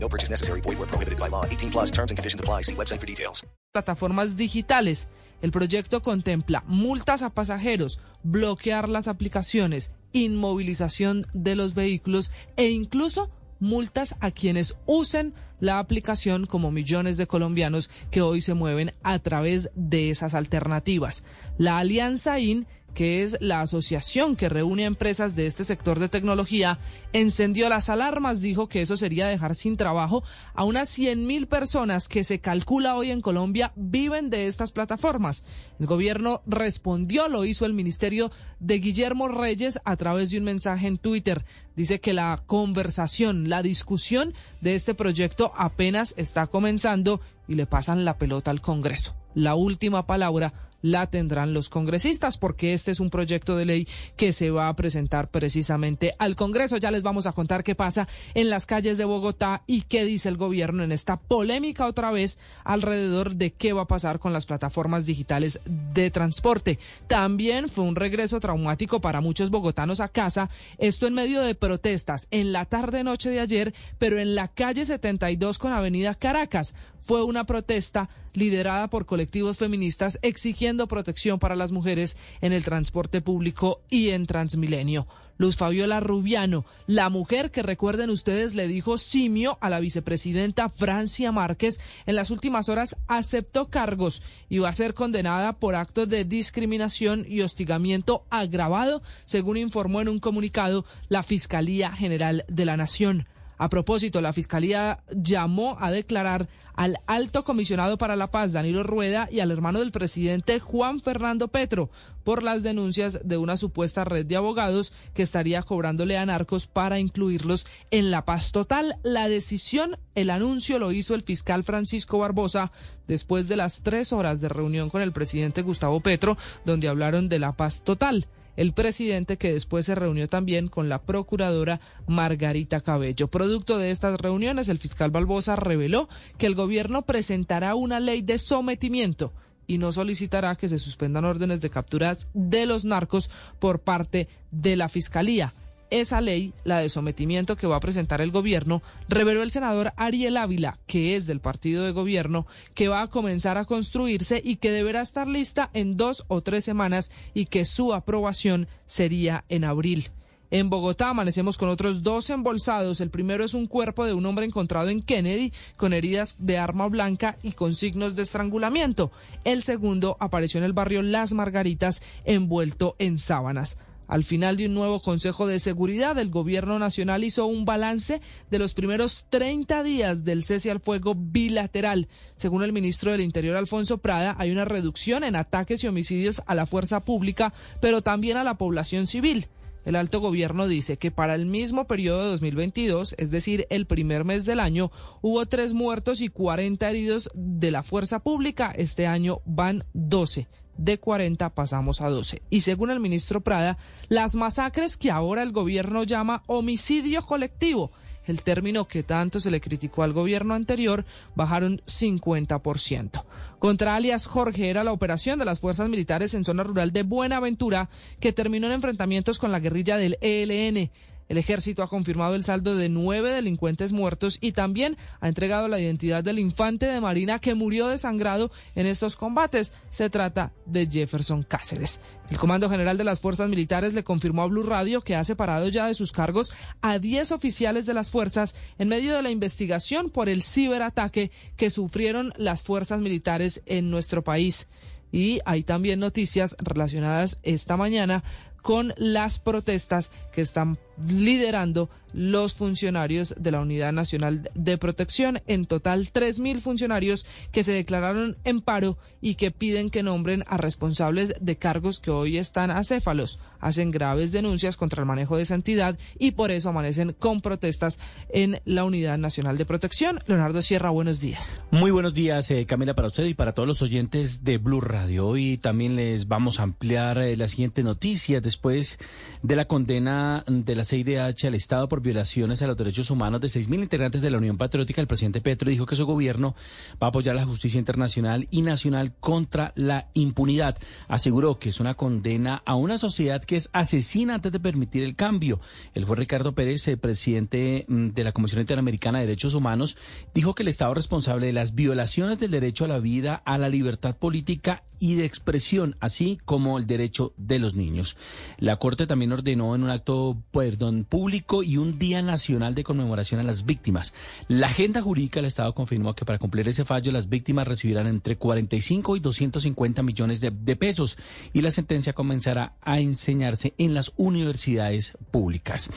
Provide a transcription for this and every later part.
No purchase necessary. Void where prohibited by law. 18 plus terms and conditions apply. See website for details. plataformas digitales. El proyecto contempla multas a pasajeros, bloquear las aplicaciones, inmovilización de los vehículos e incluso multas a quienes usen la aplicación como millones de colombianos que hoy se mueven a través de esas alternativas. La Alianza IN que es la asociación que reúne a empresas de este sector de tecnología, encendió las alarmas, dijo que eso sería dejar sin trabajo a unas 100 mil personas que se calcula hoy en Colombia viven de estas plataformas. El gobierno respondió, lo hizo el ministerio de Guillermo Reyes a través de un mensaje en Twitter. Dice que la conversación, la discusión de este proyecto apenas está comenzando y le pasan la pelota al Congreso. La última palabra la tendrán los congresistas porque este es un proyecto de ley que se va a presentar precisamente al Congreso. Ya les vamos a contar qué pasa en las calles de Bogotá y qué dice el gobierno en esta polémica otra vez alrededor de qué va a pasar con las plataformas digitales de transporte. También fue un regreso traumático para muchos bogotanos a casa, esto en medio de protestas en la tarde noche de ayer, pero en la calle 72 con Avenida Caracas. Fue una protesta liderada por colectivos feministas exigiendo protección para las mujeres en el transporte público y en Transmilenio. Luz Fabiola Rubiano, la mujer que recuerden ustedes le dijo simio a la vicepresidenta Francia Márquez, en las últimas horas aceptó cargos y va a ser condenada por actos de discriminación y hostigamiento agravado, según informó en un comunicado la Fiscalía General de la Nación. A propósito, la Fiscalía llamó a declarar al alto comisionado para la paz, Danilo Rueda, y al hermano del presidente, Juan Fernando Petro, por las denuncias de una supuesta red de abogados que estaría cobrándole a narcos para incluirlos en la paz total. La decisión, el anuncio lo hizo el fiscal Francisco Barbosa después de las tres horas de reunión con el presidente Gustavo Petro, donde hablaron de la paz total el presidente que después se reunió también con la procuradora Margarita Cabello. Producto de estas reuniones, el fiscal Balbosa reveló que el gobierno presentará una ley de sometimiento y no solicitará que se suspendan órdenes de capturas de los narcos por parte de la Fiscalía esa ley, la de sometimiento que va a presentar el gobierno, reveló el senador Ariel Ávila, que es del partido de gobierno, que va a comenzar a construirse y que deberá estar lista en dos o tres semanas y que su aprobación sería en abril. En Bogotá amanecemos con otros dos embolsados. El primero es un cuerpo de un hombre encontrado en Kennedy con heridas de arma blanca y con signos de estrangulamiento. El segundo apareció en el barrio Las Margaritas envuelto en sábanas. Al final de un nuevo Consejo de Seguridad, el Gobierno Nacional hizo un balance de los primeros 30 días del cese al fuego bilateral. Según el ministro del Interior, Alfonso Prada, hay una reducción en ataques y homicidios a la fuerza pública, pero también a la población civil. El alto gobierno dice que para el mismo periodo de 2022, es decir, el primer mes del año, hubo tres muertos y 40 heridos de la fuerza pública. Este año van 12 de 40 pasamos a 12. Y según el ministro Prada, las masacres que ahora el gobierno llama homicidio colectivo, el término que tanto se le criticó al gobierno anterior, bajaron 50%. Contra alias Jorge era la operación de las fuerzas militares en zona rural de Buenaventura que terminó en enfrentamientos con la guerrilla del ELN. El ejército ha confirmado el saldo de nueve delincuentes muertos y también ha entregado la identidad del infante de Marina que murió desangrado en estos combates. Se trata de Jefferson Cáceres. El Comando General de las Fuerzas Militares le confirmó a Blue Radio que ha separado ya de sus cargos a 10 oficiales de las fuerzas en medio de la investigación por el ciberataque que sufrieron las fuerzas militares en nuestro país. Y hay también noticias relacionadas esta mañana con las protestas que están liderando los funcionarios de la Unidad Nacional de Protección. En total, 3.000 funcionarios que se declararon en paro y que piden que nombren a responsables de cargos que hoy están acéfalos. Hacen graves denuncias contra el manejo de esa entidad y por eso amanecen con protestas en la Unidad Nacional de Protección. Leonardo Sierra, buenos días. Muy buenos días, eh, Camila, para usted y para todos los oyentes de Blue Radio. Hoy también les vamos a ampliar eh, la siguiente noticia después de la condena de la CIDH al Estado por violaciones a los derechos humanos de 6.000 integrantes de la Unión Patriótica. El presidente Petro dijo que su gobierno va a apoyar la justicia internacional y nacional contra la impunidad. Aseguró que es una condena a una sociedad que es asesina antes de permitir el cambio. El juez Ricardo Pérez, el presidente mm, de la Comisión Interamericana de Derechos Humanos, dijo que el Estado responsable de las violaciones del derecho a la vida, a la libertad política y de expresión, así como el derecho de los niños. La Corte también ordenó en un acto perdón público y un Día Nacional de Conmemoración a las Víctimas. La agenda jurídica del Estado confirmó que para cumplir ese fallo las víctimas recibirán entre 45 y 250 millones de, de pesos y la sentencia comenzará a enseñarse en las universidades públicas.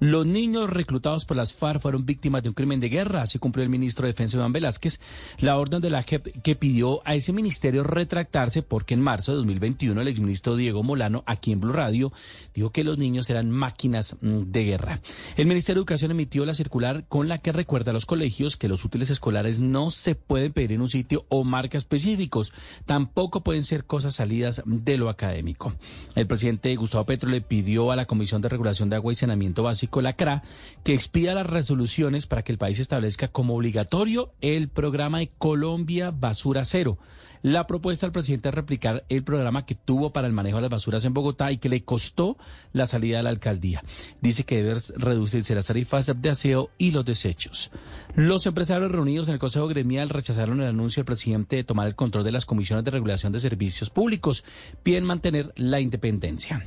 Los niños reclutados por las FARC fueron víctimas de un crimen de guerra, así cumplió el ministro de Defensa Iván Velázquez, la orden de la JEP que pidió a ese ministerio retractarse porque en marzo de 2021 el exministro Diego Molano, aquí en Blue Radio, dijo que los niños eran máquinas mm, de guerra. El Ministerio de Educación emitió la circular con la que recuerda a los colegios que los útiles escolares no se pueden pedir en un sitio o marca específicos, tampoco pueden ser cosas salidas de lo académico. El presidente Gustavo Petro le pidió a la Comisión de Regulación de Agua y Saneamiento Básico la CRA, que expida las resoluciones para que el país establezca como obligatorio el programa de Colombia Basura Cero. La propuesta del presidente es replicar el programa que tuvo para el manejo de las basuras en Bogotá y que le costó la salida de la alcaldía. Dice que debe reducirse las tarifas de aseo y los desechos. Los empresarios reunidos en el Consejo Gremial rechazaron el anuncio del presidente de tomar el control de las comisiones de regulación de servicios públicos. Piden mantener la independencia.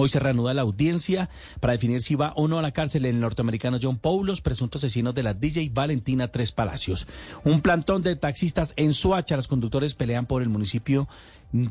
Hoy se reanuda la audiencia para definir si va o no a la cárcel el norteamericano John Paulos, presunto asesino de la DJ Valentina Tres Palacios. Un plantón de taxistas en Suacha, los conductores pelean por el municipio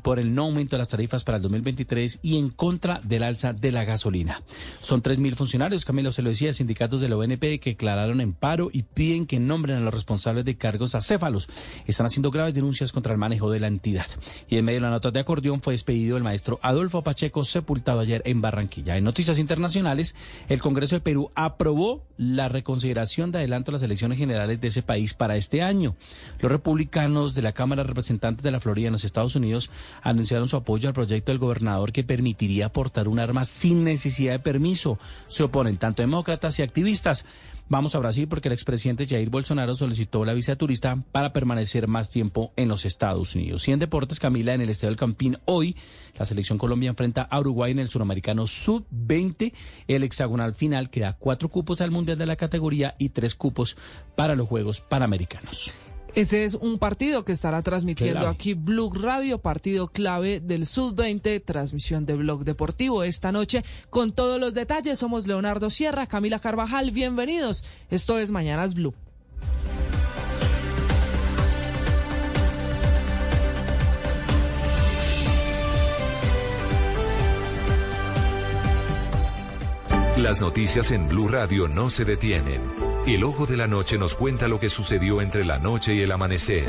por el no aumento de las tarifas para el 2023 y en contra del alza de la gasolina. Son 3.000 funcionarios, Camilo se lo decía, sindicatos de la ONP que declararon en paro y piden que nombren a los responsables de cargos acéfalos. Están haciendo graves denuncias contra el manejo de la entidad. Y en medio de la nota de acordeón fue despedido el maestro Adolfo Pacheco, sepultado ayer en Barranquilla. En noticias internacionales, el Congreso de Perú aprobó la reconsideración de adelanto a las elecciones generales de ese país para este año. Los republicanos de la Cámara de Representantes de la Florida en los Estados Unidos anunciaron su apoyo al proyecto del gobernador que permitiría portar un arma sin necesidad de permiso. Se oponen tanto demócratas y activistas. Vamos a Brasil porque el expresidente Jair Bolsonaro solicitó la visa turista para permanecer más tiempo en los Estados Unidos. Y en deportes, Camila, en el Estadio del Campín, hoy la selección Colombia enfrenta a Uruguay en el suramericano sub-20. El hexagonal final que da cuatro cupos al Mundial de la categoría y tres cupos para los Juegos Panamericanos. Ese es un partido que estará transmitiendo aquí Blue Radio, partido clave del Sub-20, transmisión de Blog Deportivo esta noche. Con todos los detalles, somos Leonardo Sierra, Camila Carvajal, bienvenidos. Esto es Mañanas Blue. Las noticias en Blue Radio no se detienen. El ojo de la noche nos cuenta lo que sucedió entre la noche y el amanecer.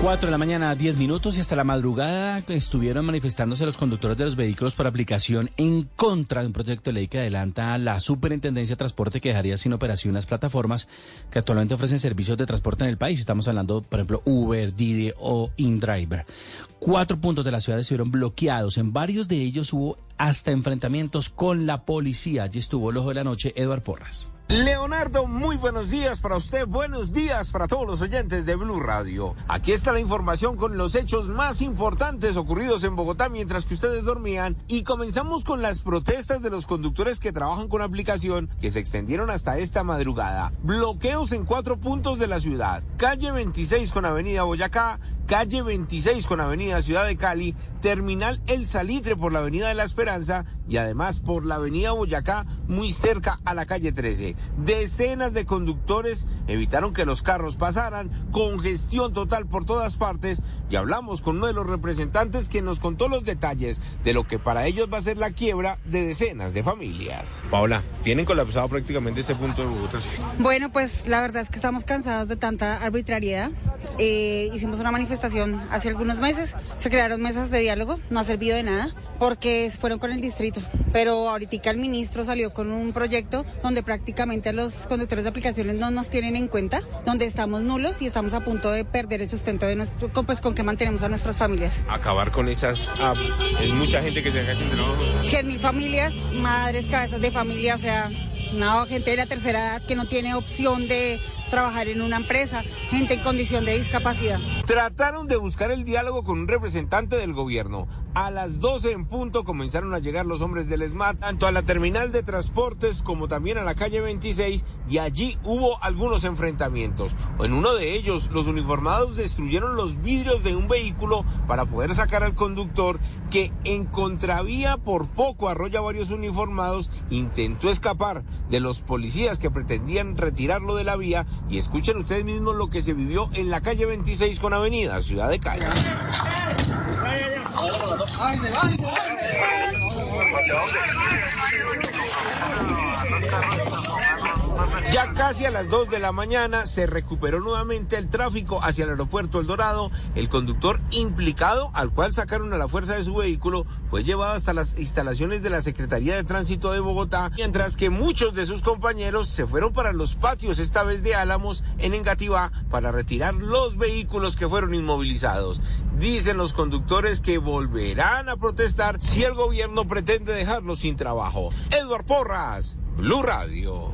4 de la mañana, 10 minutos y hasta la madrugada estuvieron manifestándose los conductores de los vehículos por aplicación en contra de un proyecto de ley que adelanta la Superintendencia de Transporte que dejaría sin operación las plataformas que actualmente ofrecen servicios de transporte en el país. Estamos hablando, por ejemplo, Uber, Didi o InDriver. Cuatro puntos de la ciudad estuvieron bloqueados. En varios de ellos hubo hasta enfrentamientos con la policía. Allí estuvo el ojo de la noche, Eduard Porras. Leonardo, muy buenos días para usted, buenos días para todos los oyentes de Blue Radio. Aquí está la información con los hechos más importantes ocurridos en Bogotá mientras que ustedes dormían y comenzamos con las protestas de los conductores que trabajan con aplicación que se extendieron hasta esta madrugada. Bloqueos en cuatro puntos de la ciudad, calle 26 con avenida Boyacá, calle 26 con avenida Ciudad de Cali, terminal El Salitre por la avenida de la Esperanza y además por la avenida Boyacá muy cerca a la calle 13. Decenas de conductores evitaron que los carros pasaran, congestión total por todas partes y hablamos con uno de los representantes que nos contó los detalles de lo que para ellos va a ser la quiebra de decenas de familias. Paola, ¿tienen colapsado prácticamente este punto de Bogotá? Bueno, pues la verdad es que estamos cansados de tanta arbitrariedad. Eh, hicimos una manifestación hace algunos meses, se crearon mesas de diálogo, no ha servido de nada porque fueron con el distrito, pero ahorita el ministro salió con un proyecto donde prácticamente los conductores de aplicaciones no nos tienen en cuenta, donde estamos nulos y estamos a punto de perder el sustento de nuestro, pues con que mantenemos a nuestras familias. Acabar con esas apps, es mucha gente que se deja sin trabajo. 100 mil familias, madres, cabezas de familia, o sea, no, gente de la tercera edad que no tiene opción de trabajar en una empresa, gente en condición de discapacidad. Trataron de buscar el diálogo con un representante del gobierno. A las 12 en punto comenzaron a llegar los hombres del SMAT, tanto a la terminal de transportes como también a la calle 26, y allí hubo algunos enfrentamientos. En uno de ellos, los uniformados destruyeron los vidrios de un vehículo para poder sacar al conductor que en contravía por poco arrolla varios uniformados, intentó escapar de los policías que pretendían retirarlo de la vía y escuchen ustedes mismos lo que se vivió en la calle 26 con Avenida Ciudad de Cali. Ya casi a las 2 de la mañana se recuperó nuevamente el tráfico hacia el aeropuerto El Dorado. El conductor implicado, al cual sacaron a la fuerza de su vehículo, fue llevado hasta las instalaciones de la Secretaría de Tránsito de Bogotá, mientras que muchos de sus compañeros se fueron para los patios, esta vez de Álamos, en Engativá, para retirar los vehículos que fueron inmovilizados. Dicen los conductores que volverán a protestar si el gobierno pretende dejarlos sin trabajo. Edward Porras, Blue Radio.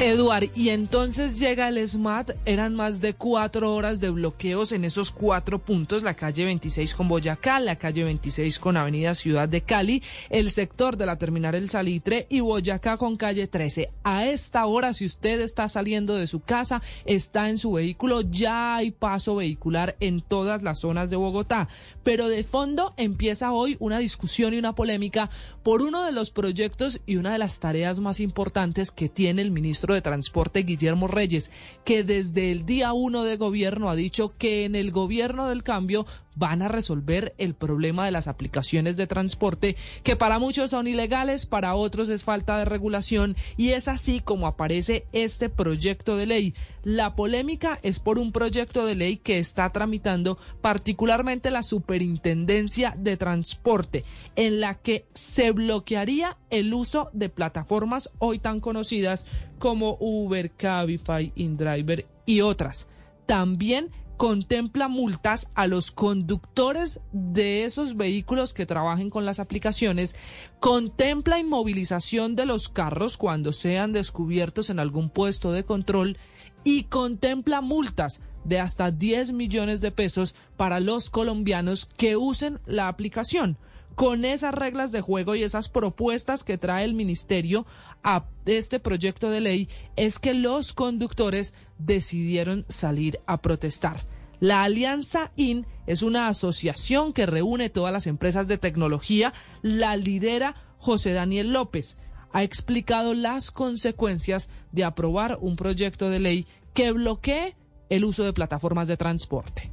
Eduard, y entonces llega el SMAT, eran más de cuatro horas de bloqueos en esos cuatro puntos, la calle 26 con Boyacá, la calle 26 con Avenida Ciudad de Cali, el sector de la terminal El Salitre y Boyacá con calle 13. A esta hora, si usted está saliendo de su casa, está en su vehículo, ya hay paso vehicular en todas las zonas de Bogotá. Pero de fondo empieza hoy una discusión y una polémica por uno de los proyectos y una de las tareas más importantes que tiene el ministro de Transporte Guillermo Reyes, que desde el día uno de gobierno ha dicho que en el gobierno del cambio van a resolver el problema de las aplicaciones de transporte, que para muchos son ilegales, para otros es falta de regulación, y es así como aparece este proyecto de ley. La polémica es por un proyecto de ley que está tramitando particularmente la Superintendencia de Transporte, en la que se bloquearía el uso de plataformas hoy tan conocidas como Uber, Cabify, InDriver y otras. También contempla multas a los conductores de esos vehículos que trabajen con las aplicaciones, contempla inmovilización de los carros cuando sean descubiertos en algún puesto de control y contempla multas de hasta 10 millones de pesos para los colombianos que usen la aplicación con esas reglas de juego y esas propuestas que trae el ministerio a este proyecto de ley es que los conductores decidieron salir a protestar. La Alianza IN es una asociación que reúne todas las empresas de tecnología, la lidera José Daniel López. Ha explicado las consecuencias de aprobar un proyecto de ley que bloquee el uso de plataformas de transporte.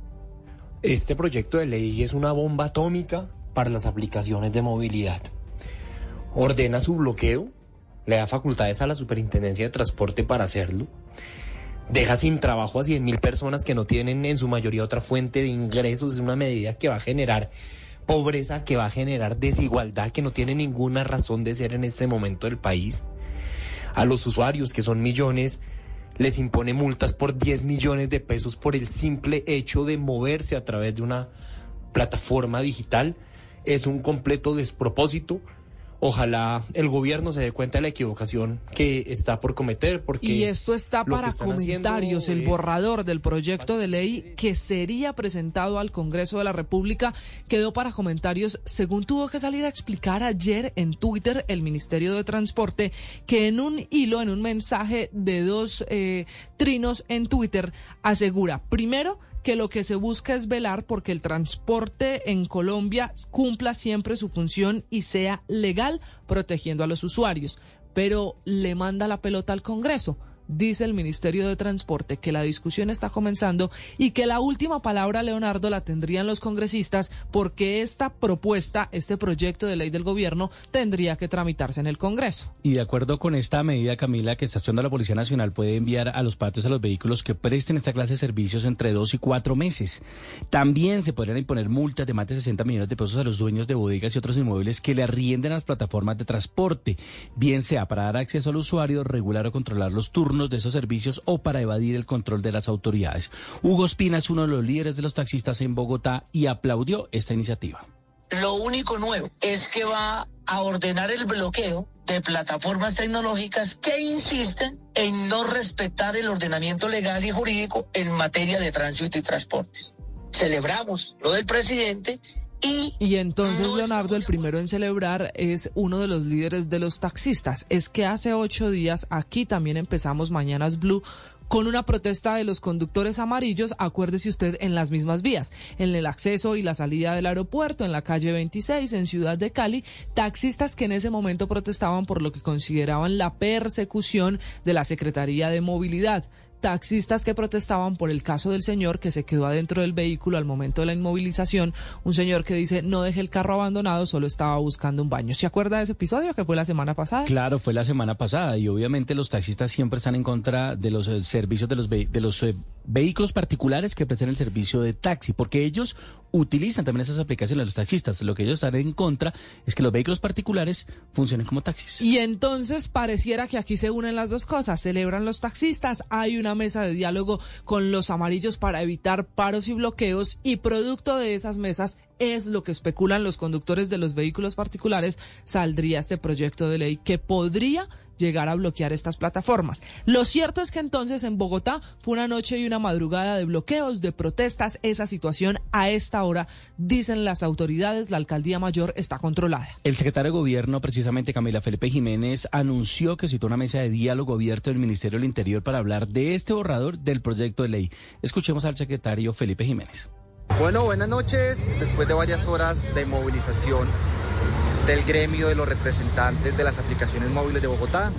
Este proyecto de ley es una bomba atómica para las aplicaciones de movilidad. Ordena su bloqueo, le da facultades a la Superintendencia de Transporte para hacerlo, deja sin trabajo a 100 mil personas que no tienen en su mayoría otra fuente de ingresos, es una medida que va a generar pobreza, que va a generar desigualdad, que no tiene ninguna razón de ser en este momento del país. A los usuarios, que son millones, les impone multas por 10 millones de pesos por el simple hecho de moverse a través de una plataforma digital es un completo despropósito. Ojalá el gobierno se dé cuenta de la equivocación que está por cometer. Porque y esto está para comentarios, el borrador del proyecto de ley que sería presentado al Congreso de la República quedó para comentarios, según tuvo que salir a explicar ayer en Twitter el Ministerio de Transporte, que en un hilo, en un mensaje de dos eh, trinos en Twitter, asegura, primero, que lo que se busca es velar porque el transporte en Colombia cumpla siempre su función y sea legal, protegiendo a los usuarios. Pero le manda la pelota al Congreso dice el Ministerio de Transporte que la discusión está comenzando y que la última palabra, Leonardo, la tendrían los congresistas porque esta propuesta, este proyecto de ley del gobierno, tendría que tramitarse en el Congreso. Y de acuerdo con esta medida, Camila, que está haciendo la Policía Nacional puede enviar a los patios a los vehículos que presten esta clase de servicios entre dos y cuatro meses. También se podrían imponer multas de más de 60 millones de pesos a los dueños de bodegas y otros inmuebles que le arrienden a las plataformas de transporte, bien sea para dar acceso al usuario, regular o controlar los turnos de esos servicios o para evadir el control de las autoridades. Hugo Espina es uno de los líderes de los taxistas en Bogotá y aplaudió esta iniciativa. Lo único nuevo es que va a ordenar el bloqueo de plataformas tecnológicas que insisten en no respetar el ordenamiento legal y jurídico en materia de tránsito y transportes. Celebramos lo del presidente y, entonces, Leonardo, el primero en celebrar es uno de los líderes de los taxistas. Es que hace ocho días aquí también empezamos Mañanas Blue con una protesta de los conductores amarillos, acuérdese usted, en las mismas vías, en el acceso y la salida del aeropuerto, en la calle 26, en Ciudad de Cali, taxistas que en ese momento protestaban por lo que consideraban la persecución de la Secretaría de Movilidad taxistas que protestaban por el caso del señor que se quedó adentro del vehículo al momento de la inmovilización, un señor que dice no deje el carro abandonado, solo estaba buscando un baño. ¿Se acuerda de ese episodio que fue la semana pasada? Claro, fue la semana pasada y obviamente los taxistas siempre están en contra de los eh, servicios de los, de los eh, vehículos particulares que prestan el servicio de taxi, porque ellos utilizan también esas aplicaciones los taxistas. Lo que ellos están en contra es que los vehículos particulares funcionen como taxis. Y entonces pareciera que aquí se unen las dos cosas. Celebran los taxistas, hay una mesa de diálogo con los amarillos para evitar paros y bloqueos y producto de esas mesas es lo que especulan los conductores de los vehículos particulares, saldría este proyecto de ley que podría llegar a bloquear estas plataformas. Lo cierto es que entonces en Bogotá fue una noche y una madrugada de bloqueos, de protestas. Esa situación a esta hora, dicen las autoridades, la alcaldía mayor está controlada. El secretario de Gobierno, precisamente Camila Felipe Jiménez, anunció que citó una mesa de diálogo abierto del Ministerio del Interior para hablar de este borrador del proyecto de ley. Escuchemos al secretario Felipe Jiménez. Bueno, buenas noches. Después de varias horas de movilización del gremio de los representantes de las aplicaciones móviles de Bogotá,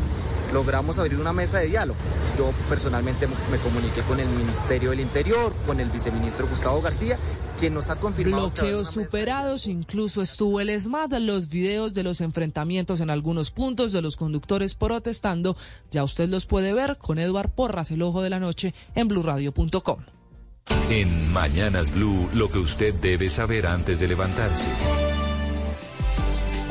logramos abrir una mesa de diálogo. Yo personalmente me comuniqué con el Ministerio del Interior, con el viceministro Gustavo García, quien nos ha confirmado. Bloqueos superados, incluso estuvo el ESMAD, los videos de los enfrentamientos en algunos puntos de los conductores protestando, ya usted los puede ver con Eduard Porras, el ojo de la noche, en blurradio.com. En Mañanas Blue, lo que usted debe saber antes de levantarse.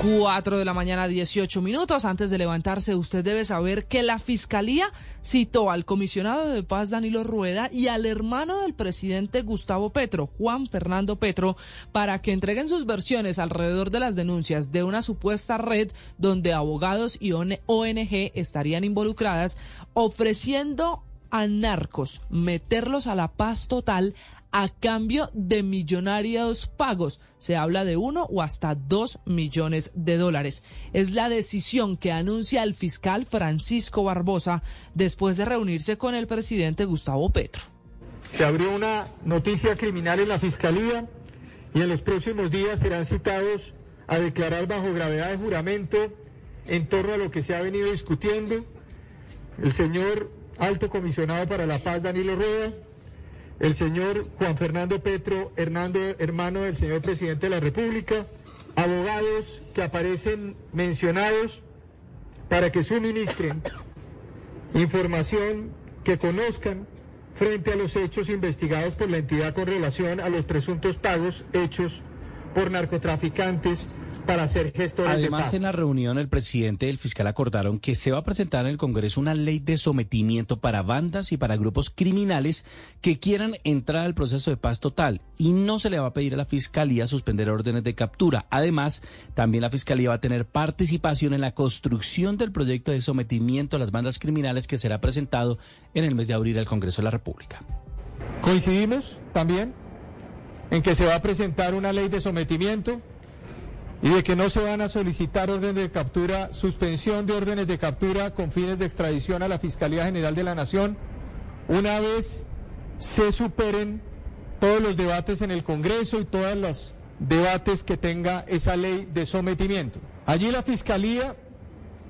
4 de la mañana, 18 minutos. Antes de levantarse, usted debe saber que la Fiscalía citó al comisionado de paz Danilo Rueda y al hermano del presidente Gustavo Petro, Juan Fernando Petro, para que entreguen sus versiones alrededor de las denuncias de una supuesta red donde abogados y ONG estarían involucradas, ofreciendo a narcos meterlos a la paz total a cambio de millonarios pagos. Se habla de uno o hasta dos millones de dólares. Es la decisión que anuncia el fiscal Francisco Barbosa después de reunirse con el presidente Gustavo Petro. Se abrió una noticia criminal en la fiscalía y en los próximos días serán citados a declarar bajo gravedad de juramento en torno a lo que se ha venido discutiendo el señor alto comisionado para la paz Danilo Rueda el señor Juan Fernando Petro, Hernando, hermano del señor presidente de la República, abogados que aparecen mencionados para que suministren información que conozcan frente a los hechos investigados por la entidad con relación a los presuntos pagos hechos por narcotraficantes para ser gestores Además, en la reunión, el presidente y el fiscal acordaron que se va a presentar en el Congreso una ley de sometimiento para bandas y para grupos criminales que quieran entrar al proceso de paz total y no se le va a pedir a la fiscalía suspender órdenes de captura. Además, también la fiscalía va a tener participación en la construcción del proyecto de sometimiento a las bandas criminales que será presentado en el mes de abril al Congreso de la República. Coincidimos también en que se va a presentar una ley de sometimiento y de que no se van a solicitar órdenes de captura, suspensión de órdenes de captura con fines de extradición a la Fiscalía General de la Nación una vez se superen todos los debates en el Congreso y todos los debates que tenga esa ley de sometimiento. Allí la Fiscalía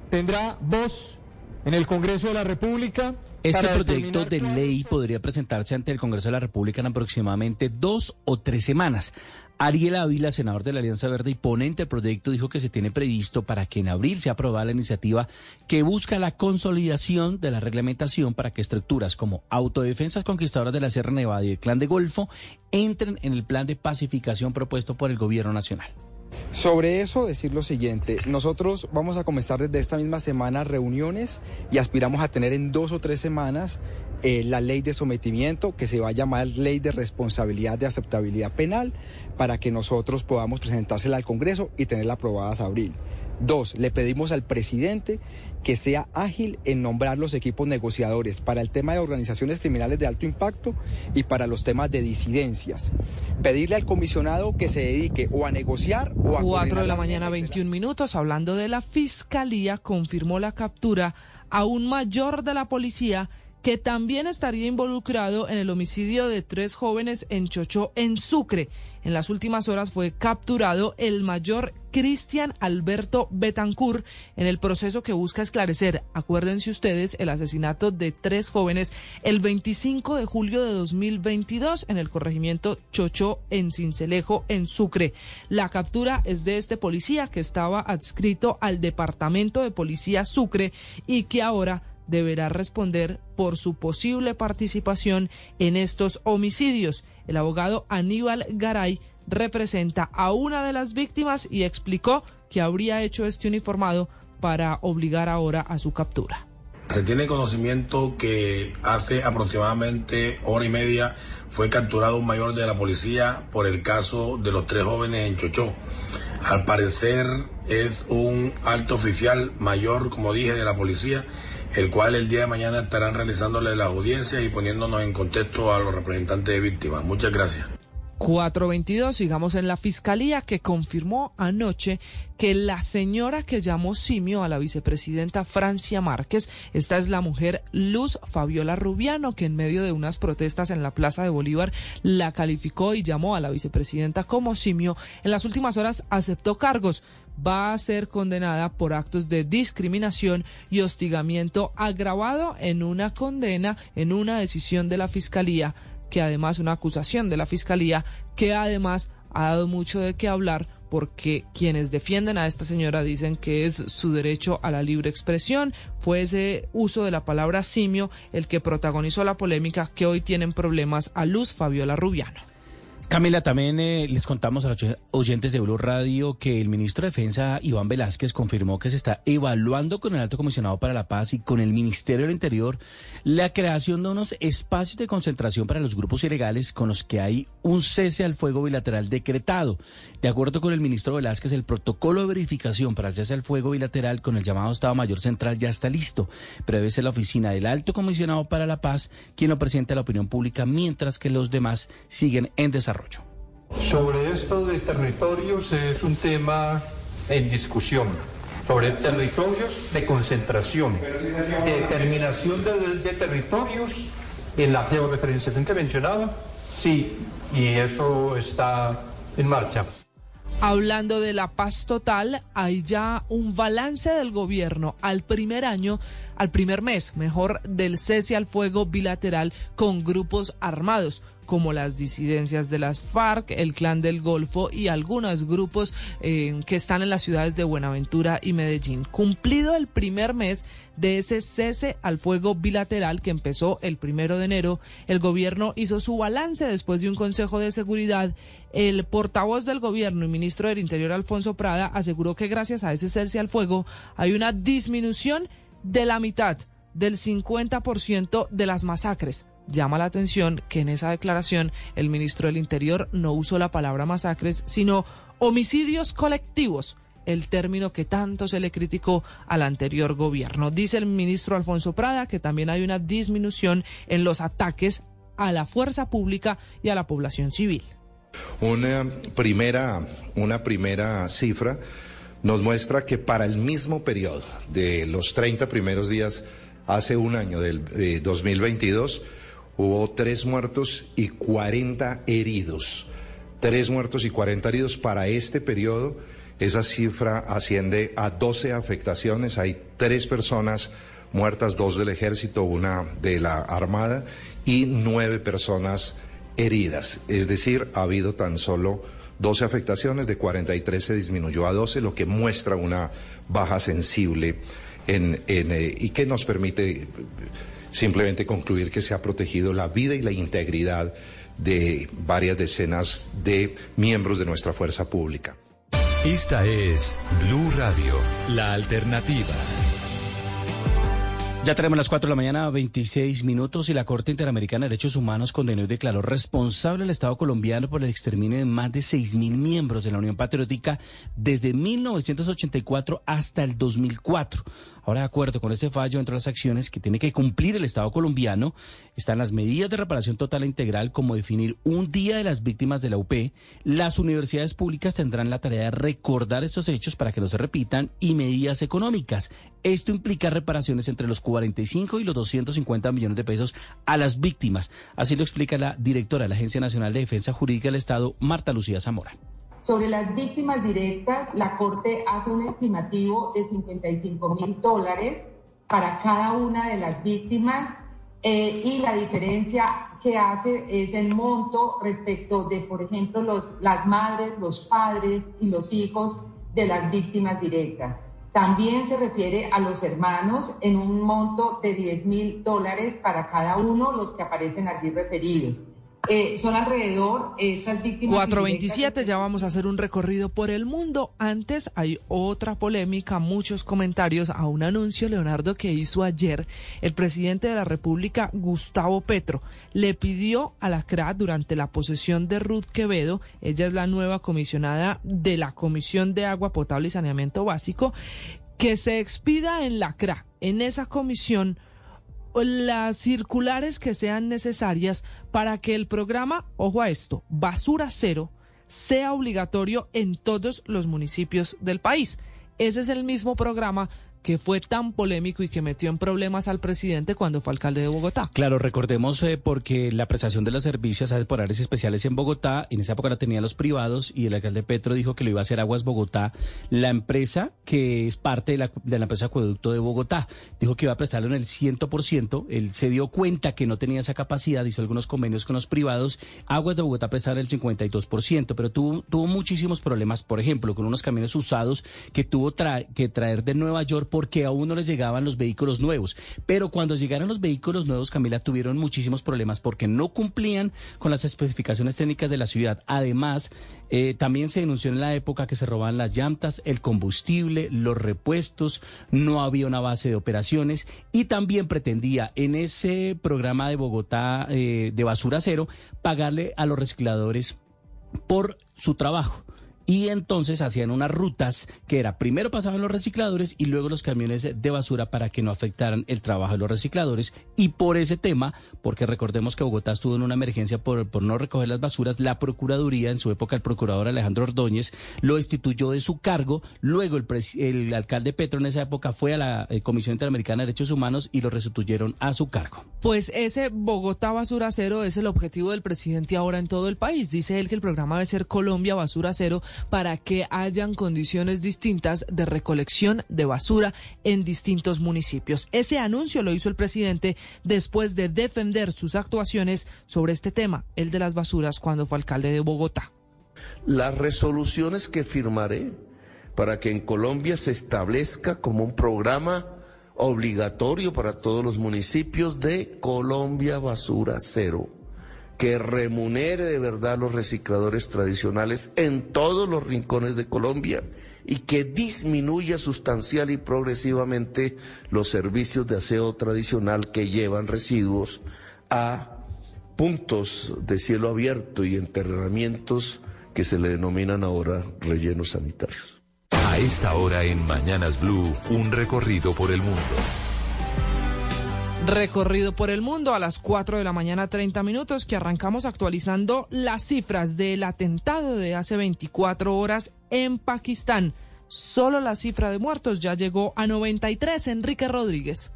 tendrá voz en el Congreso de la República. Este proyecto de ley podría presentarse ante el Congreso de la República en aproximadamente dos o tres semanas. Ariel Ávila, senador de la Alianza Verde y ponente del proyecto, dijo que se tiene previsto para que en abril se aprobada la iniciativa que busca la consolidación de la reglamentación para que estructuras como Autodefensas Conquistadoras de la Sierra Nevada y el Clan de Golfo entren en el plan de pacificación propuesto por el Gobierno Nacional. Sobre eso, decir lo siguiente, nosotros vamos a comenzar desde esta misma semana reuniones y aspiramos a tener en dos o tres semanas eh, la ley de sometimiento que se va a llamar ley de responsabilidad de aceptabilidad penal para que nosotros podamos presentársela al Congreso y tenerla aprobada hasta abril. Dos, le pedimos al presidente que sea ágil en nombrar los equipos negociadores para el tema de organizaciones criminales de alto impacto y para los temas de disidencias. Pedirle al comisionado que se dedique o a negociar o a... 4 de la mañana, mesas de 21 minutos, hablando de la fiscalía, confirmó la captura a un mayor de la policía que también estaría involucrado en el homicidio de tres jóvenes en Chochó, en Sucre. En las últimas horas fue capturado el mayor Cristian Alberto Betancourt en el proceso que busca esclarecer, acuérdense ustedes, el asesinato de tres jóvenes el 25 de julio de 2022 en el corregimiento Chochó en Cincelejo, en Sucre. La captura es de este policía que estaba adscrito al Departamento de Policía Sucre y que ahora deberá responder por su posible participación en estos homicidios. El abogado Aníbal Garay representa a una de las víctimas y explicó que habría hecho este uniformado para obligar ahora a su captura. Se tiene conocimiento que hace aproximadamente hora y media fue capturado un mayor de la policía por el caso de los tres jóvenes en Chochó. Al parecer es un alto oficial mayor, como dije, de la policía, el cual el día de mañana estarán realizándole las audiencias y poniéndonos en contexto a los representantes de víctimas. Muchas gracias. 422, sigamos en la fiscalía que confirmó anoche que la señora que llamó simio a la vicepresidenta Francia Márquez, esta es la mujer Luz Fabiola Rubiano, que en medio de unas protestas en la Plaza de Bolívar la calificó y llamó a la vicepresidenta como simio, en las últimas horas aceptó cargos va a ser condenada por actos de discriminación y hostigamiento agravado en una condena, en una decisión de la Fiscalía que además una acusación de la Fiscalía que además ha dado mucho de qué hablar porque quienes defienden a esta señora dicen que es su derecho a la libre expresión. Fue ese uso de la palabra simio el que protagonizó la polémica que hoy tienen problemas a Luz Fabiola Rubiano. Camila, también eh, les contamos a los oyentes de Blue Radio que el ministro de Defensa, Iván Velázquez, confirmó que se está evaluando con el Alto Comisionado para la Paz y con el Ministerio del Interior la creación de unos espacios de concentración para los grupos ilegales con los que hay un cese al fuego bilateral decretado. De acuerdo con el ministro Velázquez, el protocolo de verificación para el cese al fuego bilateral con el llamado Estado Mayor Central ya está listo, debe ser la oficina del Alto Comisionado para la Paz quien lo presente a la opinión pública, mientras que los demás siguen en desarrollo. Sobre esto de territorios es un tema en discusión. Sobre territorios de concentración, determinación de, de territorios en la georreferenciación que mencionaba, sí, y eso está en marcha. Hablando de la paz total, hay ya un balance del gobierno al primer año, al primer mes, mejor, del cese al fuego bilateral con grupos armados como las disidencias de las FARC, el Clan del Golfo y algunos grupos eh, que están en las ciudades de Buenaventura y Medellín. Cumplido el primer mes de ese cese al fuego bilateral que empezó el primero de enero, el gobierno hizo su balance después de un Consejo de Seguridad. El portavoz del gobierno y ministro del Interior, Alfonso Prada, aseguró que gracias a ese cese al fuego hay una disminución de la mitad, del 50% de las masacres llama la atención que en esa declaración el ministro del Interior no usó la palabra masacres, sino homicidios colectivos, el término que tanto se le criticó al anterior gobierno. Dice el ministro Alfonso Prada que también hay una disminución en los ataques a la fuerza pública y a la población civil. Una primera, una primera cifra nos muestra que para el mismo periodo de los 30 primeros días hace un año del eh, 2022, hubo tres muertos y 40 heridos. Tres muertos y 40 heridos para este periodo. Esa cifra asciende a 12 afectaciones. Hay tres personas muertas, dos del ejército, una de la Armada y nueve personas heridas. Es decir, ha habido tan solo 12 afectaciones, de 43 se disminuyó a 12, lo que muestra una baja sensible en, eh, y que nos permite simplemente concluir que se ha protegido la vida y la integridad de varias decenas de miembros de nuestra fuerza pública. Esta es Blue Radio, la alternativa. Ya tenemos las 4 de la mañana, 26 minutos, y la Corte Interamericana de Derechos Humanos condenó y declaró responsable al Estado colombiano por el exterminio de más de 6.000 miembros de la Unión Patriótica desde 1984 hasta el 2004. Ahora, de acuerdo con este fallo, entre las acciones que tiene que cumplir el Estado colombiano están las medidas de reparación total e integral, como definir un día de las víctimas de la UP. Las universidades públicas tendrán la tarea de recordar estos hechos para que no se repitan y medidas económicas. Esto implica reparaciones entre los 45 y los 250 millones de pesos a las víctimas. Así lo explica la directora de la Agencia Nacional de Defensa Jurídica del Estado, Marta Lucía Zamora. Sobre las víctimas directas, la Corte hace un estimativo de 55 mil dólares para cada una de las víctimas eh, y la diferencia que hace es el monto respecto de, por ejemplo, los, las madres, los padres y los hijos de las víctimas directas. También se refiere a los hermanos en un monto de 10 mil dólares para cada uno, los que aparecen allí referidos. Eh, son alrededor esas víctimas. 427, ya vamos a hacer un recorrido por el mundo. Antes hay otra polémica, muchos comentarios a un anuncio, Leonardo, que hizo ayer el presidente de la República, Gustavo Petro. Le pidió a la CRA durante la posesión de Ruth Quevedo, ella es la nueva comisionada de la Comisión de Agua Potable y Saneamiento Básico, que se expida en la CRA, en esa comisión las circulares que sean necesarias para que el programa, ojo a esto, basura cero, sea obligatorio en todos los municipios del país. Ese es el mismo programa que fue tan polémico y que metió en problemas al presidente cuando fue alcalde de Bogotá. Claro, recordemos eh, porque la prestación de los servicios a por áreas especiales en Bogotá, en esa época la tenían los privados y el alcalde Petro dijo que lo iba a hacer Aguas Bogotá, la empresa que es parte de la, de la empresa Acueducto de Bogotá. Dijo que iba a prestarlo en el 100%, él se dio cuenta que no tenía esa capacidad, hizo algunos convenios con los privados, Aguas de Bogotá prestaron el 52%, pero tuvo, tuvo muchísimos problemas, por ejemplo, con unos camiones usados que tuvo que traer de Nueva York porque aún no les llegaban los vehículos nuevos. Pero cuando llegaron los vehículos nuevos, Camila, tuvieron muchísimos problemas porque no cumplían con las especificaciones técnicas de la ciudad. Además, eh, también se denunció en la época que se robaban las llantas, el combustible, los repuestos, no había una base de operaciones y también pretendía en ese programa de Bogotá eh, de basura cero pagarle a los recicladores por su trabajo y entonces hacían unas rutas que era primero pasaban los recicladores y luego los camiones de basura para que no afectaran el trabajo de los recicladores y por ese tema, porque recordemos que Bogotá estuvo en una emergencia por, por no recoger las basuras, la Procuraduría, en su época el procurador Alejandro Ordóñez, lo destituyó de su cargo, luego el, el alcalde Petro en esa época fue a la eh, Comisión Interamericana de Derechos Humanos y lo restituyeron a su cargo. Pues ese Bogotá Basura Cero es el objetivo del presidente ahora en todo el país. Dice él que el programa debe ser Colombia Basura Cero para que hayan condiciones distintas de recolección de basura en distintos municipios. Ese anuncio lo hizo el presidente después de defender sus actuaciones sobre este tema, el de las basuras, cuando fue alcalde de Bogotá. Las resoluciones que firmaré para que en Colombia se establezca como un programa obligatorio para todos los municipios de Colombia Basura Cero que remunere de verdad a los recicladores tradicionales en todos los rincones de Colombia y que disminuya sustancial y progresivamente los servicios de aseo tradicional que llevan residuos a puntos de cielo abierto y enterramientos que se le denominan ahora rellenos sanitarios. A esta hora en Mañanas Blue, un recorrido por el mundo. Recorrido por el mundo a las 4 de la mañana 30 minutos que arrancamos actualizando las cifras del atentado de hace 24 horas en Pakistán. Solo la cifra de muertos ya llegó a 93. Enrique Rodríguez.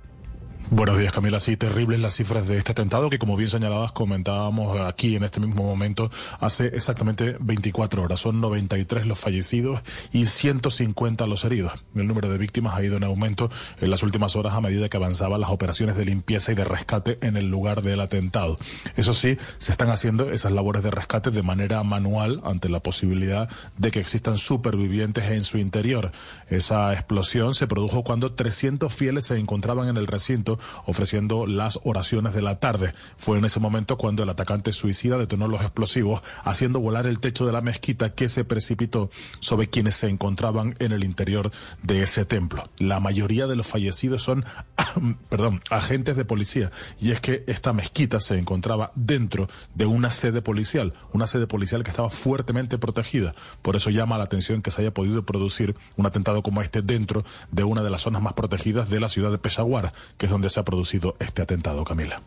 Buenos días, Camila. Sí, terribles las cifras de este atentado que, como bien señalabas, comentábamos aquí en este mismo momento hace exactamente 24 horas. Son 93 los fallecidos y 150 los heridos. El número de víctimas ha ido en aumento en las últimas horas a medida que avanzaban las operaciones de limpieza y de rescate en el lugar del atentado. Eso sí, se están haciendo esas labores de rescate de manera manual ante la posibilidad de que existan supervivientes en su interior. Esa explosión se produjo cuando 300 fieles se encontraban en el recinto ofreciendo las oraciones de la tarde. Fue en ese momento cuando el atacante suicida detonó los explosivos, haciendo volar el techo de la mezquita que se precipitó sobre quienes se encontraban en el interior de ese templo. La mayoría de los fallecidos son, perdón, agentes de policía. Y es que esta mezquita se encontraba dentro de una sede policial, una sede policial que estaba fuertemente protegida. Por eso llama la atención que se haya podido producir un atentado como este dentro de una de las zonas más protegidas de la ciudad de Peshawar, que es donde se ha producido este atentado, Camila.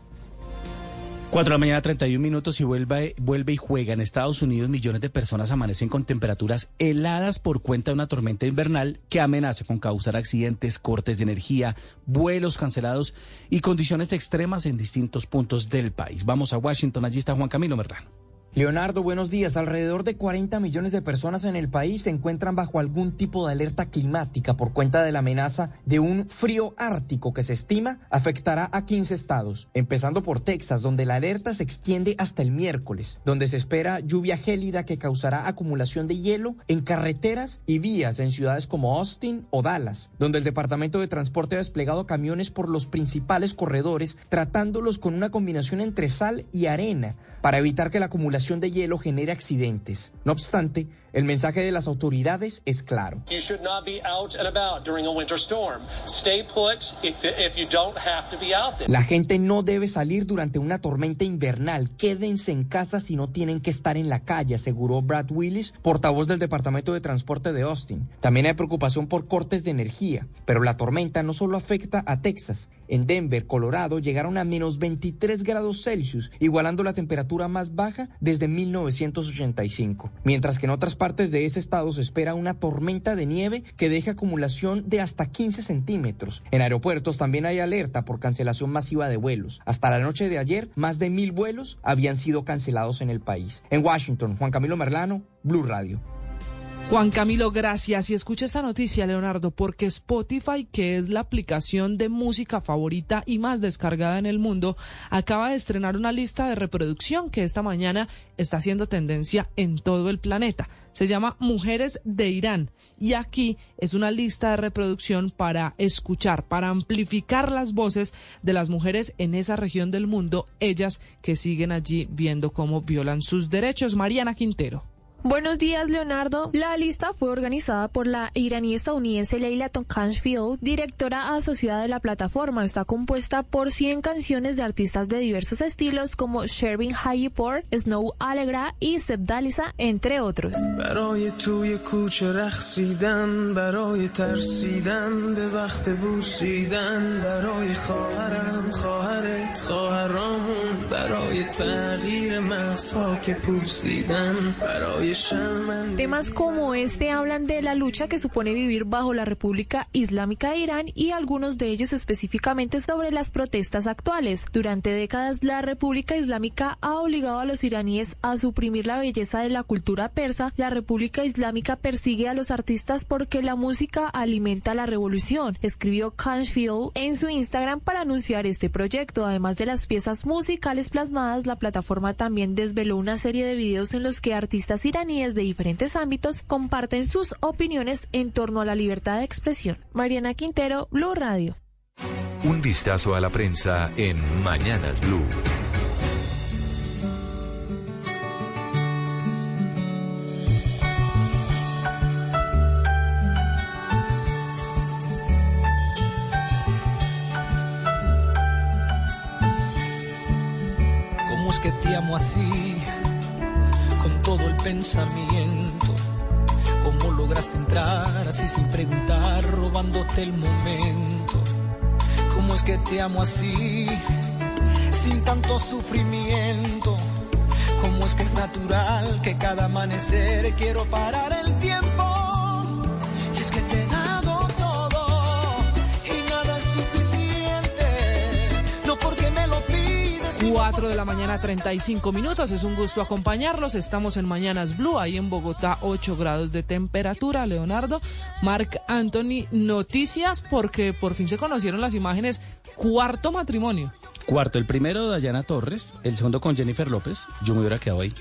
4 de la mañana, 31 minutos y vuelve, vuelve y juega. En Estados Unidos, millones de personas amanecen con temperaturas heladas por cuenta de una tormenta invernal que amenaza con causar accidentes, cortes de energía, vuelos cancelados y condiciones extremas en distintos puntos del país. Vamos a Washington, allí está Juan Camilo Merrán. Leonardo, buenos días. Alrededor de 40 millones de personas en el país se encuentran bajo algún tipo de alerta climática por cuenta de la amenaza de un frío ártico que se estima afectará a 15 estados, empezando por Texas, donde la alerta se extiende hasta el miércoles, donde se espera lluvia gélida que causará acumulación de hielo en carreteras y vías en ciudades como Austin o Dallas, donde el Departamento de Transporte ha desplegado camiones por los principales corredores, tratándolos con una combinación entre sal y arena para evitar que la acumulación de hielo genere accidentes. No obstante, el mensaje de las autoridades es claro. La gente no debe salir durante una tormenta invernal. Quédense en casa si no tienen que estar en la calle, aseguró Brad Willis, portavoz del Departamento de Transporte de Austin. También hay preocupación por cortes de energía, pero la tormenta no solo afecta a Texas. En Denver, Colorado, llegaron a menos 23 grados Celsius, igualando la temperatura más baja desde 1985. Mientras que en otras partes de ese estado se espera una tormenta de nieve que deje acumulación de hasta 15 centímetros. En aeropuertos también hay alerta por cancelación masiva de vuelos. Hasta la noche de ayer, más de mil vuelos habían sido cancelados en el país. En Washington, Juan Camilo Merlano, Blue Radio. Juan Camilo, gracias. Y escucha esta noticia, Leonardo, porque Spotify, que es la aplicación de música favorita y más descargada en el mundo, acaba de estrenar una lista de reproducción que esta mañana está haciendo tendencia en todo el planeta. Se llama Mujeres de Irán y aquí es una lista de reproducción para escuchar, para amplificar las voces de las mujeres en esa región del mundo, ellas que siguen allí viendo cómo violan sus derechos. Mariana Quintero. Buenos días, Leonardo. La lista fue organizada por la iraní estadounidense Leila Tonkanshfield, directora asociada de la plataforma. Está compuesta por 100 canciones de artistas de diversos estilos como Shervin Hayipor, Snow Allegra y Sebdalisa, entre otros. Temas como este hablan de la lucha que supone vivir bajo la República Islámica de Irán y algunos de ellos específicamente sobre las protestas actuales. Durante décadas la República Islámica ha obligado a los iraníes a suprimir la belleza de la cultura persa. La República Islámica persigue a los artistas porque la música alimenta la revolución, escribió Kanshfield en su Instagram para anunciar este proyecto. Además de las piezas musicales plasmadas, la plataforma también desveló una serie de videos en los que artistas iraníes de diferentes ámbitos comparten sus opiniones en torno a la libertad de expresión. Mariana Quintero, Blue Radio. Un vistazo a la prensa en Mañanas Blue. ¿Cómo es que te amo así? Todo el pensamiento. ¿Cómo lograste entrar así sin preguntar, robándote el momento? ¿Cómo es que te amo así? Sin tanto sufrimiento. ¿Cómo es que es natural que cada amanecer quiero parar el tiempo? 4 de la mañana, 35 minutos. Es un gusto acompañarlos. Estamos en Mañanas Blue, ahí en Bogotá, 8 grados de temperatura. Leonardo, Mark Anthony, noticias porque por fin se conocieron las imágenes. Cuarto matrimonio. Cuarto, el primero Dayana Torres, el segundo con Jennifer López. Yo me hubiera quedado ahí.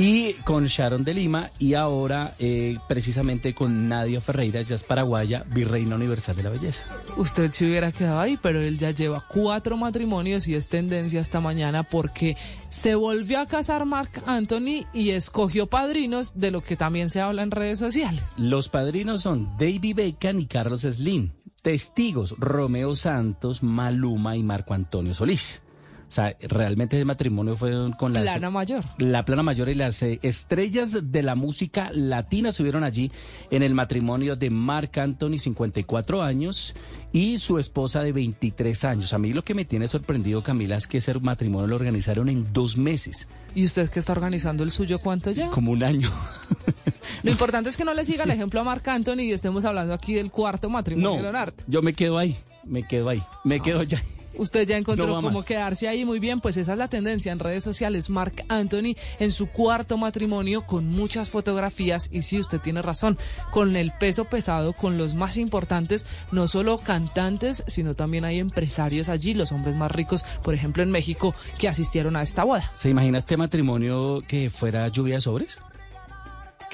Y con Sharon de Lima y ahora eh, precisamente con Nadia Ferreira, ya es paraguaya, virreina universal de la belleza. Usted se hubiera quedado ahí, pero él ya lleva cuatro matrimonios y es tendencia esta mañana porque se volvió a casar Mark Anthony y escogió padrinos de lo que también se habla en redes sociales. Los padrinos son David Beckham y Carlos Slim. Testigos, Romeo Santos, Maluma y Marco Antonio Solís. O sea, realmente ese matrimonio fueron con la Plana mayor. La plana mayor y las eh, estrellas de la música latina estuvieron allí en el matrimonio de Marc Anthony, 54 años, y su esposa de 23 años. A mí lo que me tiene sorprendido, Camila, es que ese matrimonio lo organizaron en dos meses. ¿Y usted que está organizando el suyo cuánto ya? Como un año. Lo importante es que no le siga el ejemplo a Marc Anthony y estemos hablando aquí del cuarto matrimonio No, de Leonardo. yo me quedo ahí, me quedo ahí, me quedo ya. Usted ya encontró No cómo quedarse ahí muy bien, pues esa es la tendencia en redes sociales. Mark Anthony en su cuarto matrimonio con muchas fotografías y sí, usted tiene razón, con el peso pesado, con los más importantes, no solo cantantes, sino también hay empresarios allí, los hombres más ricos, por ejemplo en México, que asistieron a esta boda. ¿Se imagina este matrimonio que fuera lluvia de sobres?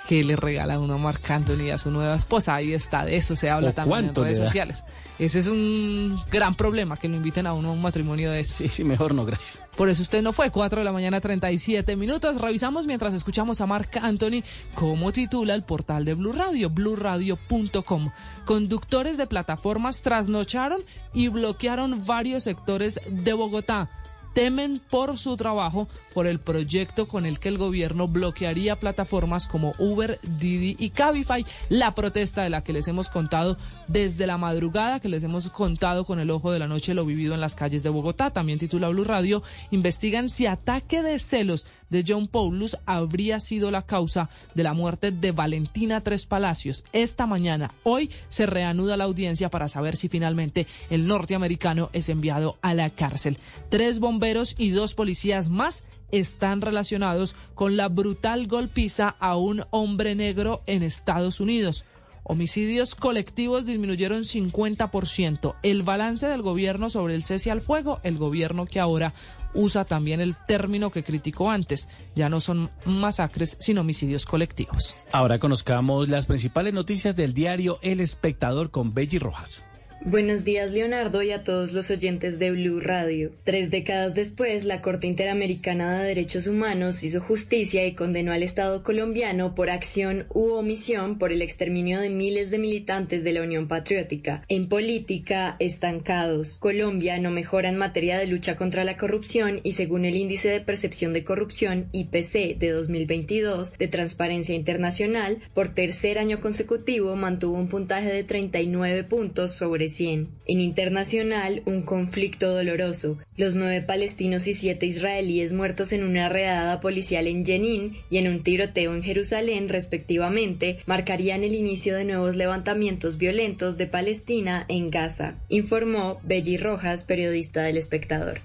Que le regala uno a Marc Anthony a su nueva esposa. Ahí está, de eso se habla ¿O también en redes sociales. Ese es un gran problema, que lo inviten a uno a un matrimonio de esos. Sí, sí, mejor no, gracias. Por eso usted no fue, 4 de la mañana 37 minutos. Revisamos mientras escuchamos a Marc Anthony cómo titula el portal de Blue Radio, bluradio.com. Conductores de plataformas trasnocharon y bloquearon varios sectores de Bogotá. Temen por su trabajo por el proyecto con el que el gobierno bloquearía plataformas como Uber, Didi y Cabify. La protesta de la que les hemos contado desde la madrugada, que les hemos contado con el ojo de la noche lo vivido en las calles de Bogotá. También titula Blue Radio. Investigan si ataque de celos de John Paulus habría sido la causa de la muerte de Valentina Tres Palacios. Esta mañana, hoy, se reanuda la audiencia para saber si finalmente el norteamericano es enviado a la cárcel. Tres bomberos y dos policías más están relacionados con la brutal golpiza a un hombre negro en Estados Unidos. Homicidios colectivos disminuyeron 50%. El balance del gobierno sobre el cese al fuego, el gobierno que ahora usa también el término que criticó antes. Ya no son masacres, sino homicidios colectivos. Ahora conozcamos las principales noticias del diario El Espectador con Belly Rojas. Buenos días, Leonardo, y a todos los oyentes de Blue Radio. Tres décadas después, la Corte Interamericana de Derechos Humanos hizo justicia y condenó al Estado colombiano por acción u omisión por el exterminio de miles de militantes de la Unión Patriótica. En política, estancados. Colombia no mejora en materia de lucha contra la corrupción y según el Índice de Percepción de Corrupción, IPC, de 2022, de Transparencia Internacional, por tercer año consecutivo mantuvo un puntaje de 39 puntos sobre 100. En internacional, un conflicto doloroso. Los nueve palestinos y siete israelíes muertos en una redada policial en Jenin y en un tiroteo en Jerusalén, respectivamente, marcarían el inicio de nuevos levantamientos violentos de Palestina en Gaza, informó Belly Rojas, periodista del Espectador.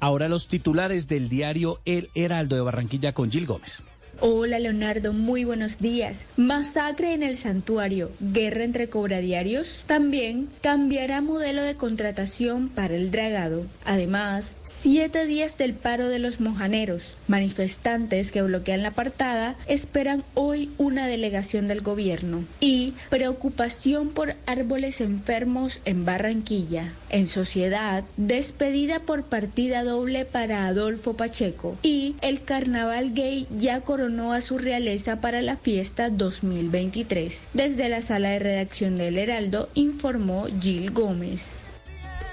Ahora los titulares del diario El Heraldo de Barranquilla con Gil Gómez. Hola Leonardo, muy buenos días. Masacre en el santuario, guerra entre cobradiarios. También cambiará modelo de contratación para el dragado. Además, siete días del paro de los mojaneros. Manifestantes que bloquean la apartada esperan hoy una delegación del gobierno. Y preocupación por árboles enfermos en Barranquilla. En sociedad, despedida por partida doble para Adolfo Pacheco. Y el carnaval gay ya coronó a su realeza para la fiesta 2023. Desde la sala de redacción del Heraldo informó Gil Gómez.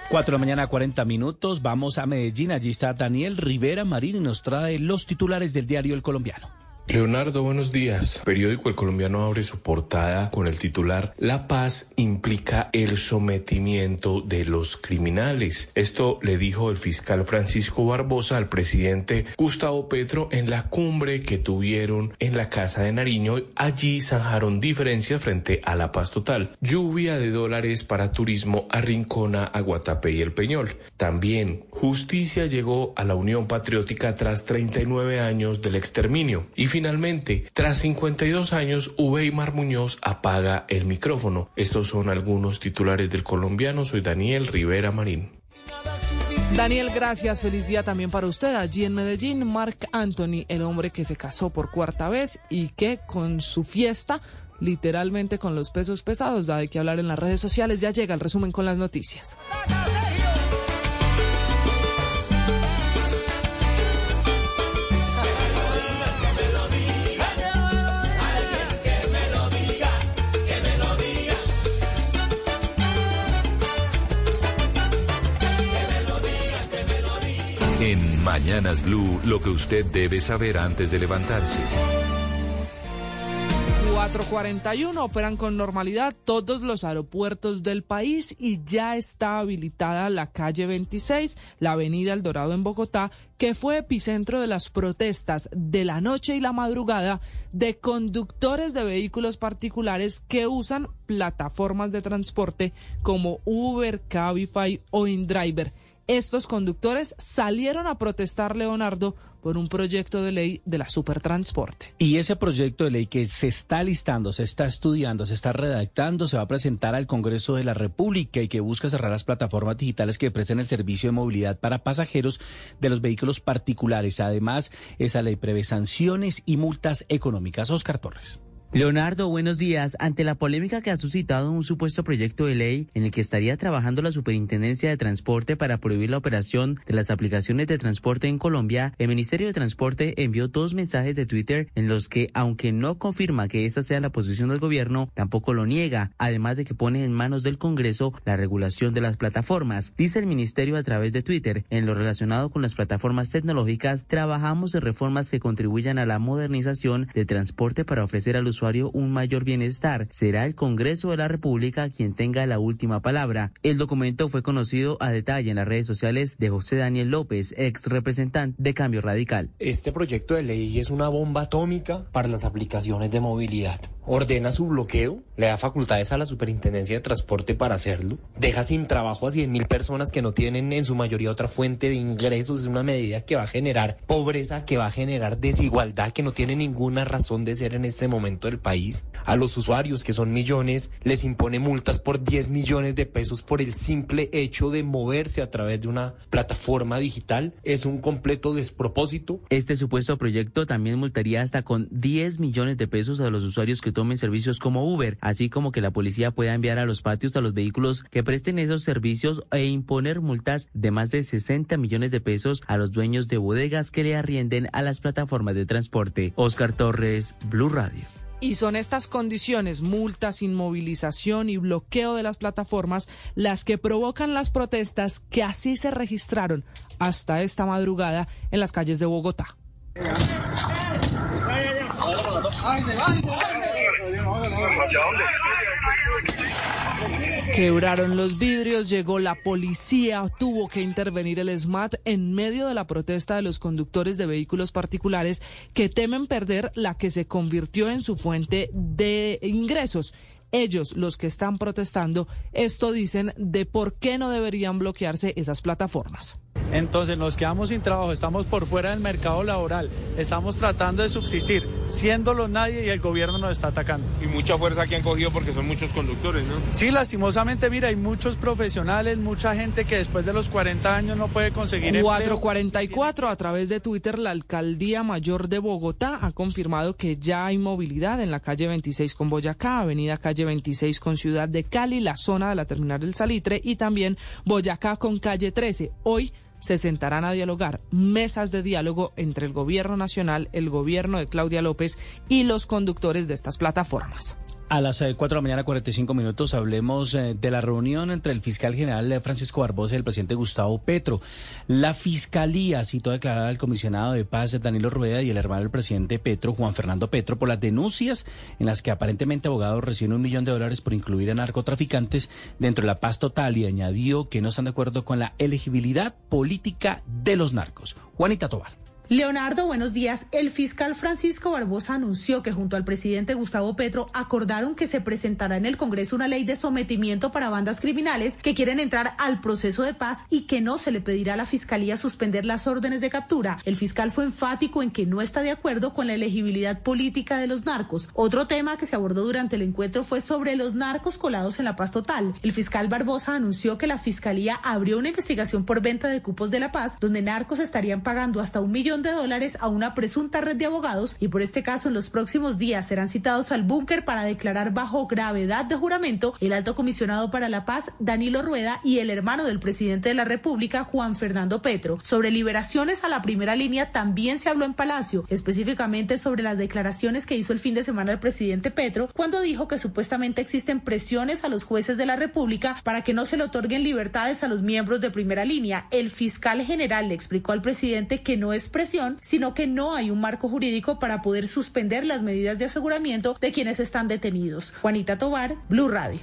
4 de la mañana, 40 minutos. Vamos a Medellín. Allí está Daniel Rivera Marín y nos trae los titulares del diario El Colombiano. Leonardo, buenos días. periódico El Colombiano abre su portada con el titular La paz implica el sometimiento de los criminales. Esto le dijo el fiscal Francisco Barbosa al presidente Gustavo Petro en la cumbre que tuvieron en la Casa de Nariño. Allí zanjaron diferencias frente a la paz total. Lluvia de dólares para turismo a Guatapé y el Peñol. También justicia llegó a la Unión Patriótica tras 39 años del exterminio. Finalmente, tras 52 años, Uweimar Muñoz apaga el micrófono. Estos son algunos titulares del colombiano. Soy Daniel Rivera Marín. Daniel, gracias. Feliz día también para usted. Allí en Medellín, Mark Anthony, el hombre que se casó por cuarta vez y que con su fiesta, literalmente con los pesos pesados, da de qué hablar en las redes sociales. Ya llega el resumen con las noticias. Mañanas Blue, lo que usted debe saber antes de levantarse. 441 operan con normalidad todos los aeropuertos del país y ya está habilitada la calle 26, la avenida El Dorado en Bogotá, que fue epicentro de las protestas de la noche y la madrugada de conductores de vehículos particulares que usan plataformas de transporte como Uber, Cabify o InDriver estos conductores salieron a protestar, Leonardo, por un proyecto de ley de la supertransporte. Y ese proyecto de ley que se está listando, se está estudiando, se está redactando, se va a presentar al Congreso de la República y que busca cerrar las plataformas digitales que presten el servicio de movilidad para pasajeros de los vehículos particulares. Además, esa ley prevé sanciones y multas económicas. Oscar Torres. Leonardo, buenos días. Ante la polémica que ha suscitado un supuesto proyecto de ley en el que estaría trabajando la Superintendencia de Transporte para prohibir la operación de las aplicaciones de transporte en Colombia, el Ministerio de Transporte envió dos mensajes de Twitter en los que, aunque no confirma que esa sea la posición del gobierno, tampoco lo niega, además de que pone en manos del Congreso la regulación de las plataformas. Dice el Ministerio a través de Twitter, en lo relacionado con las plataformas tecnológicas, trabajamos en reformas que contribuyan a la modernización de transporte para ofrecer a los un mayor bienestar. Será el Congreso de la República quien tenga la última palabra. El documento fue conocido a detalle en las redes sociales de José Daniel López, ex representante de Cambio Radical. Este proyecto de ley es una bomba atómica para las aplicaciones de movilidad ordena su bloqueo, le da facultades a la Superintendencia de Transporte para hacerlo, deja sin trabajo a 100 mil personas que no tienen en su mayoría otra fuente de ingresos, es una medida que va a generar pobreza, que va a generar desigualdad, que no tiene ninguna razón de ser en este momento del país. A los usuarios, que son millones, les impone multas por 10 millones de pesos por el simple hecho de moverse a través de una plataforma digital. Es un completo despropósito. Este supuesto proyecto también multaría hasta con 10 millones de pesos a los usuarios que tomen servicios como Uber, así como que la policía pueda enviar a los patios a los vehículos que presten esos servicios e imponer multas de más de 60 millones de pesos a los dueños de bodegas que le arrienden a las plataformas de transporte. Oscar Torres, Blue Radio. Y son estas condiciones, multas, inmovilización y bloqueo de las plataformas, las que provocan las protestas que así se registraron hasta esta madrugada en las calles de Bogotá. Quebraron los vidrios, llegó la policía, tuvo que intervenir el SMAT en medio de la protesta de los conductores de vehículos particulares que temen perder la que se convirtió en su fuente de ingresos ellos, los que están protestando, esto dicen de por qué no deberían bloquearse esas plataformas. Entonces nos quedamos sin trabajo, estamos por fuera del mercado laboral, estamos tratando de subsistir, siéndolo nadie y el gobierno nos está atacando. Y mucha fuerza que han cogido porque son muchos conductores, ¿no? Sí, lastimosamente, mira, hay muchos profesionales, mucha gente que después de los 40 años no puede conseguir 444 a través de Twitter, la alcaldía mayor de Bogotá ha confirmado que ya hay movilidad en la calle 26 con Boyacá, avenida calle 26 con Ciudad de Cali, la zona de la terminal del Salitre y también Boyacá con calle 13. Hoy se sentarán a dialogar mesas de diálogo entre el gobierno nacional, el gobierno de Claudia López y los conductores de estas plataformas. A las 4 eh, de la mañana, 45 minutos, hablemos eh, de la reunión entre el fiscal general Francisco Barbosa y el presidente Gustavo Petro. La fiscalía citó a declarar al comisionado de paz Danilo Rueda y el hermano del presidente Petro, Juan Fernando Petro, por las denuncias en las que aparentemente abogados reciben un millón de dólares por incluir a narcotraficantes dentro de la paz total y añadió que no están de acuerdo con la elegibilidad política de los narcos. Juanita Tobar. Leonardo, buenos días. El fiscal Francisco Barbosa anunció que junto al presidente Gustavo Petro acordaron que se presentará en el Congreso una ley de sometimiento para bandas criminales que quieren entrar al proceso de paz y que no se le pedirá a la fiscalía suspender las órdenes de captura. El fiscal fue enfático en que no está de acuerdo con la elegibilidad política de los narcos. Otro tema que se abordó durante el encuentro fue sobre los narcos colados en la paz total. El fiscal Barbosa anunció que la fiscalía abrió una investigación por venta de cupos de la paz donde narcos estarían pagando hasta un millón de dólares a una presunta red de abogados y por este caso en los próximos días serán citados al búnker para declarar bajo gravedad de juramento el alto comisionado para la paz Danilo Rueda y el hermano del presidente de la República Juan Fernando Petro. Sobre liberaciones a la primera línea también se habló en Palacio, específicamente sobre las declaraciones que hizo el fin de semana el presidente Petro cuando dijo que supuestamente existen presiones a los jueces de la República para que no se le otorguen libertades a los miembros de primera línea. El fiscal general le explicó al presidente que no es presión sino que no hay un marco jurídico para poder suspender las medidas de aseguramiento de quienes están detenidos. Juanita Tobar, Blue Radio.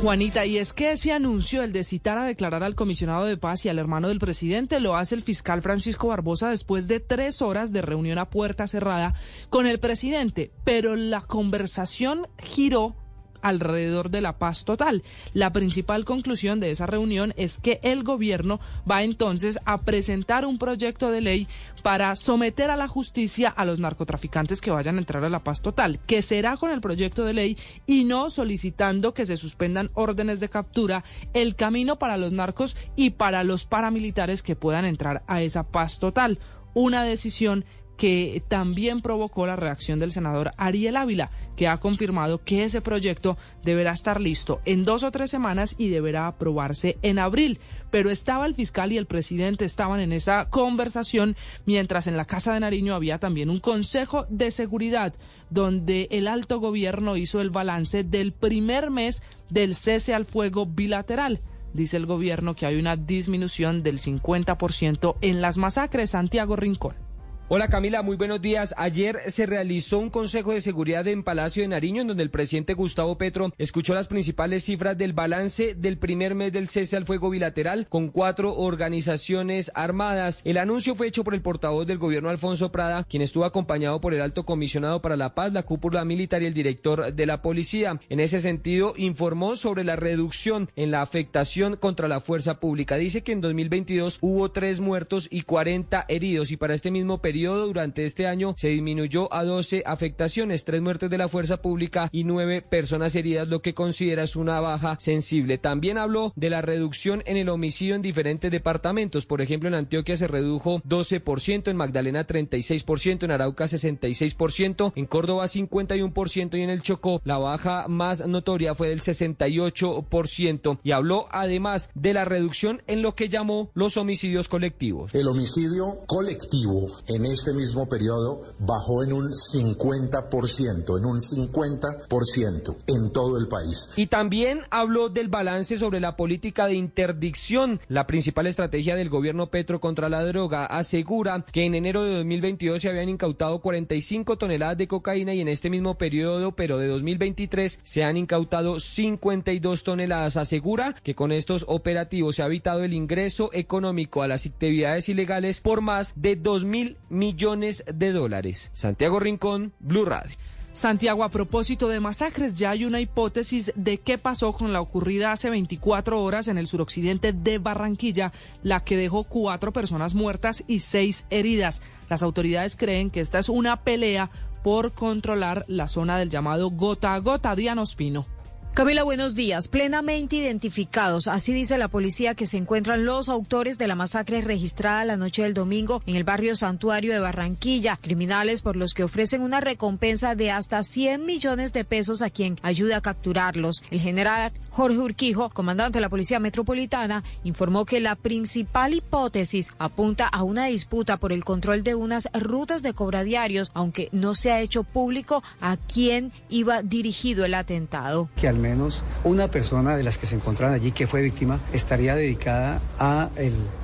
Juanita, y es que ese anuncio, el de citar a declarar al comisionado de paz y al hermano del presidente, lo hace el fiscal Francisco Barbosa después de tres horas de reunión a puerta cerrada con el presidente. Pero la conversación giró alrededor de la paz total. La principal conclusión de esa reunión es que el gobierno va entonces a presentar un proyecto de ley para someter a la justicia a los narcotraficantes que vayan a entrar a la paz total, que será con el proyecto de ley y no solicitando que se suspendan órdenes de captura, el camino para los narcos y para los paramilitares que puedan entrar a esa paz total. Una decisión que también provocó la reacción del senador Ariel Ávila, que ha confirmado que ese proyecto deberá estar listo en dos o tres semanas y deberá aprobarse en abril. Pero estaba el fiscal y el presidente estaban en esa conversación, mientras en la Casa de Nariño había también un consejo de seguridad donde el alto gobierno hizo el balance del primer mes del cese al fuego bilateral dice el gobierno que hay una disminución del 50% en las masacres. Santiago Rincón. Hola Camila, muy buenos días. Ayer se realizó un Consejo de Seguridad en Palacio de Nariño en donde el presidente Gustavo Petro escuchó las principales cifras del balance del primer mes del cese al fuego bilateral con cuatro organizaciones armadas. El anuncio fue hecho por el portavoz del gobierno Alfonso Prada, quien estuvo acompañado por el alto comisionado para la paz, la cúpula militar y el director de la policía. En ese sentido, informó sobre la reducción en la afectación contra la fuerza pública. Dice que en 2022 hubo tres muertos y 40 heridos y para este mismo periodo durante este año se disminuyó a 12 afectaciones, tres muertes de la fuerza pública y nueve personas heridas, lo que considera es una baja sensible. También habló de la reducción en el homicidio en diferentes departamentos. Por ejemplo, en Antioquia se redujo 12%, en Magdalena 36%, en Arauca 66%, en Córdoba 51% y en el Chocó la baja más notoria fue del 68%. Y habló además de la reducción en lo que llamó los homicidios colectivos. El homicidio colectivo en este mismo periodo bajó en un 50%, en un 50% en todo el país. Y también habló del balance sobre la política de interdicción. La principal estrategia del gobierno Petro contra la droga asegura que en enero de 2022 se habían incautado 45 toneladas de cocaína y en este mismo periodo, pero de 2023, se han incautado 52 toneladas. Asegura que con estos operativos se ha evitado el ingreso económico a las actividades ilegales por más de 2 mil millones de dólares. Santiago Rincón, Blue Radio. Santiago, a propósito de masacres, ya hay una hipótesis de qué pasó con la ocurrida hace 24 horas en el suroccidente de Barranquilla, la que dejó cuatro personas muertas y seis heridas. Las autoridades creen que esta es una pelea por controlar la zona del llamado gota a gota. Diana Ospino. Camila, buenos días. Plenamente identificados, así dice la policía, que se encuentran los autores de la masacre registrada la noche del domingo en el barrio Santuario de Barranquilla. Criminales por los que ofrecen una recompensa de hasta 100 millones de pesos a quien ayude a capturarlos. El general Jorge Urquijo, comandante de la Policía Metropolitana, informó que la principal hipótesis apunta a una disputa por el control de unas rutas de cobradiarios, aunque no se ha hecho público a quién iba dirigido el atentado menos una persona de las que se encontraban allí que fue víctima estaría dedicada a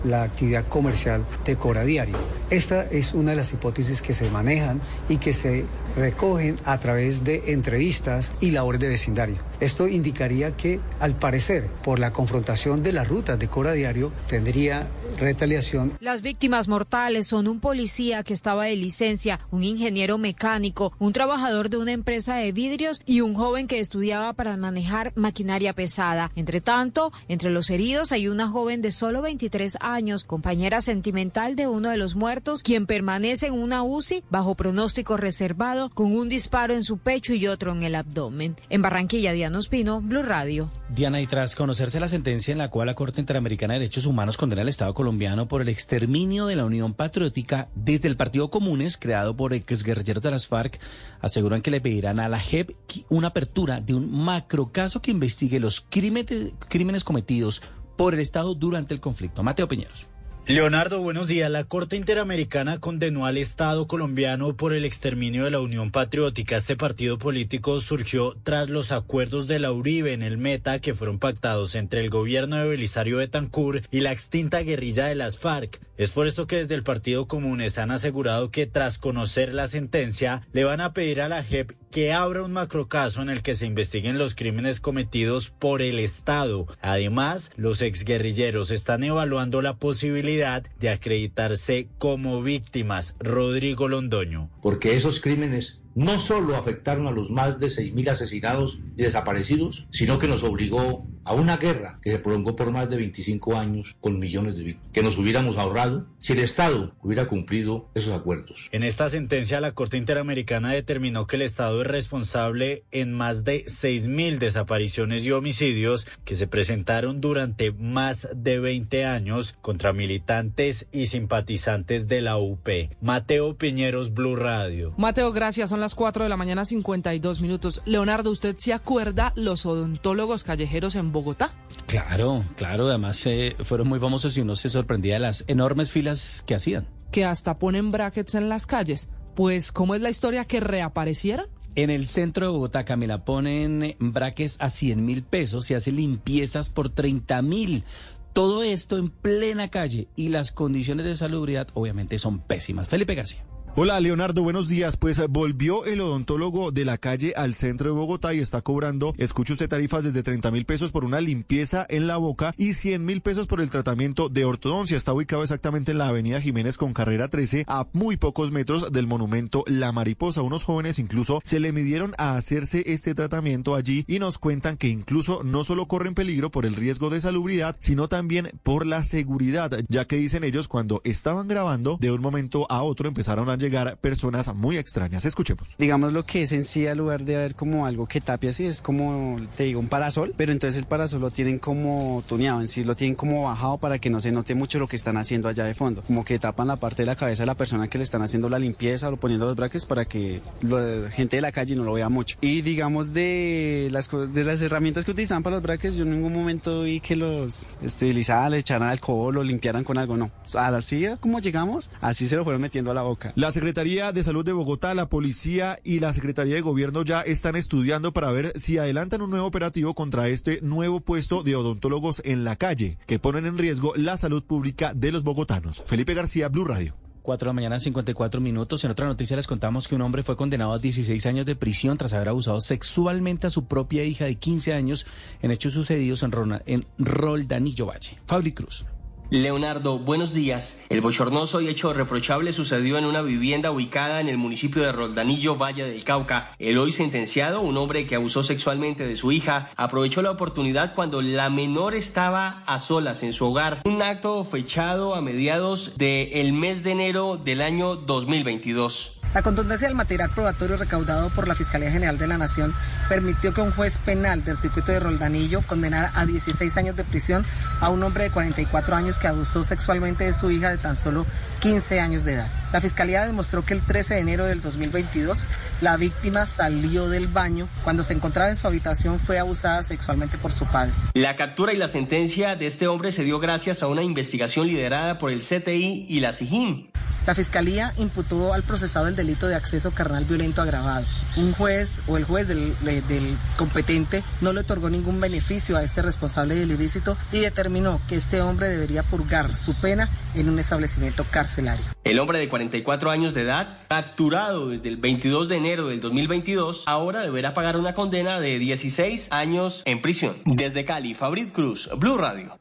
la actividad comercial de cobra diario. Esta es una de las hipótesis que se manejan y que se recogen a través de entrevistas y labores de vecindario. Esto indicaría que, al parecer, por la confrontación de las rutas de cobra diario, tendría retaliación. Las víctimas mortales son un policía que estaba de licencia, un ingeniero mecánico, un trabajador de una empresa de vidrios y un joven que estudiaba para manejar maquinaria pesada. Entre tanto, entre los heridos hay una joven de solo 23 años, compañera sentimental de uno de los muertos, quien permanece en una UCI bajo pronóstico reservado con un disparo en su pecho y otro en el abdomen. En Barranquilla, Diana Ospino, Blue Radio. Diana, y tras conocerse la sentencia en la cual la Corte Interamericana de Derechos Humanos condena al Estado colombiano por el exterminio de la Unión Patriótica desde el Partido Comunes, creado por exguerrilleros de las FARC, aseguran que le pedirán a la JEP una apertura de un macrocaso que investigue los crímenes, crímenes cometidos por el Estado durante el conflicto. Mateo Piñeros. Leonardo, buenos días. La Corte Interamericana condenó al Estado colombiano por el exterminio de la Unión Patriótica. Este partido político surgió tras los acuerdos de la Uribe en el Meta que fueron pactados entre el gobierno de Belisario Betancourt y la extinta guerrilla de las FARC. Es por esto que desde el Partido Comunes han asegurado que tras conocer la sentencia le van a pedir a la JEP que abra un macrocaso en el que se investiguen los crímenes cometidos por el Estado. Además, los exguerrilleros están evaluando la posibilidad de acreditarse como víctimas. Rodrigo Londoño. Porque esos crímenes no solo afectaron a los más de 6.000 asesinados y desaparecidos, sino que nos obligó a una guerra que se prolongó por más de 25 años con millones de víctimas, que nos hubiéramos ahorrado si el Estado hubiera cumplido esos acuerdos. En esta sentencia, la Corte Interamericana determinó que el Estado es responsable en más de 6.000 desapariciones y homicidios que se presentaron durante más de 20 años contra militantes y simpatizantes de la UP. Mateo Piñeros, Blue Radio. Mateo, gracias. Son las 4 de la mañana, 52 minutos. Leonardo, ¿usted se acuerda los odontólogos callejeros en Bogotá? Claro, claro. Además, eh, fueron muy famosos y uno se sorprendía de las enormes filas que hacían. Que hasta ponen brackets en las calles. Pues, ¿cómo es la historia que reaparecieron? En el centro de Bogotá, Camila, ponen brackets a 100 mil pesos y hacen limpiezas por 30 mil. Todo esto en plena calle y las condiciones de salubridad obviamente son pésimas. Felipe García. Hola Leonardo, buenos días. Pues volvió el odontólogo de la calle al centro de Bogotá y está cobrando, escuche usted, tarifas desde 30 mil pesos por una limpieza en la boca y 100 mil pesos por el tratamiento de ortodoncia. Está ubicado exactamente en la avenida Jiménez con carrera 13 a muy pocos metros del monumento La Mariposa. Unos jóvenes incluso se le midieron a hacerse este tratamiento allí y nos cuentan que incluso no solo corren peligro por el riesgo de salubridad, sino también por la seguridad, ya que dicen ellos cuando estaban grabando, de un momento a otro empezaron a llegar personas muy extrañas. Escuchemos. Digamos lo que es en sí, al lugar de haber como algo que tape así, es como, te digo, un parasol, pero entonces el parasol lo tienen como tuneado en sí, lo tienen como bajado para que no se note mucho lo que están haciendo allá de fondo. Como que tapan la parte de la cabeza de la persona que le están haciendo la limpieza o poniendo los brackets para que la gente de la calle no lo vea mucho. Y digamos de las, de las herramientas que utilizan para los brackets, yo en ningún momento vi que los esterilizaran, le echaran alcohol o limpiaran con algo, no. A la silla, como llegamos, así se lo fueron metiendo a la boca. La Secretaría de Salud de Bogotá, la Policía y la Secretaría de Gobierno ya están estudiando para ver si adelantan un nuevo operativo contra este nuevo puesto de odontólogos en la calle, que ponen en riesgo la salud pública de los bogotanos. Felipe García, Blue Radio. 4 de la mañana, 54 minutos. En otra noticia les contamos que un hombre fue condenado a 16 años de prisión tras haber abusado sexualmente a su propia hija de 15 años en hechos sucedidos en, Roldanillo Valle. Fabri Cruz. Leonardo, buenos días. El bochornoso y hecho reprochable sucedió en una vivienda ubicada en el municipio de Roldanillo, Valle del Cauca. El hoy sentenciado, un hombre que abusó sexualmente de su hija, aprovechó la oportunidad cuando la menor estaba a solas en su hogar. Un acto fechado a mediados del mes de enero del año 2022. La contundencia del material probatorio recaudado por la Fiscalía General de la Nación permitió que un juez penal del circuito de Roldanillo condenara a 16 años de prisión a un hombre de 44 años que abusó sexualmente de su hija de tan solo 15 años de edad. La Fiscalía demostró que el 13 de enero del 2022 la víctima salió del baño. Cuando se encontraba en su habitación fue abusada sexualmente por su padre. La captura y la sentencia de este hombre se dio gracias a una investigación liderada por el CTI y la SIGIN. La Fiscalía imputó al procesado el delito de acceso carnal violento agravado. Un juez o el juez del, del, competente no le otorgó ningún beneficio a este responsable del ilícito y determinó que este hombre debería purgar su pena en un establecimiento carcelario. El hombre de 44 años de edad, capturado desde el 22 de enero del 2022, ahora deberá pagar una condena de 16 años en prisión. Desde Cali, Fabrit Cruz, Blue Radio.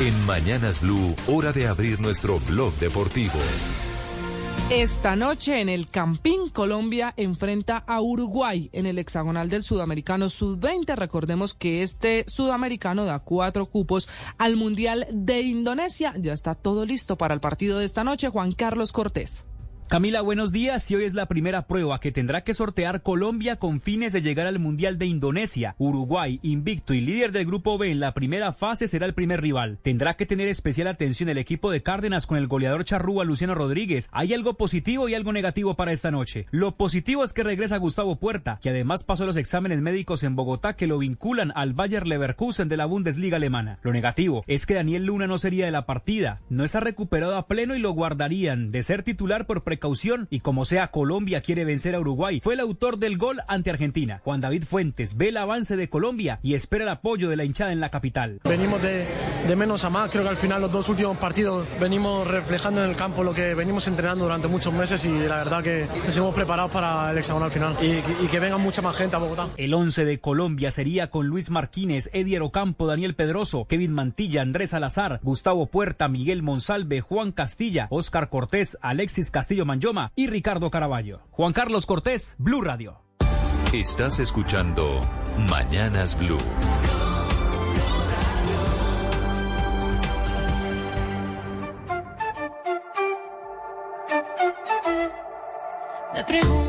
En Mañanas Blue, hora de abrir nuestro blog deportivo. Esta noche en el Campín, Colombia enfrenta a Uruguay en el hexagonal del Sudamericano Sub-20. Recordemos que este sudamericano da cuatro cupos al Mundial de Indonesia. Ya está todo listo para el partido de esta noche. Juan Carlos Cortés. Camila, buenos días. Y hoy es la primera prueba que tendrá que sortear Colombia con fines de llegar al Mundial de Indonesia. Uruguay, invicto y líder del Grupo B en la primera fase, será el primer rival. Tendrá que tener especial atención el equipo de Cárdenas con el goleador charrúa Luciano Rodríguez. Hay algo positivo y algo negativo para esta noche. Lo positivo es que regresa Gustavo Puerta, que además pasó los exámenes médicos en Bogotá que lo vinculan al Bayer Leverkusen de la Bundesliga alemana. Lo negativo es que Daniel Luna no sería de la partida. No está recuperado a pleno y lo guardarían de ser titular por precaución y como sea Colombia quiere vencer a Uruguay. Fue el autor del gol ante Argentina. Juan David Fuentes ve el avance de Colombia y espera el apoyo de la hinchada en la capital. Venimos de, de menos a más, creo que al final los dos últimos partidos venimos reflejando en el campo lo que venimos entrenando durante muchos meses y la verdad que nos hemos preparado para el hexagonal final y, y que venga mucha más gente a Bogotá. El 11 de Colombia sería con Luis Martínez, Edier Ocampo, Daniel Pedroso, Kevin Mantilla, Andrés Salazar, Gustavo Puerta, Miguel Monsalve, Juan Castilla, Oscar Cortés, Alexis Castillo Manyoma y Ricardo Caraballo. Juan Carlos Cortés, Blue Radio. Estás escuchando Mañanas Blue. Me pregunto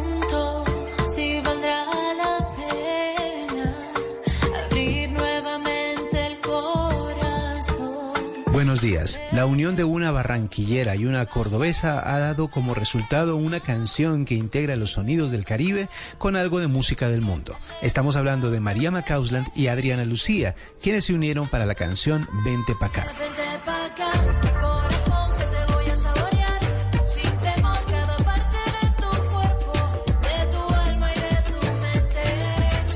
Días. La unión de una barranquillera y una cordobesa ha dado como resultado una canción que integra los sonidos del Caribe con algo de música del mundo. Estamos hablando de María Macausland y Adriana Lucía, quienes se unieron para la canción Vente pa' acá.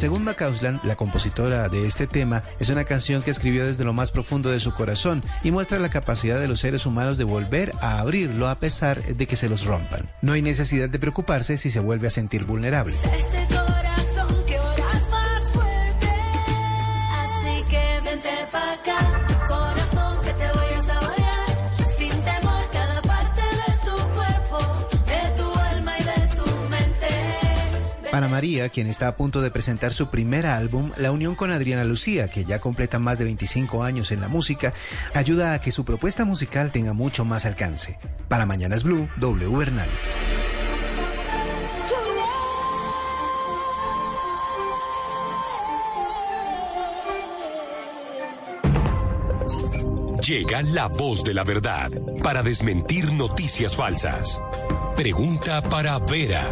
Según Macausland, la compositora de este tema, es una canción que escribió desde lo más profundo de su corazón y muestra la capacidad de los seres humanos de volver a abrirlo a pesar de que se los rompan. No hay necesidad de preocuparse si se vuelve a sentir vulnerable. Para María, quien está a punto de presentar su primer álbum, la unión con Adriana Lucía, que ya completa más de 25 años en la música, ayuda a que su propuesta musical tenga mucho más alcance. Para Mañanas Blue, W Bernal. Llega la voz de la verdad para desmentir noticias falsas. Pregunta para Vera.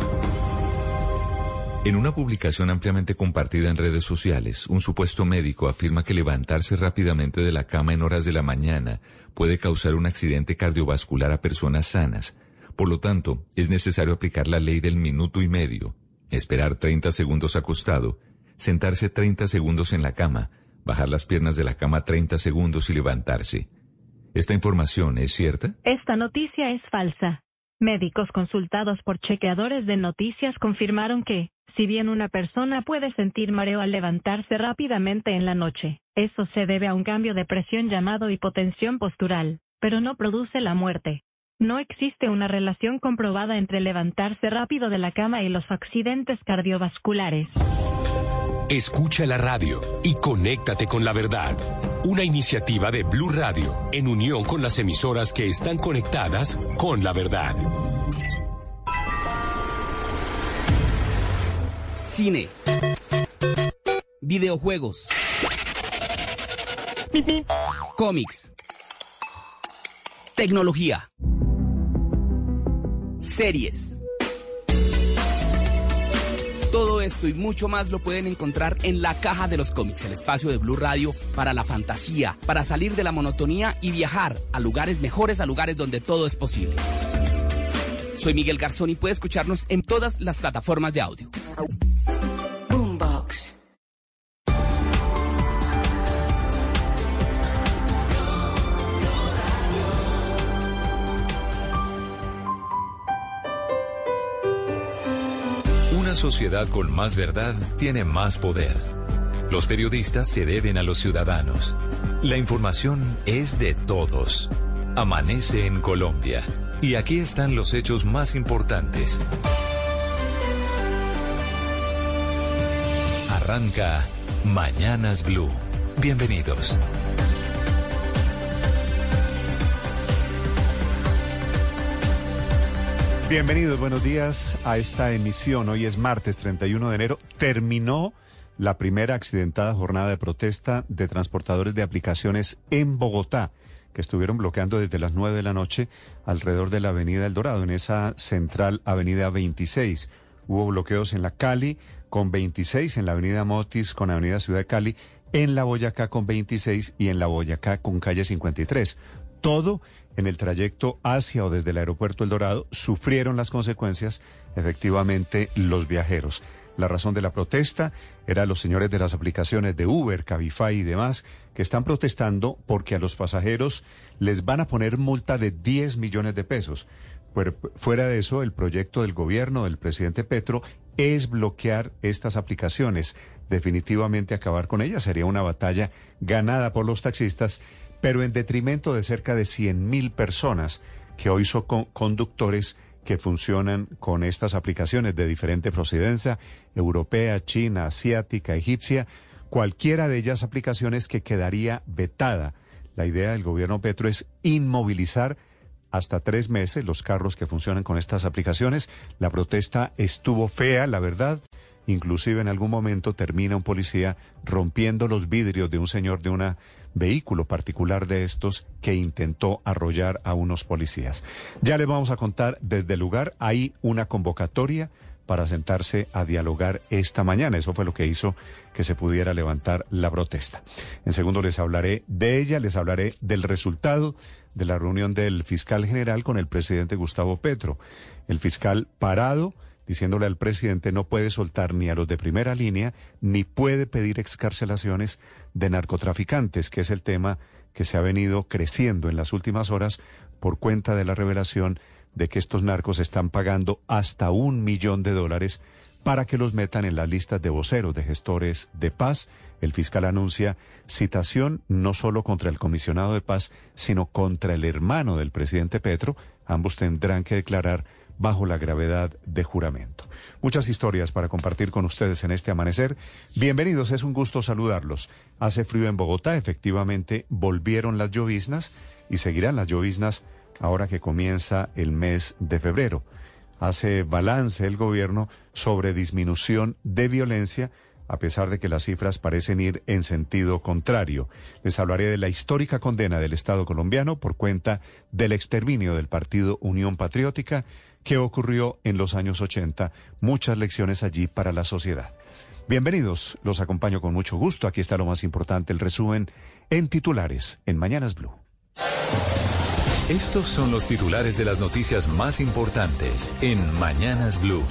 En una publicación ampliamente compartida en redes sociales, un supuesto médico afirma que levantarse rápidamente de la cama en horas de la mañana puede causar un accidente cardiovascular a personas sanas. Por lo tanto, es necesario aplicar la ley del minuto y medio, esperar 30 segundos acostado, sentarse 30 segundos en la cama, bajar las piernas de la cama 30 segundos y levantarse. ¿Esta información es cierta? Esta noticia es falsa. Médicos consultados por chequeadores de noticias confirmaron que, si bien una persona puede sentir mareo al levantarse rápidamente en la noche, eso se debe a un cambio de presión llamado hipotensión postural, pero no produce la muerte. No existe una relación comprobada entre levantarse rápido de la cama y los accidentes cardiovasculares. Escucha la radio y conéctate con la verdad. Una iniciativa de Blue Radio en unión con las emisoras que están conectadas con la verdad. Cine. Videojuegos. Cómics. Tecnología. Series. Todo esto y mucho más lo pueden encontrar en la caja de los cómics, el espacio de Blue Radio para la fantasía, para salir de la monotonía y viajar a lugares mejores, a lugares donde todo es posible. Soy Miguel Garzón y puede escucharnos en todas las plataformas de audio. Boombox. Una sociedad con más verdad tiene más poder. Los periodistas se deben a los ciudadanos. La información es de todos. Amanece en Colombia. Y aquí están los hechos más importantes. Arranca Mañanas Blue. Bienvenidos. Bienvenidos, buenos días a esta emisión. Hoy es martes 31 de enero. Terminó la primera accidentada jornada de protesta de transportadores de aplicaciones en Bogotá, que estuvieron bloqueando desde las 9 de la noche alrededor de la Avenida El Dorado, en esa central Avenida 26. Hubo bloqueos en la Cali con 26, en la Avenida Motis con Avenida Ciudad de Cali, en la Boyacá con 26 y en la Boyacá con calle 53. Todo en el trayecto hacia o desde el aeropuerto El Dorado sufrieron las consecuencias efectivamente los viajeros. La razón de la protesta era los señores de las aplicaciones de Uber, Cabify y demás que están protestando porque a los pasajeros les van a poner multa de 10 millones de pesos. Fuer- Fuera de eso, el proyecto del gobierno del presidente Petro es bloquear estas aplicaciones. Definitivamente acabar con ellas sería una batalla ganada por los taxistas, pero en detrimento de cerca de 100 mil personas que hoy son con- conductores que funcionan con estas aplicaciones de diferente procedencia, europea, china, asiática, egipcia, cualquiera de ellas aplicaciones que quedaría vetada. La idea del gobierno Petro es inmovilizar hasta tres meses los carros que funcionan con estas aplicaciones. La protesta estuvo fea, la verdad. Inclusive en algún momento termina un policía rompiendo los vidrios de un señor de un vehículo particular de estos que intentó arrollar a unos policías. Ya les vamos a contar desde el lugar, hay una convocatoria para sentarse a dialogar esta mañana. Eso fue lo que hizo que se pudiera levantar la protesta. En segundo les hablaré de ella, les hablaré del resultado de la reunión del fiscal general con el presidente Gustavo Petro. El fiscal parado diciéndole al presidente no puede soltar ni a los de primera línea ni puede pedir excarcelaciones de narcotraficantes, que es el tema que se ha venido creciendo en las últimas horas por cuenta de la revelación de que estos narcos están pagando hasta un millón de dólares para que los metan en las listas de voceros de gestores de paz. El fiscal anuncia citación no solo contra el comisionado de paz, sino contra el hermano del presidente Petro. Ambos tendrán que declarar bajo la gravedad de juramento. Muchas historias para compartir con ustedes en este amanecer. Bienvenidos, es un gusto saludarlos. Hace frío en Bogotá, efectivamente volvieron las lloviznas y seguirán las lloviznas ahora que comienza el mes de febrero. Hace balance el gobierno sobre disminución de violencia a pesar de que las cifras parecen ir en sentido contrario. Les hablaré de la histórica condena del Estado colombiano por cuenta del exterminio del partido Unión Patriótica que ocurrió en los años 80. Muchas lecciones allí para la sociedad. Bienvenidos, los acompaño con mucho gusto. Aquí está lo más importante, el resumen en titulares en Mañanas Blue. Estos son los titulares de las noticias más importantes en Mañanas Blue.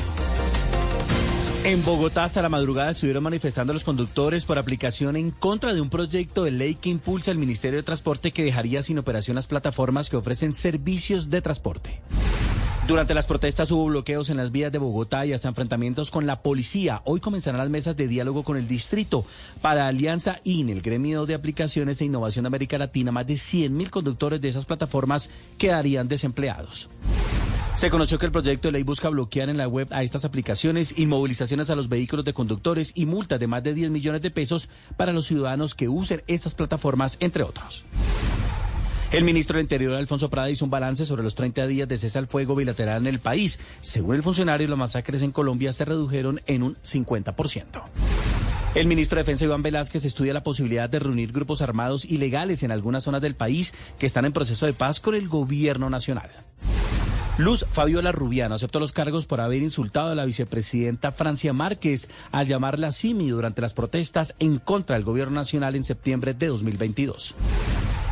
En Bogotá hasta la madrugada estuvieron manifestando los conductores por aplicación en contra de un proyecto de ley que impulsa el Ministerio de Transporte que dejaría sin operación las plataformas que ofrecen servicios de transporte. Durante las protestas hubo bloqueos en las vías de Bogotá y hasta enfrentamientos con la policía. Hoy comenzarán las mesas de diálogo con el distrito. Para Alianza IN, el gremio de aplicaciones e innovación de América Latina, más de 100 mil conductores de esas plataformas quedarían desempleados. Se conoció que el proyecto de ley busca bloquear en la web a estas aplicaciones, inmovilizaciones a los vehículos de conductores y multas de más de 10 millones de pesos para los ciudadanos que usen estas plataformas, entre otros. El ministro del Interior, Alfonso Prada, hizo un balance sobre los 30 días de cese al fuego bilateral en el país. Según el funcionario, las masacres en Colombia se redujeron en un 50%. El ministro de Defensa, Iván Velázquez, estudia la posibilidad de reunir grupos armados ilegales en algunas zonas del país que están en proceso de paz con el gobierno nacional. Luz Fabiola Rubiano aceptó los cargos por haber insultado a la vicepresidenta Francia Márquez al llamarla Simi durante las protestas en contra del gobierno nacional en septiembre de 2022.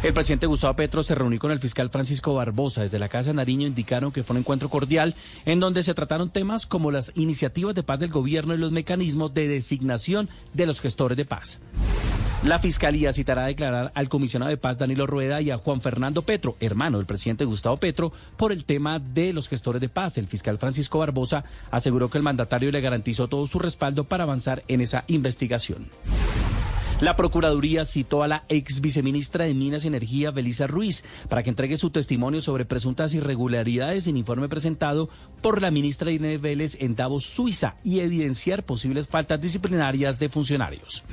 El presidente Gustavo Petro se reunió con el fiscal Francisco Barbosa. Desde la Casa de Nariño indicaron que fue un encuentro cordial en donde se trataron temas como las iniciativas de paz del gobierno y los mecanismos de designación de los gestores de paz. La fiscalía citará a declarar al comisionado de paz Danilo Rueda y a Juan Fernando Petro, hermano del presidente Gustavo Petro, por el tema de los gestores de paz. El fiscal Francisco Barbosa aseguró que el mandatario le garantizó todo su respaldo para avanzar en esa investigación. La Procuraduría citó a la ex viceministra de Minas y Energía, Belisa Ruiz, para que entregue su testimonio sobre presuntas irregularidades en informe presentado por la ministra Inés Vélez en Davos, Suiza, y evidenciar posibles faltas disciplinarias de funcionarios.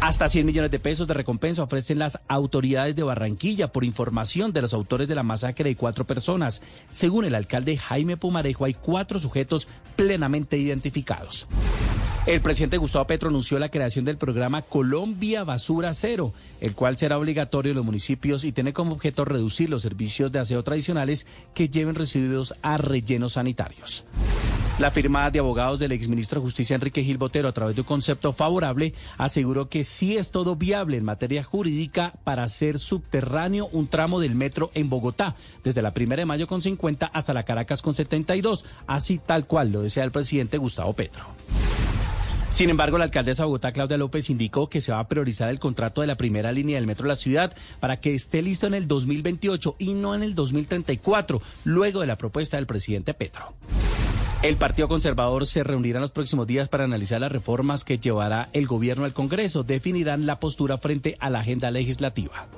Hasta 100 millones de pesos de recompensa ofrecen las autoridades de Barranquilla por información de los autores de la masacre de cuatro personas. Según el alcalde Jaime Pumarejo, hay cuatro sujetos plenamente identificados. El presidente Gustavo Petro anunció la creación del programa Colombia Basura Cero, el cual será obligatorio en los municipios y tiene como objeto reducir los servicios de aseo tradicionales que lleven residuos a rellenos sanitarios. La firma de abogados del exministro de Justicia Enrique Gil Botero, a través de un concepto favorable, aseguró que sí es todo viable en materia jurídica para hacer subterráneo un tramo del metro en Bogotá, desde la primera de mayo con 50 hasta la Caracas con 72, así tal cual lo desea el presidente Gustavo Petro. Sin embargo, la alcaldesa de Bogotá, Claudia López, indicó que se va a priorizar el contrato de la primera línea del metro de la ciudad para que esté listo en el 2028 y no en el 2034, luego de la propuesta del presidente Petro. El Partido Conservador se reunirá en los próximos días para analizar las reformas que llevará el gobierno al Congreso. Definirán la postura frente a la agenda legislativa.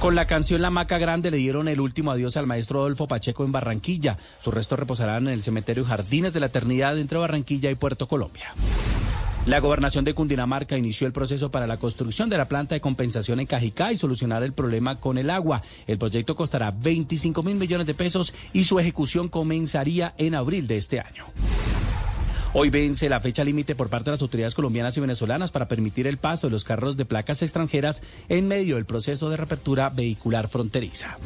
Con la canción La Maca Grande le dieron el último adiós al maestro Adolfo Pacheco en Barranquilla. Sus restos reposarán en el cementerio Jardines de la Eternidad entre Barranquilla y Puerto Colombia. La gobernación de Cundinamarca inició el proceso para la construcción de la planta de compensación en Cajicá y solucionar el problema con el agua. El proyecto costará 25 mil millones de pesos y su ejecución comenzaría en abril de este año. Hoy vence la fecha límite por parte de las autoridades colombianas y venezolanas para permitir el paso de los carros de placas extranjeras en medio del proceso de reapertura vehicular fronteriza.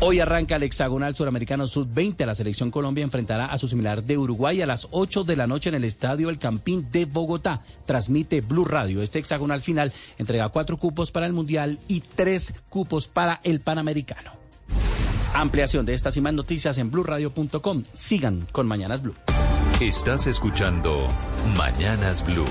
Hoy arranca el hexagonal suramericano sub-20. La selección Colombia enfrentará a su similar de Uruguay a las 8 de la noche en el estadio El Campín de Bogotá. Transmite Blue Radio. Este hexagonal final entrega cuatro cupos para el Mundial y tres cupos para el Panamericano. Ampliación de estas y más noticias en blurradio.com. Sigan con Mañanas Blue. Estás escuchando Mañanas Blue.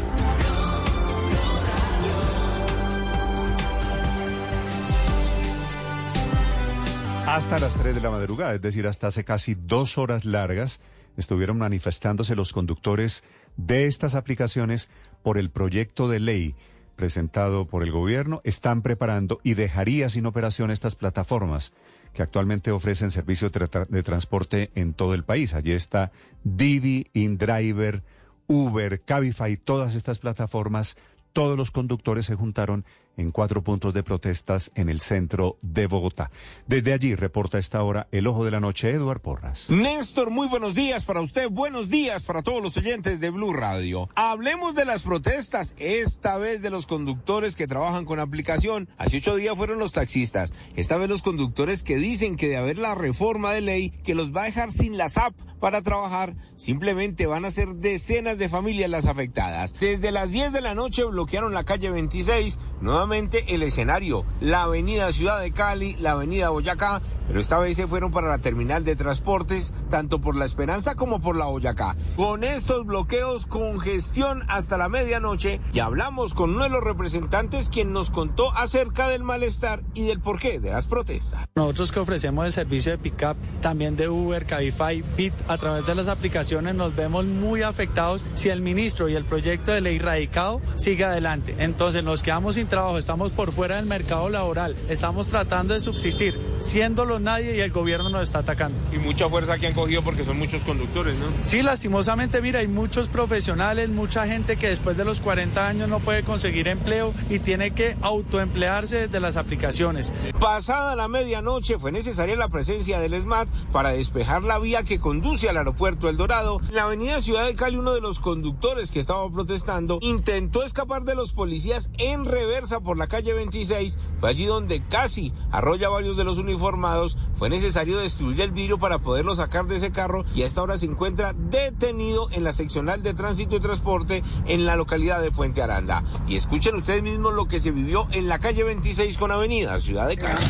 Hasta las 3 de la madrugada, es decir, hasta hace casi dos horas largas, estuvieron manifestándose los conductores de estas aplicaciones por el proyecto de ley presentado por el gobierno. Están preparando y dejaría sin operación estas plataformas que actualmente ofrecen servicios de, tra- de transporte en todo el país. Allí está Didi, InDriver, Uber, Cabify, todas estas plataformas. Todos los conductores se juntaron en cuatro puntos de protestas en el centro de Bogotá. Desde allí reporta esta hora el ojo de la noche, Eduard Porras. Néstor, muy buenos días para usted, buenos días para todos los oyentes de Blue Radio. Hablemos de las protestas, esta vez de los conductores que trabajan con aplicación. Hace ocho días fueron los taxistas, esta vez los conductores que dicen que de haber la reforma de ley que los va a dejar sin las app para trabajar, simplemente van a ser decenas de familias las afectadas. Desde las 10 de la noche bloquearon la calle 26, nuevamente el escenario, la avenida Ciudad de Cali, la avenida Boyacá, pero esta vez se fueron para la terminal de transportes, tanto por La Esperanza como por la Boyacá. Con estos bloqueos, congestión hasta la medianoche, y hablamos con uno de los representantes quien nos contó acerca del malestar y del porqué de las protestas. Nosotros que ofrecemos el servicio de pickup, también de Uber, Cabify, Bit, a través de las aplicaciones nos vemos muy afectados si el ministro y el proyecto de ley radicado sigue adelante. Entonces nos quedamos sin trabajo trabajo, estamos por fuera del mercado laboral, estamos tratando de subsistir, siéndolo nadie y el gobierno nos está atacando. Y mucha fuerza que han cogido porque son muchos conductores, ¿no? Sí, lastimosamente, mira, hay muchos profesionales, mucha gente que después de los 40 años no puede conseguir empleo y tiene que autoemplearse desde las aplicaciones. Pasada la medianoche fue necesaria la presencia del SMAT para despejar la vía que conduce al aeropuerto El Dorado. En la avenida Ciudad de Cali, uno de los conductores que estaba protestando intentó escapar de los policías en reversa por la calle 26. Fue allí donde casi arrolla varios de los uniformados. Fue necesario destruir el vidrio para poderlo sacar de ese carro y a esta hora se encuentra detenido en la seccional de tránsito y transporte en la localidad de Puente Aranda. Y escuchen ustedes mismos lo que se vivió en la calle 26 con Avenida Ciudad de Cali.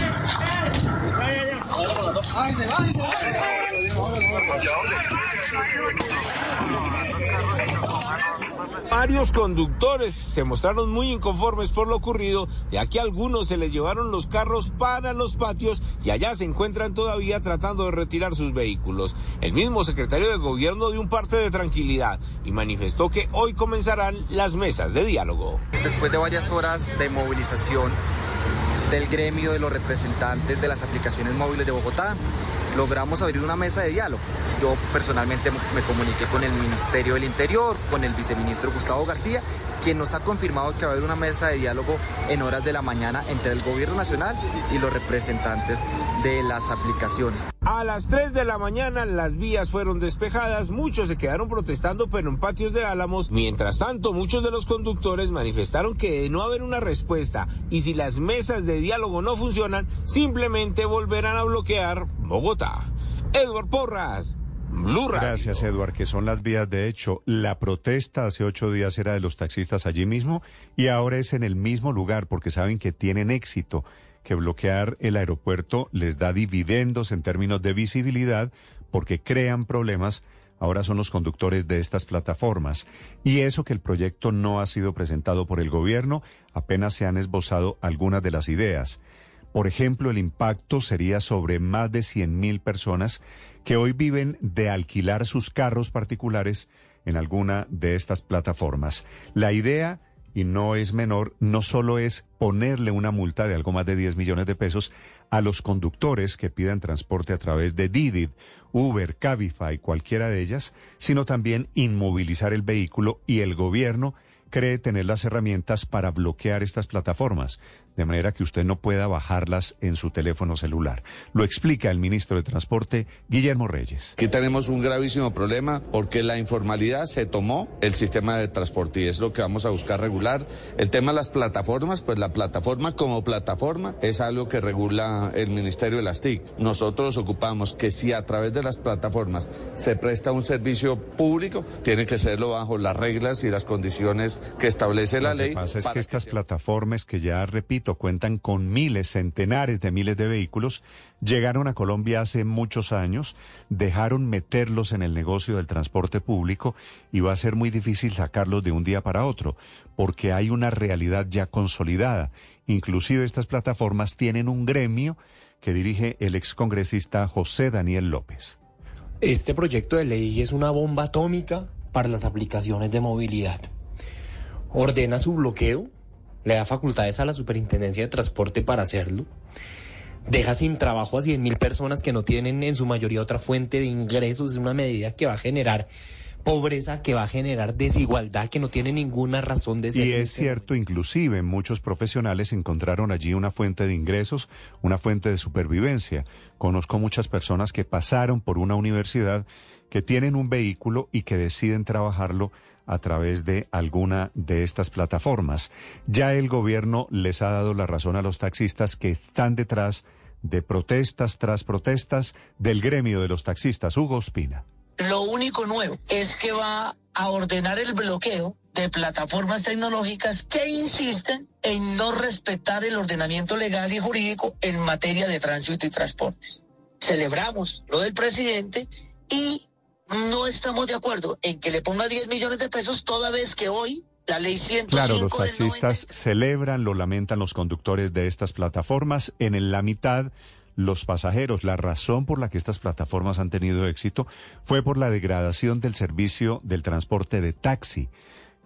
Varios conductores se mostraron muy inconformes por lo ocurrido, ya que algunos se les llevaron los carros para los patios y allá se encuentran todavía tratando de retirar sus vehículos. El mismo secretario de gobierno dio un parte de tranquilidad y manifestó que hoy comenzarán las mesas de diálogo. Después de varias horas de movilización del gremio de los representantes de las aplicaciones móviles de Bogotá, logramos abrir una mesa de diálogo. Yo personalmente me comuniqué con el Ministerio del Interior, con el viceministro Gustavo García, quien nos ha confirmado que va a haber una mesa de diálogo en horas de la mañana entre el gobierno nacional y los representantes de las aplicaciones. A las 3 de la mañana las vías fueron despejadas, muchos se quedaron protestando pero en patios de Álamos. Mientras tanto, muchos de los conductores manifestaron que de no haber una respuesta y si las mesas de diálogo no funcionan, simplemente volverán a bloquear Bogotá. Edward Porras, Blue. Gracias, Edward, que son las vías de hecho. La protesta hace ocho días era de los taxistas allí mismo y ahora es en el mismo lugar porque saben que tienen éxito, que bloquear el aeropuerto les da dividendos en términos de visibilidad porque crean problemas. Ahora son los conductores de estas plataformas. Y eso que el proyecto no ha sido presentado por el gobierno, apenas se han esbozado algunas de las ideas. Por ejemplo, el impacto sería sobre más de 100.000 personas que hoy viven de alquilar sus carros particulares en alguna de estas plataformas. La idea, y no es menor, no solo es ponerle una multa de algo más de 10 millones de pesos a los conductores que pidan transporte a través de Didi, Uber, Cabify, cualquiera de ellas, sino también inmovilizar el vehículo y el gobierno cree tener las herramientas para bloquear estas plataformas, de manera que usted no pueda bajarlas en su teléfono celular. Lo explica el ministro de Transporte, Guillermo Reyes. Aquí tenemos un gravísimo problema porque la informalidad se tomó el sistema de transporte y es lo que vamos a buscar regular. El tema de las plataformas, pues la plataforma como plataforma es algo que regula el Ministerio de las TIC. Nosotros ocupamos que si a través de las plataformas se presta un servicio público, tiene que serlo bajo las reglas y las condiciones que establece la Lo que ley. pasa es que estas plataformas que ya repito cuentan con miles, centenares de miles de vehículos, llegaron a Colombia hace muchos años, dejaron meterlos en el negocio del transporte público y va a ser muy difícil sacarlos de un día para otro, porque hay una realidad ya consolidada. Inclusive estas plataformas tienen un gremio que dirige el excongresista José Daniel López. Este proyecto de ley es una bomba atómica para las aplicaciones de movilidad. Ordena su bloqueo, le da facultades a la Superintendencia de Transporte para hacerlo, deja sin trabajo a 100.000 personas que no tienen en su mayoría otra fuente de ingresos, es una medida que va a generar pobreza, que va a generar desigualdad, que no tiene ninguna razón de ser. Y es este cierto, inclusive muchos profesionales encontraron allí una fuente de ingresos, una fuente de supervivencia. Conozco muchas personas que pasaron por una universidad, que tienen un vehículo y que deciden trabajarlo a través de alguna de estas plataformas. Ya el gobierno les ha dado la razón a los taxistas que están detrás de protestas tras protestas del gremio de los taxistas. Hugo Espina. Lo único nuevo es que va a ordenar el bloqueo de plataformas tecnológicas que insisten en no respetar el ordenamiento legal y jurídico en materia de tránsito y transportes. Celebramos lo del presidente y no estamos de acuerdo en que le ponga 10 millones de pesos toda vez que hoy la ley 105 Claro, los taxistas celebran, lo lamentan los conductores de estas plataformas. En la mitad, los pasajeros. La razón por la que estas plataformas han tenido éxito fue por la degradación del servicio del transporte de taxi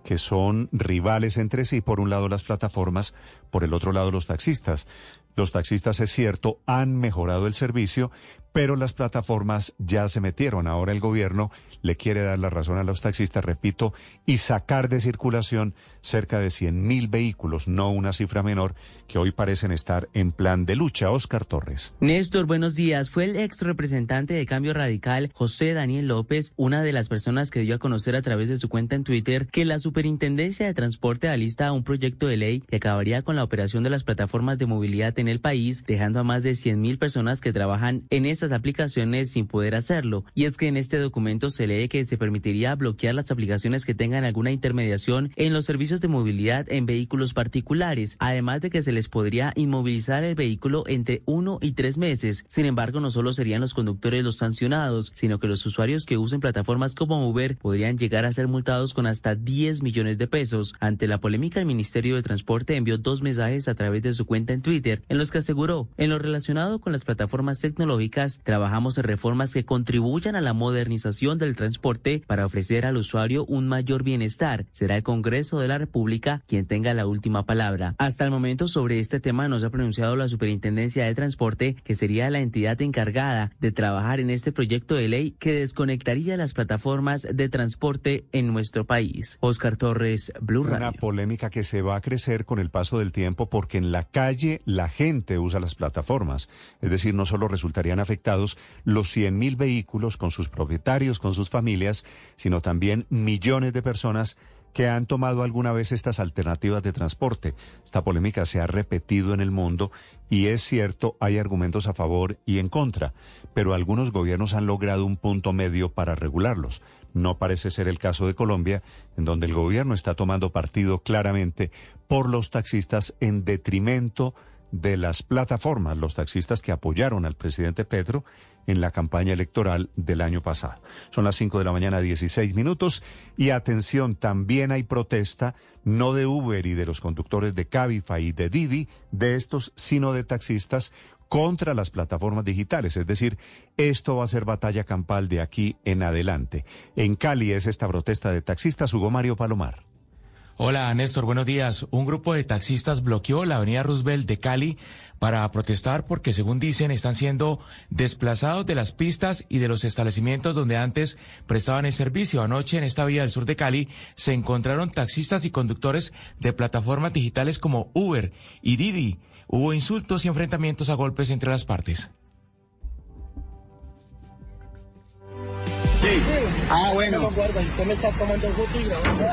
que son rivales entre sí, por un lado las plataformas, por el otro lado los taxistas. Los taxistas, es cierto, han mejorado el servicio, pero las plataformas ya se metieron. Ahora el gobierno le quiere dar la razón a los taxistas, repito, y sacar de circulación cerca de 100.000 vehículos, no una cifra menor, que hoy parecen estar en plan de lucha. Oscar Torres. Néstor, buenos días. Fue el ex representante de Cambio Radical, José Daniel López, una de las personas que dio a conocer a través de su cuenta en Twitter que la Superintendencia de Transporte alista un proyecto de ley que acabaría con la operación de las plataformas de movilidad en el país, dejando a más de 100.000 personas que trabajan en estas aplicaciones sin poder hacerlo. Y es que en este documento se lee que se permitiría bloquear las aplicaciones que tengan alguna intermediación en los servicios de movilidad en vehículos particulares, además de que se podría inmovilizar el vehículo entre uno y tres meses. Sin embargo, no solo serían los conductores los sancionados, sino que los usuarios que usen plataformas como Uber podrían llegar a ser multados con hasta 10 millones de pesos. Ante la polémica, el Ministerio de Transporte envió dos mensajes a través de su cuenta en Twitter, en los que aseguró, en lo relacionado con las plataformas tecnológicas, trabajamos en reformas que contribuyan a la modernización del transporte para ofrecer al usuario un mayor bienestar. Será el Congreso de la República quien tenga la última palabra. Hasta el momento sobre este tema no se ha pronunciado la Superintendencia de Transporte, que sería la entidad encargada de trabajar en este proyecto de ley que desconectaría las plataformas de transporte en nuestro país. Oscar Torres, Blue Radio. Una polémica que se va a crecer con el paso del tiempo porque en la calle la gente usa las plataformas. Es decir, no solo resultarían afectados los 100.000 vehículos con sus propietarios, con sus familias, sino también millones de personas que han tomado alguna vez estas alternativas de transporte. Esta polémica se ha repetido en el mundo y es cierto, hay argumentos a favor y en contra, pero algunos gobiernos han logrado un punto medio para regularlos. No parece ser el caso de Colombia, en donde el gobierno está tomando partido claramente por los taxistas en detrimento de las plataformas, los taxistas que apoyaron al presidente Petro en la campaña electoral del año pasado. Son las 5 de la mañana, 16 minutos. Y atención, también hay protesta, no de Uber y de los conductores de Cabify y de Didi, de estos, sino de taxistas contra las plataformas digitales. Es decir, esto va a ser batalla campal de aquí en adelante. En Cali es esta protesta de taxistas, Hugo Mario Palomar. Hola Néstor, buenos días. Un grupo de taxistas bloqueó la avenida Roosevelt de Cali para protestar porque, según dicen, están siendo desplazados de las pistas y de los establecimientos donde antes prestaban el servicio. Anoche en esta vía del sur de Cali se encontraron taxistas y conductores de plataformas digitales como Uber y Didi. Hubo insultos y enfrentamientos a golpes entre las partes. Ah, bueno. Usted me está tomando y grabando.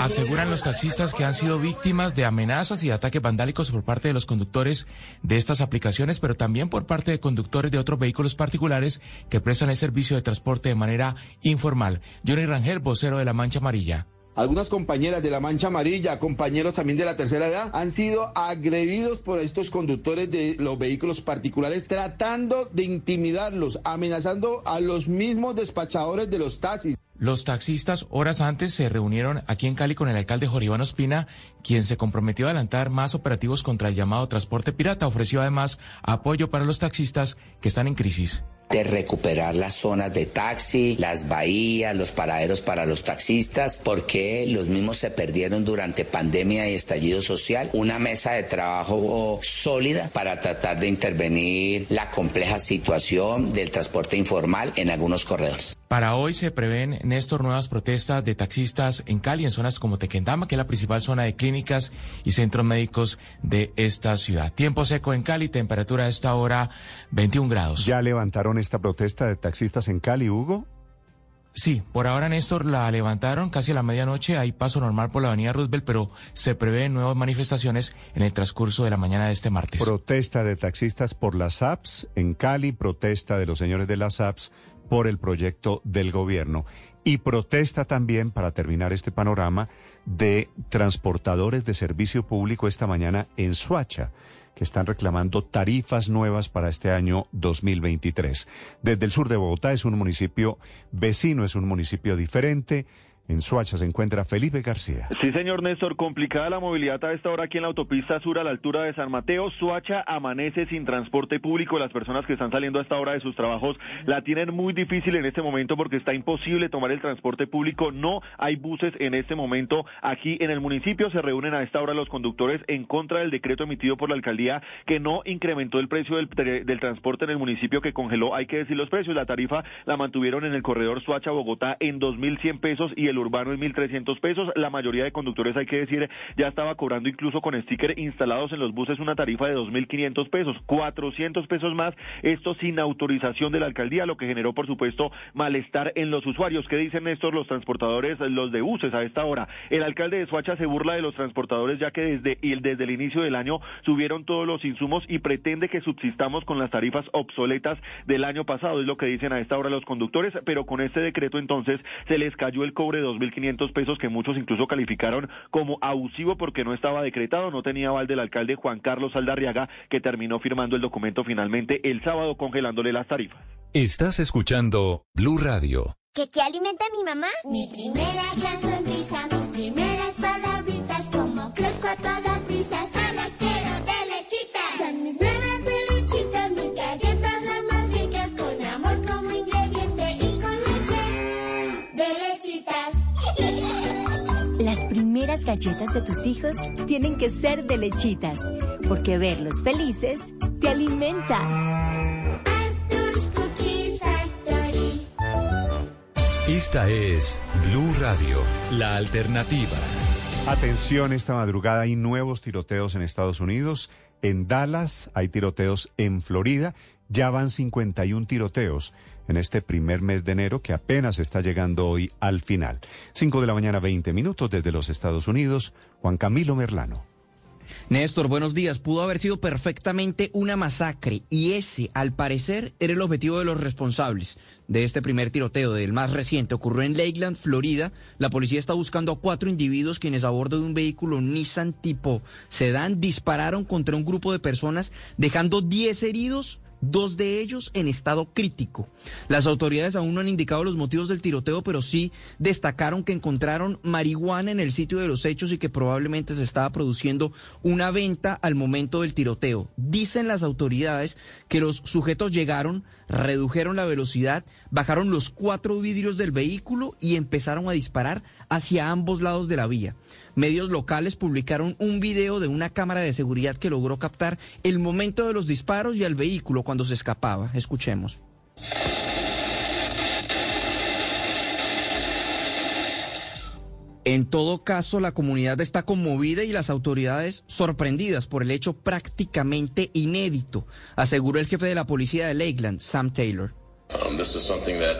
Aseguran los taxistas que han sido víctimas de amenazas y ataques vandálicos por parte de los conductores de estas aplicaciones, pero también por parte de conductores de otros vehículos particulares que prestan el servicio de transporte de manera informal. Johnny Rangel, vocero de la Mancha Amarilla. Algunas compañeras de la Mancha Amarilla, compañeros también de la tercera edad, han sido agredidos por estos conductores de los vehículos particulares, tratando de intimidarlos, amenazando a los mismos despachadores de los taxis. Los taxistas horas antes se reunieron aquí en Cali con el alcalde Joribano Espina, quien se comprometió a adelantar más operativos contra el llamado transporte pirata. Ofreció además apoyo para los taxistas que están en crisis de recuperar las zonas de taxi, las bahías, los paraderos para los taxistas, porque los mismos se perdieron durante pandemia y estallido social. Una mesa de trabajo sólida para tratar de intervenir la compleja situación del transporte informal en algunos corredores. Para hoy se prevén, Néstor, nuevas protestas de taxistas en Cali, en zonas como Tequendama, que es la principal zona de clínicas y centros médicos de esta ciudad. Tiempo seco en Cali, temperatura a esta hora 21 grados. ¿Ya levantaron esta protesta de taxistas en Cali, Hugo? Sí, por ahora, Néstor, la levantaron casi a la medianoche. Hay paso normal por la avenida Roosevelt, pero se prevén nuevas manifestaciones en el transcurso de la mañana de este martes. Protesta de taxistas por las apps en Cali, protesta de los señores de las apps por el proyecto del gobierno y protesta también, para terminar este panorama, de transportadores de servicio público esta mañana en Suacha, que están reclamando tarifas nuevas para este año 2023. Desde el sur de Bogotá es un municipio vecino, es un municipio diferente En Suacha se encuentra Felipe García. Sí, señor Néstor, complicada la movilidad a esta hora aquí en la autopista sur a la altura de San Mateo. Suacha amanece sin transporte público. Las personas que están saliendo a esta hora de sus trabajos la tienen muy difícil en este momento porque está imposible tomar el transporte público. No hay buses en este momento aquí en el municipio. Se reúnen a esta hora los conductores en contra del decreto emitido por la alcaldía que no incrementó el precio del, del transporte en el municipio, que congeló, hay que decir los precios. La tarifa la mantuvieron en el corredor Suacha-Bogotá en 2.100 pesos y el urbano en 1.300 pesos. La mayoría de conductores, hay que decir, ya estaba cobrando incluso con sticker instalados en los buses una tarifa de 2.500 pesos, 400 pesos más, esto sin autorización de la alcaldía, lo que generó, por supuesto, malestar en los usuarios. ¿Qué dicen estos los transportadores, los de buses a esta hora? El alcalde de Suacha se burla de los transportadores ya que desde, desde el inicio del año subieron todos los insumos y pretende que subsistamos con las tarifas obsoletas del año pasado, es lo que dicen a esta hora los conductores, pero con este decreto entonces se les cayó el cobre de 2.500 pesos que muchos incluso calificaron como abusivo porque no estaba decretado, no tenía aval del alcalde Juan Carlos Aldarriaga que terminó firmando el documento finalmente el sábado congelándole las tarifas. Estás escuchando Blue Radio. ¿Qué, qué alimenta mi mamá? Mi primera gran sonrisa, mis primeras palabritas, como crezco a toda Las primeras galletas de tus hijos tienen que ser de lechitas, porque verlos felices te alimenta. Arthur's Cookies Factory. Esta es Blue Radio, la alternativa. Atención, esta madrugada hay nuevos tiroteos en Estados Unidos. En Dallas hay tiroteos en Florida. Ya van 51 tiroteos en este primer mes de enero que apenas está llegando hoy al final. 5 de la mañana, 20 minutos desde los Estados Unidos. Juan Camilo Merlano. Néstor, buenos días. Pudo haber sido perfectamente una masacre y ese, al parecer, era el objetivo de los responsables de este primer tiroteo, del más reciente. Ocurrió en Lakeland, Florida. La policía está buscando a cuatro individuos quienes a bordo de un vehículo Nissan tipo sedán dispararon contra un grupo de personas, dejando 10 heridos dos de ellos en estado crítico. Las autoridades aún no han indicado los motivos del tiroteo, pero sí destacaron que encontraron marihuana en el sitio de los hechos y que probablemente se estaba produciendo una venta al momento del tiroteo. Dicen las autoridades que los sujetos llegaron, redujeron la velocidad, bajaron los cuatro vidrios del vehículo y empezaron a disparar hacia ambos lados de la vía. Medios locales publicaron un video de una cámara de seguridad que logró captar el momento de los disparos y al vehículo cuando se escapaba. Escuchemos. En todo caso, la comunidad está conmovida y las autoridades sorprendidas por el hecho prácticamente inédito, aseguró el jefe de la policía de Lakeland, Sam Taylor. Um, this is something that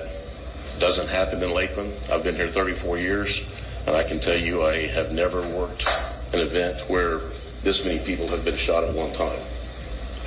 doesn't happen in Lakeland. I've been here 34 years, and I can tell you I have never worked an event where this many people have been shot at one time,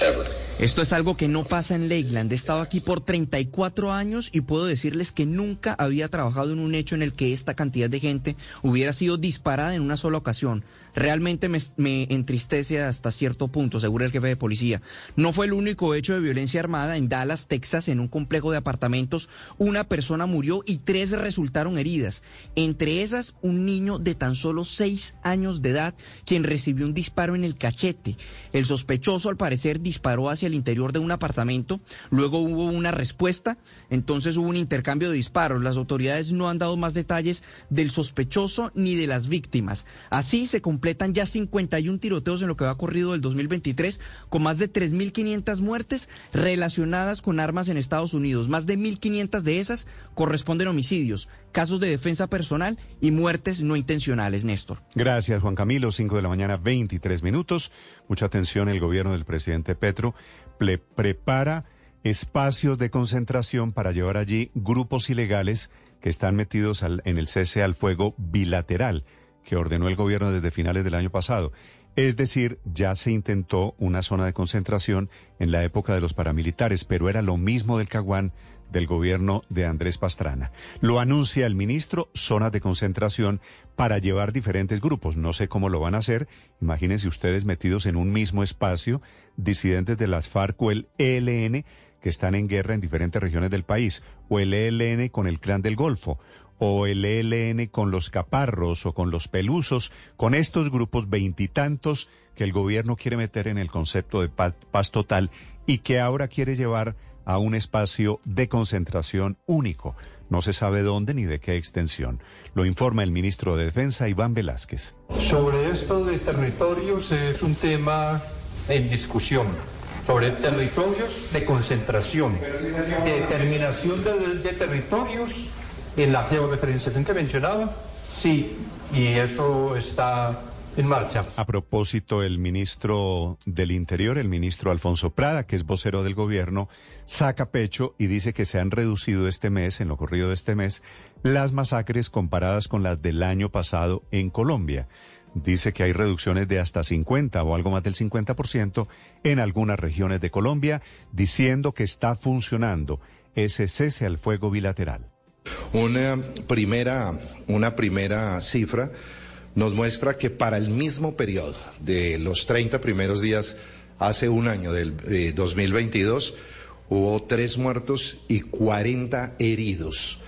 ever. Esto es algo que no pasa en Lakeland. He estado aquí por 34 años y puedo decirles que nunca había trabajado en un hecho en el que esta cantidad de gente hubiera sido disparada en una sola ocasión. Realmente me, entristece hasta cierto punto, asegura el jefe de policía. No fue el único hecho de violencia armada en Dallas, Texas, en un complejo de apartamentos. Una persona murió y tres resultaron heridas. Entre esas, un niño de tan solo seis años de edad, quien recibió un disparo en el cachete. El sospechoso, al parecer, disparó hacia el interior de un apartamento. Luego hubo una respuesta. Entonces hubo un intercambio de disparos. Las autoridades no han dado más detalles del sospechoso ni de las víctimas. Así se completan ya 51 tiroteos en lo que va corrido del 2023, con más de 3.500 muertes relacionadas con armas en Estados Unidos. Más de 1.500 de esas corresponden a homicidios, casos de defensa personal y muertes no intencionales, Néstor. Gracias, Juan Camilo. 5 de la mañana, 23 minutos. Mucha atención, el gobierno del presidente Petro prepara espacios de concentración para llevar allí grupos ilegales que están metidos al, en el cese al fuego bilateral que ordenó el gobierno desde finales del año pasado. Es decir, ya se intentó una zona de concentración en la época de los paramilitares, pero era lo mismo del Caguán del gobierno de Andrés Pastrana. Lo anuncia el ministro, zonas de concentración para llevar diferentes grupos. No sé cómo lo van a hacer. Imagínense ustedes metidos en un mismo espacio, disidentes de las FARC o el ELN que están en guerra en diferentes regiones del país, o el ELN con el clan del Golfo, o el ELN con los caparros o con los pelusos, con estos grupos veintitantos que el gobierno quiere meter en el concepto de paz, total y que ahora quiere llevar a un espacio de concentración único. No se sabe dónde ni de qué extensión. Lo informa el ministro de Defensa, Iván Velázquez. Sobre esto de territorios es un tema en discusión. Sobre territorios de concentración, determinación de, de territorios en la georreferenciación que mencionaba, sí, y eso está en marcha. A propósito, el ministro del Interior, el ministro Alfonso Prada, que es vocero del gobierno, saca pecho y dice que se han reducido este mes, en lo corrido de este mes, las masacres comparadas con las del año pasado en Colombia. Dice que hay reducciones de hasta 50 o algo más del 50% en algunas regiones de Colombia, diciendo que está funcionando ese cese al fuego bilateral. Una primera, una primera cifra nos muestra que para el mismo periodo de los 30 primeros días hace un año del eh, 2022 hubo tres muertos y 40 heridos.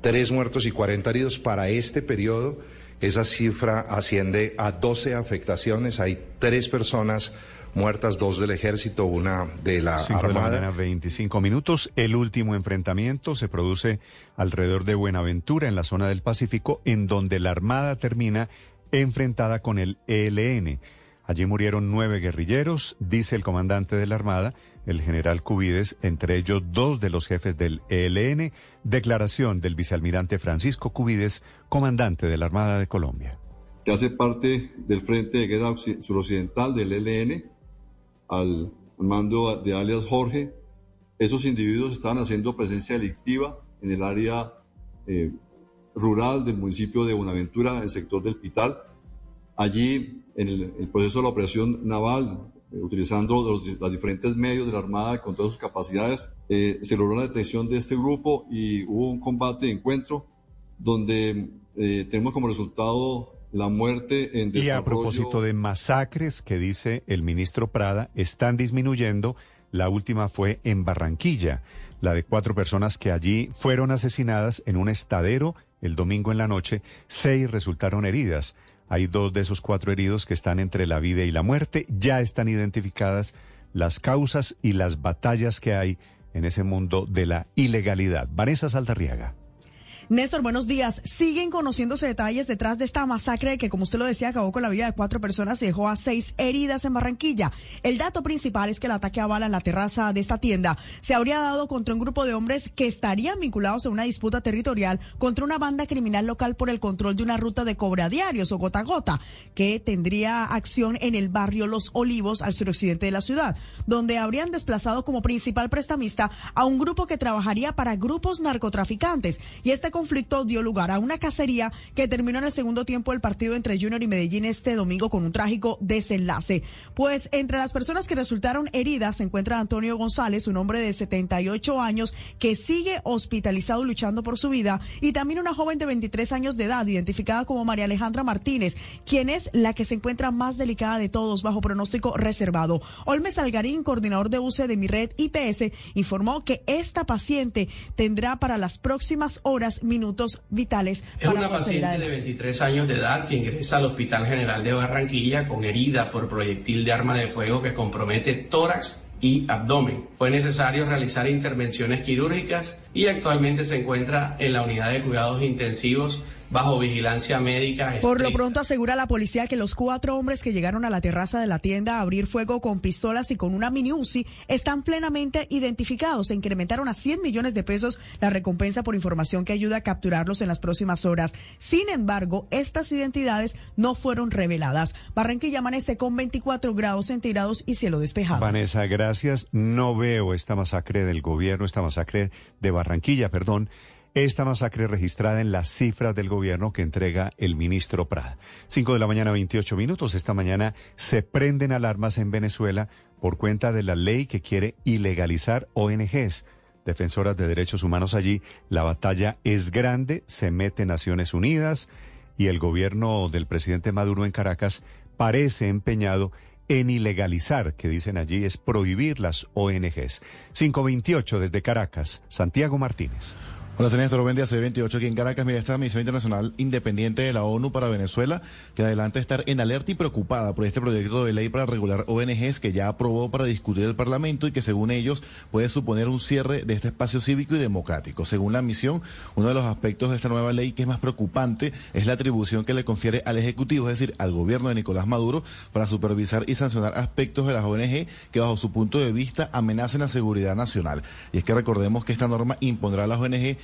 Tres muertos y 40 heridos para este periodo. Esa cifra asciende a 12 afectaciones. Hay tres personas muertas, dos del ejército, una de la Cinco de la Armada. mañana, 25 minutos. El último enfrentamiento se produce alrededor de Buenaventura, en la zona del Pacífico, en donde la Armada termina enfrentada con el ELN. Allí murieron nueve guerrilleros, dice el comandante de la Armada, el general Cubides, entre ellos dos de los jefes del ELN. Declaración del vicealmirante Francisco Cubides, comandante de la Armada de Colombia. que hace parte del Frente de Guerra Occi- Suroccidental del ELN, al mando de alias Jorge. Esos individuos estaban haciendo presencia delictiva en el área eh, rural del municipio de Buenaventura, el sector del Pital. Allí, en el, proceso de la operación naval, eh, utilizando los, diferentes medios de la Armada con todas sus capacidades, eh, se logró la detención de este grupo y hubo un combate de encuentro donde tenemos como resultado la muerte en Y a propósito de masacres que dice el ministro Prada, están disminuyendo. La última fue en Barranquilla, la de cuatro personas que allí fueron asesinadas en un estadero el domingo en la noche. Seis resultaron heridas. Hay dos de esos cuatro heridos que están entre la vida y la muerte. Ya están identificadas las causas y las batallas que hay en ese mundo de la ilegalidad. Vanessa Saldarriaga. Néstor, buenos días. Siguen conociéndose detalles detrás de esta masacre que, como usted lo decía, acabó con la vida de cuatro personas y dejó a seis heridas en Barranquilla. El dato principal es que el ataque a bala en la terraza de esta tienda se habría dado contra un grupo de hombres que estarían vinculados a una disputa territorial contra una banda criminal local por el control de una ruta de cobre a diarios o gota a gota, que tendría acción en el barrio Los Olivos al suroccidente de la ciudad, donde habrían desplazado como principal prestamista a un grupo que trabajaría para grupos narcotraficantes. Y este conflicto dio lugar a una cacería que terminó en el segundo tiempo del partido entre Junior y Medellín este domingo con un trágico desenlace. Pues entre las personas que resultaron heridas se encuentra Antonio González, un hombre de 78 años que sigue hospitalizado luchando por su vida, y también una joven de 23 años de edad, identificada como María Alejandra Martínez, quien es la que se encuentra más delicada de todos bajo pronóstico reservado. Olmes Algarín, coordinador de UCE de mi red IPS, informó que esta paciente tendrá para las próximas horas minutos vitales Es para una paciente de adelante. 23 años de edad que ingresa al Hospital General de Barranquilla con herida por proyectil de arma de fuego que compromete tórax y abdomen. Fue necesario realizar intervenciones quirúrgicas y actualmente se encuentra en la unidad de cuidados intensivos bajo vigilancia médica. Por lo pronto asegura la policía que los cuatro hombres que llegaron a la terraza de la tienda a abrir fuego con pistolas y con una mini Uzi están plenamente identificados. Se incrementaron a 100 millones de pesos la recompensa por información que ayuda a capturarlos en las próximas horas. Sin embargo, estas identidades no fueron reveladas. Barranquilla amanece con 24 grados centígrados y cielo despejado. Vanessa, gracias. No veo esta masacre del gobierno, esta masacre de Barranquilla, perdón. Esta masacre registrada en las cifras del gobierno que entrega el ministro Prada. Cinco de la mañana, 28 minutos. Esta mañana se prenden alarmas en Venezuela por cuenta de la ley que quiere ilegalizar ONGs. Defensoras de derechos humanos allí, la batalla es grande, se mete Naciones Unidas y el gobierno del presidente Maduro en Caracas parece empeñado en ilegalizar, que dicen allí, es prohibir las ONGs. 528 desde Caracas, Santiago Martínez. Hola, señor. Buen día, C28 aquí en Caracas. Mira, esta misión internacional independiente de la ONU para Venezuela, que adelanta estar en alerta y preocupada por este proyecto de ley para regular ONGs que ya aprobó para discutir el Parlamento y que según ellos puede suponer un cierre de este espacio cívico y democrático. Según la misión, uno de los aspectos de esta nueva ley que es más preocupante es la atribución que le confiere al Ejecutivo, es decir, al gobierno de Nicolás Maduro, para supervisar y sancionar aspectos de las ONG que bajo su punto de vista amenacen la seguridad nacional. Y es que recordemos que esta norma impondrá a las ONG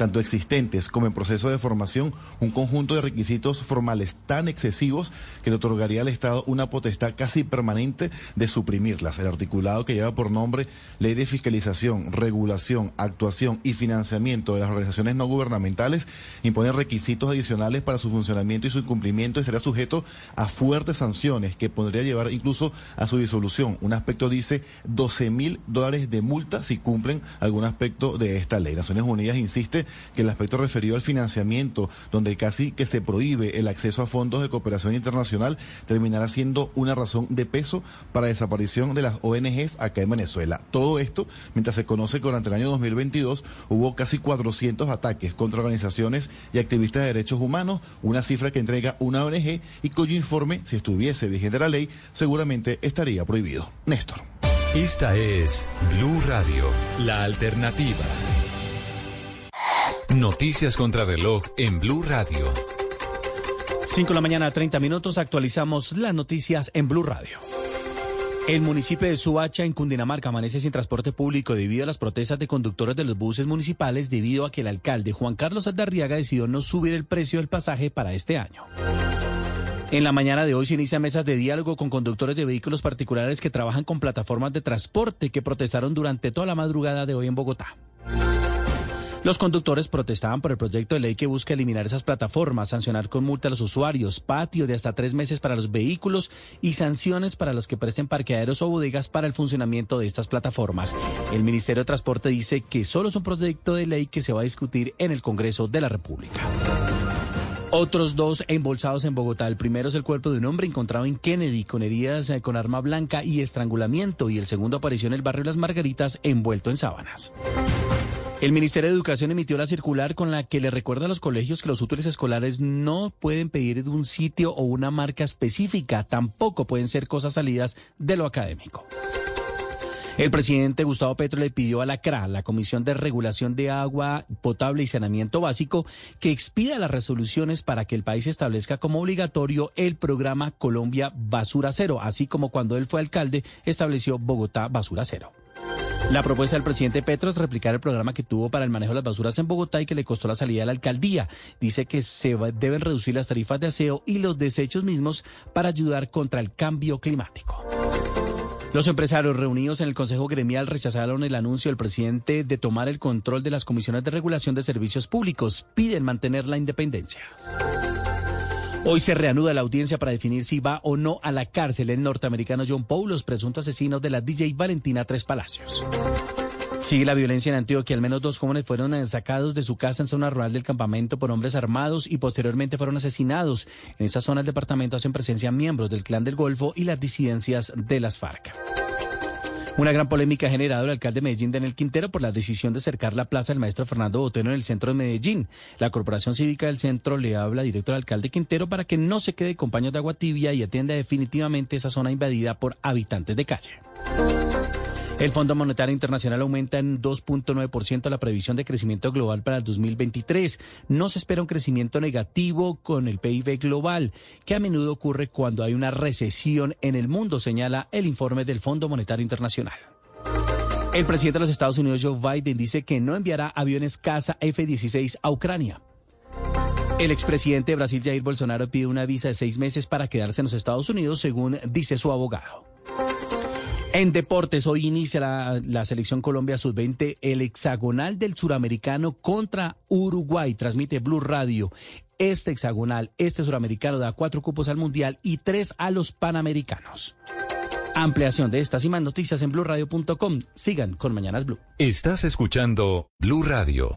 tanto existentes como en proceso de formación, un conjunto de requisitos formales tan excesivos que le otorgaría al Estado una potestad casi permanente de suprimirlas. El articulado que lleva por nombre Ley de Fiscalización, Regulación, Actuación y Financiamiento de las Organizaciones No Gubernamentales impone requisitos adicionales para su funcionamiento y su incumplimiento y será sujeto a fuertes sanciones que podría llevar incluso a su disolución. Un aspecto dice 12 mil dólares de multa si cumplen algún aspecto de esta ley. Naciones Unidas insiste que el aspecto referido al financiamiento, donde casi que se prohíbe el acceso a fondos de cooperación internacional, terminará siendo una razón de peso para desaparición de las ONGs acá en Venezuela. Todo esto mientras se conoce que durante el año 2022 hubo casi 400 ataques contra organizaciones y activistas de derechos humanos, una cifra que entrega una ONG y cuyo informe, si estuviese vigente la ley, seguramente estaría prohibido. Néstor. Esta es Blue Radio, la alternativa. Noticias contra reloj en Blue Radio. 5 de la mañana, 30 minutos. Actualizamos las noticias en Blue Radio. El municipio de Suacha, en Cundinamarca, amanece sin transporte público debido a las protestas de conductores de los buses municipales debido a que el alcalde Juan Carlos Aldarriaga decidió no subir el precio del pasaje para este año. En la mañana de hoy se inician mesas de diálogo con conductores de vehículos particulares que trabajan con plataformas de transporte que protestaron durante toda la madrugada de hoy en Bogotá. Los conductores protestaban por el proyecto de ley que busca eliminar esas plataformas, sancionar con multa a los usuarios, patio de hasta tres meses para los vehículos y sanciones para los que presten parqueaderos o bodegas para el funcionamiento de estas plataformas. El Ministerio de Transporte dice que solo es un proyecto de ley que se va a discutir en el Congreso de la República. Otros dos embolsados en Bogotá. El primero es el cuerpo de un hombre encontrado en Kennedy con heridas eh, con arma blanca y estrangulamiento y el segundo apareció en el barrio Las Margaritas envuelto en sábanas. El Ministerio de Educación emitió la circular con la que le recuerda a los colegios que los útiles escolares no pueden pedir de un sitio o una marca específica, tampoco pueden ser cosas salidas de lo académico. El presidente Gustavo Petro le pidió a la CRA, la Comisión de Regulación de Agua Potable y Saneamiento Básico, que expida las resoluciones para que el país establezca como obligatorio el programa Colombia Basura Cero, así como cuando él fue alcalde estableció Bogotá Basura Cero. La propuesta del presidente Petro es replicar el programa que tuvo para el manejo de las basuras en Bogotá y que le costó la salida a la alcaldía. Dice que se deben reducir las tarifas de aseo y los desechos mismos para ayudar contra el cambio climático. Los empresarios reunidos en el Consejo Gremial rechazaron el anuncio del presidente de tomar el control de las comisiones de regulación de servicios públicos. Piden mantener la independencia. Hoy se reanuda la audiencia para definir si va o no a la cárcel el norteamericano John Paul, los presuntos asesinos de la DJ Valentina Tres Palacios. Sigue la violencia en Antioquia. Al menos dos jóvenes fueron sacados de su casa en zona rural del campamento por hombres armados y posteriormente fueron asesinados. En esa zona del departamento hacen presencia miembros del Clan del Golfo y las disidencias de las FARC. Una gran polémica ha generado el alcalde de Medellín, Daniel Quintero, por la decisión de cercar la plaza del maestro Fernando Botero en el centro de Medellín. La Corporación Cívica del Centro le habla directo al alcalde Quintero para que no se quede con paños de agua tibia y atienda definitivamente esa zona invadida por habitantes de calle. El Fondo Monetario Internacional aumenta en 2.9% la previsión de crecimiento global para el 2023. No se espera un crecimiento negativo con el PIB global, que a menudo ocurre cuando hay una recesión en el mundo, señala el informe del Fondo Monetario Internacional. El presidente de los Estados Unidos, Joe Biden, dice que no enviará aviones caza F-16 a Ucrania. El expresidente de Brasil, Jair Bolsonaro, pide una visa de seis meses para quedarse en los Estados Unidos, según dice su abogado. En deportes, hoy inicia la, selección Colombia Sub-20, el hexagonal del suramericano contra Uruguay. Transmite Blue Radio. Este hexagonal, este suramericano, da cuatro cupos al Mundial y tres a los Panamericanos. Ampliación de estas y más noticias en BlueRadio.com. Sigan con Mañanas Blue. Estás escuchando Blue Radio.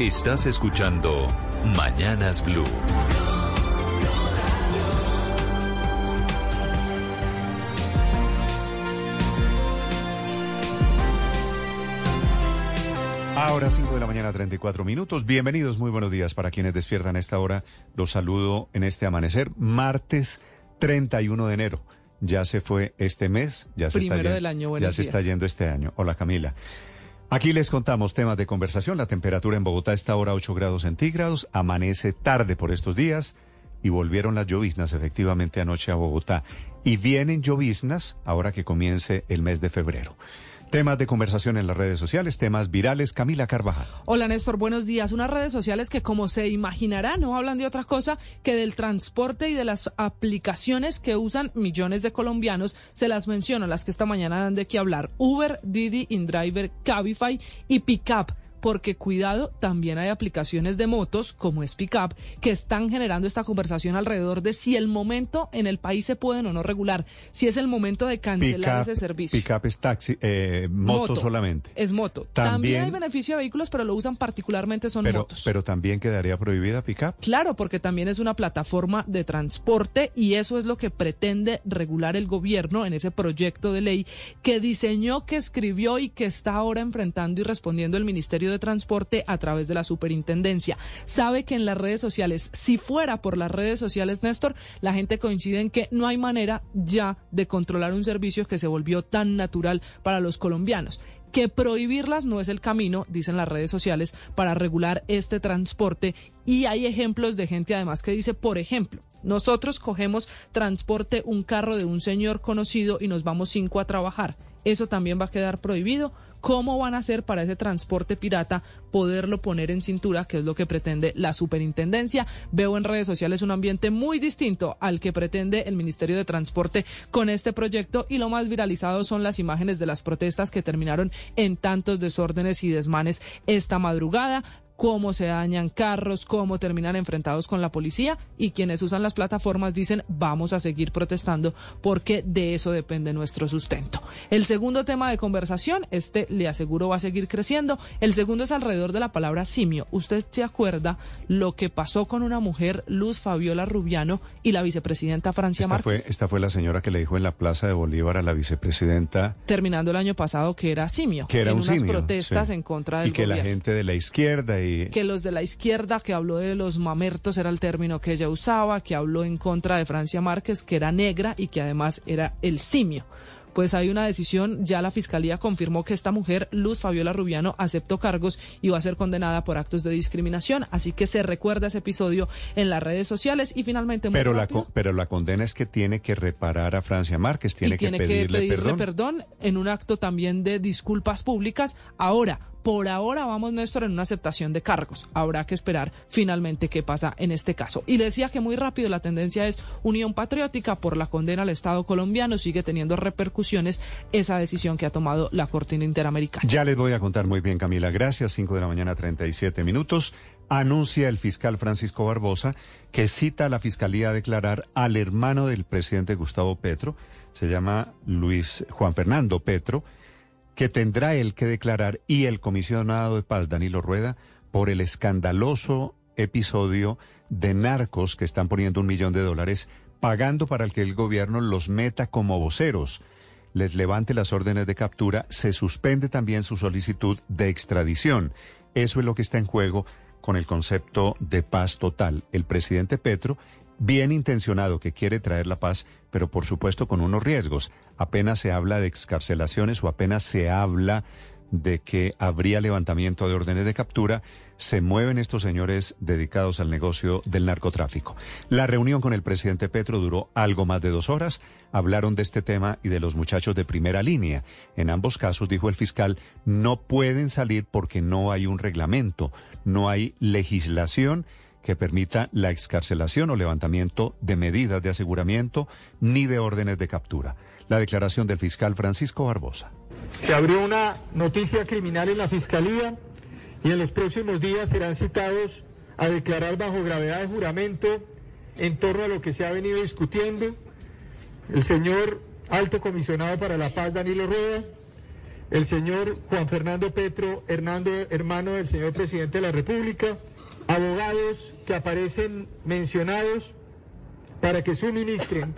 Estás escuchando Mañanas Blue. Ahora 5 de la mañana, 34 minutos. Bienvenidos, muy buenos días para quienes despiertan a esta hora. Los saludo en este amanecer, martes 31 de enero. Ya se fue este mes, ya se, está, Primero del año, ya se está yendo este año. Hola Camila. Aquí les contamos temas de conversación. La temperatura en Bogotá está ahora 8 grados centígrados. Amanece tarde por estos días y volvieron las lloviznas efectivamente anoche a Bogotá. Y vienen lloviznas ahora que comience el mes de febrero. Temas de conversación en las redes sociales, temas virales. Camila Carvajal. Hola Néstor, buenos días. Unas redes sociales que como se imaginará no hablan de otra cosa que del transporte y de las aplicaciones que usan millones de colombianos. Se las menciono, las que esta mañana dan de qué hablar. Uber, Didi, InDriver, Cabify y Pickup. Porque cuidado, también hay aplicaciones de motos, como es Pickup, que están generando esta conversación alrededor de si el momento en el país se pueden o no regular, si es el momento de cancelar ese servicio. Pickup es taxi, eh, moto, Moto. solamente. Es moto. También, También- hay beneficio de vehículos, pero lo usan particularmente son Pero, motos. pero también quedaría prohibida pickup. Claro, porque también es una plataforma de transporte y eso es lo que pretende regular el gobierno en ese proyecto de ley que diseñó, que escribió y que está ahora enfrentando y respondiendo el Ministerio de Transporte a través de la superintendencia. Sabe que en las redes sociales, si fuera por las redes sociales, Néstor, la gente coincide en que no hay manera ya de controlar un servicio que se volvió tan natural para los colombianos que prohibirlas no es el camino, dicen las redes sociales, para regular este transporte. Y hay ejemplos de gente además que dice, por ejemplo, nosotros cogemos transporte, un carro de un señor conocido y nos vamos cinco a trabajar. Eso también va a quedar prohibido. ¿Cómo van a hacer para ese transporte pirata poderlo poner en cintura, que es lo que pretende la superintendencia? Veo en redes sociales un ambiente muy distinto al que pretende el Ministerio de Transporte con este proyecto y lo más viralizado son las imágenes de las protestas que terminaron en tantos desórdenes y desmanes esta madrugada cómo se dañan carros, cómo terminan enfrentados con la policía y quienes usan las plataformas dicen vamos a seguir protestando porque de eso depende nuestro sustento. El segundo tema de conversación, este le aseguro va a seguir creciendo, el segundo es alrededor de la palabra simio. ¿Usted se acuerda lo que pasó con una mujer, Luz Fabiola Rubiano y la vicepresidenta Francia Esta fue, esta fue la señora que le dijo en la Plaza de Bolívar a la vicepresidenta Terminando el año pasado que era simio, que era en un unas simio, protestas sí. en contra del y que gobierno. la gente de la izquierda y que los de la izquierda, que habló de los mamertos, era el término que ella usaba, que habló en contra de Francia Márquez, que era negra y que además era el simio. Pues hay una decisión, ya la fiscalía confirmó que esta mujer, Luz Fabiola Rubiano, aceptó cargos y va a ser condenada por actos de discriminación. Así que se recuerda ese episodio en las redes sociales y finalmente muy pero la rápido, pero la condena es que tiene que reparar a Francia Márquez, tiene, y tiene que pedirle, perdón. perdón en un acto también de disculpas públicas. Ahora, por ahora vamos, Néstor, en una aceptación de cargos. Habrá que esperar finalmente qué pasa en este caso. Y decía que muy rápido la tendencia es unión patriótica por la condena al Estado colombiano. Sigue teniendo repercusiones esa decisión que ha tomado la Corte Interamericana. Ya les voy a contar muy bien, Camila. Gracias. 5 de la mañana, 37 minutos. Anuncia el fiscal Francisco Barbosa que cita a la fiscalía a declarar al hermano del presidente Gustavo Petro, se llama Luis Juan Fernando Petro, que tendrá él que declarar y el comisionado de paz Danilo Rueda por el escandaloso episodio de narcos que están poniendo un millón de dólares pagando para que el gobierno los meta como voceros, les levante las órdenes de captura, se suspende también su solicitud de extradición. Eso es lo que está en juego con el concepto de paz total. El presidente Petro, bien intencionado que quiere traer la paz, pero por supuesto con unos riesgos. Apenas se habla de excarcelaciones o apenas se habla de que habría levantamiento de órdenes de captura, se mueven estos señores dedicados al negocio del narcotráfico. La reunión con el presidente Petro duró algo más de dos horas. Hablaron de este tema y de los muchachos de primera línea. En ambos casos, dijo el fiscal, no pueden salir porque no hay un reglamento, no hay legislación que permita la excarcelación o levantamiento de medidas de aseguramiento ni de órdenes de captura. La declaración del fiscal Francisco Barbosa. Se abrió una noticia criminal en la Fiscalía y en los próximos días serán citados a declarar bajo gravedad de juramento en torno a lo que se ha venido discutiendo el señor alto comisionado para la paz Danilo Rueda, el señor Juan Fernando Petro Hernando, hermano del señor presidente de la República, abogados que aparecen mencionados para que suministren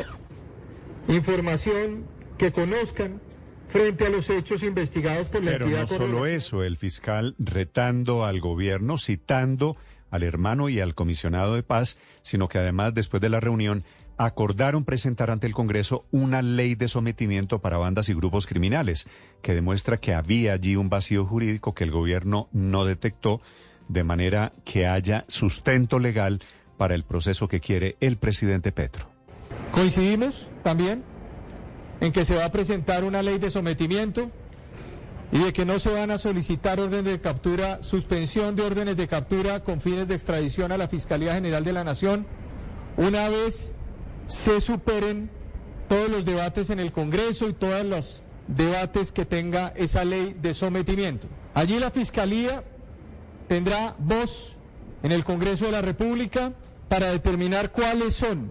información que conozcan frente a los hechos investigados por la Pero entidad no solo eso, el fiscal retando al gobierno, citando al hermano y al comisionado de paz, sino que además después de la reunión acordaron presentar ante el Congreso una ley de sometimiento para bandas y grupos criminales, que demuestra que había allí un vacío jurídico que el gobierno no detectó, de manera que haya sustento legal para el proceso que quiere el presidente Petro. Coincidimos también en que se va a presentar una ley de sometimiento y de que no se van a solicitar órdenes de captura, suspensión de órdenes de captura con fines de extradición a la Fiscalía General de la Nación, una vez se superen todos los debates en el Congreso y todos los debates que tenga esa ley de sometimiento. Allí la Fiscalía tendrá voz en el Congreso de la República para determinar cuáles son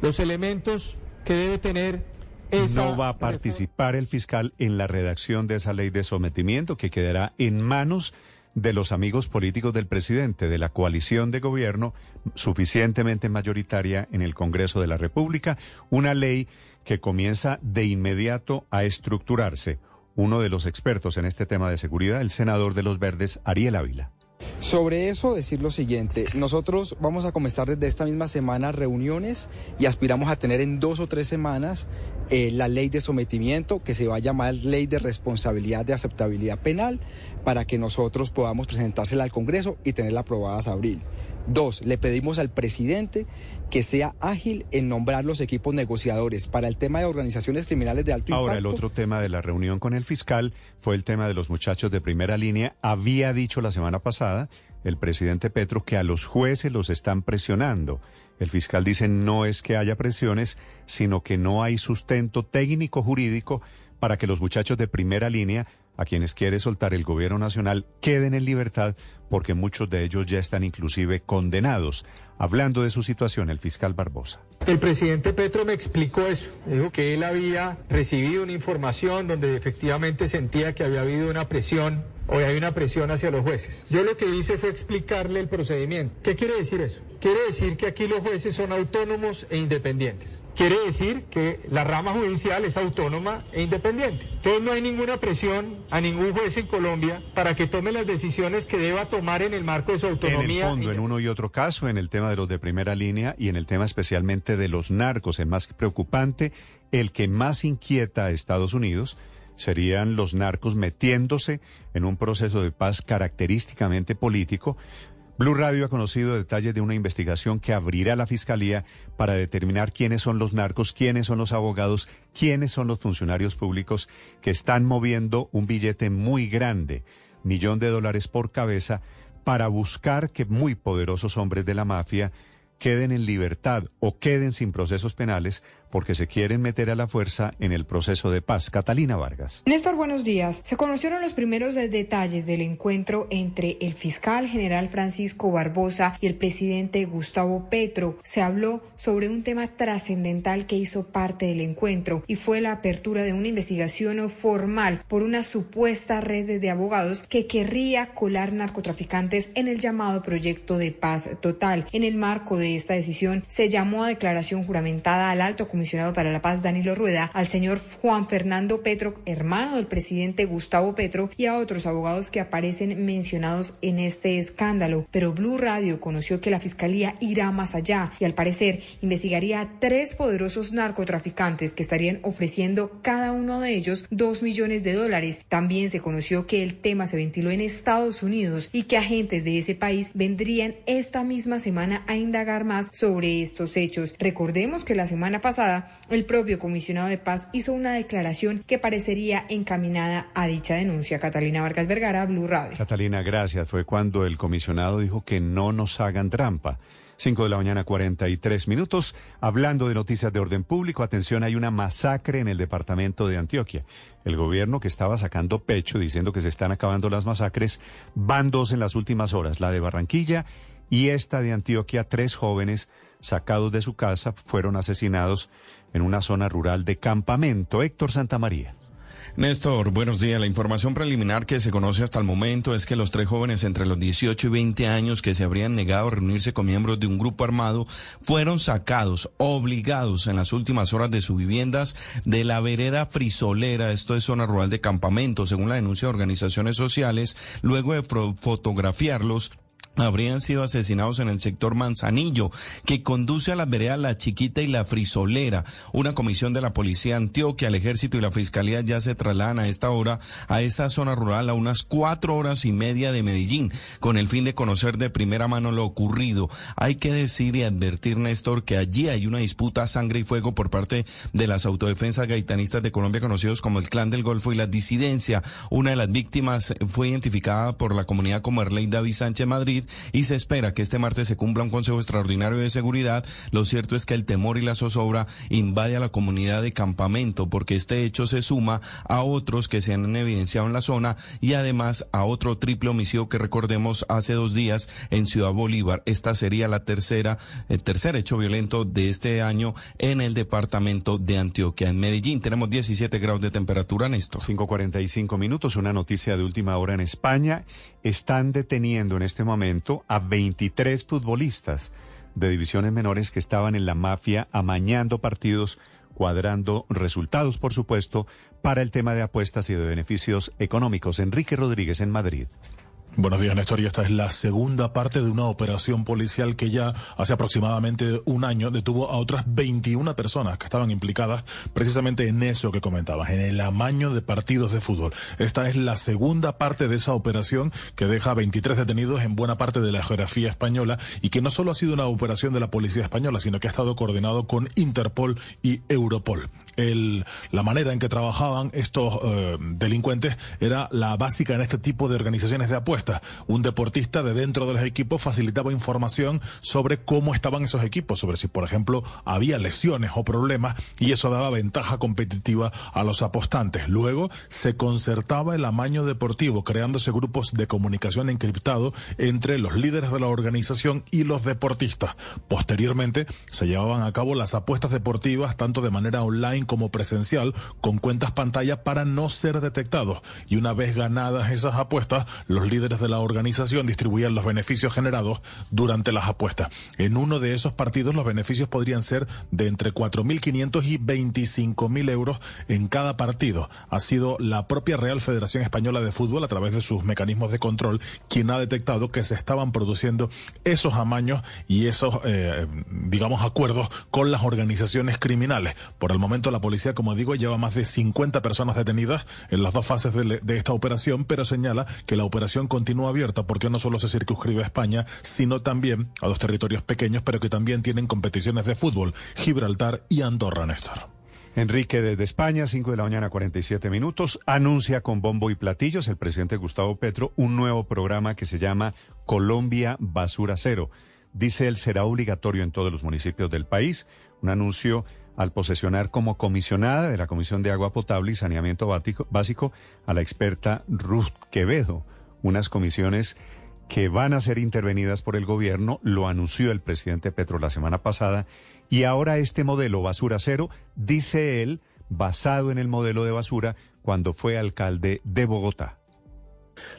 los elementos que debe tener esa No va a participar el fiscal en la redacción de esa ley de sometimiento que quedará en manos de los amigos políticos del presidente, de la coalición de gobierno suficientemente mayoritaria en el Congreso de la República, una ley que comienza de inmediato a estructurarse. Uno de los expertos en este tema de seguridad, el senador de los Verdes, Ariel Ávila. Sobre eso decir lo siguiente, nosotros vamos a comenzar desde esta misma semana reuniones y aspiramos a tener en dos o tres semanas eh, la ley de sometimiento que se va a llamar ley de responsabilidad de aceptabilidad penal para que nosotros podamos presentársela al Congreso y tenerla aprobada hasta abril. Dos, le pedimos al presidente que sea ágil en nombrar los equipos negociadores para el tema de organizaciones criminales de alto Ahora, el impacto. otro tema de la reunión con el fiscal fue el tema de los muchachos de primera línea. Había dicho la semana pasada el presidente Petro que a los jueces los están presionando. El fiscal dice no es que haya presiones, sino que no hay sustento técnico jurídico para que los muchachos de primera línea, a quienes quiere soltar el gobierno nacional, queden en libertad porque muchos de ellos ya están inclusive condenados. Hablando de su situación, el fiscal Barbosa. El presidente Petro me explicó eso. Dijo que él había recibido una información donde efectivamente sentía que había habido una presión o hay una presión hacia los jueces. Yo lo que hice fue explicarle el procedimiento. ¿Qué quiere decir eso? Quiere decir que aquí los jueces son autónomos e independientes. Quiere decir que la rama judicial es autónoma e independiente. Entonces no hay ninguna presión a ningún juez en Colombia para que tome las decisiones que deba tomar en el marco de su En el autonomía. fondo, en uno y otro caso, en el tema de los de primera línea y en el tema especialmente de los narcos, el más preocupante, el que más inquieta a Estados Unidos, serían los narcos metiéndose en un proceso de paz característicamente político. Blue Radio ha conocido detalles de una investigación que abrirá la Fiscalía para determinar quiénes son los narcos, quiénes son los abogados, quiénes son los funcionarios públicos que están moviendo un billete muy grande, millón de dólares por cabeza, para buscar que muy poderosos hombres de la mafia queden en libertad o queden sin procesos penales porque se quieren meter a la fuerza en el proceso de paz. Catalina Vargas. Néstor, buenos días. Se conocieron los primeros detalles del encuentro entre el fiscal general Francisco Barbosa y el presidente Gustavo Petro. Se habló sobre un tema trascendental que hizo parte del encuentro y fue la apertura de una investigación formal por una supuesta red de abogados que querría colar narcotraficantes en el llamado proyecto de paz total. En el marco de esta decisión se llamó a declaración juramentada al alto comisionado comisionado para la paz Danilo Rueda, al señor Juan Fernando Petro, hermano del presidente Gustavo Petro, y a otros abogados que aparecen mencionados en este escándalo. Pero Blue Radio conoció que la fiscalía irá más allá y al parecer investigaría a tres poderosos narcotraficantes que estarían ofreciendo cada uno de ellos dos millones de dólares. También se conoció que el tema se ventiló en Estados Unidos y que agentes de ese país vendrían esta misma semana a indagar más sobre estos hechos. Recordemos que la semana pasada el propio comisionado de paz hizo una declaración que parecería encaminada a dicha denuncia. Catalina Vargas Vergara, Blue Radio. Catalina, gracias. Fue cuando el comisionado dijo que no nos hagan trampa. 5 de la mañana, 43 minutos. Hablando de noticias de orden público, atención, hay una masacre en el departamento de Antioquia. El gobierno que estaba sacando pecho diciendo que se están acabando las masacres, van dos en las últimas horas, la de Barranquilla y esta de Antioquia. Tres jóvenes sacados de su casa fueron asesinados en una zona rural de campamento. Héctor Santamaría. Néstor, buenos días. La información preliminar que se conoce hasta el momento es que los tres jóvenes entre los 18 y 20 años que se habrían negado a reunirse con miembros de un grupo armado fueron sacados, obligados en las últimas horas de sus viviendas de la vereda frisolera, esto es zona rural de campamento, según la denuncia de organizaciones sociales, luego de fotografiarlos habrían sido asesinados en el sector Manzanillo, que conduce a la vereda La Chiquita y La Frisolera. Una comisión de la Policía Antioquia, el Ejército y la Fiscalía ya se trasladan a esta hora a esa zona rural a unas cuatro horas y media de Medellín, con el fin de conocer de primera mano lo ocurrido. Hay que decir y advertir, Néstor, que allí hay una disputa a sangre y fuego por parte de las autodefensas gaitanistas de Colombia, conocidos como el Clan del Golfo y la disidencia. Una de las víctimas fue identificada por la comunidad como Erley David Sánchez Madrid, y se espera que este martes se cumpla un Consejo Extraordinario de Seguridad. Lo cierto es que el temor y la zozobra invade a la comunidad de campamento porque este hecho se suma a otros que se han evidenciado en la zona y además a otro triple homicidio que recordemos hace dos días en Ciudad Bolívar. Esta sería la tercera, el tercer hecho violento de este año en el departamento de Antioquia. En Medellín tenemos 17 grados de temperatura, Néstor. 5.45 minutos, una noticia de última hora en España. Están deteniendo en este momento a 23 futbolistas de divisiones menores que estaban en la mafia amañando partidos, cuadrando resultados, por supuesto, para el tema de apuestas y de beneficios económicos. Enrique Rodríguez en Madrid. Buenos días, Néstor. Y esta es la segunda parte de una operación policial que ya hace aproximadamente un año detuvo a otras 21 personas que estaban implicadas precisamente en eso que comentabas, en el amaño de partidos de fútbol. Esta es la segunda parte de esa operación que deja a 23 detenidos en buena parte de la geografía española y que no solo ha sido una operación de la policía española, sino que ha estado coordinado con Interpol y Europol el, la manera en que trabajaban estos eh, delincuentes era la básica en este tipo de organizaciones de apuestas. Un deportista de dentro de los equipos facilitaba información sobre cómo estaban esos equipos, sobre si, por ejemplo, había lesiones o problemas y eso daba ventaja competitiva a los apostantes. Luego se concertaba el amaño deportivo, creándose grupos de comunicación encriptado entre los líderes de la organización y los deportistas. Posteriormente se llevaban a cabo las apuestas deportivas tanto de manera online como presencial con cuentas pantalla para no ser detectados. Y una vez ganadas esas apuestas, los líderes de la organización distribuían los beneficios generados durante las apuestas. En uno de esos partidos los beneficios podrían ser de entre 4.500 y 25.000 euros en cada partido. Ha sido la propia Real Federación Española de Fútbol, a través de sus mecanismos de control, quien ha detectado que se estaban produciendo esos amaños y esos, eh, digamos, acuerdos con las organizaciones criminales. Por el momento la policía, como digo, lleva más de 50 personas detenidas en las dos fases de, esta operación, pero señala que la operación continúa abierta porque no solo se circunscribe a España, sino también a dos territorios pequeños, pero que también tienen competiciones de fútbol, Gibraltar y Andorra, Néstor. Enrique desde España, 5 de la mañana, 47 minutos, anuncia con bombo y platillos el presidente Gustavo Petro un nuevo programa que se llama Colombia Basura Cero. Dice él será obligatorio en todos los municipios del país. Un anuncio al posesionar como comisionada de la Comisión de Agua Potable y Saneamiento Básico a la experta Ruth Quevedo, unas comisiones que van a ser intervenidas por el gobierno, lo anunció el presidente Petro la semana pasada, y ahora este modelo basura cero, dice él, basado en el modelo de basura cuando fue alcalde de Bogotá.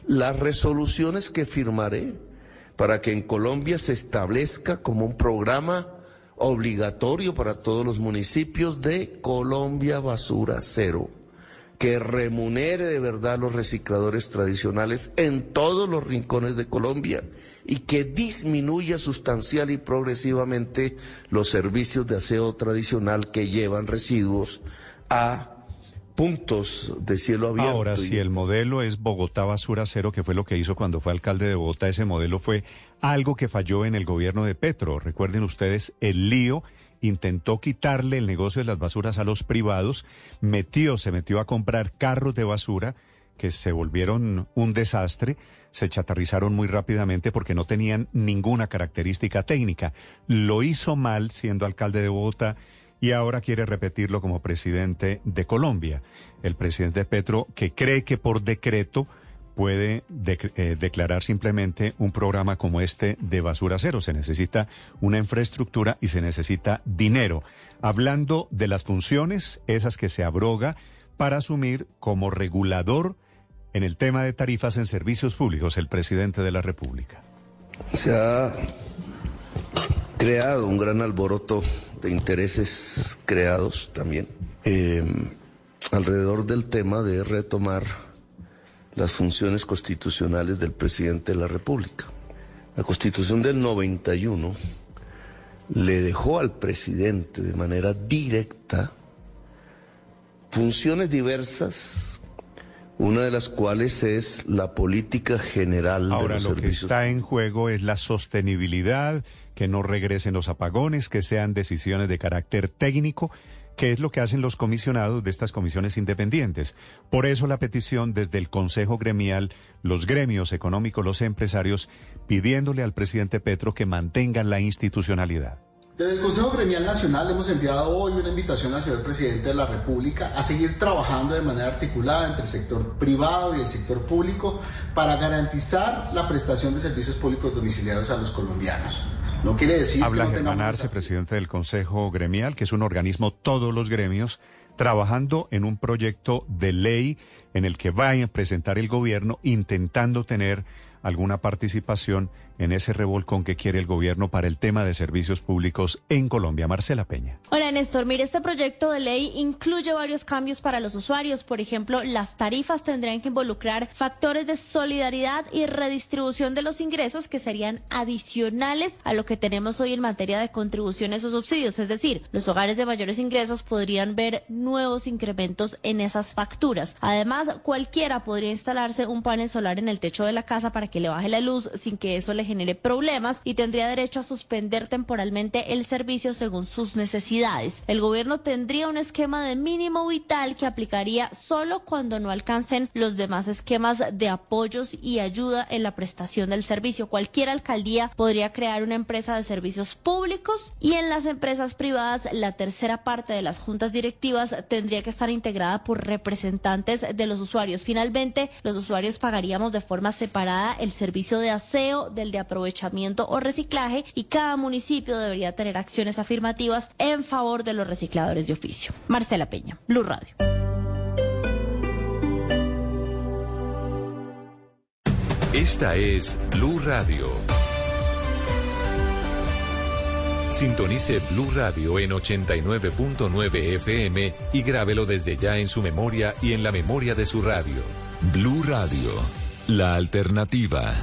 Las resoluciones que firmaré para que en Colombia se establezca como un programa obligatorio para todos los municipios de Colombia Basura Cero, que remunere de verdad a los recicladores tradicionales en todos los rincones de Colombia y que disminuya sustancial y progresivamente los servicios de aseo tradicional que llevan residuos a puntos de cielo abierto. Ahora, si el modelo es Bogotá Basura Cero, que fue lo que hizo cuando fue alcalde de Bogotá, ese modelo fue algo que falló en el gobierno de Petro. Recuerden ustedes el lío. Intentó quitarle el negocio de las basuras a los privados, metió, se metió a comprar carros de basura que se volvieron un desastre, se chatarrizaron muy rápidamente porque no tenían ninguna característica técnica. Lo hizo mal siendo alcalde de Bogotá y ahora quiere repetirlo como presidente de Colombia. El presidente Petro, que cree que por decreto puede eh, declarar simplemente un programa como este de basura cero. Se necesita una infraestructura y se necesita dinero. Hablando de las funciones, esas que se abroga para asumir como regulador en el tema de tarifas en servicios públicos, el presidente de la República. Se ha creado un gran alboroto de intereses creados también eh, alrededor del tema de retomar las funciones constitucionales del presidente de la República. La constitución del 91 le dejó al presidente de manera directa funciones diversas, una de las cuales es la política general Ahora, de los lo servicios. que está en juego es la sostenibilidad, que no regresen los apagones, que sean decisiones de carácter técnico, que es lo que hacen los comisionados de estas comisiones independientes. Por eso la petición desde el Consejo Gremial, los gremios económicos, los empresarios, pidiéndole al presidente Petro que mantenga la institucionalidad. Desde el Consejo Gremial Nacional hemos enviado hoy una invitación al señor presidente de la República a seguir trabajando de manera articulada entre el sector privado y el sector público para garantizar la prestación de servicios públicos domiciliarios a los colombianos. No quiere decir Habla que no Germán Arce, presidente del Consejo Gremial, que es un organismo, todos los gremios, trabajando en un proyecto de ley en el que va a presentar el gobierno intentando tener alguna participación en ese revolcón que quiere el gobierno para el tema de servicios públicos en Colombia. Marcela Peña. Hola Néstor, mire, este proyecto de ley incluye varios cambios para los usuarios. Por ejemplo, las tarifas tendrían que involucrar factores de solidaridad y redistribución de los ingresos que serían adicionales a lo que tenemos hoy en materia de contribuciones o subsidios. Es decir, los hogares de mayores ingresos podrían ver nuevos incrementos en esas facturas. Además, cualquiera podría instalarse un panel solar en el techo de la casa para que le baje la luz sin que eso le genere problemas y tendría derecho a suspender temporalmente el servicio según sus necesidades. El gobierno tendría un esquema de mínimo vital que aplicaría solo cuando no alcancen los demás esquemas de apoyos y ayuda en la prestación del servicio. Cualquier alcaldía podría crear una empresa de servicios públicos y en las empresas privadas la tercera parte de las juntas directivas tendría que estar integrada por representantes de los usuarios. Finalmente, los usuarios pagaríamos de forma separada el servicio de aseo del aprovechamiento o reciclaje y cada municipio debería tener acciones afirmativas en favor de los recicladores de oficio. Marcela Peña, Blue Radio. Esta es Blue Radio. Sintonice Blue Radio en 89.9 FM y grábelo desde ya en su memoria y en la memoria de su radio. Blue Radio, la alternativa.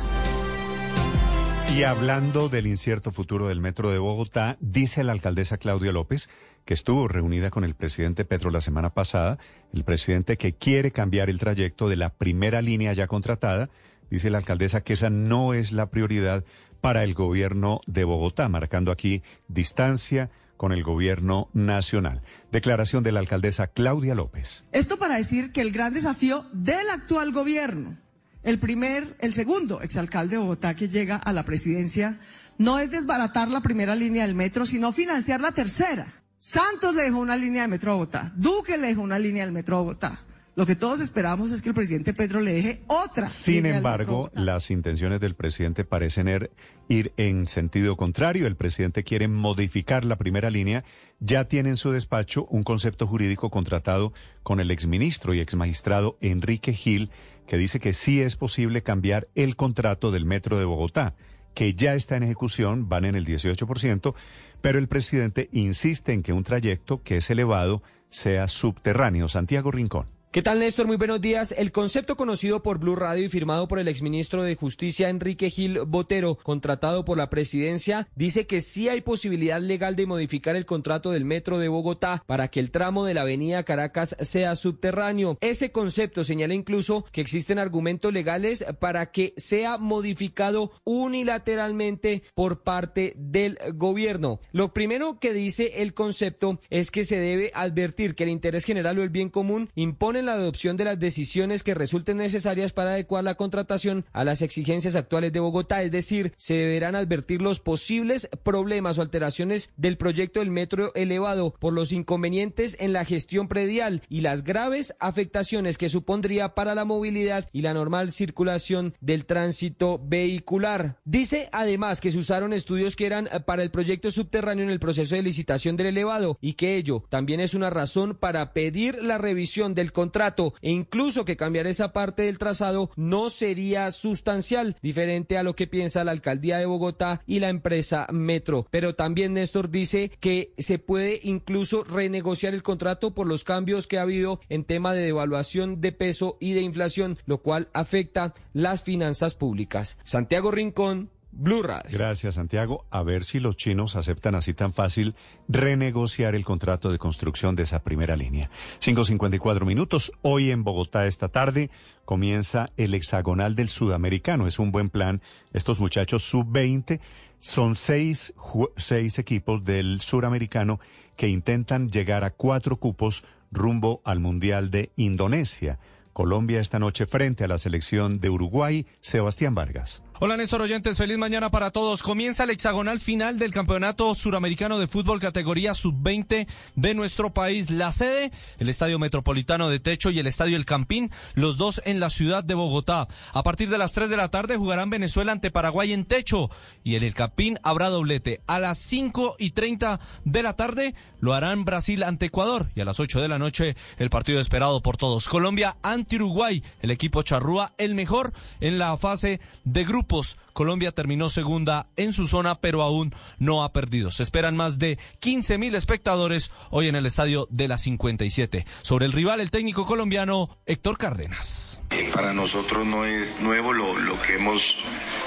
Y hablando del incierto futuro del metro de Bogotá, dice la alcaldesa Claudia López, que estuvo reunida con el presidente Petro la semana pasada, el presidente que quiere cambiar el trayecto de la primera línea ya contratada, dice la alcaldesa que esa no es la prioridad para el gobierno de Bogotá, marcando aquí distancia con el gobierno nacional. Declaración de la alcaldesa Claudia López. Esto para decir que el gran desafío del actual gobierno, el primer, el segundo exalcalde de Bogotá que llega a la presidencia, no es desbaratar la primera línea del metro, sino financiar la tercera. Santos le dejó una línea de metro a Bogotá, Duque le dejó una línea del metro a Bogotá. Lo que todos esperamos es que el presidente Pedro le deje otra. Sin embargo, las intenciones del presidente parecen er- ir en sentido contrario. El presidente quiere modificar la primera línea. Ya tiene en su despacho un concepto jurídico contratado con el exministro y exmagistrado Enrique Gil, que dice que sí es posible cambiar el contrato del metro de Bogotá que ya está en ejecución van en el 18%, pero el presidente insiste en que un trayecto que es elevado sea subterráneo. Santiago Rincón. ¿Qué tal, Néstor? Muy buenos días. El concepto conocido por Blue Radio y firmado por el exministro de Justicia Enrique Gil Botero, contratado por la presidencia, dice que sí hay posibilidad legal de modificar el contrato del metro de Bogotá para que el tramo de la avenida Caracas sea subterráneo. Ese concepto señala incluso que existen argumentos legales para que sea modificado unilateralmente por parte del gobierno. Lo primero que dice el concepto es que se debe advertir que el interés general o el bien común impone la adopción de las decisiones que resulten necesarias para adecuar la contratación a las exigencias actuales de Bogotá, es decir, se deberán advertir los posibles problemas o alteraciones del proyecto del metro elevado por los inconvenientes en la gestión predial y las graves afectaciones que supondría para la movilidad y la normal circulación del tránsito vehicular. Dice además que se usaron estudios que eran para el proyecto subterráneo en el proceso de licitación del elevado y que ello también es una razón para pedir la revisión del contrato contrato e incluso que cambiar esa parte del trazado no sería sustancial, diferente a lo que piensa la alcaldía de Bogotá y la empresa Metro. Pero también Néstor dice que se puede incluso renegociar el contrato por los cambios que ha habido en tema de devaluación de peso y de inflación, lo cual afecta las finanzas públicas. Santiago Rincón, Blue Radio. Gracias, Santiago. A ver si los chinos aceptan así tan fácil renegociar el contrato de construcción de esa primera línea. 5.54 minutos. Hoy en Bogotá, esta tarde, comienza el hexagonal del sudamericano. Es un buen plan. Estos muchachos sub-20 son seis, seis equipos del suramericano que intentan llegar a cuatro cupos rumbo al Mundial de Indonesia. Colombia esta noche frente a la selección de Uruguay, Sebastián Vargas. Hola Néstor Oyentes, feliz mañana para todos. Comienza el hexagonal final del Campeonato Suramericano de Fútbol categoría sub-20 de nuestro país. La sede, el Estadio Metropolitano de Techo y el Estadio El Campín, los dos en la ciudad de Bogotá. A partir de las 3 de la tarde jugarán Venezuela ante Paraguay en Techo y en El Campín habrá doblete. A las 5 y 30 de la tarde lo harán Brasil ante Ecuador y a las 8 de la noche el partido esperado por todos. Colombia ante Uruguay, el equipo charrúa el mejor en la fase de grupo Colombia terminó segunda en su zona, pero aún no ha perdido. Se esperan más de 15 mil espectadores hoy en el estadio de la 57. Sobre el rival, el técnico colombiano Héctor Cárdenas. Para nosotros no es nuevo lo, que hemos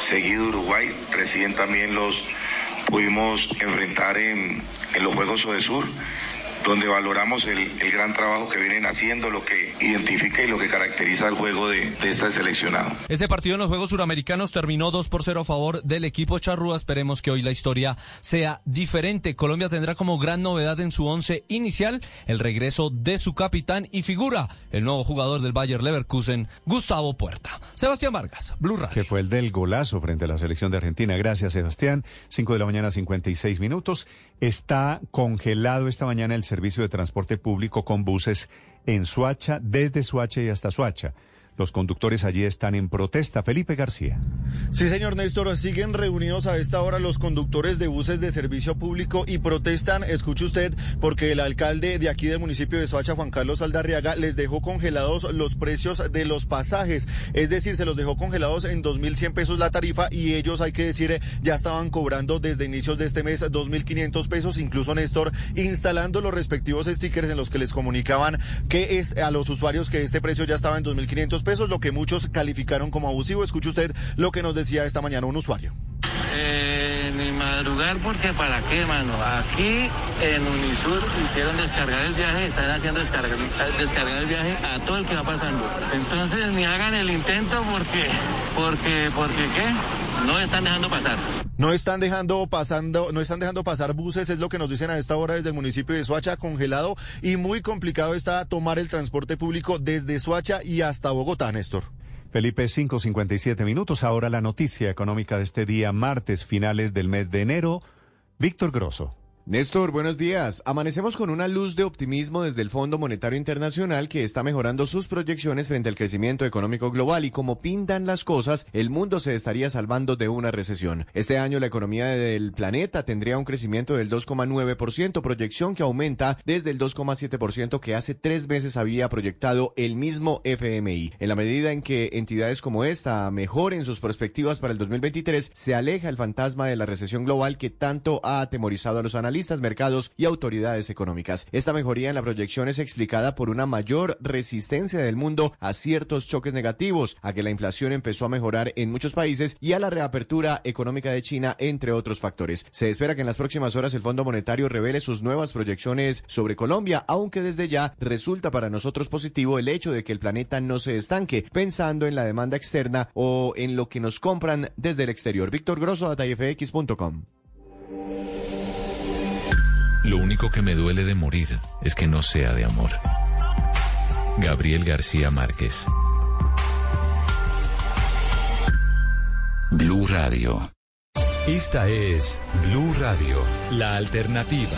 seguido Uruguay. Recién también los pudimos enfrentar en, los Juegos Sur donde valoramos el, gran trabajo que vienen haciendo, lo que identifica y lo que caracteriza el juego de, de este seleccionado. Ese partido en los Juegos Suramericanos terminó 2 por 0 a favor del equipo charrúa. Esperemos que hoy la historia sea diferente. Colombia tendrá como gran novedad en su once inicial el regreso de su capitán y figura, el nuevo jugador del Bayer Leverkusen, Gustavo Puerta. Sebastián Vargas, Blue Radio. Que fue el del golazo frente a la selección de Argentina. Gracias, Sebastián. 5 de la mañana, 56 minutos. Está congelado esta mañana el servicio de transporte público con buses en Suacha, desde Suacha y hasta Suacha. Los conductores allí están en protesta. Felipe García. Sí, señor Néstor, siguen reunidos a esta hora los conductores de buses de servicio público y protestan, escuche usted, porque el alcalde de aquí del municipio de Soacha, Juan Carlos Aldarriaga, les dejó congelados los precios de los pasajes. Es decir, se los dejó congelados en 2.100 pesos la tarifa y ellos, hay que decir, ya estaban cobrando desde inicios de este mes 2.500 pesos, incluso Néstor, instalando los respectivos stickers en los que les comunicaban que es a los usuarios que este precio ya estaba en 2.500 pesos, lo que muchos calificaron como abusivo. Escuche usted lo que nos decía esta mañana un usuario. Eh, ni madrugar porque para qué, mano. Aquí en Unisur hicieron descargar el viaje, están haciendo descargar, descargar el viaje a todo el que va pasando. Entonces ni hagan el intento porque, porque, porque qué, no están dejando pasar. No están dejando pasando, no están dejando pasar buses, es lo que nos dicen a esta hora desde el municipio de Soacha, congelado y muy complicado está tomar el transporte público desde Soacha y hasta Bogotá, Néstor. Felipe, 5.57 minutos. Ahora la noticia económica de este día, martes, finales del mes de enero. Víctor Grosso. Néstor, buenos días. Amanecemos con una luz de optimismo desde el Fondo Monetario Internacional que está mejorando sus proyecciones frente al crecimiento económico global y como pintan las cosas, el mundo se estaría salvando de una recesión. Este año la economía del planeta tendría un crecimiento del 2,9%, proyección que aumenta desde el 2,7% que hace tres meses había proyectado el mismo FMI. En la medida en que entidades como esta mejoren sus perspectivas para el 2023, se aleja el fantasma de la recesión global que tanto ha atemorizado a los analistas mercados y autoridades económicas. Esta mejoría en la proyección es explicada por una mayor resistencia del mundo a ciertos choques negativos, a que la inflación empezó a mejorar en muchos países y a la reapertura económica de China, entre otros factores. Se espera que en las próximas horas el Fondo Monetario revele sus nuevas proyecciones sobre Colombia, aunque desde ya resulta para nosotros positivo el hecho de que el planeta no se estanque, pensando en la demanda externa o en lo que nos compran desde el exterior. Víctor Grosso, datafx.com. Lo único que me duele de morir es que no sea de amor. Gabriel García Márquez. Blue Radio. Esta es Blue Radio, la alternativa.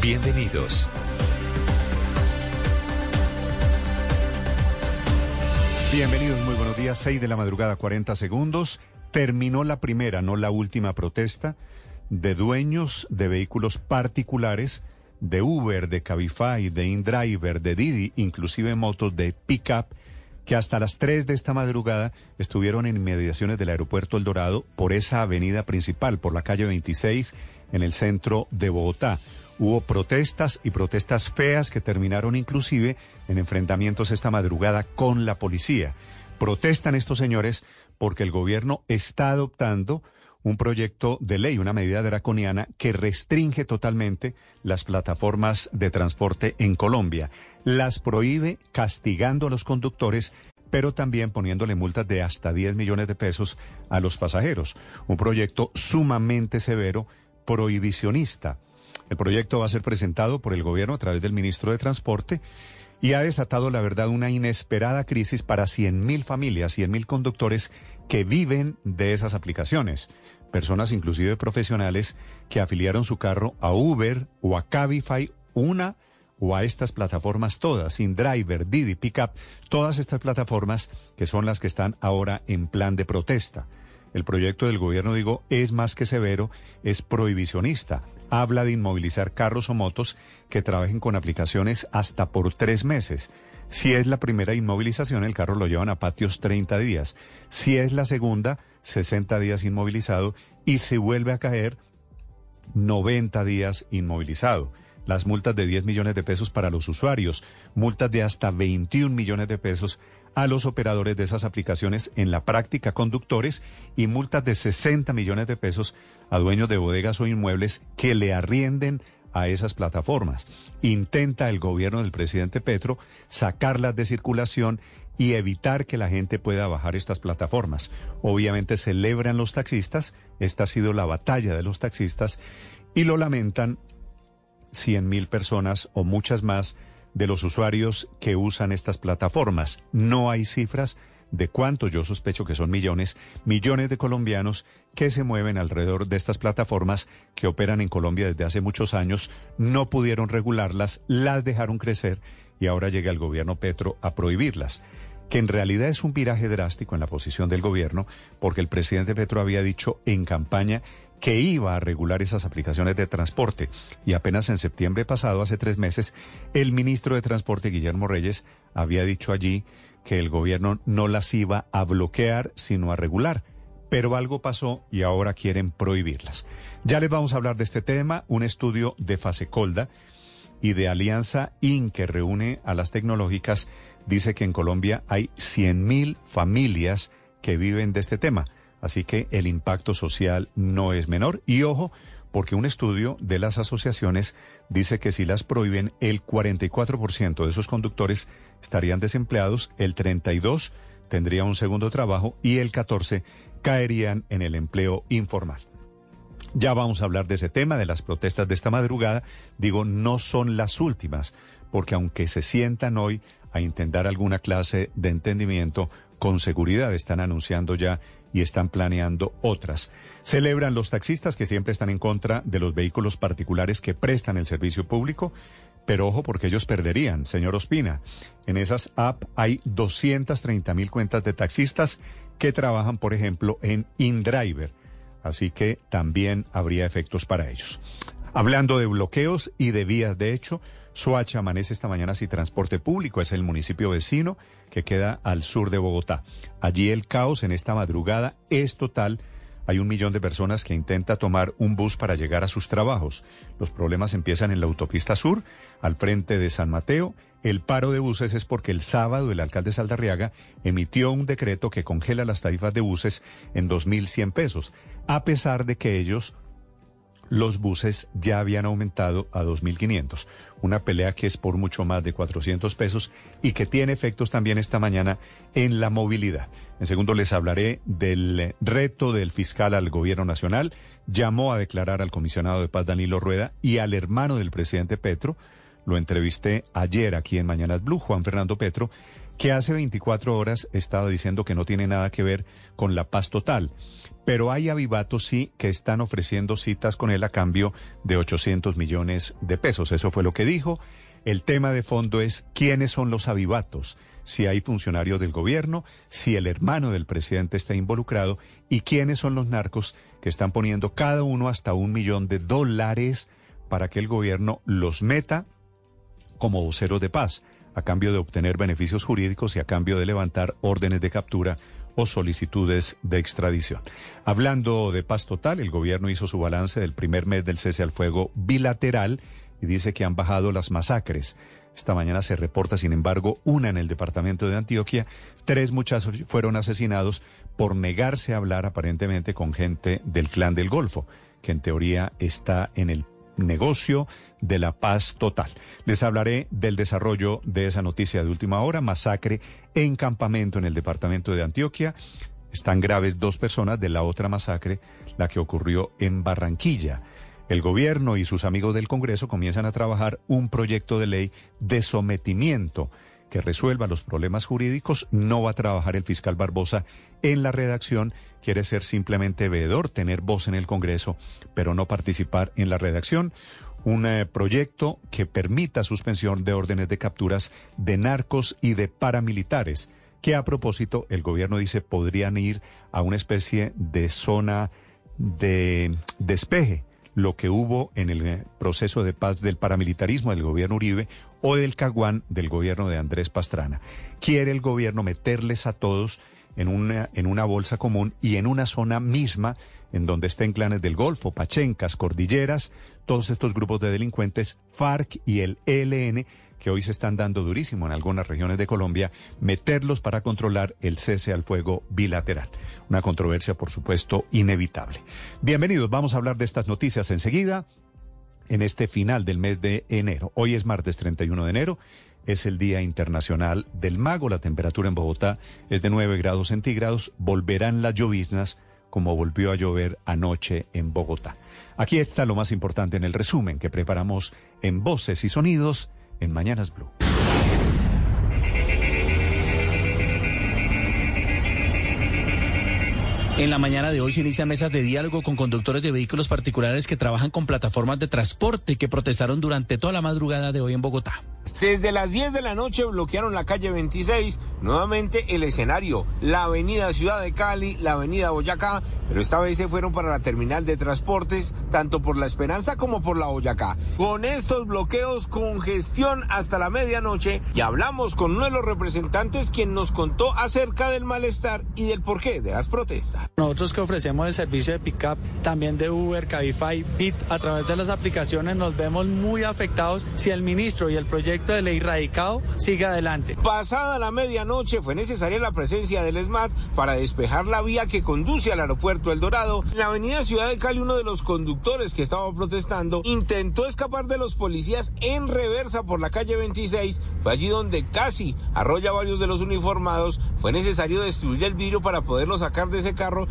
Bienvenidos. Bienvenidos, muy buenos días. 6 de la madrugada, 40 segundos. Terminó la primera, no la última protesta de dueños de vehículos particulares, de Uber, de Cabify, de InDriver, de Didi, inclusive motos de pickup que hasta las 3 de esta madrugada estuvieron en inmediaciones del aeropuerto El Dorado por esa avenida principal, por la calle 26, en el centro de Bogotá. Hubo protestas y protestas feas que terminaron inclusive en enfrentamientos esta madrugada con la policía. Protestan estos señores porque el gobierno está adoptando un proyecto de ley, una medida draconiana que restringe totalmente las plataformas de transporte en Colombia. Las prohíbe castigando a los conductores, pero también poniéndole multas de hasta 10 millones de pesos a los pasajeros. Un proyecto sumamente severo, prohibicionista. El proyecto va a ser presentado por el gobierno a través del ministro de Transporte y ha desatado, la verdad, una inesperada crisis para 100.000 familias, 100.000 conductores que viven de esas aplicaciones personas inclusive profesionales que afiliaron su carro a Uber o a Cabify, una o a estas plataformas todas, InDriver, Didi, Pickup, todas estas plataformas que son las que están ahora en plan de protesta. El proyecto del gobierno, digo, es más que severo, es prohibicionista. Habla de inmovilizar carros o motos que trabajen con aplicaciones hasta por tres meses. Si es la primera inmovilización, el carro lo llevan a patios 30 días. Si es la segunda, 60 días inmovilizado. Y si vuelve a caer, 90 días inmovilizado. Las multas de 10 millones de pesos para los usuarios, multas de hasta 21 millones de pesos a los operadores de esas aplicaciones en la práctica conductores y multas de 60 millones de pesos a dueños de bodegas o inmuebles que le arrienden a esas plataformas. Intenta el gobierno del presidente Petro sacarlas de circulación y evitar que la gente pueda bajar estas plataformas. Obviamente celebran los taxistas, esta ha sido la batalla de los taxistas, y lo lamentan 100 mil personas o muchas más de los usuarios que usan estas plataformas. No hay cifras de cuántos, yo sospecho que son millones, millones de colombianos que se mueven alrededor de estas plataformas que operan en Colombia desde hace muchos años, no pudieron regularlas, las dejaron crecer y ahora llega el gobierno Petro a prohibirlas que en realidad es un viraje drástico en la posición del gobierno, porque el presidente Petro había dicho en campaña que iba a regular esas aplicaciones de transporte. Y apenas en septiembre pasado, hace tres meses, el ministro de Transporte, Guillermo Reyes, había dicho allí que el gobierno no las iba a bloquear, sino a regular. Pero algo pasó y ahora quieren prohibirlas. Ya les vamos a hablar de este tema, un estudio de Fasecolda y de Alianza IN que reúne a las tecnológicas dice que en Colombia hay 100.000 familias que viven de este tema. Así que el impacto social no es menor. Y ojo, porque un estudio de las asociaciones dice que si las prohíben, el 44% de esos conductores estarían desempleados, el 32% tendría un segundo trabajo y el 14% caerían en el empleo informal. Ya vamos a hablar de ese tema, de las protestas de esta madrugada. Digo, no son las últimas, porque aunque se sientan hoy a intentar alguna clase de entendimiento, con seguridad están anunciando ya y están planeando otras. Celebran los taxistas que siempre están en contra de los vehículos particulares que prestan el servicio público, pero ojo porque ellos perderían, señor Ospina. En esas apps hay 230 mil cuentas de taxistas que trabajan, por ejemplo, en InDriver. Así que también habría efectos para ellos. Hablando de bloqueos y de vías de hecho, Soacha amanece esta mañana sin transporte público. Es el municipio vecino que queda al sur de Bogotá. Allí el caos en esta madrugada es total. Hay un millón de personas que intenta tomar un bus para llegar a sus trabajos. Los problemas empiezan en la autopista sur, al frente de San Mateo. El paro de buses es porque el sábado el alcalde Saldarriaga emitió un decreto que congela las tarifas de buses en 2.100 pesos, a pesar de que ellos los buses ya habían aumentado a 2.500. Una pelea que es por mucho más de 400 pesos y que tiene efectos también esta mañana en la movilidad. En segundo les hablaré del reto del fiscal al gobierno nacional. Llamó a declarar al comisionado de paz Danilo Rueda y al hermano del presidente Petro. Lo entrevisté ayer aquí en Mañanas Blue, Juan Fernando Petro, que hace 24 horas estaba diciendo que no tiene nada que ver con la paz total. Pero hay avivatos sí que están ofreciendo citas con él a cambio de 800 millones de pesos. Eso fue lo que dijo. El tema de fondo es quiénes son los avivatos, si hay funcionarios del gobierno, si el hermano del presidente está involucrado y quiénes son los narcos que están poniendo cada uno hasta un millón de dólares para que el gobierno los meta como voceros de paz a cambio de obtener beneficios jurídicos y a cambio de levantar órdenes de captura o solicitudes de extradición. Hablando de paz total, el gobierno hizo su balance del primer mes del cese al fuego bilateral y dice que han bajado las masacres. Esta mañana se reporta, sin embargo, una en el departamento de Antioquia. Tres muchachos fueron asesinados por negarse a hablar aparentemente con gente del clan del Golfo, que en teoría está en el negocio de la paz total. Les hablaré del desarrollo de esa noticia de última hora, masacre en campamento en el departamento de Antioquia. Están graves dos personas de la otra masacre, la que ocurrió en Barranquilla. El gobierno y sus amigos del Congreso comienzan a trabajar un proyecto de ley de sometimiento que resuelva los problemas jurídicos. No va a trabajar el fiscal Barbosa en la redacción, quiere ser simplemente veedor, tener voz en el Congreso, pero no participar en la redacción. Un eh, proyecto que permita suspensión de órdenes de capturas de narcos y de paramilitares, que a propósito el gobierno dice podrían ir a una especie de zona de despeje lo que hubo en el eh, proceso de paz del paramilitarismo del gobierno Uribe o del Caguán del gobierno de Andrés Pastrana. Quiere el gobierno meterles a todos en una, en una bolsa común y en una zona misma en donde estén clanes del Golfo, Pachencas, Cordilleras, todos estos grupos de delincuentes, FARC y el ELN, que hoy se están dando durísimo en algunas regiones de Colombia, meterlos para controlar el cese al fuego bilateral. Una controversia, por supuesto, inevitable. Bienvenidos, vamos a hablar de estas noticias enseguida en este final del mes de enero. Hoy es martes 31 de enero, es el Día Internacional del Mago. La temperatura en Bogotá es de 9 grados centígrados. Volverán las lloviznas como volvió a llover anoche en Bogotá. Aquí está lo más importante en el resumen que preparamos en Voces y Sonidos en Mañanas Blue. En la mañana de hoy se inician mesas de diálogo con conductores de vehículos particulares que trabajan con plataformas de transporte que protestaron durante toda la madrugada de hoy en Bogotá. Desde las 10 de la noche bloquearon la calle 26, nuevamente el escenario, la avenida Ciudad de Cali, la avenida Boyacá, pero esta vez se fueron para la terminal de transportes, tanto por La Esperanza como por la Boyacá. Con estos bloqueos, congestión hasta la medianoche, y hablamos con uno de los representantes quien nos contó acerca del malestar y del porqué de las protestas. Nosotros que ofrecemos el servicio de pickup, también de Uber, Cabify, Bit, a través de las aplicaciones nos vemos muy afectados si el ministro y el proyecto de ley radicado siga adelante. Pasada la medianoche fue necesaria la presencia del SMAT para despejar la vía que conduce al aeropuerto El Dorado. En la avenida Ciudad de Cali, uno de los conductores que estaba protestando intentó escapar de los policías en reversa por la calle 26. Fue allí donde casi arrolla a varios de los uniformados. Fue necesario destruir el vidrio para poderlo sacar de ese carro.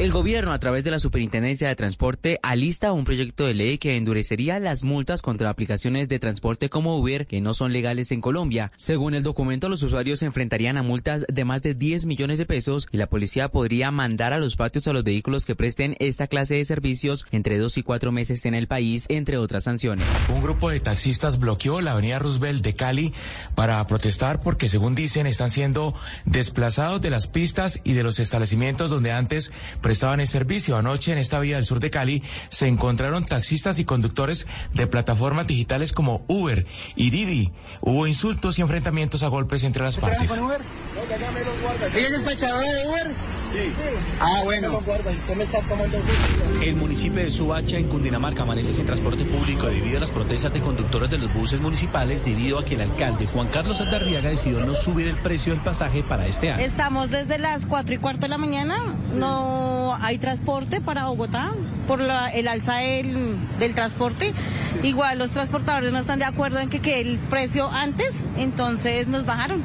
El gobierno, a través de la Superintendencia de Transporte, alista un proyecto de ley que endurecería las multas contra aplicaciones de transporte como Uber que no son legales en Colombia. Según el documento, los usuarios se enfrentarían a multas de más de 10 millones de pesos y la policía podría mandar a los patios a los vehículos que presten esta clase de servicios entre dos y cuatro meses en el país, entre otras sanciones. Un grupo de taxistas bloqueó la avenida Roosevelt de Cali para protestar porque, según dicen, están siendo desplazados de las pistas y de los establecimientos donde antes prestaban el servicio. Anoche en esta vía del sur de Cali se encontraron taxistas y conductores de plataformas digitales como Uber y Didi. Hubo insultos y enfrentamientos a golpes entre las partes. ¿Ella es despachadora de Uber? Sí. Ah, bueno. El municipio de Suacha, en Cundinamarca, amanece sin transporte público debido a las protestas de conductores de los buses municipales debido a que el alcalde Juan Carlos Aldarriaga decidió no subir el precio del pasaje para este año. Estamos desde las cuatro y cuarto de la mañana. No hay transporte para Bogotá por el alza del, del, transporte. Igual los transportadores no están de acuerdo en que, que el precio antes, entonces nos bajaron.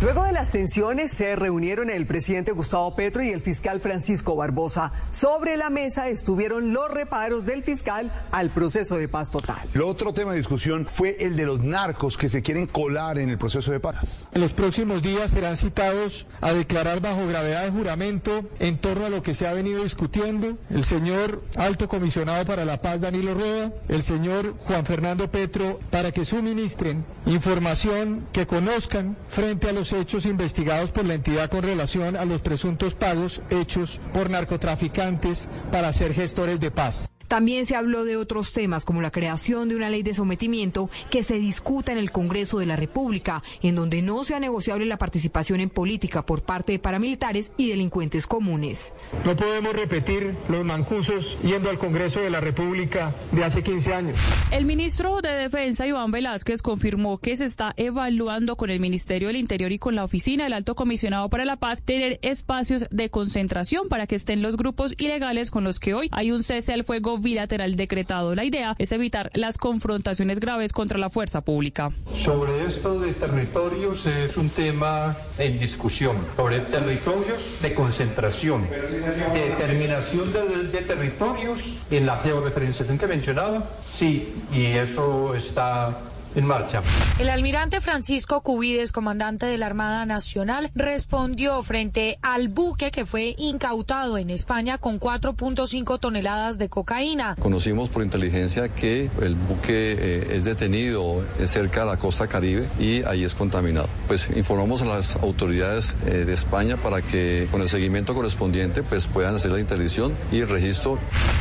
Luego de las tensiones se reunieron el presidente Gustavo Petro y el fiscal Francisco Barbosa. Sobre la mesa estuvieron los reparos del fiscal al proceso de paz total. El otro tema de discusión fue el de los narcos que se quieren colar en el proceso de paz. En los próximos días serán citados a declarar bajo gravedad de juramento en torno a lo que se ha venido discutiendo el señor alto comisionado para la paz Danilo Rueda, el señor Juan Fernando Petro, para que suministren información que conozcan frente a los hechos investigados por la entidad con relación a los presuntos pagos hechos por narcotraficantes para ser gestores de paz. También se habló de otros temas como la creación de una ley de sometimiento que se discuta en el Congreso de la República, en donde no sea negociable la participación en política por parte de paramilitares y delincuentes comunes. No podemos repetir los mancusos yendo al Congreso de la República de hace 15 años. El ministro de Defensa, Iván Velázquez, confirmó que se está evaluando con el Ministerio del Interior y con la Oficina del Alto Comisionado para la Paz tener espacios de concentración para que estén los grupos ilegales con los que hoy hay un cese al fuego bilateral decretado. La idea es evitar las confrontaciones graves contra la fuerza pública. Sobre esto de territorios es un tema en discusión. Sobre territorios de concentración, determinación de, territorios en la georreferenciación que mencionaba, sí, y eso está en marcha. El almirante Francisco Cubides, comandante de la Armada Nacional, respondió frente al buque que fue incautado en España con 4.5 toneladas de cocaína. Conocimos por inteligencia que el buque eh, es detenido cerca de la costa caribe y ahí es contaminado. Pues informamos a las autoridades eh, de España para que con el seguimiento correspondiente pues puedan hacer la interdicción y el registro.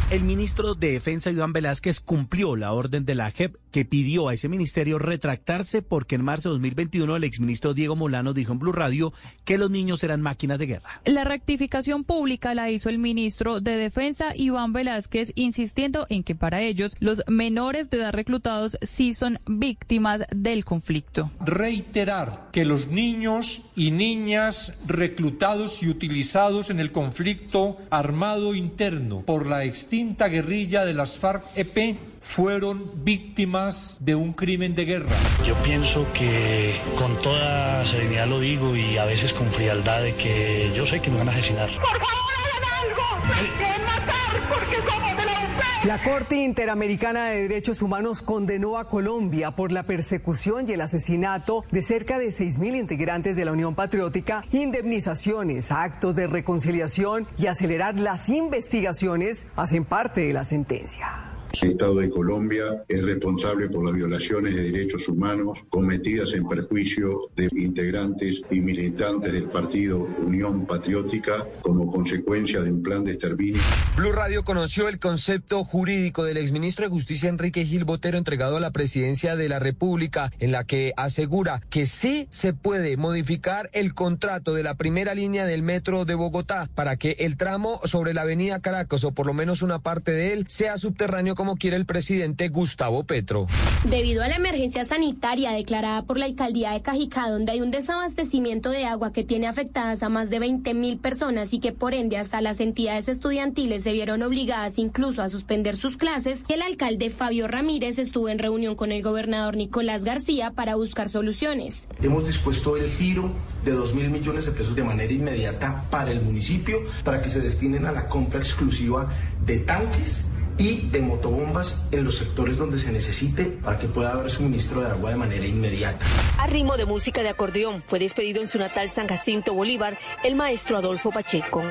El ministro de Defensa Iván Velázquez cumplió la orden de la JEP que pidió a ese ministerio retractarse porque en marzo de 2021 el exministro Diego Molano dijo en Blue Radio que los niños eran máquinas de guerra. La rectificación pública la hizo el ministro de Defensa Iván Velázquez insistiendo en que para ellos los menores de edad reclutados sí son víctimas del conflicto. Reiterar que los niños y niñas reclutados y utilizados en el conflicto armado interno por la extinta guerrilla de las FARC-EP fueron víctimas de un crimen de guerra. Yo pienso que con toda serenidad lo digo y a veces con frialdad de que yo sé que me van a asesinar. ¡Por favor, hagan algo! ¡Que matar porque somos de la UP! La Corte Interamericana de Derechos Humanos condenó a Colombia por la persecución y el asesinato de cerca de 6.000 integrantes de la Unión Patriótica, indemnizaciones, actos de reconciliación y acelerar las investigaciones hacen parte de la sentencia. El Estado de Colombia es responsable por las violaciones de derechos humanos cometidas en perjuicio de integrantes y militantes del partido Unión Patriótica como consecuencia de un plan de exterminio. Blue Radio conoció el concepto jurídico del exministro de Justicia Enrique Gil Botero entregado a la presidencia de la República, en la que asegura que sí se puede modificar el contrato de la primera línea del metro de Bogotá para que el tramo sobre la avenida Caracas o por lo menos una parte de él sea subterráneo como quiere el presidente Gustavo Petro. Debido a la emergencia sanitaria declarada por la alcaldía de Cajicá, donde hay un desabastecimiento de agua que tiene afectadas a más de 20 mil personas y que por ende hasta las entidades estudiantiles se vieron obligadas incluso a suspender sus clases, el alcalde Fabio Ramírez estuvo en reunión con el gobernador Nicolás García para buscar soluciones. Hemos dispuesto el giro de 2 mil millones de pesos de manera inmediata para el municipio para que se destinen a la compra exclusiva de tanques y de motobombas en los sectores donde se necesite para que pueda haber suministro de agua de manera inmediata. A ritmo de música de acordeón fue despedido en su natal San Jacinto Bolívar el maestro Adolfo Pacheco.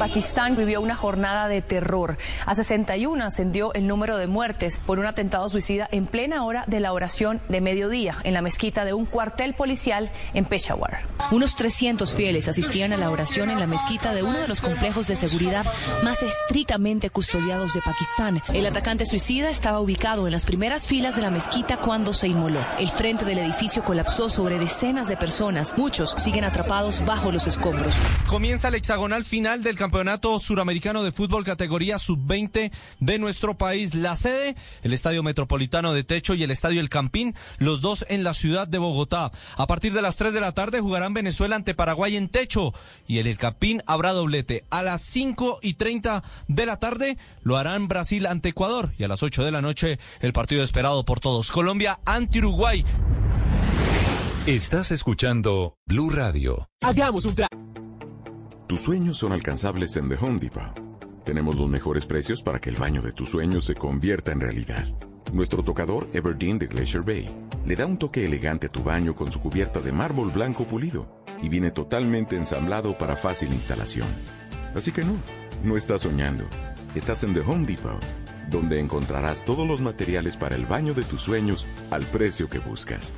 Pakistán vivió una jornada de terror. A 61 ascendió el número de muertes por un atentado suicida en plena hora de la oración de mediodía en la mezquita de un cuartel policial en Peshawar. Unos 300 fieles asistían a la oración en la mezquita de uno de los complejos de seguridad más estrictamente custodiados de Pakistán. El atacante suicida estaba ubicado en las primeras filas de la mezquita cuando se inmoló. El frente del edificio colapsó sobre decenas de personas. Muchos siguen atrapados bajo los escombros. Comienza el hexagonal final del Campeonato Suramericano de Fútbol categoría sub-20 de nuestro país. La sede, el Estadio Metropolitano de Techo y el Estadio El Campín, los dos en la ciudad de Bogotá. A partir de las 3 de la tarde jugarán Venezuela ante Paraguay en Techo y el El Campín habrá doblete. A las 5 y 30 de la tarde lo harán Brasil ante Ecuador y a las 8 de la noche el partido esperado por todos. Colombia ante Uruguay. Estás escuchando Blue Radio. Hagamos un Tus sueños son alcanzables en The Home Depot. Tenemos los mejores precios para que el baño de tus sueños se convierta en realidad. Nuestro tocador Everdeen de Glacier Bay le da un toque elegante a tu baño con su cubierta de mármol blanco pulido y viene totalmente ensamblado para fácil instalación. Así que no, no estás soñando. Estás en The Home Depot, donde encontrarás todos los materiales para el baño de tus sueños al precio que buscas.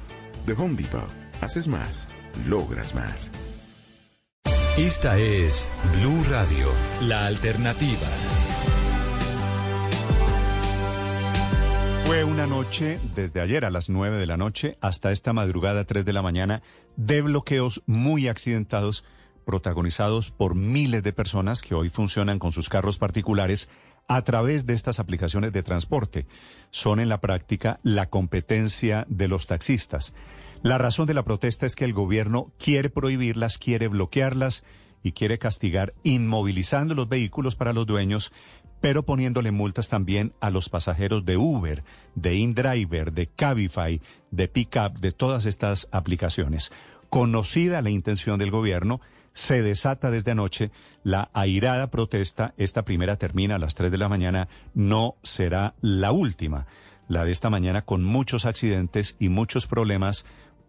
The Home Depot. Haces más, logras más. Esta es Blue Radio, la alternativa. Fue una noche, desde ayer a las 9 de la noche hasta esta madrugada 3 de la mañana, de bloqueos muy accidentados, protagonizados por miles de personas que hoy funcionan con sus carros particulares a través de estas aplicaciones de transporte. Son en la práctica la competencia de los taxistas. La razón de la protesta es que el gobierno quiere prohibirlas, quiere bloquearlas y quiere castigar inmovilizando los vehículos para los dueños, pero poniéndole multas también a los pasajeros de Uber, de InDriver, de Cabify, de Pickup, de todas estas aplicaciones. Conocida la intención del gobierno, se desata desde anoche la airada protesta. Esta primera termina a las 3 de la mañana, no será la última. La de esta mañana con muchos accidentes y muchos problemas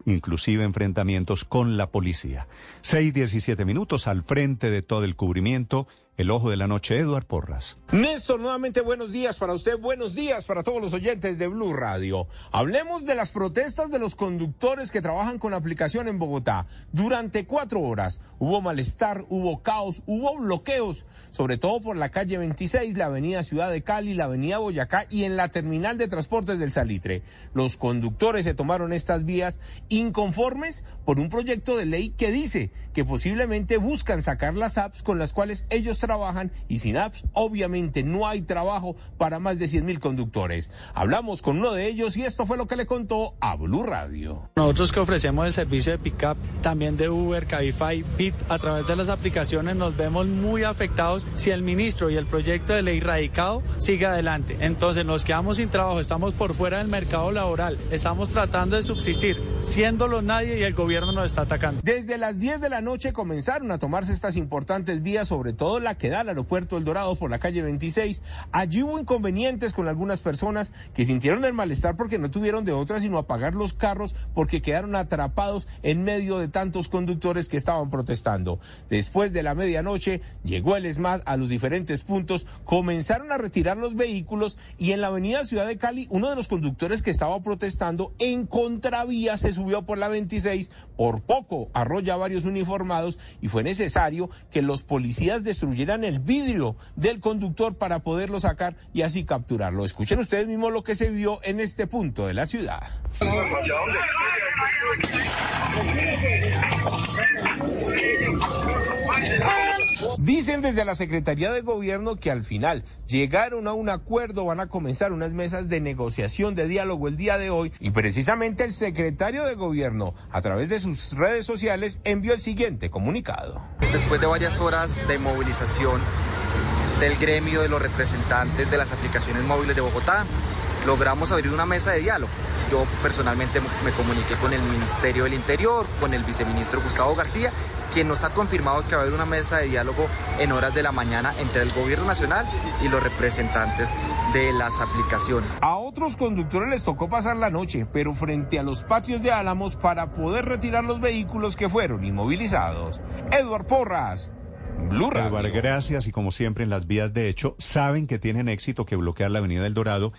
inclusive enfrentamientos con la policía. Seis diecisiete minutos al frente de todo el cubrimiento el ojo de la noche, Eduard Porras. Néstor, nuevamente buenos días para usted, buenos días para todos los oyentes de Blue Radio. Hablemos de las protestas de los conductores que trabajan con aplicación en Bogotá. Durante cuatro horas hubo malestar, hubo caos, hubo bloqueos, sobre todo por la calle 26, la avenida Ciudad de Cali, la avenida Boyacá y en la terminal de transportes del Salitre. Los conductores se tomaron estas vías inconformes por un proyecto de ley que dice que posiblemente buscan sacar las apps con las cuales ellos trabajan y sin apps obviamente no hay trabajo para más de 100 mil conductores. Hablamos con uno de ellos y esto fue lo que le contó a Blue Radio. Nosotros que ofrecemos el servicio de pickup también de Uber, Cabify, Bit a través de las aplicaciones nos vemos muy afectados si el ministro y el proyecto de ley radicado sigue adelante. Entonces nos quedamos sin trabajo, estamos por fuera del mercado laboral, estamos tratando de subsistir, siéndolo nadie y el gobierno nos está atacando. Desde las 10 de la noche comenzaron a tomarse estas importantes vías, sobre todo la que da al aeropuerto El Dorado por la calle 26. Allí hubo inconvenientes con algunas personas que sintieron el malestar porque no tuvieron de otra sino apagar los carros porque quedaron atrapados en medio de tantos conductores que estaban protestando. Después de la medianoche llegó el SMAT a los diferentes puntos, comenzaron a retirar los vehículos y en la avenida Ciudad de Cali uno de los conductores que estaba protestando en contravía se subió por la 26, por poco arrolla varios uniformados y fue necesario que los policías destruyeran eran el vidrio del conductor para poderlo sacar y así capturarlo. Escuchen ustedes mismos lo que se vio en este punto de la ciudad. Dicen desde la Secretaría de Gobierno que al final llegaron a un acuerdo, van a comenzar unas mesas de negociación, de diálogo el día de hoy y precisamente el secretario de Gobierno a través de sus redes sociales envió el siguiente comunicado. Después de varias horas de movilización del gremio de los representantes de las aplicaciones móviles de Bogotá, logramos abrir una mesa de diálogo. Yo personalmente me comuniqué con el Ministerio del Interior, con el viceministro Gustavo García quien nos ha confirmado que va a haber una mesa de diálogo en horas de la mañana entre el gobierno nacional y los representantes de las aplicaciones. A otros conductores les tocó pasar la noche, pero frente a los patios de Álamos para poder retirar los vehículos que fueron inmovilizados. Eduard Porras. Blue Radio. Eduard, gracias y como siempre en las vías de hecho saben que tienen éxito que bloquear la Avenida del Dorado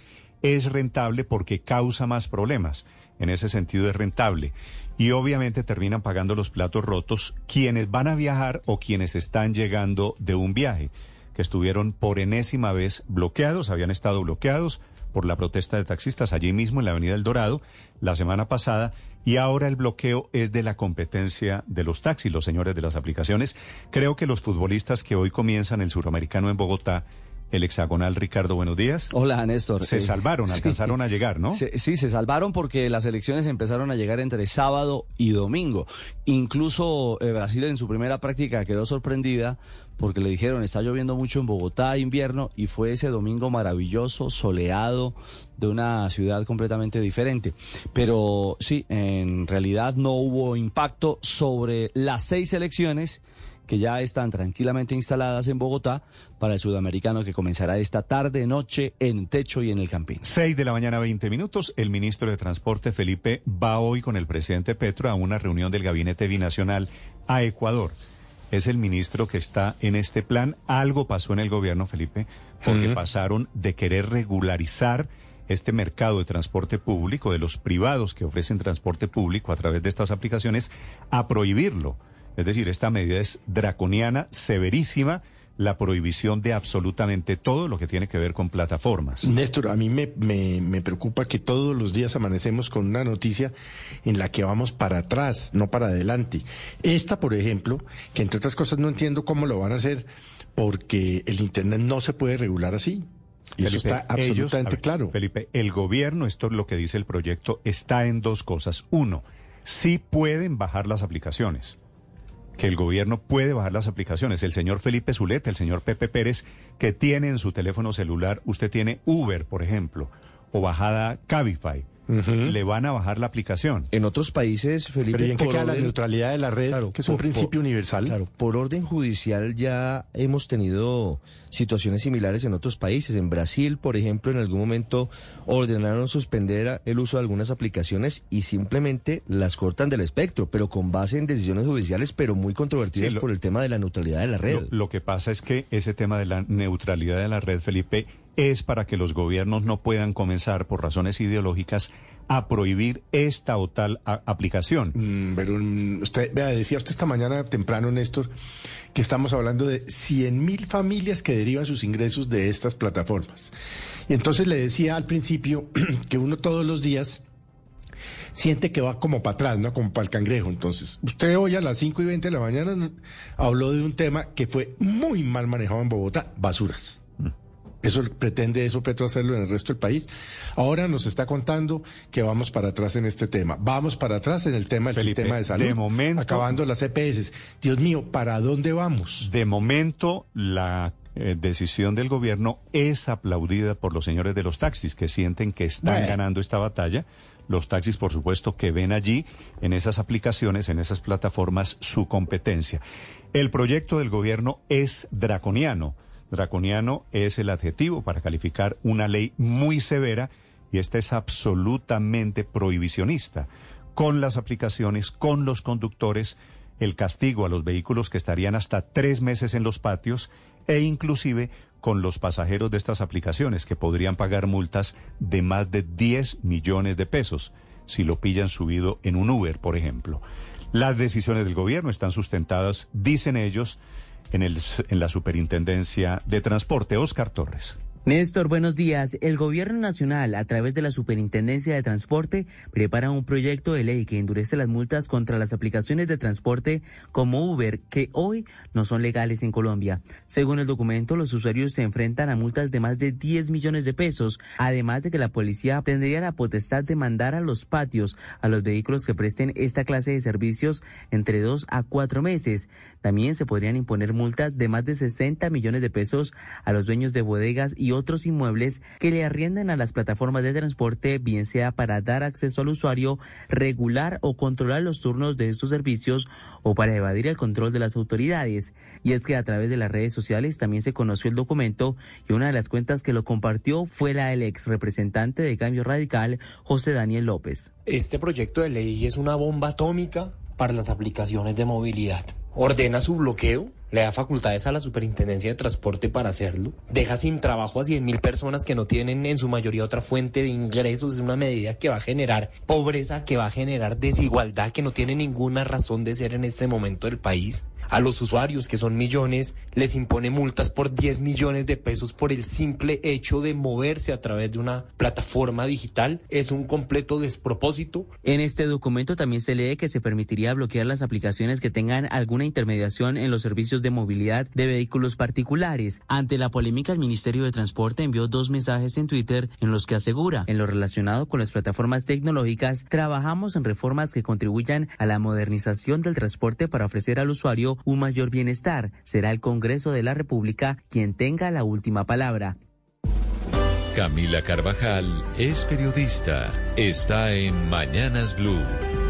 es rentable porque causa más problemas. En ese sentido es rentable y obviamente terminan pagando los platos rotos quienes van a viajar o quienes están llegando de un viaje, que estuvieron por enésima vez bloqueados, habían estado bloqueados por la protesta de taxistas allí mismo en la Avenida El Dorado la semana pasada y ahora el bloqueo es de la competencia de los taxis, los señores de las aplicaciones. Creo que los futbolistas que hoy comienzan el suramericano en Bogotá el hexagonal Ricardo, buenos días. Hola, Néstor. Se salvaron, alcanzaron a llegar, ¿no? sí, se salvaron porque las elecciones empezaron a llegar entre sábado y domingo. Incluso eh, Brasil en su primera práctica quedó sorprendida porque le dijeron está lloviendo mucho en Bogotá invierno y fue ese domingo maravilloso, soleado, de una ciudad completamente diferente. Pero sí, en realidad no hubo impacto sobre las seis elecciones que ya están tranquilamente instaladas en Bogotá para el sudamericano que comenzará esta tarde, noche, en Techo y en el Campín. Seis de la mañana, 20 minutos. El ministro de Transporte, Felipe, va hoy con el presidente Petro a una reunión del Gabinete Binacional a Ecuador. Es el ministro que está en este plan. Algo pasó en el gobierno, Felipe, porque pasaron de querer regularizar este mercado de transporte público, de los privados que ofrecen transporte público a través de estas aplicaciones, a prohibirlo. Es decir, esta medida es draconiana, severísima, la prohibición de absolutamente todo lo que tiene que ver con plataformas. Néstor, a mí me, me, preocupa que todos los días amanecemos con una noticia en la que vamos para atrás, no para adelante. Esta, por ejemplo, que entre otras cosas no entiendo cómo lo van a hacer, porque el Internet no se puede regular así. Y eso está absolutamente claro. Felipe, el gobierno, esto es lo que dice el proyecto, está en dos cosas. Uno, sí pueden bajar las aplicaciones que el gobierno puede bajar las aplicaciones. El señor Felipe Zuleta, el señor Pepe Pérez, que tiene en su teléfono celular, usted tiene Uber, por ejemplo, o bajada Cabify, le van a bajar la aplicación. En otros países, Felipe, ¿Pero y en qué queda la neutralidad de la red, que es un principio universal? Claro, por orden judicial ya hemos tenido situaciones similares en otros países. En Brasil, por ejemplo, en algún momento ordenaron suspender el uso de algunas aplicaciones y simplemente las cortan del espectro, pero con base en decisiones judiciales, pero muy controvertidas Sí, lo- por el tema de la neutralidad de la red. Lo, lo que pasa es que ese tema de la neutralidad de la red, Felipe, es para que los gobiernos no puedan comenzar por razones ideológicas a prohibir esta o tal aplicación. Mm, pero mm, usted, decía usted esta mañana temprano, Néstor, que estamos hablando de 100 mil familias que derivan sus ingresos de estas plataformas. Y entonces le decía al principio que uno todos los días siente que va como para atrás, ¿no? Como para el cangrejo. Entonces, usted hoy a las 5 y 20 de la mañana habló de un tema que fue muy mal manejado en Bogotá, basuras. Eso pretende eso Petro hacerlo en el resto del país. Ahora nos está contando que vamos para atrás en este tema. Vamos para atrás en el tema del Felipe, sistema de salud. de momento- acabando las EPS. Dios mío, ¿para dónde vamos? De momento, la eh, decisión del gobierno es aplaudida por los señores de los taxis que sienten que están Bueno. ganando esta batalla. Los taxis, por supuesto, que ven allí, en esas aplicaciones, en esas plataformas, su competencia. El proyecto del gobierno es draconiano. Draconiano es el adjetivo para calificar una ley muy severa y esta es absolutamente prohibicionista. Con las aplicaciones, con los conductores, el castigo a los vehículos que estarían hasta tres meses en los patios e inclusive con los pasajeros de estas aplicaciones que podrían pagar multas de más de 10 millones de pesos si lo pillan subido en un Uber, por ejemplo. Las decisiones del gobierno están sustentadas, dicen ellos, en, el, en la Superintendencia de Transporte. Oscar Torres. Néstor, buenos días. El Gobierno Nacional, a través de la Superintendencia de Transporte, prepara un proyecto de ley que endurece las multas contra las aplicaciones de transporte como Uber, que hoy no son legales en Colombia. Según el documento, los usuarios se enfrentan a multas de más de 10 millones de pesos, además de que la policía tendría la potestad de mandar a los patios a los vehículos que presten esta clase de servicios entre dos a cuatro meses. También se podrían imponer multas de más de 60 millones de pesos a los dueños de bodegas y otros inmuebles que le arrienden a las plataformas de transporte, bien sea para dar acceso al usuario, regular o controlar los turnos de estos servicios o para evadir el control de las autoridades. Y es que a través de las redes sociales también se conoció el documento y una de las cuentas que lo compartió fue la del ex representante de Cambio Radical, José Daniel López. Este proyecto de ley es una bomba atómica para las aplicaciones de movilidad. Ordena su bloqueo, le da facultades a la Superintendencia de Transporte para hacerlo, deja sin trabajo a 100 mil personas que no tienen en su mayoría otra fuente de ingresos. Es una medida que va a generar pobreza, que va a generar desigualdad, que no tiene ninguna razón de ser en este momento del país. A los usuarios, que son millones, les impone multas por 10 millones de pesos por el simple hecho de moverse a través de una plataforma digital. Es un completo despropósito. En este documento también se lee que se permitiría bloquear las aplicaciones que tengan alguna intermediación en los servicios de movilidad de vehículos particulares. Ante la polémica, el Ministerio de Transporte envió dos mensajes en Twitter en los que asegura, en lo relacionado con las plataformas tecnológicas, trabajamos en reformas que contribuyan a la modernización del transporte para ofrecer al usuario un mayor bienestar. Será el Congreso de la República quien tenga la última palabra. Camila Carvajal es periodista. Está en Mañanas Blue.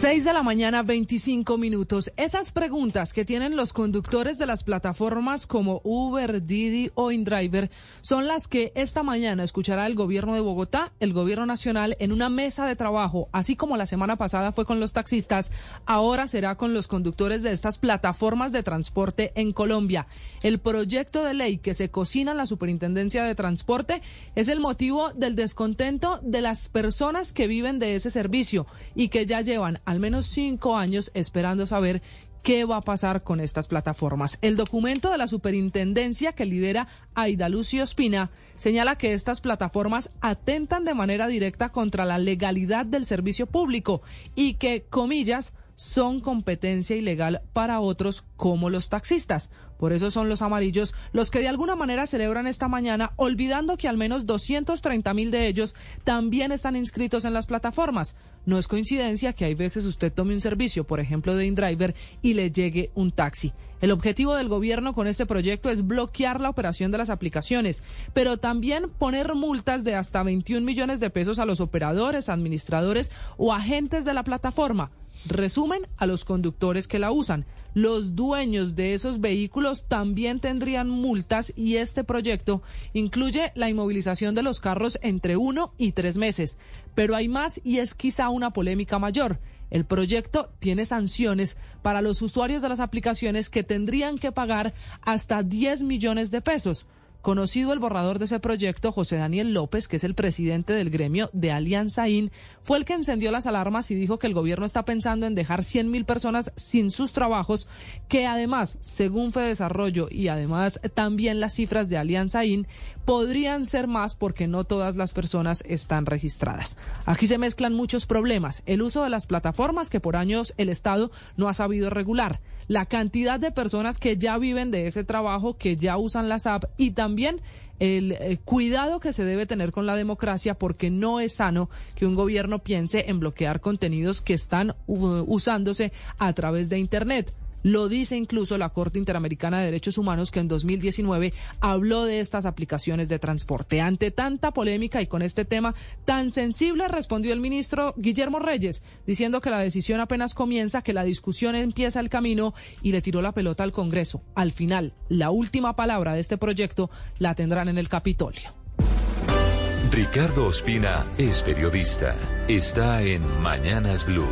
6 de la mañana, 25 minutos. Esas preguntas que tienen los conductores de las plataformas como Uber, Didi o InDriver son las que esta mañana escuchará el gobierno de Bogotá, el gobierno nacional, en una mesa de trabajo, así como la semana pasada fue con los taxistas, ahora será con los conductores de estas plataformas de transporte en Colombia. El proyecto de ley que se cocina en la Superintendencia de Transporte es el motivo del descontento de las personas que viven de ese servicio y que ya llevan al menos cinco años esperando saber qué va a pasar con estas plataformas. El documento de la superintendencia que lidera Aida Lucio Espina señala que estas plataformas atentan de manera directa contra la legalidad del servicio público y que, comillas, son competencia ilegal para otros como los taxistas. Por eso son los amarillos los que de alguna manera celebran esta mañana, olvidando que al menos 230 mil de ellos también están inscritos en las plataformas. No es coincidencia que hay veces usted tome un servicio, por ejemplo, de InDriver y le llegue un taxi. El objetivo del gobierno con este proyecto es bloquear la operación de las aplicaciones, pero también poner multas de hasta 21 millones de pesos a los operadores, administradores o agentes de la plataforma. Resumen a los conductores que la usan. Los dueños de esos vehículos también tendrían multas y este proyecto incluye la inmovilización de los carros entre uno y tres meses. Pero hay más y es quizá una polémica mayor. El proyecto tiene sanciones para los usuarios de las aplicaciones que tendrían que pagar hasta 10 millones de pesos. Conocido el borrador de ese proyecto, José Daniel López, que es el presidente del gremio de Alianza IN, fue el que encendió las alarmas y dijo que el gobierno está pensando en dejar 100 mil personas sin sus trabajos, que además, según Desarrollo y además también las cifras de Alianza IN, podrían ser más porque no todas las personas están registradas. Aquí se mezclan muchos problemas. El uso de las plataformas que por años el Estado no ha sabido regular la cantidad de personas que ya viven de ese trabajo, que ya usan las apps y también el, el, cuidado que se debe tener con la democracia porque no es sano que un gobierno piense en bloquear contenidos que están usándose a través de Internet. Lo dice incluso la Corte Interamericana de Derechos Humanos que en 2019 habló de estas aplicaciones de transporte. Ante tanta polémica y con este tema tan sensible respondió el ministro Guillermo Reyes diciendo que la decisión apenas comienza, que la discusión empieza el camino y le tiró la pelota al Congreso. Al final, la última palabra de este proyecto la tendrán en el Capitolio. Ricardo Ospina es periodista. Está en Mañanas Blue.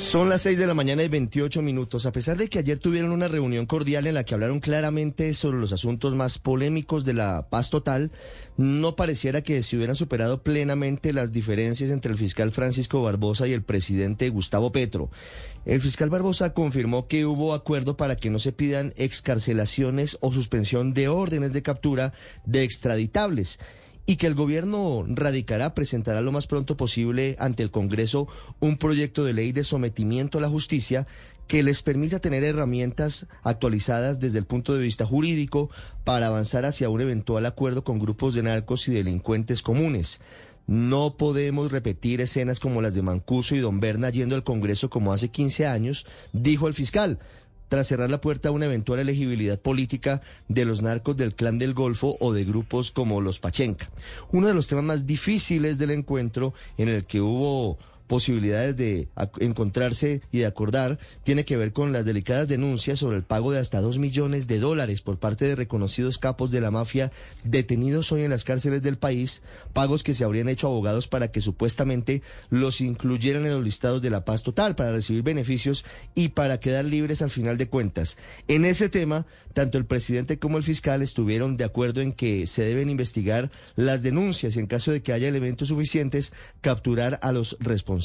Son las 6 de la mañana y 28 minutos. A pesar de que ayer tuvieron una reunión cordial en la que hablaron claramente sobre los asuntos más polémicos de la paz total, no pareciera que se hubieran superado plenamente las diferencias entre el fiscal Francisco Barbosa y el presidente Gustavo Petro. El fiscal Barbosa confirmó que hubo acuerdo para que no se pidan excarcelaciones o suspensión de órdenes de captura de extraditables y que el gobierno radicará, presentará lo más pronto posible ante el Congreso un proyecto de ley de sometimiento a la justicia que les permita tener herramientas actualizadas desde el punto de vista jurídico para avanzar hacia un eventual acuerdo con grupos de narcos y delincuentes comunes. No podemos repetir escenas como las de Mancuso y Don Berna yendo al Congreso como hace 15 años, dijo el fiscal tras cerrar la puerta a una eventual elegibilidad política de los narcos del Clan del Golfo o de grupos como los Pachenca. Uno de los temas más difíciles del encuentro en el que hubo posibilidades de encontrarse y de acordar tiene que ver con las delicadas denuncias sobre el pago de hasta dos millones de dólares por parte de reconocidos capos de la mafia detenidos hoy en las cárceles del país, pagos que se habrían hecho abogados para que supuestamente los incluyeran en los listados de la paz total para recibir beneficios y para quedar libres al final de cuentas. En ese tema, tanto el presidente como el fiscal estuvieron de acuerdo en que se deben investigar las denuncias y en caso de que haya elementos suficientes, capturar a los responsables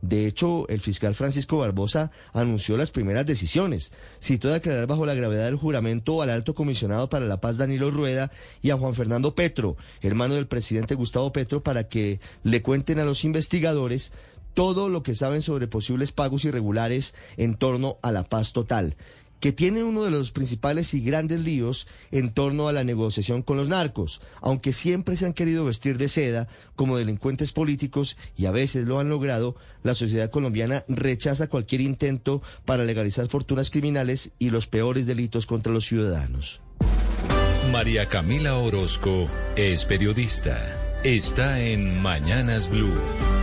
de hecho, el fiscal Francisco Barbosa anunció las primeras decisiones. Citó declarar bajo la gravedad del juramento al alto comisionado para la paz Danilo Rueda y a Juan Fernando Petro, hermano del presidente Gustavo Petro, para que le cuenten a los investigadores todo lo que saben sobre posibles pagos irregulares en torno a la paz total que tiene uno de los principales y grandes líos en torno a la negociación con los narcos, aunque siempre se han querido vestir de seda como delincuentes políticos y a veces lo han logrado, la sociedad colombiana rechaza cualquier intento para legalizar fortunas criminales y los peores delitos contra los ciudadanos. María Camila Orozco es periodista. Está en Mañanas Blue.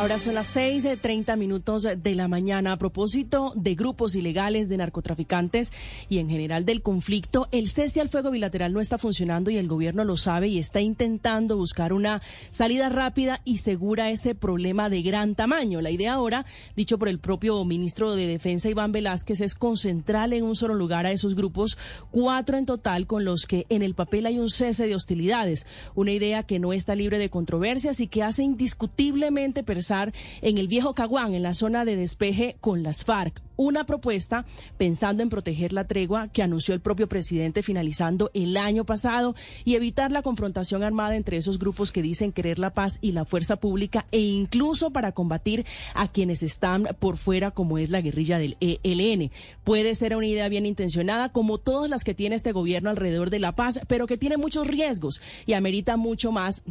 Ahora son las seis de treinta minutos de la mañana. A propósito de grupos ilegales, de narcotraficantes y en general del conflicto, el cese al fuego bilateral no está funcionando y el gobierno lo sabe y está intentando buscar una salida rápida y segura a ese problema de gran tamaño. La idea ahora, dicho por el propio ministro de Defensa Iván Velázquez, es concentrar en un solo lugar a esos grupos, cuatro en total, con los que en el papel hay un cese de hostilidades. Una idea que no está libre de controversias y que hace indiscutiblemente en el viejo Caguán, en la zona de despeje con las FARC. Una propuesta pensando en proteger la tregua que anunció el propio presidente finalizando el año pasado y evitar la confrontación armada entre esos grupos que dicen querer la paz y la fuerza pública e incluso para combatir a quienes están por fuera como es la guerrilla del ELN. Puede ser una idea bien intencionada como todas las que tiene este gobierno alrededor de la paz, pero que tiene muchos riesgos y amerita mucho más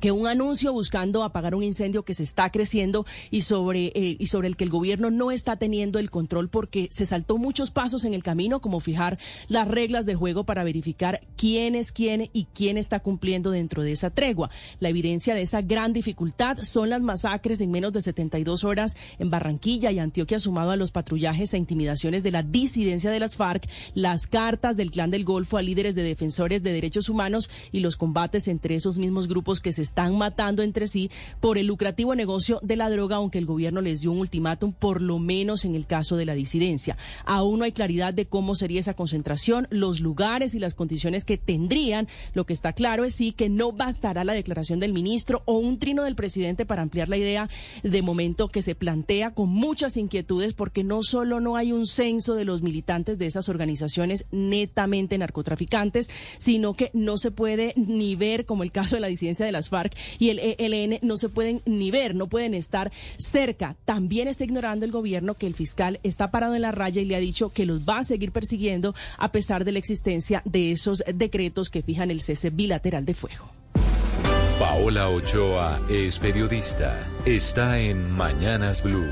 que un anuncio buscando apagar un incendio que se está creciendo y sobre eh, y sobre el que el gobierno no está teniendo el control porque se saltó muchos pasos en el camino como fijar las reglas de juego para verificar quién es quién y quién está cumpliendo dentro de esa tregua. La evidencia de esa gran dificultad son las masacres en menos de 72 horas en Barranquilla y Antioquia sumado a los patrullajes e intimidaciones de la disidencia de las FARC, las cartas del Clan del Golfo a líderes de defensores de derechos humanos y los combates entre esos mismos grupos que se están matando entre sí por el lucrativo negocio de la droga, aunque el gobierno les dio un ultimátum, por lo menos en el caso de la disidencia. Aún no hay claridad de cómo sería esa concentración, los lugares y las condiciones que tendrían. Lo que está claro es sí que no bastará la declaración del ministro o un trino del presidente para ampliar la idea de momento que se plantea con muchas inquietudes porque no solo no hay un censo de los militantes de esas organizaciones netamente narcotraficantes, sino que no se puede ni ver como el caso de la disidencia de las Y el ELN no se pueden ni ver, no pueden estar cerca. También está ignorando el gobierno que el fiscal está parado en la raya y le ha dicho que los va a seguir persiguiendo a pesar de la existencia de esos decretos que fijan el cese bilateral de fuego. Paola Ochoa es periodista. Está en Mañanas Blue.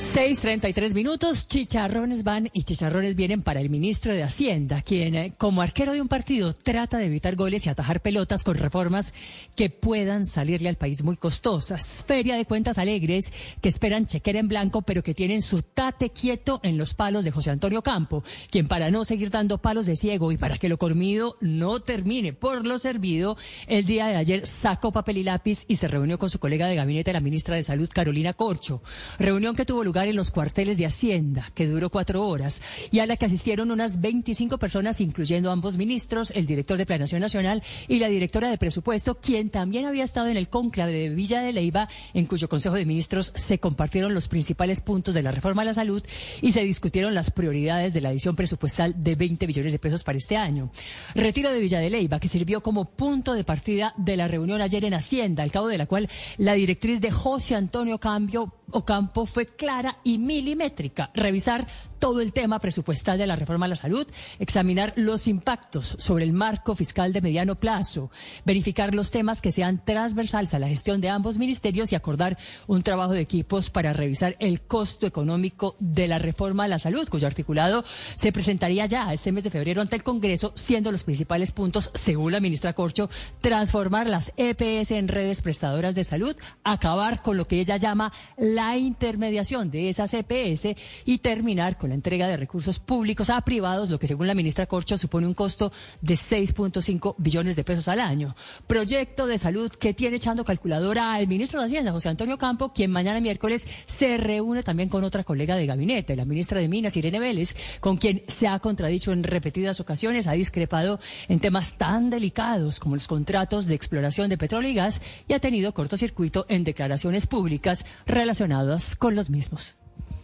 6.33 minutos, chicharrones van y chicharrones vienen para el ministro de Hacienda, quien eh, como arquero de un partido trata de evitar goles y atajar pelotas con reformas que puedan salirle al país muy costosas. Feria de cuentas alegres que esperan chequera en blanco, pero que tienen su tate quieto en los palos de José Antonio Campo, quien para no seguir dando palos de ciego y para que lo comido no termine por lo servido, el día de ayer sacó papel y lápiz y se reunió con su colega de gabinete, la ministra de Salud, Carolina Corcho. Reunión que tuvo lugar en los cuarteles de Hacienda, que duró cuatro horas, y a la que asistieron unas 25 personas, incluyendo ambos ministros, el director de Planación Nacional y la directora de Presupuesto, quien también había estado en el cónclave de Villa de Leiva, en cuyo Consejo de Ministros se compartieron los principales puntos de la reforma a la salud y se discutieron las prioridades de la edición presupuestal de 20 billones de pesos para este año. Retiro de Villa de Leiva, que sirvió como punto de partida de la reunión ayer en Hacienda, al cabo de la cual la directriz de José Antonio Cambio Ocampo fue clara y milimétrica. Revisar todo el tema presupuestal de la reforma a la salud, examinar los impactos sobre el marco fiscal de mediano plazo, verificar los temas que sean transversales a la gestión de ambos ministerios y acordar un trabajo de equipos para revisar el costo económico de la reforma a la salud, cuyo articulado se presentaría ya este mes de febrero ante el Congreso, siendo los principales puntos, según la ministra Corcho, transformar las EPS en redes prestadoras de salud, acabar con lo que ella llama la intermediación de esas EPS y terminar con la entrega de recursos públicos a privados, lo que según la ministra Corcho supone un costo de 6.5 billones de pesos al año. Proyecto de salud que tiene echando calculadora al ministro de Hacienda, José Antonio Campo, quien mañana miércoles se reúne también con otra colega de gabinete, la ministra de Minas, Irene Vélez, con quien se ha contradicho en repetidas ocasiones, ha discrepado en temas tan delicados como los contratos de exploración de petróleo y gas y ha tenido cortocircuito en declaraciones públicas relacionadas con los mismos.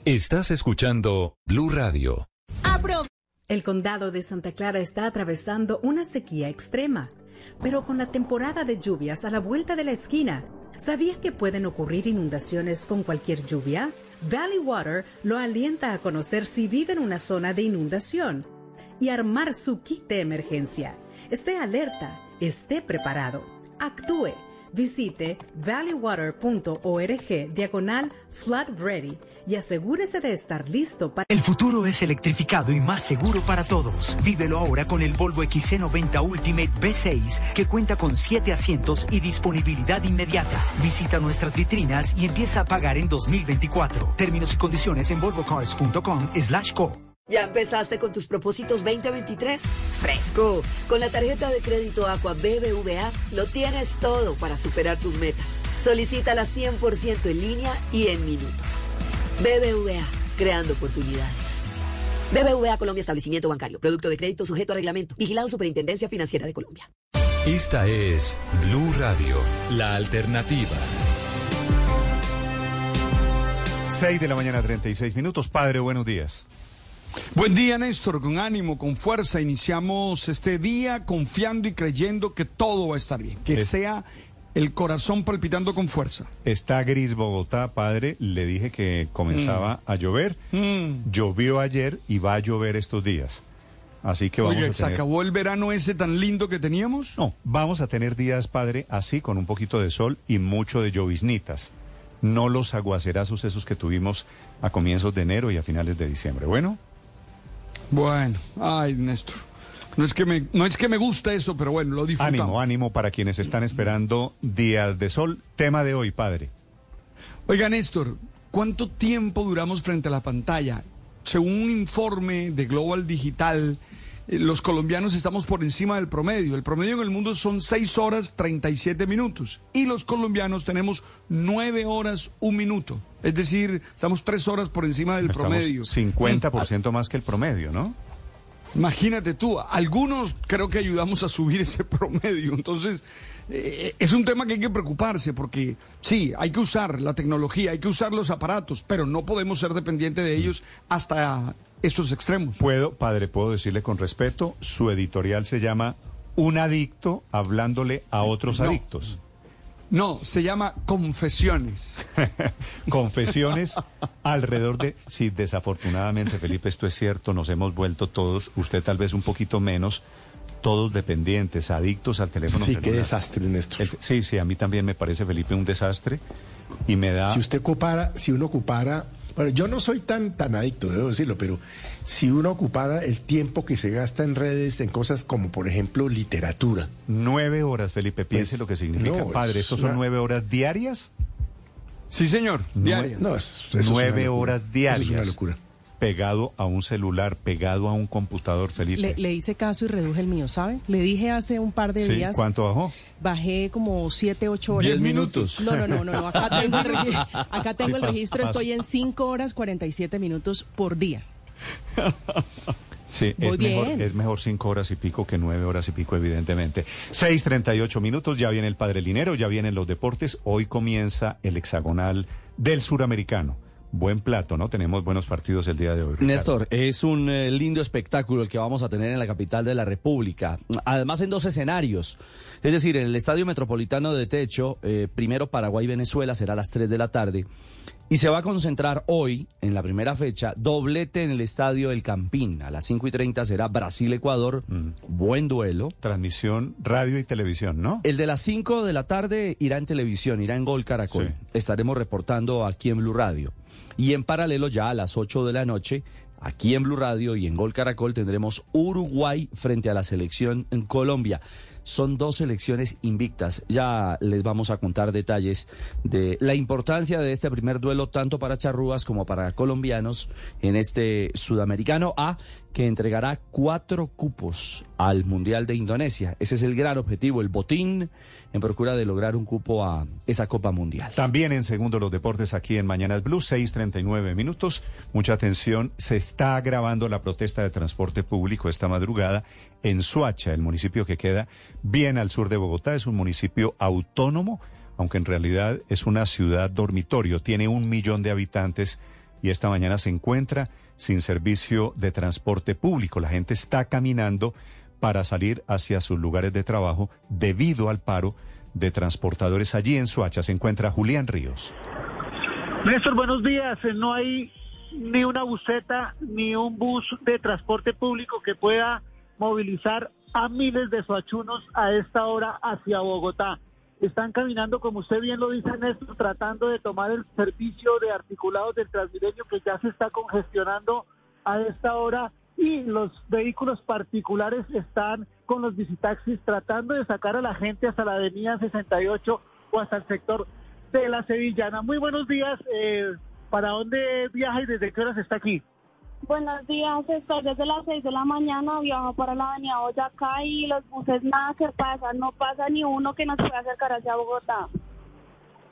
Estás escuchando Blue Radio. El condado de Santa Clara está atravesando una sequía extrema, pero con la temporada de lluvias a la vuelta de la esquina, ¿sabías que pueden ocurrir inundaciones con cualquier lluvia? Valley Water lo alienta a conocer si vive en una zona de inundación y armar su kit de emergencia. Esté alerta, esté preparado, actúe Visite valleywater.org diagonal flood ready y asegúrese de estar listo para... El futuro es electrificado y más seguro para todos. Vívelo ahora con el Volvo XC90 Ultimate B6 que cuenta con 7 asientos y disponibilidad inmediata. Visita nuestras vitrinas y empieza a pagar en 2024. Términos y condiciones en volvocars.com slash co. ¿Ya empezaste con tus propósitos 2023? ¡Fresco! Con la tarjeta de crédito Aqua BBVA lo tienes todo para superar tus metas. Solicítala 100% en línea y en minutos. BBVA, creando oportunidades. BBVA Colombia Establecimiento Bancario. Producto de crédito sujeto a reglamento. Vigilado Superintendencia Financiera de Colombia. Esta es Blue Radio, la alternativa. 6 de la mañana, 36 minutos. Padre, buenos días. Buen día, Néstor. Con ánimo, con fuerza, iniciamos este día confiando y creyendo que todo va a estar bien. Que Es- sea el corazón palpitando con fuerza. Está gris Bogotá, padre. Le dije que comenzaba a llover. Mm. Llovió ayer y va a llover estos días. Así que vamos a ¿se tener... acabó el verano ese tan lindo que teníamos? No, vamos a tener días, padre, así con un poquito de sol y mucho de lloviznitas. No los aguacerazos esos que tuvimos a comienzos de enero y a finales de diciembre. Bueno, Bueno, ay, Néstor. No es que me, no es que me gusta eso, pero bueno, lo disfrutamos. ánimo, ánimo para quienes están esperando días de sol. Tema de hoy, padre. Oiga, Néstor, ¿cuánto tiempo duramos frente a la pantalla? Según un informe de Global Digital, los colombianos estamos por encima del promedio. El promedio en el mundo son 6 horas 37 minutos y los colombianos tenemos 9 horas 1 minuto. Es decir, estamos 3 horas por encima del Estamos promedio. 50% más que el promedio, ¿no? Imagínate tú, algunos creo que ayudamos a subir ese promedio. Entonces, eh, es un tema que hay que preocuparse porque sí, hay que usar la tecnología, hay que usar los aparatos, pero no podemos ser dependientes de ellos hasta estos extremos. Puedo, padre, puedo decirle con respeto, su editorial se llama Un adicto hablándole a otros No. adictos. No, se llama confesiones. Confesiones alrededor de... Sí, desafortunadamente, Felipe, esto es cierto, nos hemos vuelto todos, usted tal vez un poquito menos, todos dependientes, adictos al teléfono Sí, qué desastre, Néstor. El- sí, sí, a mí también me parece, Felipe, un desastre y me da... Si usted ocupara, si uno ocupara, bueno, yo no soy tan tan adicto, debo decirlo, pero si uno ocupara el tiempo que se gasta en redes, en cosas como por ejemplo literatura. Nueve horas, Felipe, piense Pues, lo que significa. no, Padre, es ¿estos son una- nueve horas diarias? Sí, señor, diarias. No, es- nueve locura. horas Eso diarias. es una locura. Pegado a un celular, pegado a un computador, Felipe. Le, le hice caso y reduje el mío, ¿sabe? Le dije hace un par de Sí, días. ¿Cuánto bajó? Bajé como 7, 8 horas. Diez minutos. No, no, no, no. no, Acá tengo el, regi- acá tengo Sí, el registro. Estoy en 5 horas 47 minutos por día. Sí, es mejor, es mejor cinco horas y pico que nueve horas y pico, evidentemente. Seis treinta y ocho minutos, ya viene el Padre Linero, ya vienen los deportes. Hoy comienza el hexagonal del suramericano. Buen plato, ¿no? Tenemos buenos partidos el día de hoy. Ricardo. Néstor, es un eh, lindo espectáculo el que vamos a tener en la capital de la República. Además en dos escenarios. Es decir, en el Estadio Metropolitano de Techo, eh, primero Paraguay-Venezuela será a las 3 de la tarde. Y se va a concentrar hoy, en la primera fecha, doblete en el Estadio El Campín. A las 5 y 30 será Brasil-Ecuador. Buen duelo. Transmisión, radio y televisión, ¿no? El de las 5 de la tarde irá en televisión, irá en Gol Caracol. Sí. Estaremos reportando aquí en Blue Radio. Y en paralelo ya a las 8 de la noche, aquí en Blue Radio y en Gol Caracol tendremos Uruguay frente a la selección en Colombia. Son dos selecciones invictas. Ya les vamos a contar detalles de la importancia de este primer duelo tanto para charrúas como para colombianos en este sudamericano A que entregará cuatro cupos al Mundial de Indonesia. Ese es el gran objetivo, el botín en procura de lograr un cupo a esa Copa Mundial. También en segundo los deportes aquí en Mañanas Blue, 6:39 minutos. Mucha atención, se está agravando la protesta de transporte público esta madrugada en Suacha, el municipio que queda bien al sur de Bogotá. Es un municipio autónomo, aunque en realidad es una ciudad dormitorio, tiene un millón de habitantes y esta mañana se encuentra sin servicio de transporte público. La gente está caminando para salir hacia sus lugares de trabajo debido al paro de transportadores allí en Suacha. Se encuentra Julián Ríos. Néstor, buenos días. Eh, No hay ni una buseta ni un bus de transporte público que pueda movilizar a miles de suachunos a esta hora hacia Bogotá. Están caminando, como usted bien lo dice, Néstor, tratando de tomar el servicio de articulados del Transmilenio que ya se está congestionando a esta hora y los vehículos particulares están con los visitaxis tratando de sacar a la gente hasta la avenida 68 o hasta el sector de la Sevillana. Muy buenos días. eh, ¿Para dónde viaja y desde qué horas está aquí? Buenos días, estoy desde las 6 de la mañana, viajo para la avenida Boyacá y los buses nada que pasa, no pasa ni uno que nos pueda acercar hacia Bogotá.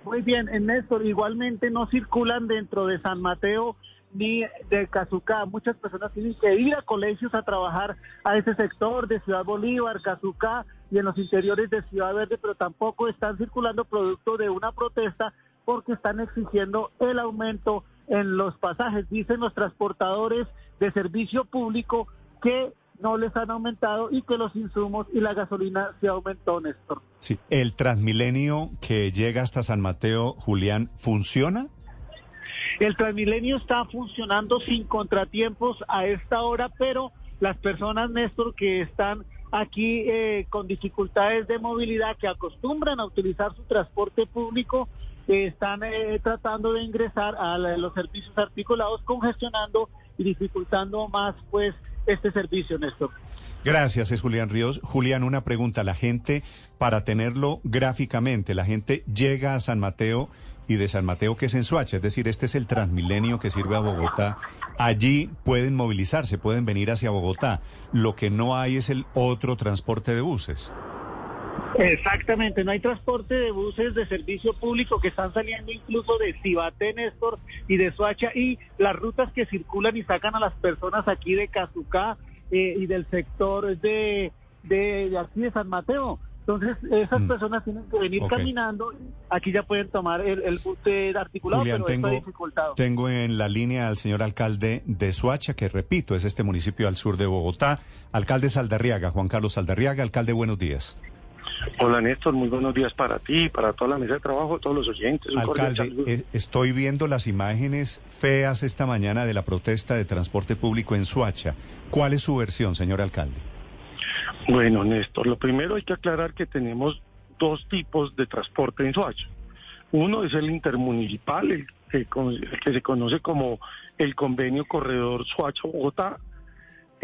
Muy bien, en Néstor, igualmente no circulan dentro de San Mateo ni de Cazucá. Muchas personas tienen que ir a colegios a trabajar a ese sector de Ciudad Bolívar, Cazucá y en los interiores de Ciudad Verde, pero tampoco están circulando producto de una protesta porque están exigiendo el aumento en los pasajes. Dicen los transportadores de servicio público que no les han aumentado y que los insumos y la gasolina se aumentó, Néstor. Sí, el Transmilenio que llega hasta San Mateo, Julián, ¿funciona? El Transmilenio está funcionando sin contratiempos a esta hora, pero las personas, Néstor, que están aquí eh, con dificultades de movilidad, que acostumbran a utilizar su transporte público, están eh, tratando de ingresar a la- los servicios articulados, congestionando y dificultando más, pues, este servicio, Néstor. Gracias, es Julián Ríos. Julián, una pregunta. La gente, para tenerlo gráficamente, la gente llega a San Mateo y de San Mateo que es en Suacha, es decir, este es el Transmilenio que sirve a Bogotá. Allí pueden movilizarse, pueden venir hacia Bogotá. Lo que no hay es el otro transporte de buses. Exactamente, no hay transporte de buses de servicio público que están saliendo incluso de Cibate, Néstor, y de Soacha, y las rutas que circulan y sacan a las personas aquí de Cazucá eh, y del sector de, de, de aquí de San Mateo. Entonces, esas personas tienen que venir caminando. Aquí ya pueden tomar el, el bus articulado, Julián, pero tengo, está dificultado. tengo en la línea al señor alcalde de Suacha, que repito, es este municipio al sur de Bogotá. Alcalde Saldarriaga, Juan Carlos Saldarriaga. Alcalde, buenos días. Hola Néstor, muy buenos días para ti, para toda la mesa de trabajo, todos los oyentes. Un Alcalde, eh, estoy viendo las imágenes feas esta mañana de la protesta de transporte público en Suacha. ¿Cuál es su versión, señor alcalde? Bueno, Néstor, lo primero hay que aclarar que tenemos dos tipos de transporte en Soacha. Uno es el intermunicipal, el que, con- el que se conoce como el convenio Corredor Soacha-Bogotá,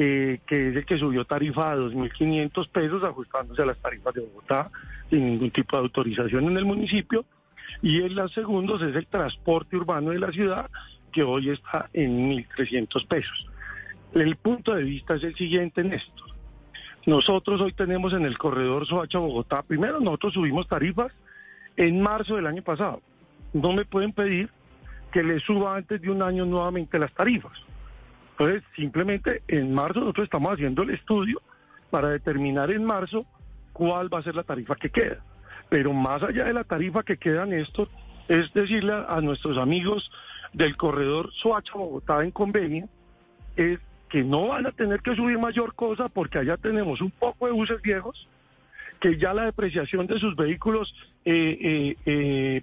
eh, que es el que subió tarifa a 2.500 pesos, ajustándose a las tarifas de Bogotá, sin ningún tipo de autorización en el municipio. Y el segundo es el transporte urbano de la ciudad, que hoy está en 1.300 pesos. El punto de vista es el siguiente, Néstor. Nosotros hoy tenemos en el corredor Soacha-Bogotá, primero nosotros subimos tarifas en marzo del año pasado. No me pueden pedir que le suba antes de un año nuevamente las tarifas. Entonces, simplemente en marzo nosotros estamos haciendo el estudio para determinar en marzo cuál va a ser la tarifa que queda. Pero más allá de la tarifa que queda, Néstor, es decirle a, nuestros amigos del corredor Soacha-Bogotá en convenio, es que no van a tener que subir mayor cosa porque allá tenemos un poco de buses viejos, que ya la depreciación de sus vehículos eh, eh, eh,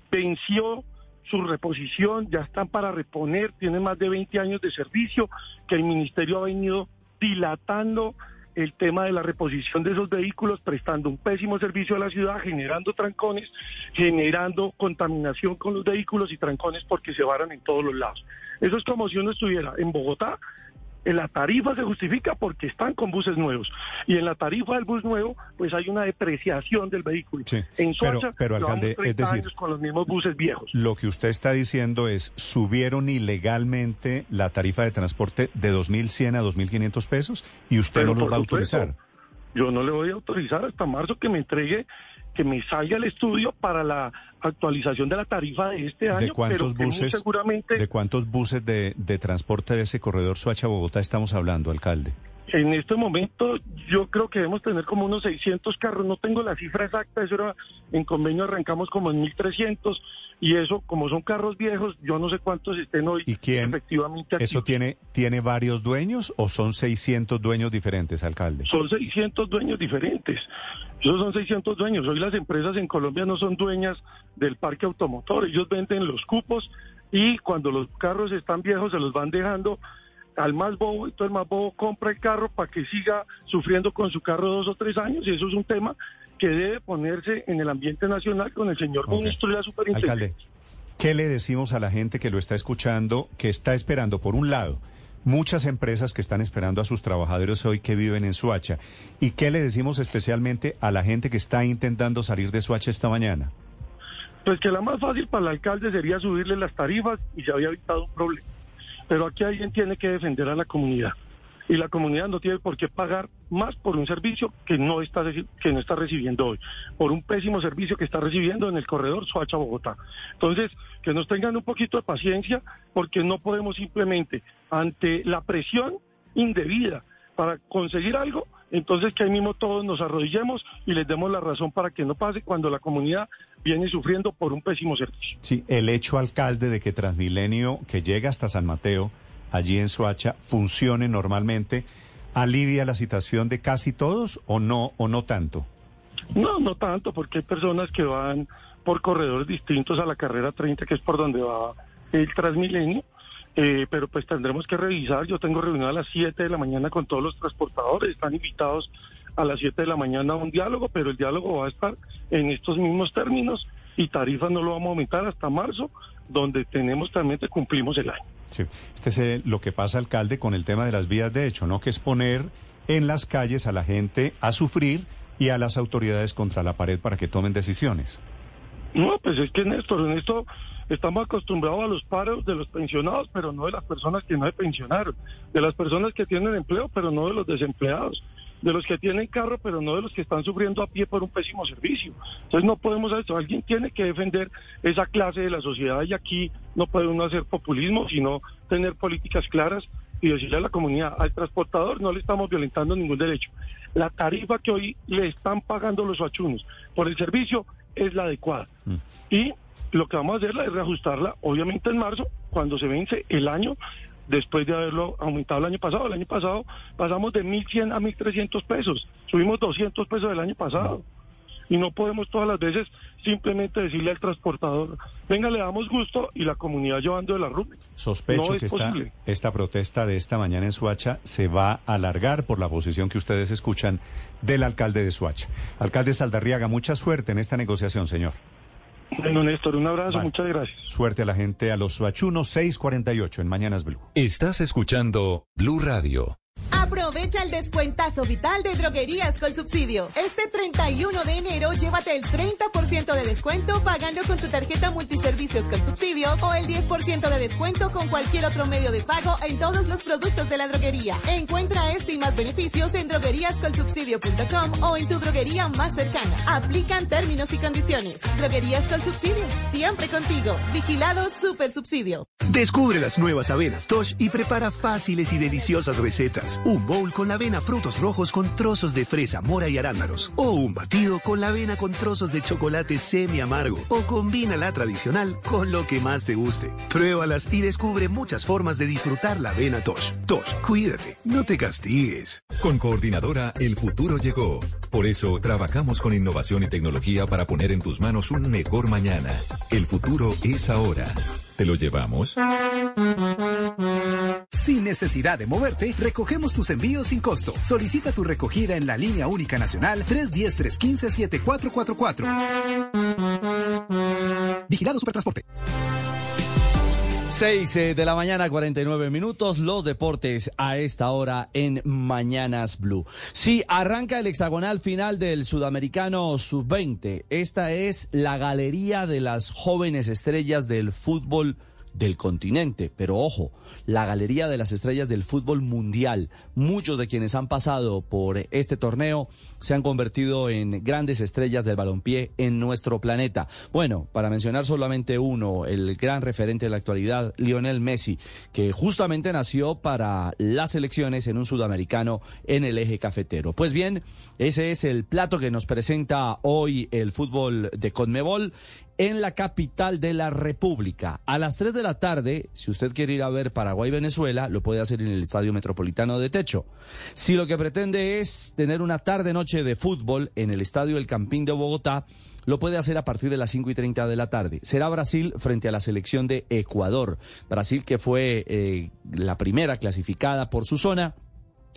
su reposición, ya están para reponer, tienen más de 20 años de servicio, que el ministerio ha venido dilatando el tema de la reposición de esos vehículos, prestando un pésimo servicio a la ciudad, generando trancones, generando contaminación con los vehículos y trancones porque se varan en todos los lados. Eso es como si uno estuviera en Bogotá en la tarifa se justifica porque están con buses nuevos. Y en la tarifa del bus nuevo, pues hay una depreciación del vehículo. en pero- Soacha, pero, alcalde, es 30 decir- años con los mismos buses viejos. Lo que usted está diciendo es, subieron ilegalmente la tarifa de transporte de 2.100 a 2.500 pesos y usted Pero no los va a autorizar. Yo no le voy a autorizar hasta marzo que me entregue, que me salga el estudio para la actualización de la tarifa de este año. ¿De cuántos pero buses, seguramente de cuántos buses de, de transporte de ese corredor Suacha-Bogotá estamos hablando, alcalde? En este momento yo creo que debemos tener como unos 600 carros, no tengo la cifra exacta, eso era en convenio arrancamos como en 1300 y eso como son carros viejos, yo no sé cuántos estén hoy ¿Y quién? efectivamente aquí. ¿Eso tiene, tiene varios dueños o son 600 dueños diferentes, alcalde? Son 600 dueños diferentes. Esos son 600 dueños. Hoy las empresas en Colombia no son dueñas del parque automotor. Ellos venden los cupos y cuando los carros están viejos se los van dejando al más bobo y todo el más bobo compra el carro para que siga sufriendo con su carro dos o tres años y eso es un tema que debe ponerse en el ambiente nacional con el señor ministro y la superintendencia. Alcalde, ¿qué le decimos a la gente que lo está escuchando, que está esperando, por un lado, muchas empresas que están esperando a sus trabajadores hoy que viven en Suacha? ¿Y qué le decimos especialmente a la gente que está intentando salir de Suacha esta mañana? Pues que la más fácil para el alcalde sería subirle las tarifas y se había evitado un problema. Pero aquí alguien tiene que defender a la comunidad. Y la comunidad no tiene por qué pagar más por un servicio que no está, que no está recibiendo hoy, por un pésimo servicio que está recibiendo en el corredor Soacha-Bogotá. Entonces, que nos tengan un poquito de paciencia, porque no podemos simplemente, ante la presión indebida para conseguir algo, entonces que ahí mismo todos nos arrodillemos y les demos la razón para que no pase cuando la comunidad viene sufriendo por un pésimo servicio. Sí, el hecho, alcalde, de que Transmilenio, que llega hasta San Mateo, allí en Soacha, funcione normalmente, ¿alivia la situación de casi todos o no, o no tanto? No, no tanto, porque hay personas que van por corredores distintos a la carrera 30, que es por donde va el Transmilenio, eh, pero pues tendremos que revisar. Yo tengo reunión a las 7 de la mañana con todos los transportadores, están invitados a las 7 de la mañana a un diálogo, pero el diálogo va a estar en estos mismos términos y tarifas no lo vamos a aumentar hasta marzo, donde tenemos también que cumplimos el año. Sí, este es eh, lo que pasa, alcalde, con el tema de las vías de hecho, ¿no? Que es poner en las calles a la gente a sufrir y a las autoridades contra la pared para que tomen decisiones. No, pues es que Néstor, en esto estamos acostumbrados a los paros de los pensionados, pero no de las personas que no se pensionaron, de las personas que tienen empleo, pero no de los desempleados, de los que tienen carro, pero no de los que están sufriendo a pie por un pésimo servicio. Entonces no podemos hacer eso, alguien tiene que defender esa clase de la sociedad y aquí no puede uno hacer populismo, sino tener políticas claras y decirle a la comunidad, al transportador no le estamos violentando ningún derecho. La tarifa que hoy le están pagando los achunos por el servicio es la adecuada. Y lo que vamos a hacer es reajustarla, obviamente en marzo, cuando se vence el año, después de haberlo aumentado el año pasado. El año pasado pasamos de 1.100 a 1.300 pesos, subimos 200 pesos del año pasado. Y no podemos todas las veces simplemente decirle al transportador, venga, le damos gusto y la comunidad llevando de la ruta. Sospecho que esta, esta protesta de esta mañana en Suacha se va a alargar por la posición que ustedes escuchan del alcalde de Suacha. Alcalde Saldarriaga, mucha suerte en esta negociación, señor. Bueno, Néstor, un abrazo, muchas gracias. Suerte a la gente, a los suachunos 648 en Mañanas Blue. Estás escuchando Blue Radio. Aprovecha el descuentazo vital de droguerías con subsidio. Este 31 de enero llévate el 30% de descuento pagando con tu tarjeta multiservicios con subsidio o el 10% de descuento con cualquier otro medio de pago en todos los productos de la droguería. Encuentra este y más beneficios en drogueríascolsubsidio.com o en tu droguería más cercana. Aplican términos y condiciones. Droguerías con subsidio, siempre contigo. Vigilado Super Subsidio. Descubre las nuevas avenas Tosh y prepara fáciles y deliciosas recetas. Un bowl con la avena frutos rojos con trozos de fresa, mora y arándanos. O un batido con la avena con trozos de chocolate semi amargo. O combina la tradicional con lo que más te guste. Pruébalas y descubre muchas formas de disfrutar la avena Tosh. Tosh, cuídate, no te castigues. Con Coordinadora, el futuro llegó. Por eso trabajamos con innovación y tecnología para poner en tus manos un mejor mañana. El futuro es ahora. ¿Te lo llevamos? Sin necesidad de moverte, recogemos tus envíos sin costo. Solicita tu recogida en la línea única nacional 310-315-7444. Vigilado Supertransporte. 6 eh, de la mañana, 49 minutos, los deportes a esta hora en Mañanas Blue. Sí, arranca el hexagonal final del Sudamericano Sub-20. Esta es la galería de las jóvenes estrellas del fútbol del continente. Pero ojo, la galería de las estrellas del fútbol mundial. Muchos de quienes han pasado por este torneo se han convertido en grandes estrellas del balompié en nuestro planeta. Bueno, para mencionar solamente uno, el gran referente de la actualidad, Lionel Messi, que justamente nació para las elecciones en un sudamericano en el eje cafetero. Pues bien, ese es el plato que nos presenta hoy el fútbol de Conmebol en la capital de la República. A las 3 de la tarde, si usted quiere ir a ver Paraguay-Venezuela, lo puede hacer en el Estadio Metropolitano de Techo. Si lo que pretende es tener una tarde-noche de fútbol en el Estadio El Campín de Bogotá, lo puede hacer a partir de las 5 y 30 de la tarde. Será Brasil frente a la selección de Ecuador. Brasil que fue eh, la primera clasificada por su zona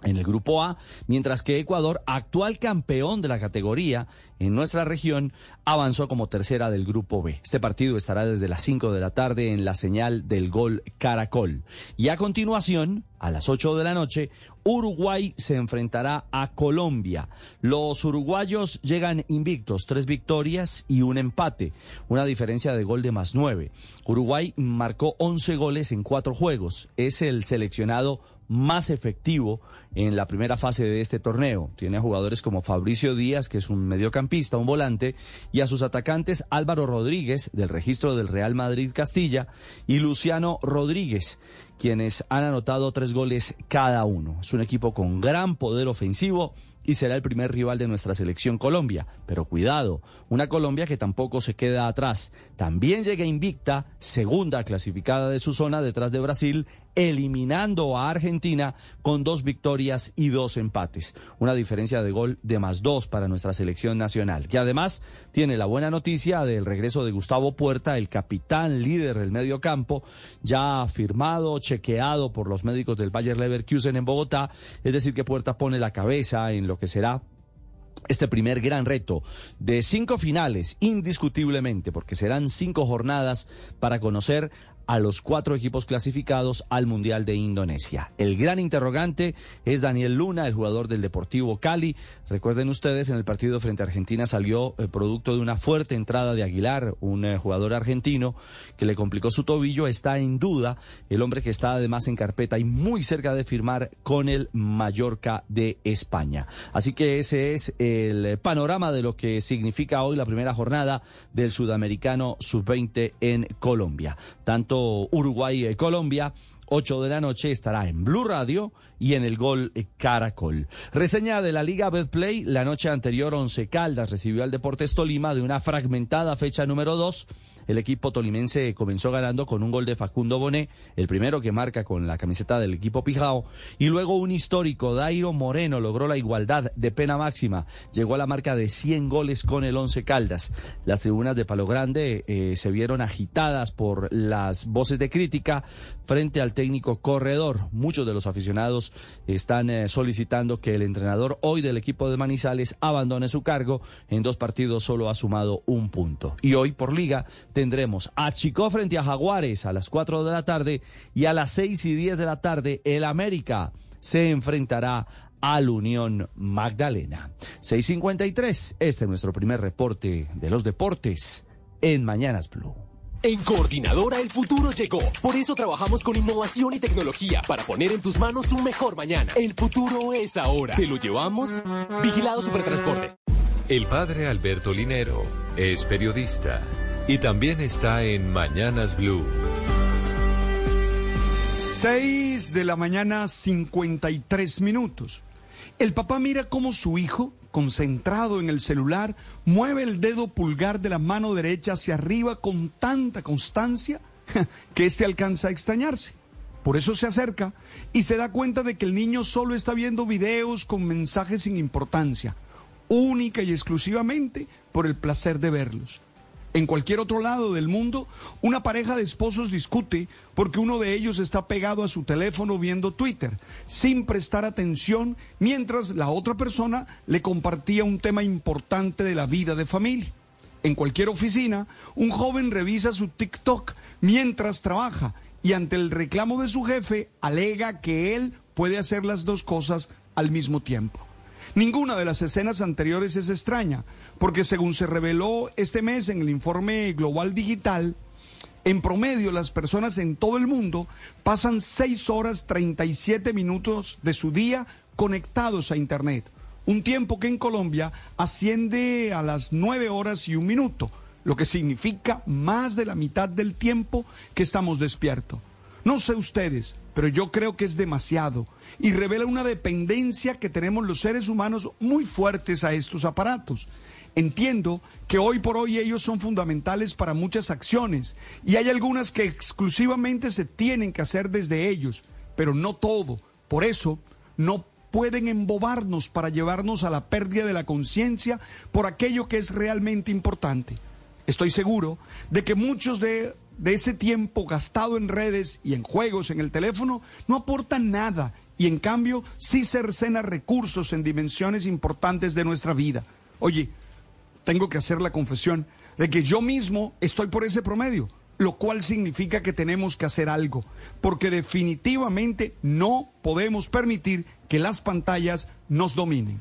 en el grupo A, mientras que Ecuador, actual campeón de la categoría en nuestra región, avanzó como tercera del grupo B. Este partido estará desde las 5 de la tarde en la señal del gol Caracol. Y a continuación, a las 8 de la noche, Uruguay se enfrentará a Colombia. Los uruguayos llegan invictos, tres victorias y un empate, una diferencia de gol de más nueve. Uruguay marcó 11 goles en cuatro juegos. Es el seleccionado más efectivo en la primera fase de este torneo. Tiene a jugadores como Fabricio Díaz, que es un mediocampista, un volante, y a sus atacantes Álvaro Rodríguez, del registro del Real Madrid Castilla, y Luciano Rodríguez, quienes han anotado tres goles cada uno. Es un equipo con gran poder ofensivo y será el primer rival de nuestra selección Colombia. Pero cuidado, una Colombia que tampoco se queda atrás. También llega invicta, segunda clasificada de su zona detrás de Brasil eliminando a Argentina con dos victorias y dos empates. Una diferencia de gol de más dos para nuestra selección nacional, que además tiene la buena noticia del regreso de Gustavo Puerta, el capitán líder del medio campo, ya firmado, chequeado por los médicos del Bayer Leverkusen en Bogotá. Es decir, que Puerta pone la cabeza en lo que será este primer gran reto de cinco finales, indiscutiblemente, porque serán cinco jornadas para conocer a los cuatro equipos clasificados al Mundial de Indonesia. El gran interrogante es Daniel Luna, el jugador del Deportivo Cali. Recuerden ustedes, en el partido frente a Argentina salió eh, producto de una fuerte entrada de Aguilar, un eh, jugador argentino que le complicó su tobillo. Está en duda el hombre que está además en carpeta y muy cerca de firmar con el Mallorca de España. Así que ese es el panorama de lo que significa hoy la primera jornada del Sudamericano Sub-20 en Colombia. Tanto Uruguay-Colombia. 8 de la noche estará en Blue Radio y en el Gol Caracol. Reseña de la Liga Betplay, la noche anterior Once Caldas recibió al Deportes Tolima de una fragmentada fecha número 2 el equipo tolimense comenzó ganando con un gol de Facundo Boné, el primero que marca con la camiseta del equipo Pijao, y luego un histórico, Dairo Moreno, logró la igualdad de pena máxima, llegó a la marca de 100 goles con el Once Caldas. Las tribunas de Palo Grande eh, se vieron agitadas por las voces de crítica frente al técnico corredor. Muchos de los aficionados están eh, solicitando que el entrenador hoy del equipo de Manizales abandone su cargo. En dos partidos solo ha sumado un punto. Y hoy por liga tendremos a Chico frente a Jaguares a las 4 de la tarde y a las 6 y 10 de la tarde el América se enfrentará al Unión Magdalena. 653, este es nuestro primer reporte de los deportes en Mañanas Blue. En Coordinadora el futuro llegó. Por eso trabajamos con innovación y tecnología para poner en tus manos un mejor mañana. El futuro es ahora. ¿Te lo llevamos? Vigilado Supertransporte. El padre Alberto Linero es periodista y también está en Mañanas Blue. 6 de la mañana, 53 minutos. El papá mira cómo su hijo, concentrado en el celular, mueve el dedo pulgar de la mano derecha hacia arriba con tanta constancia que éste alcanza a extrañarse. Por eso se acerca y se da cuenta de que el niño solo está viendo videos con mensajes sin importancia, única y exclusivamente por el placer de verlos. En cualquier otro lado del mundo, una pareja de esposos discute porque uno de ellos está pegado a su teléfono viendo Twitter, sin prestar atención, mientras la otra persona le compartía un tema importante de la vida de familia. En cualquier oficina, un joven revisa su TikTok mientras trabaja y ante el reclamo de su jefe alega que él puede hacer las dos cosas al mismo tiempo. Ninguna de las escenas anteriores es extraña, porque según se reveló este mes en el informe global digital, en promedio las personas en todo el mundo pasan 6 horas 37 minutos de su día conectados a Internet, un tiempo que en Colombia asciende a las 9 horas y un minuto, lo que significa más de la mitad del tiempo que estamos despiertos. No sé ustedes, pero yo creo que es demasiado y revela una dependencia que tenemos los seres humanos muy fuertes a estos aparatos. Entiendo que hoy por hoy ellos son fundamentales para muchas acciones y hay algunas que exclusivamente se tienen que hacer desde ellos, pero no todo. Por eso no pueden embobarnos para llevarnos a la pérdida de la conciencia por aquello que es realmente importante. Estoy seguro de que muchos de de ese tiempo gastado en redes y en juegos en el teléfono no aporta nada y en cambio sí cercena recursos en dimensiones importantes de nuestra vida. Oye, tengo que hacer la confesión de que yo mismo estoy por ese promedio, lo cual significa que tenemos que hacer algo, porque definitivamente no podemos permitir que las pantallas nos dominen.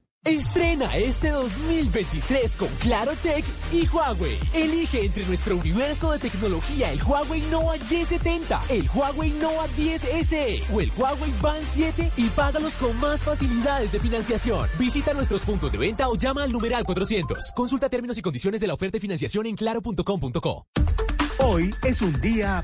Estrena este 2023 con Claro Tech y Huawei. Elige entre nuestro universo de tecnología el Huawei Nova Y70, el Huawei Nova 10 SE o el Huawei Band 7 y págalos con más facilidades de financiación. Visita nuestros puntos de venta o llama al numeral 400. Consulta términos y condiciones de la oferta de financiación en claro.com.co. Hoy es un día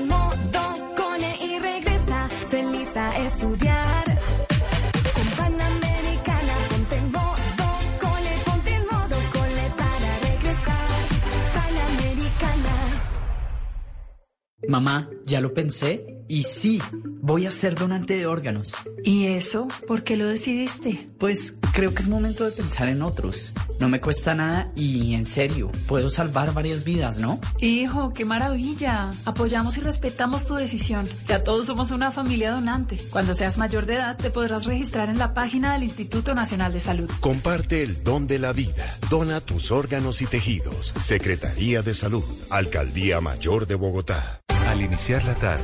Mamá, ya lo pensé y sí, voy a ser donante de órganos. ¿Y eso? ¿Por qué lo decidiste? Pues creo que es momento de pensar en otros. No me cuesta nada y en serio, puedo salvar varias vidas, ¿no? Hijo, qué maravilla. Apoyamos y respetamos tu decisión. Ya todos somos una familia donante. Cuando seas mayor de edad, te podrás registrar en la página del Instituto Nacional de Salud. Comparte el don de la vida. Dona tus órganos y tejidos. Secretaría de Salud. Alcaldía Mayor de Bogotá. Al iniciar la tarde,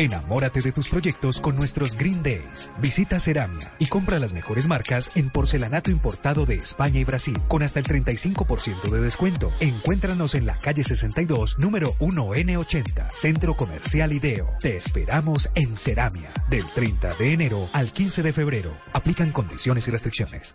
Enamórate de tus proyectos con nuestros Green Days. Visita Ceramia y compra las mejores marcas en porcelanato importado de España y Brasil con hasta el 35% de descuento. Encuéntranos en la calle 62, número 1N80, Centro Comercial Ideo. Te esperamos en Ceramia del 30 de enero al 15 de febrero. Aplican condiciones y restricciones.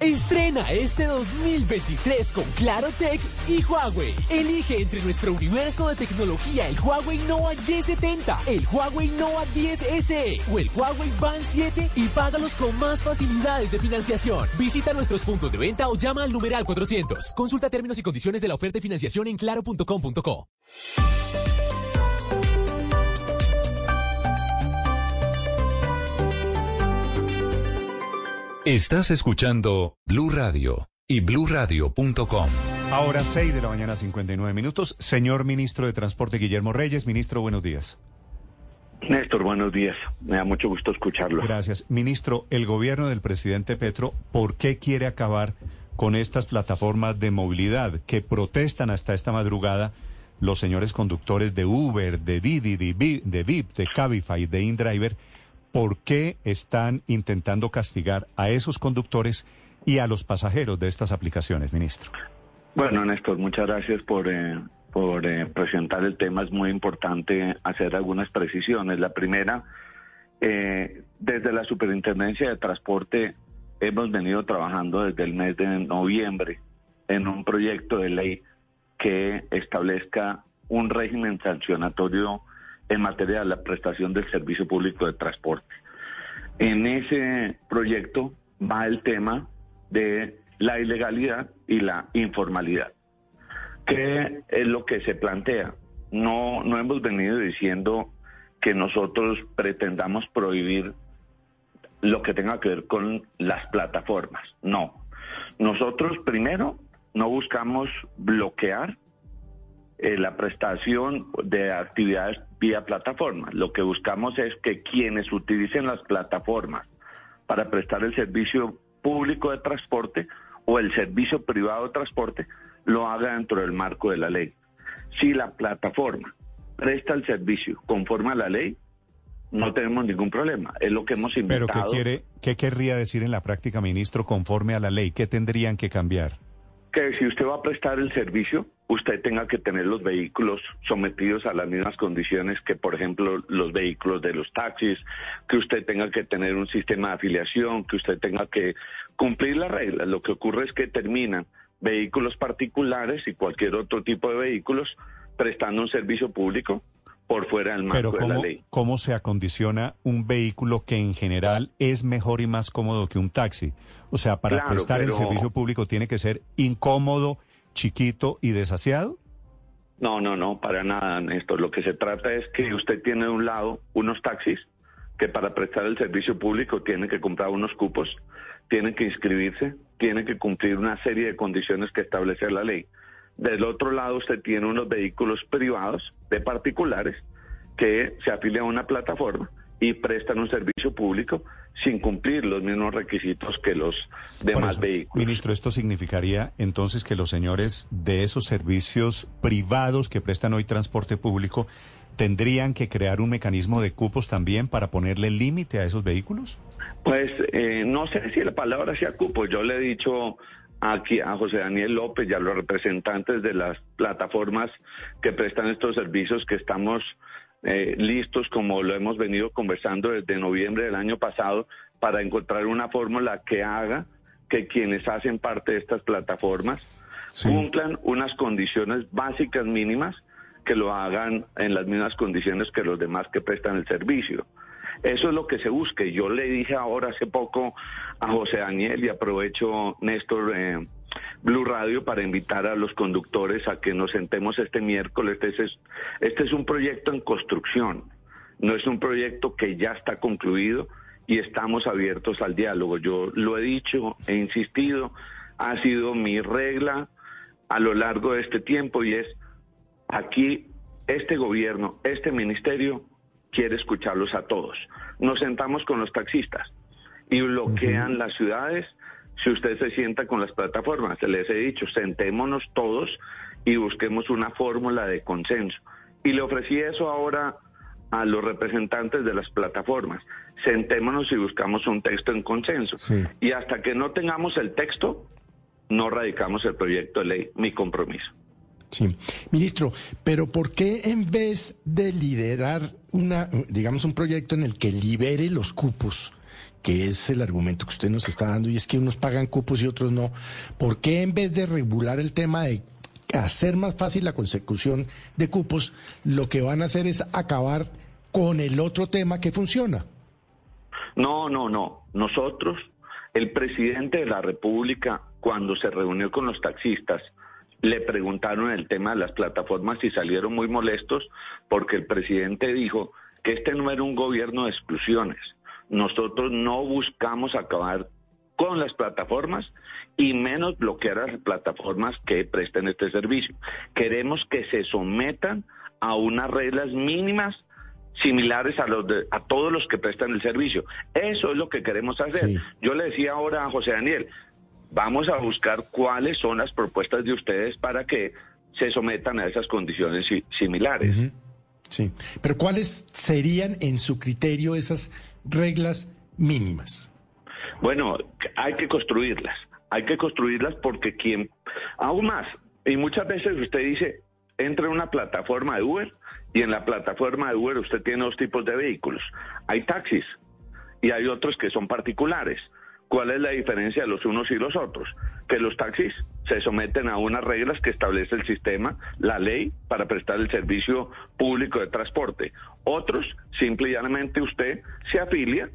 Estrena este 2023 con Claro Tech y Huawei. Elige entre nuestro universo de tecnología el Huawei Nova Y70, el Huawei Nova 10 SE o el Huawei Band 7 y págalos con más facilidades de financiación. Visita nuestros puntos de venta o llama al numeral 400. Consulta términos y condiciones de la oferta de financiación en claro.com.co. Estás escuchando Blue Radio y bluradio.com. Ahora 6 de la mañana, 59 minutos. Señor ministro de Transporte Guillermo Reyes, ministro, buenos días. Néstor, buenos días. Me da mucho gusto escucharlo. Gracias. Ministro, el gobierno del presidente Petro, ¿por qué quiere acabar con estas plataformas de movilidad que protestan hasta esta madrugada los señores conductores de Uber, de Didi, de Vi- de VIP, de Cabify, de InDriver? ¿Por qué están intentando castigar a esos conductores y a los pasajeros de estas aplicaciones, ministro? Bueno, Néstor, muchas gracias por, eh, por eh, presentar el tema. Es muy importante hacer algunas precisiones. La primera, eh, desde la Superintendencia de Transporte hemos venido trabajando desde el mes de noviembre en un proyecto de ley que establezca un régimen sancionatorio en materia de la prestación del servicio público de transporte. En ese proyecto va el tema de la ilegalidad y la informalidad. ¿Qué es lo que se plantea? No, no hemos venido diciendo que nosotros pretendamos prohibir lo que tenga que ver con las plataformas. No. Nosotros primero no buscamos bloquear eh, la prestación de actividades vía plataforma. Lo que buscamos es que quienes utilicen las plataformas para prestar el servicio público de transporte o el servicio privado de transporte lo haga dentro del marco de la ley. Si la plataforma presta el servicio conforme a la ley, no tenemos ningún problema. Es lo que hemos Pero inventado. ¿qué quiere, qué querría decir en la práctica, ministro, conforme a la ley? ¿Qué tendrían que cambiar? Que si usted va a prestar el servicio, usted tenga que tener los vehículos sometidos a las mismas condiciones que, por ejemplo, los vehículos de los taxis, que usted tenga que tener un sistema de afiliación, que usted tenga que cumplir las reglas. Lo que ocurre es que terminan vehículos particulares y cualquier otro tipo de vehículos prestando un servicio público por fuera del Pero marco de la ¿cómo, ley. ¿cómo se acondiciona un vehículo que en general es mejor y más cómodo que un taxi? O sea, para Claro, prestar el servicio público tiene que ser incómodo, chiquito y desasiado. No, no, no, para nada, Néstor. Lo que se trata es que usted tiene de un lado unos taxis que para prestar el servicio público tiene que comprar unos cupos, tiene que inscribirse, tiene que cumplir una serie de condiciones que establece la ley. Del otro lado usted tiene unos vehículos privados de particulares que se afilian a una plataforma y prestan un servicio público sin cumplir los mismos requisitos que los demás eso, vehículos. Ministro, esto significaría entonces que los señores de esos servicios privados que prestan hoy transporte público tendrían que crear un mecanismo de cupos también para ponerle límite a esos vehículos. Pues eh, no sé si la palabra sea cupo. Yo le he dicho aquí a José Daniel López y a los representantes de las plataformas que prestan estos servicios que estamos eh, listos, como lo hemos venido conversando desde noviembre del año pasado, para encontrar una fórmula que haga que quienes hacen parte de estas plataformas cumplan unas condiciones básicas mínimas que lo hagan en las mismas condiciones que los demás que prestan el servicio. Eso es lo que se busca. Y Yo le dije ahora hace poco a José Daniel y aprovecho, Néstor, eh, Blue Radio para invitar a los conductores a que nos sentemos este miércoles. Este es, este es un proyecto en construcción, no es un proyecto que ya está concluido y estamos abiertos al diálogo. Yo lo he dicho, he insistido, ha sido mi regla a lo largo de este tiempo y es aquí este gobierno, este ministerio quiere escucharlos a todos. Nos sentamos con los taxistas y bloquean las ciudades si usted se sienta con las plataformas. Les he dicho, sentémonos todos y busquemos una fórmula de consenso. Y le ofrecí eso ahora a los representantes de las plataformas. Sentémonos y buscamos un texto en consenso. Y hasta que no tengamos el texto, no radicamos el proyecto de ley, mi compromiso. Sí. Ministro, pero ¿por qué en vez de liderar una, digamos, un proyecto en el que libere los cupos, que es el argumento que usted nos está dando, y es que unos pagan cupos y otros no, ¿por qué en vez de regular el tema de hacer más fácil la consecución de cupos, lo que van a hacer es acabar con el otro tema que funciona? No, no, no. Nosotros, el presidente de la República, cuando se reunió con los taxistas, le preguntaron el tema de las plataformas y salieron muy molestos porque el presidente dijo que este no era un gobierno de exclusiones. Nosotros no buscamos acabar con las plataformas y menos bloquear a las plataformas que presten este servicio. Queremos que se sometan a unas reglas mínimas similares a los de, a todos los que prestan el servicio. Eso es lo que queremos hacer. Yo le decía ahora a José Daniel, vamos a buscar cuáles son las propuestas de ustedes para que se sometan a esas condiciones si- similares. Sí. Pero ¿cuáles serían, en su criterio, esas reglas mínimas? Bueno, hay que construirlas. Hay que construirlas porque quien, aún más, y muchas veces usted dice, entra en una plataforma de Uber y en la plataforma de Uber usted tiene dos tipos de vehículos. Hay taxis y hay otros que son particulares. ¿Cuál es la diferencia de los unos y los otros? Que los taxis se someten a unas reglas que establece el sistema, la ley, para prestar el servicio público de transporte. Otros, simple y llanamente usted se afilia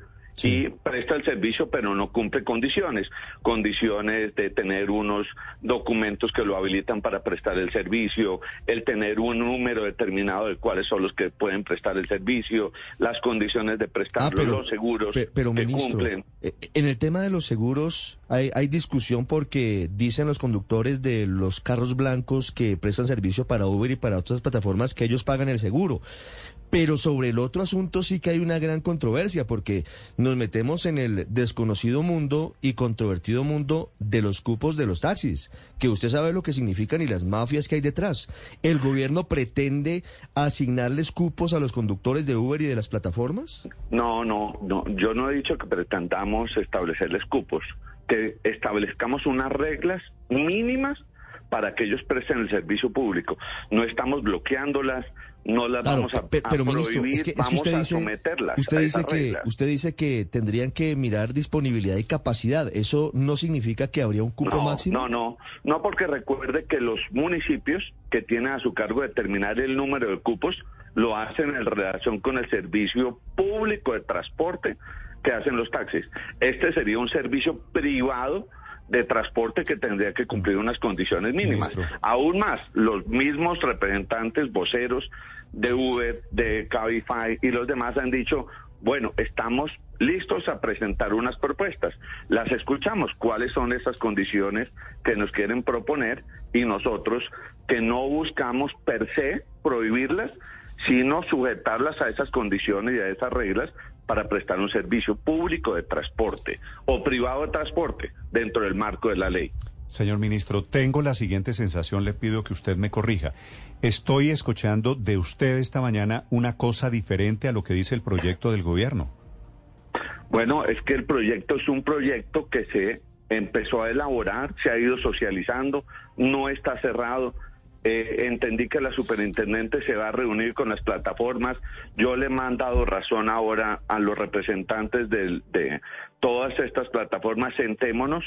y presta el servicio pero no cumple condiciones, condiciones de tener unos documentos que lo habilitan para prestar el servicio, el tener un número determinado de cuáles son los que pueden prestar el servicio, las condiciones de prestarlo, Ah, pero- los seguros pe- pero, que ministro, cumplen. eh, En el tema de los seguros hay, hay discusión porque dicen los conductores de los carros blancos que prestan servicio para Uber y para otras plataformas que ellos pagan el seguro. Pero sobre el otro asunto sí que hay una gran controversia porque nos metemos en el desconocido mundo y controvertido mundo de los cupos de los taxis, que usted sabe lo que significan y las mafias que hay detrás. ¿El gobierno pretende asignarles cupos a los conductores de Uber y de las plataformas? No, no, no. Yo no he dicho que pretendamos establecerles cupos, que establezcamos unas reglas mínimas para que ellos presten el servicio público. No estamos bloqueándolas, no las Claro, vamos a, pe- a pero ministro, prohibir, es que, es que vamos usted a dice, someterlas usted a dice esas que usted dice que tendrían que mirar disponibilidad y capacidad. Eso no significa que habría un cupo no, máximo. No, no, no porque recuerde que los municipios que tienen a su cargo determinar el número de cupos lo hacen en relación con el servicio público de transporte que hacen los taxis. Este sería un servicio privado de transporte que tendría que cumplir unas condiciones mínimas. Aún más, los mismos representantes voceros de Uber, de Cabify y los demás han dicho, bueno, estamos listos a presentar unas propuestas. Las escuchamos, cuáles son esas condiciones que nos quieren proponer y nosotros que no buscamos per se prohibirlas, sino sujetarlas a esas condiciones y a esas reglas para prestar un servicio público de transporte o privado de transporte dentro del marco de la ley. Señor ministro, tengo la siguiente sensación, le pido que usted me corrija. Estoy escuchando de usted esta mañana una cosa diferente a lo que dice el proyecto del gobierno. Bueno, es que el proyecto es un proyecto que se empezó a elaborar, se ha ido socializando, no está cerrado. Eh, entendí que la superintendente se va a reunir con las plataformas. Yo le he mandado razón ahora a los representantes del- de todas estas plataformas. Sentémonos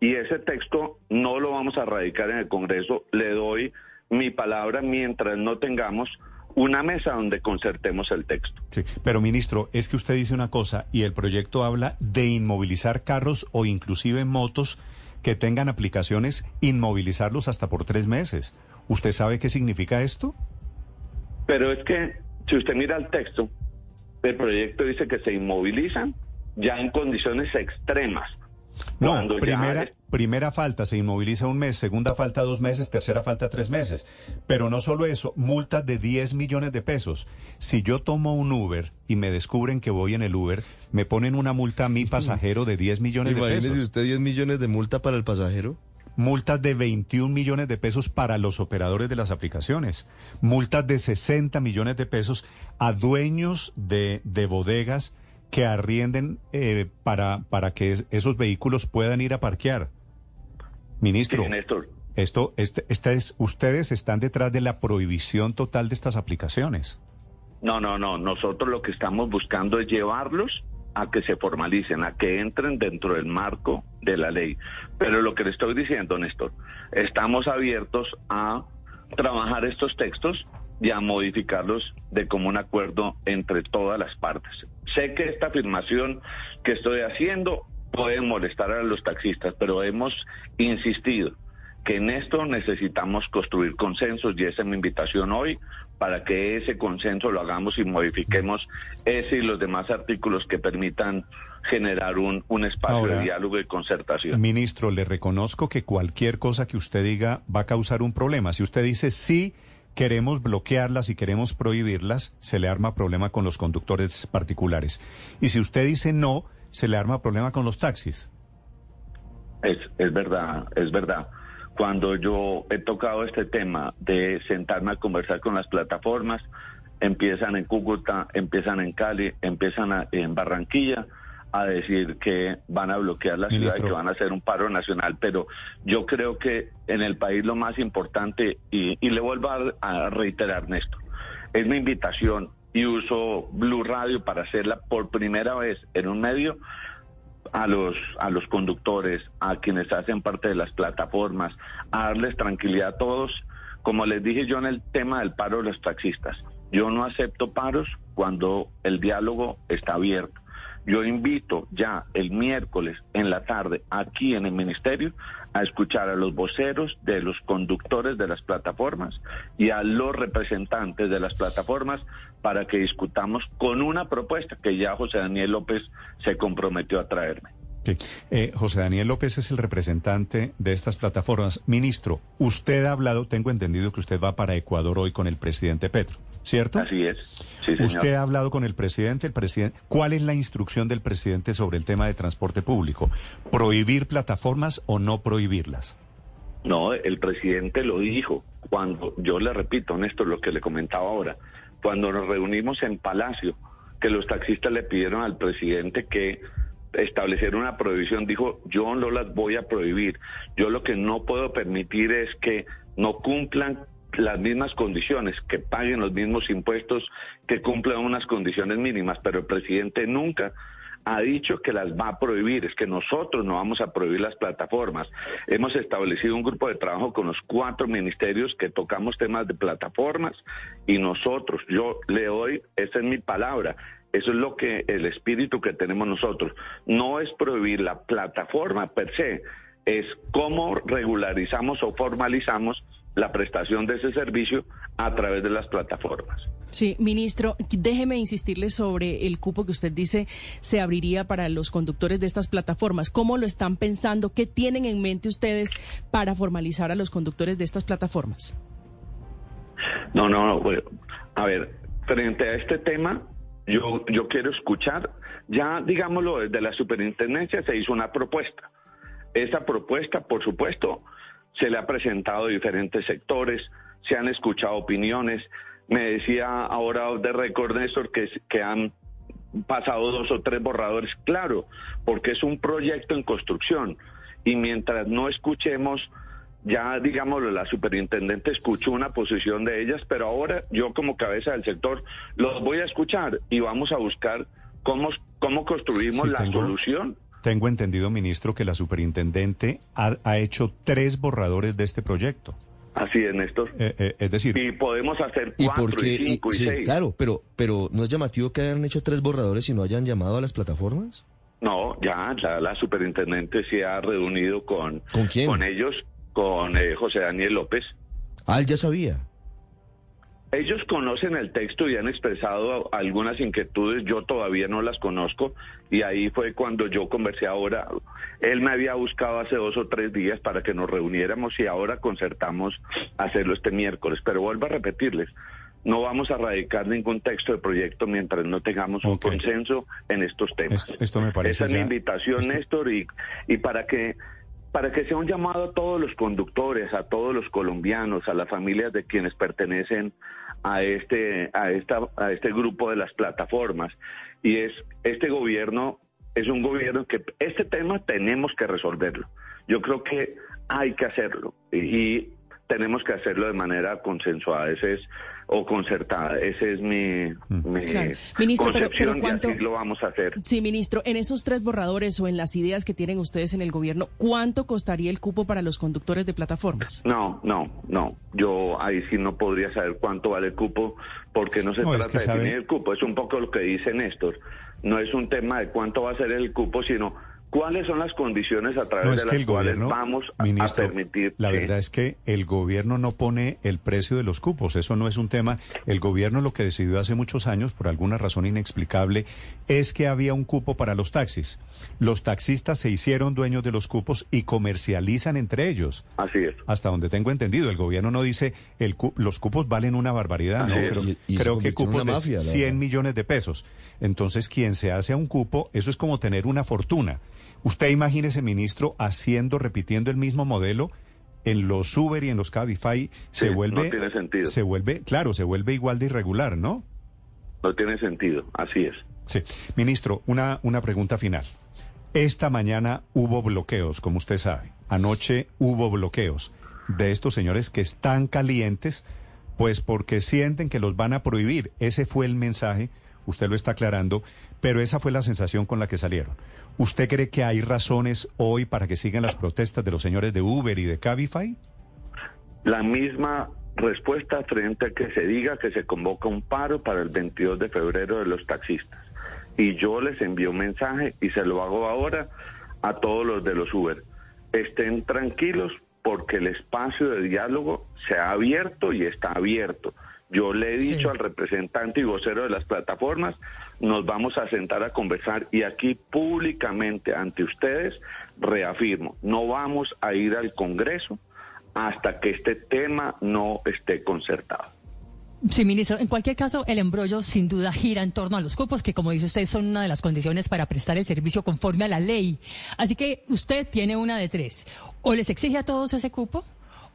y ese texto no lo vamos a radicar en el Congreso. Le doy mi palabra mientras no tengamos una mesa donde concertemos el texto. Sí, pero ministro, es que usted dice una cosa y el proyecto habla de inmovilizar carros o inclusive motos que tengan aplicaciones, inmovilizarlos hasta por tres meses. ¿Usted sabe qué significa esto? Pero es que si usted mira el texto, el proyecto dice que se inmovilizan ya en condiciones extremas. No, ya primera, primera falta se inmoviliza un mes, segunda falta dos meses, tercera falta tres meses. Pero no solo eso, multas de 10 millones de pesos. Si yo tomo un Uber y me descubren que voy en el Uber, me ponen una multa a mi pasajero de 10 millones de Imagínese pesos. usted 10 millones de multa para el pasajero. Multas de 21 millones de pesos para los operadores de las aplicaciones. Multas de 60 millones de pesos a dueños de, de bodegas que arrienden eh, para, para que es- esos vehículos puedan ir a parquear. Ministro, Sí, Néstor. esto, este, es, ustedes están detrás de la prohibición total de estas aplicaciones. No, no, no. Nosotros lo que estamos buscando es llevarlos a que se formalicen, a que entren dentro del marco de la ley. Pero lo que le estoy diciendo, Néstor, estamos abiertos a trabajar estos textos y a modificarlos de común acuerdo entre todas las partes. Sé que esta afirmación que estoy haciendo puede molestar a los taxistas, pero hemos insistido que en esto necesitamos construir consensos y esa es mi invitación hoy para que ese consenso lo hagamos y modifiquemos ese y los demás artículos que permitan generar un, un espacio Ahora, de diálogo y concertación. Ministro, le reconozco que cualquier cosa que usted diga va a causar un problema. Si usted dice sí, queremos bloquearlas y queremos prohibirlas, se le arma problema con los conductores particulares. Y si usted dice no, se le arma problema con los taxis. Es, es verdad, es verdad. Cuando yo he tocado este tema de sentarme a conversar con las plataformas, empiezan en Cúcuta, empiezan en Cali, empiezan a- en Barranquilla a decir que van a bloquear la ciudad y que van a hacer un paro nacional. Pero yo creo que en el país lo más importante, y, y le vuelvo a, a reiterar, Néstor, es mi invitación y uso Blue Radio para hacerla por primera vez en un medio a los a los conductores, a quienes hacen parte de las plataformas, a darles tranquilidad a todos. Como les dije yo en el tema del paro de los taxistas, yo no acepto paros cuando el diálogo está abierto. Yo invito ya el miércoles en la tarde aquí en el ministerio a escuchar a los voceros de los conductores de las plataformas y a los representantes de las plataformas para que discutamos con una propuesta que ya José Daniel López se comprometió a traerme. Sí. Eh, José Daniel López es el representante de estas plataformas. Ministro, usted ha hablado, tengo entendido que usted va para Ecuador hoy con el presidente Petro. ¿cierto? Así es. Sí, señor. Usted ha hablado con el presidente, el presidente. ¿Cuál es la instrucción del presidente sobre el tema de transporte público? ¿Prohibir plataformas o no prohibirlas? No, el presidente lo dijo cuando, yo le repito, Néstor, lo que le comentaba ahora, cuando nos reunimos en Palacio, que los taxistas le pidieron al presidente que estableciera una prohibición, dijo, yo no las voy a prohibir, yo lo que no puedo permitir es que no cumplan las mismas condiciones, que paguen los mismos impuestos, que cumplan unas condiciones mínimas, pero el presidente nunca ha dicho que las va a prohibir, es que nosotros no vamos a prohibir las plataformas. Hemos establecido un grupo de trabajo con los cuatro ministerios que tocamos temas de plataformas y nosotros, yo le doy, esa es mi palabra, eso es lo que el espíritu que tenemos nosotros. No es prohibir la plataforma per se, es cómo regularizamos o formalizamos la prestación de ese servicio a través de las plataformas. Sí, ministro, déjeme insistirle sobre el cupo que usted dice se abriría para los conductores de estas plataformas. ¿Cómo lo están pensando? ¿Qué tienen en mente ustedes para formalizar a los conductores de estas plataformas? No, no, no. bueno, a ver, frente a este tema, yo, yo quiero escuchar, ya digámoslo, desde la superintendencia se hizo una propuesta. Esa propuesta, por supuesto, se le ha presentado a diferentes sectores, se han escuchado opiniones. Me decía ahora de récord, Néstor, que, que han pasado dos o tres borradores, claro, porque es un proyecto en construcción. Y mientras no escuchemos, ya digámoslo, la superintendente escuchó una posición de ellas, pero ahora yo como cabeza del sector los voy a escuchar y vamos a buscar cómo, cómo construimos Sí, la tengo- solución. Tengo entendido, ministro, que la superintendente ha, ha hecho tres borradores de este proyecto. Así es, Néstor. Eh, eh, es decir, Y podemos hacer ¿Y cuatro, y cinco, y, sí, seis. claro, pero, pero ¿no es llamativo que hayan hecho tres borradores y no hayan llamado a las plataformas? No, ya, ya la superintendente se ha reunido con, ¿Con quién? con ellos, con eh, José Daniel López. Ah, él ya sabía. Ellos conocen el texto y han expresado algunas inquietudes, yo todavía no las conozco y ahí fue cuando yo conversé ahora. Él me había buscado hace dos o tres días para que nos reuniéramos y ahora concertamos hacerlo este miércoles. Pero vuelvo a repetirles, no vamos a radicar ningún texto de proyecto mientras no tengamos un consenso en estos temas. esto, esto me parece Esa es mi invitación, Néstor, y, y para que para que sea un llamado a todos los conductores, a todos los colombianos, a las familias de quienes pertenecen a este a esta a este grupo de las plataformas y es este gobierno es un gobierno que este tema tenemos que resolverlo. Yo creo que hay que hacerlo y, tenemos que hacerlo de manera consensuada, ese es o concertada, ese es mi, mi Claro. Ministro, pero- concepción pero ¿cuánto- y así lo vamos a hacer. Sí, ministro, en esos tres borradores o en las ideas que tienen ustedes en el gobierno, ¿cuánto costaría el cupo para los conductores de plataformas? No, no, no. Yo ahí sí no podría saber cuánto vale el cupo porque no se No, es trata que de sabe- definir el cupo. Es un poco lo que dice Néstor. No es un tema de cuánto va a ser el cupo, sino cuáles son las condiciones a través no es de que las el cuales gobierno, vamos a- permitir. la que- verdad es que el gobierno no pone el precio de los cupos, eso no es un tema. El gobierno lo que decidió hace muchos años, por alguna razón inexplicable, es que había un cupo para los taxis. Los taxistas se hicieron dueños de los cupos y comercializan entre ellos. Así es. Hasta donde tengo entendido, el gobierno no dice el cu- los cupos valen una barbaridad, no, Así es. creo, Y- y se creo que cupos de mafia, la 100 verdad. millones de pesos. Entonces, quien se hace a un cupo, eso es como tener una fortuna. Usted imagínese, ministro, haciendo, repitiendo el mismo modelo en los Uber y en los Cabify, se Sí, vuelve, no tiene sentido. se vuelve, claro, se vuelve igual de irregular, ¿no? No tiene sentido. Así es. Sí. Ministro, una, una pregunta final. Esta mañana hubo bloqueos, como usted sabe. Anoche hubo bloqueos de estos señores que están calientes, pues porque sienten que los van a prohibir. Ese fue el mensaje, usted lo está aclarando, pero esa fue la sensación con la que salieron. ¿Usted cree que hay razones hoy para que sigan las protestas de los señores de Uber y de Cabify? La misma respuesta frente a que se diga que se convoca un paro para el 22 de febrero de los taxistas. Y yo les envío un mensaje y se lo hago ahora a todos los de los Uber. Estén tranquilos porque el espacio de diálogo se ha abierto y está abierto. Yo le he dicho al representante y vocero de las plataformas, nos vamos a sentar a conversar y aquí públicamente ante ustedes reafirmo, no vamos a ir al Congreso hasta que este tema no esté concertado. Sí, ministro. En cualquier caso, el embrollo sin duda gira en torno a los cupos, que como dice usted, son una de las condiciones para prestar el servicio conforme a la ley. Así que usted tiene una de tres. O les exige a todos ese cupo,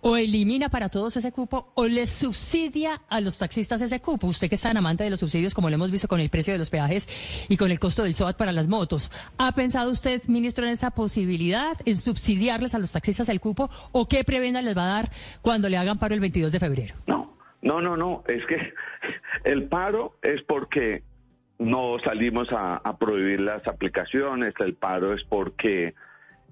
o elimina para todos ese cupo, o les subsidia a los taxistas ese cupo. Usted que es tan amante de los subsidios, como lo hemos visto con el precio de los peajes y con el costo del SOAT para las motos. ¿Ha pensado usted, ministro, en esa posibilidad, en subsidiarles a los taxistas el cupo, o qué prebenda les va a dar cuando le hagan paro el 22 de febrero? No, no, no, no. Es que el paro es porque no salimos a, a prohibir las aplicaciones, el paro es porque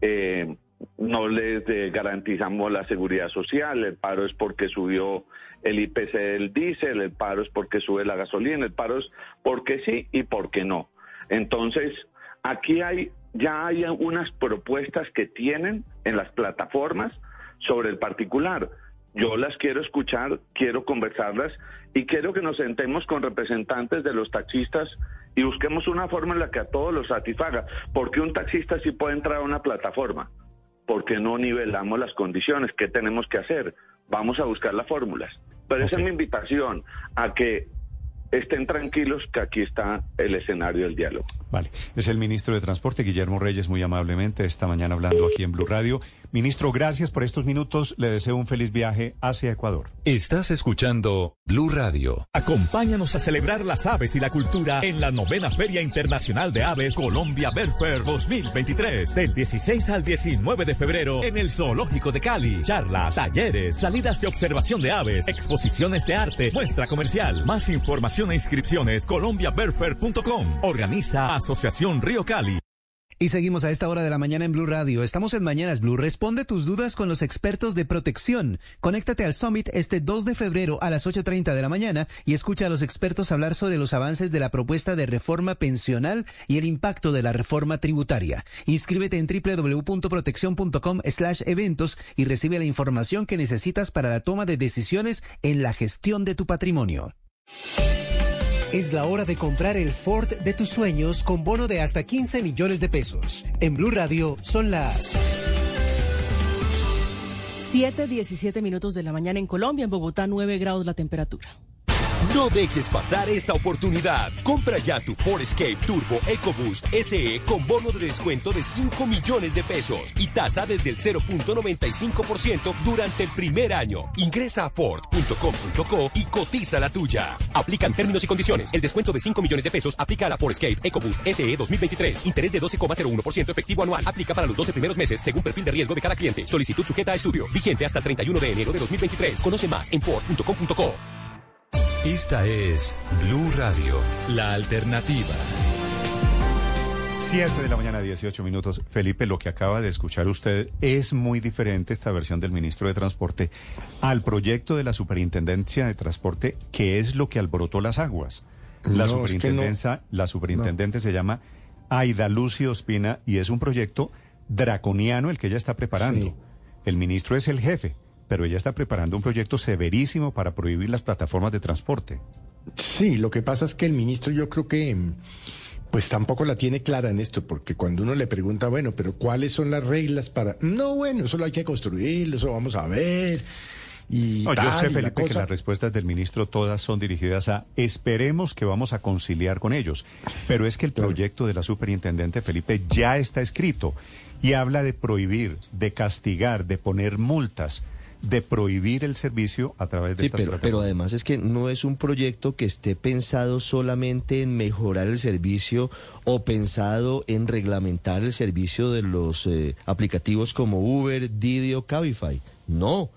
eh, no les eh, garantizamos la seguridad social, el paro es porque subió el IPC del diésel, el paro es porque sube la gasolina, el paro es porque sí y porque no. Entonces, aquí hay ya hay unas propuestas que tienen en las plataformas sobre el particular. Yo las quiero escuchar, quiero conversarlas y quiero que nos sentemos con representantes de los taxistas y busquemos una forma en la que a todos los satisfaga. Porque un taxista sí puede entrar a una plataforma. ¿Por qué no nivelamos las condiciones? ¿Qué tenemos que hacer? Vamos a buscar las fórmulas. Pero esa es mi invitación a que estén tranquilos que aquí está el escenario del diálogo. Vale, es el ministro de Transporte, Guillermo Reyes, muy amablemente, esta mañana hablando aquí en Blue Radio. Ministro, gracias por estos minutos. Le deseo un feliz viaje hacia Ecuador. Estás escuchando Blue Radio. Acompáñanos a celebrar las aves y la cultura en la novena Feria Internacional de Aves Colombia Fair 2023. Del 16 al 19 de febrero en el Zoológico de Cali. Charlas, talleres, salidas de observación de aves, exposiciones de arte, muestra comercial. Más información e inscripciones colombiaberfair.com. Organiza Asociación Río Cali. Y seguimos a esta hora de la mañana en Blue Radio. Estamos en Mañanas Blue. Responde tus dudas con los expertos de protección. Conéctate al Summit este 2 de febrero a las 8.30 de la mañana y escucha a los expertos hablar sobre los avances de la propuesta de reforma pensional y el impacto de la reforma tributaria. Inscríbete en www.protección.com slash eventos y recibe la información que necesitas para la toma de decisiones en la gestión de tu patrimonio. Es la hora de comprar el Ford de tus sueños con bono de hasta 15 millones de pesos. En Blue Radio son las 7, 17 minutos de la mañana en Colombia, en Bogotá 9 grados la temperatura. No dejes pasar esta oportunidad. Compra ya tu Ford Escape Turbo EcoBoost SE con bono de descuento de 5 millones de pesos y tasa desde el 0.95% durante el primer año. Ingresa a Ford.com.co y cotiza la tuya. Aplican términos y condiciones. El descuento de 5 millones de pesos aplica a la Ford Escape EcoBoost SE 2023. Interés de 12,01% efectivo anual. Aplica para los 12 primeros meses según perfil de riesgo de cada cliente. Solicitud sujeta a estudio. Vigente hasta el 31 de enero de 2023. Conoce más en Ford.com.co. Esta es Blue Radio, la alternativa. 7 de la mañana, 18 minutos. Felipe, lo que acaba de escuchar usted es muy diferente esta versión del ministro de Transporte al proyecto de la Superintendencia de Transporte, que es lo que alborotó las aguas. La No, es que superintendencia, la superintendente se llama Aida Lucio Ospina y es un proyecto draconiano el que ella está preparando. El ministro es el jefe, pero ella está preparando un proyecto severísimo para prohibir las plataformas de transporte. Sí, lo que pasa es que el ministro yo creo que mm, pues tampoco la tiene clara en esto, porque cuando uno le pregunta, bueno, pero ¿cuáles son las reglas para...? No, bueno, eso lo hay que construir, eso vamos a ver. Y No, yo sé, la Felipe, que las respuestas del ministro todas son dirigidas a esperemos que vamos a conciliar con ellos. Pero es que el proyecto de la superintendente Felipe ya está escrito y habla de prohibir, de castigar, de poner multas, de prohibir el servicio a través de Sí, estas pero, pero plataformas. además es que no es un proyecto que esté pensado solamente en mejorar el servicio o pensado en reglamentar el servicio de los eh, aplicativos como Uber, Didi o Cabify. No.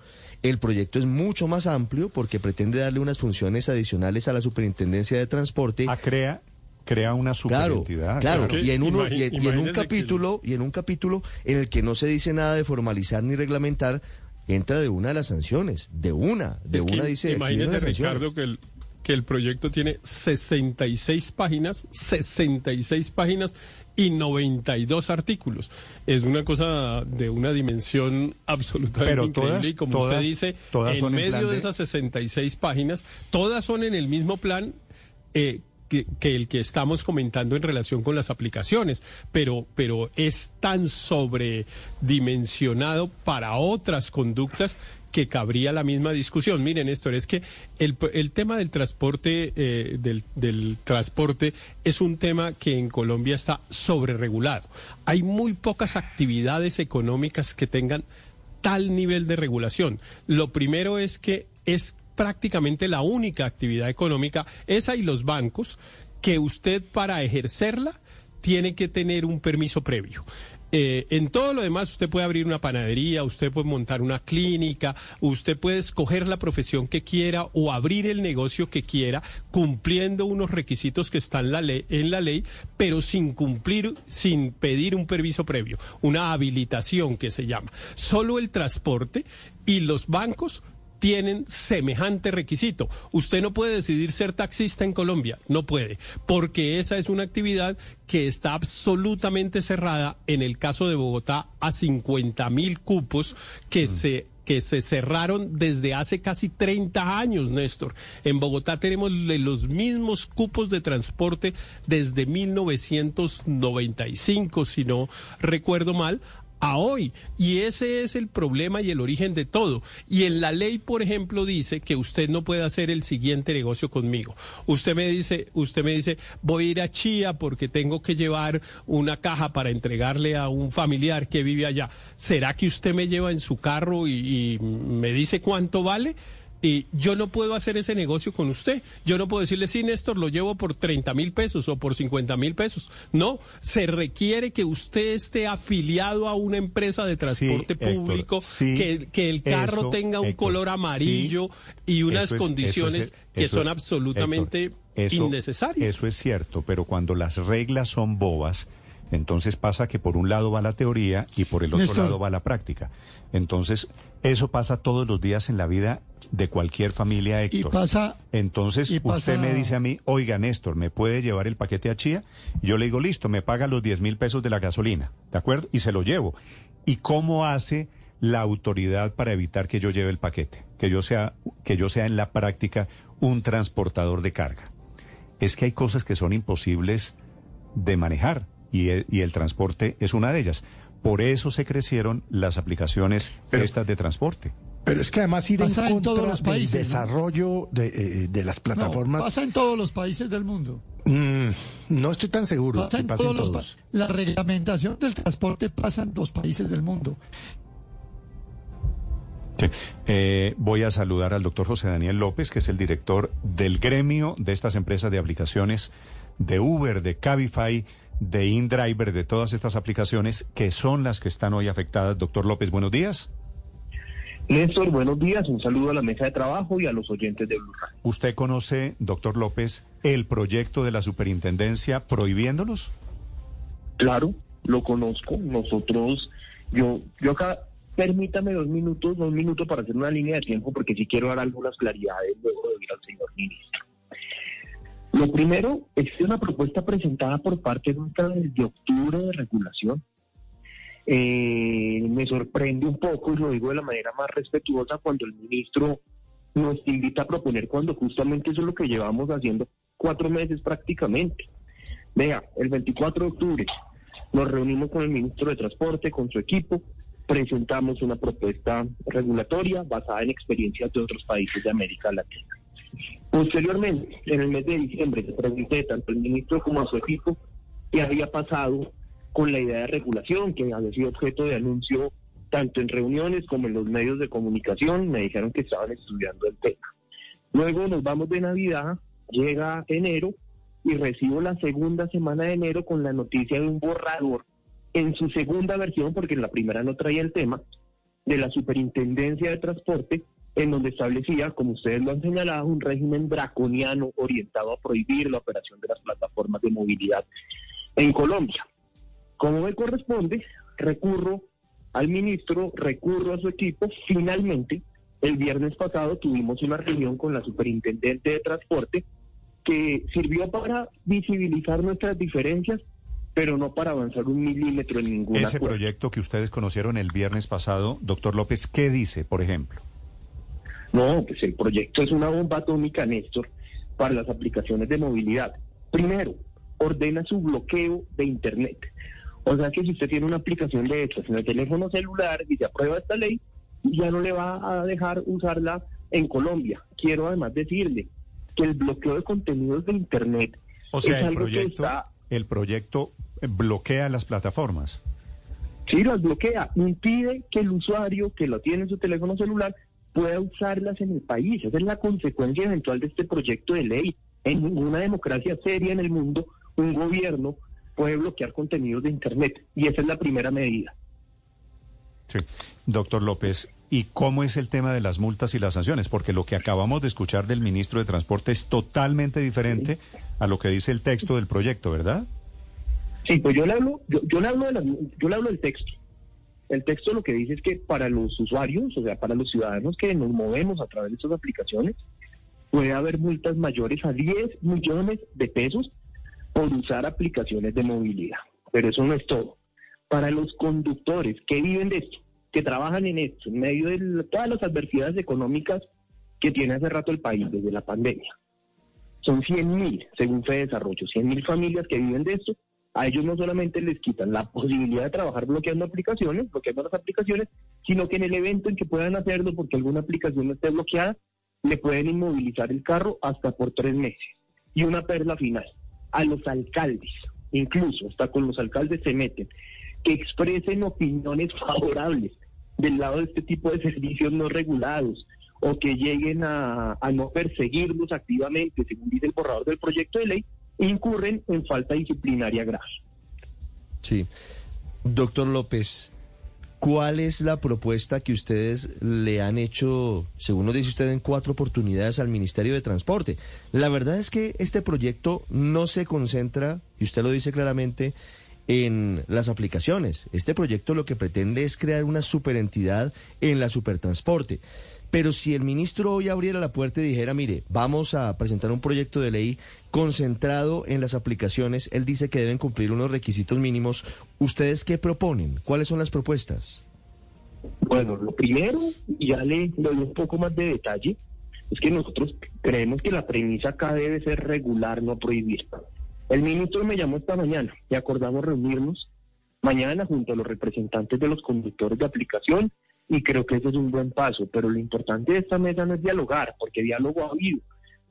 El proyecto es mucho más amplio porque pretende darle unas funciones adicionales a la Superintendencia de Transporte. Ah, crea, crea una superentidad. claro, Claro. y en uno y en, y en un que- capítulo y en un capítulo en el que no se dice nada de formalizar ni reglamentar entra de una de las sanciones, de una, de Es que una dice Imagínese. Ricardo, que el, que el proyecto tiene 66 páginas, 66 páginas y 92 artículos. Es una cosa de una dimensión absolutamente Pero increíble todas- y como todas- usted dice, todas en medio de- esas 66 páginas, todas son en el mismo plan eh, que, el que estamos comentando en relación con las aplicaciones, pero, pero es tan sobredimensionado para otras conductas que cabría la misma discusión. Miren, Néstor, es que el, el tema del transporte, eh, del, del transporte es un tema que en Colombia está sobreregulado. Hay muy pocas actividades económicas que tengan tal nivel de regulación. Lo primero es que es prácticamente la única actividad económica, esa y los bancos, que usted para ejercerla tiene que tener un permiso previo. Eh, en todo lo demás usted puede abrir una panadería, usted puede montar una clínica, usted puede escoger la profesión que quiera o abrir el negocio que quiera, cumpliendo unos requisitos que están la ley, en la ley pero sin cumplir, sin pedir un permiso previo, una habilitación que se llama. Solo el transporte y los bancos tienen semejante requisito. Usted no puede decidir ser taxista en Colombia, no puede, porque esa es una actividad que está absolutamente cerrada en el caso de Bogotá a 50 mil cupos que mm. se que se cerraron desde hace casi 30 años, Néstor. En Bogotá tenemos los mismos cupos de transporte desde 1995, si no recuerdo mal, a hoy. Y ese es el problema y el origen de todo. Y en la ley, por ejemplo, dice que usted no puede hacer el siguiente negocio conmigo. Usted me dice, usted me dice, voy a ir a Chía porque tengo que llevar una caja para entregarle a un familiar que vive allá. ¿Será que usted me lleva en su carro y, y me dice cuánto vale? Y yo no puedo hacer ese negocio con usted. Yo no puedo decirle, sí, Néstor, lo llevo por 30 mil pesos o por 50 mil pesos. No, se requiere que usted esté afiliado a una empresa de transporte público, que, que, el carro tenga un color amarillo y unas condiciones que son absolutamente innecesarias. Eso es cierto, pero cuando las reglas son bobas, entonces pasa que por un lado va la teoría y por el otro lado va la práctica. Entonces, eso pasa todos los días en la vida de cualquier familia, Héctor. Y pasa. Entonces, usted me dice a mí, oiga, Néstor, ¿me puede llevar el paquete a Chía? yo le digo, listo, me paga los 10 mil pesos de la gasolina, ¿de acuerdo? Y se lo llevo. ¿Y cómo hace la autoridad para evitar que yo lleve el paquete? Que yo sea, que yo sea en la práctica un transportador de carga. Es que hay cosas que son imposibles de manejar y el, y el transporte es una de ellas. Por eso se crecieron las aplicaciones estas de transporte. Pero es que además ir en contra todos los países, del desarrollo de, eh, de, las plataformas... pasa en todos los países del mundo. Mm, no estoy tan seguro pasa en todos. La reglamentación del transporte pasa en dos países del mundo. Eh, voy a saludar al doctor José Daniel López, que es el director del gremio de estas empresas de aplicaciones de Uber, de Cabify, de InDriver, de todas estas aplicaciones que son las que están hoy afectadas. Doctor López, buenos días. Néstor, buenos días. Un saludo a la mesa de trabajo y a los oyentes de Blue ¿Usted conoce, doctor López, el proyecto de la superintendencia prohibiéndolos? Claro, lo conozco. Nosotros, yo, yo acá, permítame dos minutos, dos minutos para hacer una línea de tiempo, porque sí quiero dar algunas claridades luego de oír al señor ministro. Lo primero es una propuesta presentada por parte nuestra desde octubre de regulación. Eh, me sorprende un poco, y lo digo de la manera más respetuosa, cuando el ministro nos invita a proponer cuando justamente eso es lo que llevamos haciendo cuatro meses prácticamente. Vea, el 24 de octubre nos reunimos con el ministro de Transporte, con su equipo, presentamos una propuesta regulatoria basada en experiencias de otros países de América Latina. Posteriormente, en el mes de diciembre, le pregunté tanto al ministro como a su equipo qué había pasado con la idea de regulación, que había sido objeto de anuncio tanto en reuniones como en los medios de comunicación. Me dijeron que estaban estudiando el tema. Luego nos vamos de Navidad, llega enero y recibo la segunda semana de enero con la noticia de un borrador en su segunda versión, porque en la primera no traía el tema, de la Superintendencia de Transporte, en donde establecía, como ustedes lo han señalado, un régimen draconiano orientado a prohibir la operación de las plataformas de movilidad en Colombia. Como me corresponde, recurro al ministro, recurro a su equipo. Finalmente, el viernes pasado tuvimos una reunión con la superintendente de transporte que sirvió para visibilizar nuestras diferencias, pero no para avanzar un milímetro en ninguna. Ese proyecto que ustedes conocieron el viernes pasado, doctor López, ¿qué dice, por ejemplo? No, pues el proyecto es una bomba atómica, Néstor, para las aplicaciones de movilidad. Primero, ordena su bloqueo de Internet. O sea que si usted tiene una aplicación de estas en el teléfono celular y se aprueba esta ley, ya no le va a dejar usarla en Colombia. Quiero además decirle que el bloqueo de contenidos de Internet O sea, es el que proyecto, está el proyecto bloquea las plataformas. Sí, las bloquea, impide que el usuario que lo tiene en su teléfono celular pueda usarlas en el país. Esa es la consecuencia eventual de este proyecto de ley. En ninguna democracia seria en el mundo, un gobierno puede bloquear contenidos de Internet. Y esa es la primera medida. Sí. Doctor López, ¿y cómo es el tema de las multas y las sanciones? Porque lo que acabamos de escuchar del ministro de Transporte es totalmente diferente a lo que dice el texto del proyecto, ¿verdad? Sí, pues yo le hablo, yo, yo le hablo de las- yo le hablo del texto. El texto lo que dice es que para los usuarios, o sea, para los ciudadanos que nos movemos a través de estas aplicaciones, puede haber multas mayores a 10 millones de pesos por usar aplicaciones de movilidad. Pero eso no es todo. Para los conductores que viven de esto, que trabajan en esto, en medio de todas las adversidades económicas que tiene hace rato el país desde la pandemia, son 100 mil, según Fede Desarrollo, 100 mil familias que viven de esto. A ellos no solamente les quitan la posibilidad de trabajar bloqueando aplicaciones, bloqueando las aplicaciones, sino que en el evento en que puedan hacerlo porque alguna aplicación no esté bloqueada, le pueden inmovilizar el carro hasta por tres meses. Y una perla final, a los alcaldes, incluso hasta con los alcaldes se meten, que expresen opiniones favorables del lado de este tipo de servicios no regulados o que lleguen a, no perseguirlos activamente, según dice el borrador del proyecto de ley, incurren en falta disciplinaria grave. Sí. Doctor López, ¿cuál es la propuesta que ustedes le han hecho, según nos dice usted, en cuatro oportunidades al Ministerio de Transporte? La verdad es que este proyecto no se concentra, y usted lo dice claramente, en las aplicaciones. Este proyecto lo que pretende es crear una superentidad en la supertransporte. Pero si el ministro hoy abriera la puerta y dijera, mire, vamos a presentar un proyecto de ley concentrado en las aplicaciones, él dice que deben cumplir unos requisitos mínimos. ¿Ustedes qué proponen? ¿Cuáles son las propuestas? Bueno, lo primero, ya le doy un poco más de detalle, es que nosotros creemos que la premisa acá debe ser regular, no prohibir. El ministro me llamó esta mañana y acordamos reunirnos mañana junto a los representantes de los conductores de aplicación y creo que ese es un buen paso, pero lo importante de esta mesa no es dialogar, porque diálogo ha habido.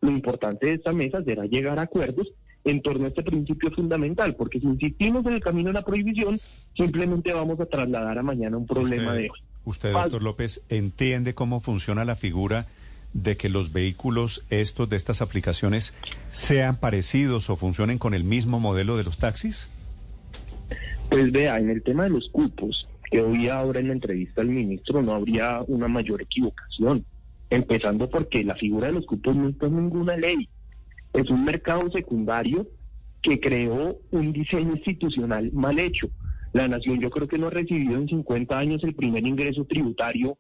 Lo importante de esta mesa será llegar a acuerdos en torno a este principio fundamental, porque si insistimos en el camino de la prohibición, simplemente vamos a trasladar a mañana un problema Usted- de hoy. Usted, doctor López, entiende cómo funciona la figura de que los vehículos estos de estas aplicaciones sean parecidos o funcionen con el mismo modelo de los taxis? Pues vea, en el tema de los cupos, que hoy ahora en la entrevista al ministro no habría una mayor equivocación, empezando porque la figura de los cupos no en ninguna ley. Es un mercado secundario que creó un diseño institucional mal hecho. La nación yo creo que no ha recibido en 50 años el primer ingreso tributario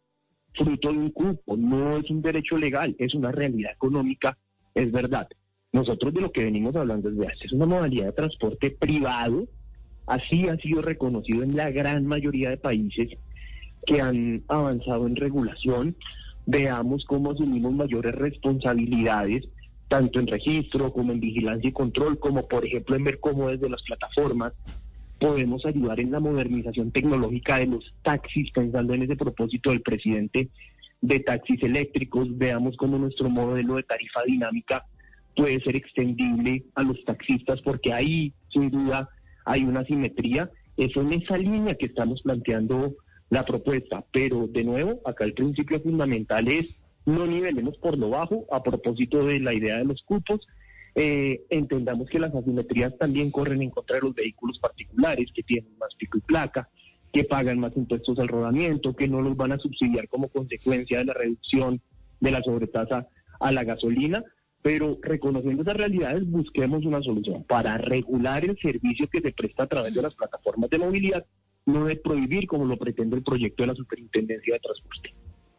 fruto de un cupo, no es un derecho legal, es una realidad económica, es verdad. Nosotros de lo que venimos hablando es de es una modalidad de transporte privado, así ha sido reconocido en la gran mayoría de países que han avanzado en regulación. Veamos cómo asumimos mayores responsabilidades, tanto en registro como en vigilancia y control, como por ejemplo en ver cómo desde las plataformas podemos ayudar en la modernización tecnológica de los taxis, pensando en ese propósito del presidente de taxis eléctricos. Veamos cómo nuestro modelo de tarifa dinámica puede ser extendible a los taxistas, porque ahí, sin duda, hay una simetría. Es en esa línea que estamos planteando la propuesta. Pero, de nuevo, acá el principio fundamental es no nivelemos por lo bajo a propósito de la idea de los cupos. Eh, entendamos que las asimetrías también corren en contra de los vehículos particulares que tienen más pico y placa, que pagan más impuestos al rodamiento, que no los van a subsidiar como consecuencia de la reducción de la sobretasa a la gasolina. Pero reconociendo esas realidades, busquemos una solución para regular el servicio que se presta a través de las plataformas de movilidad, no de prohibir como lo pretende el proyecto de la Superintendencia de Transporte.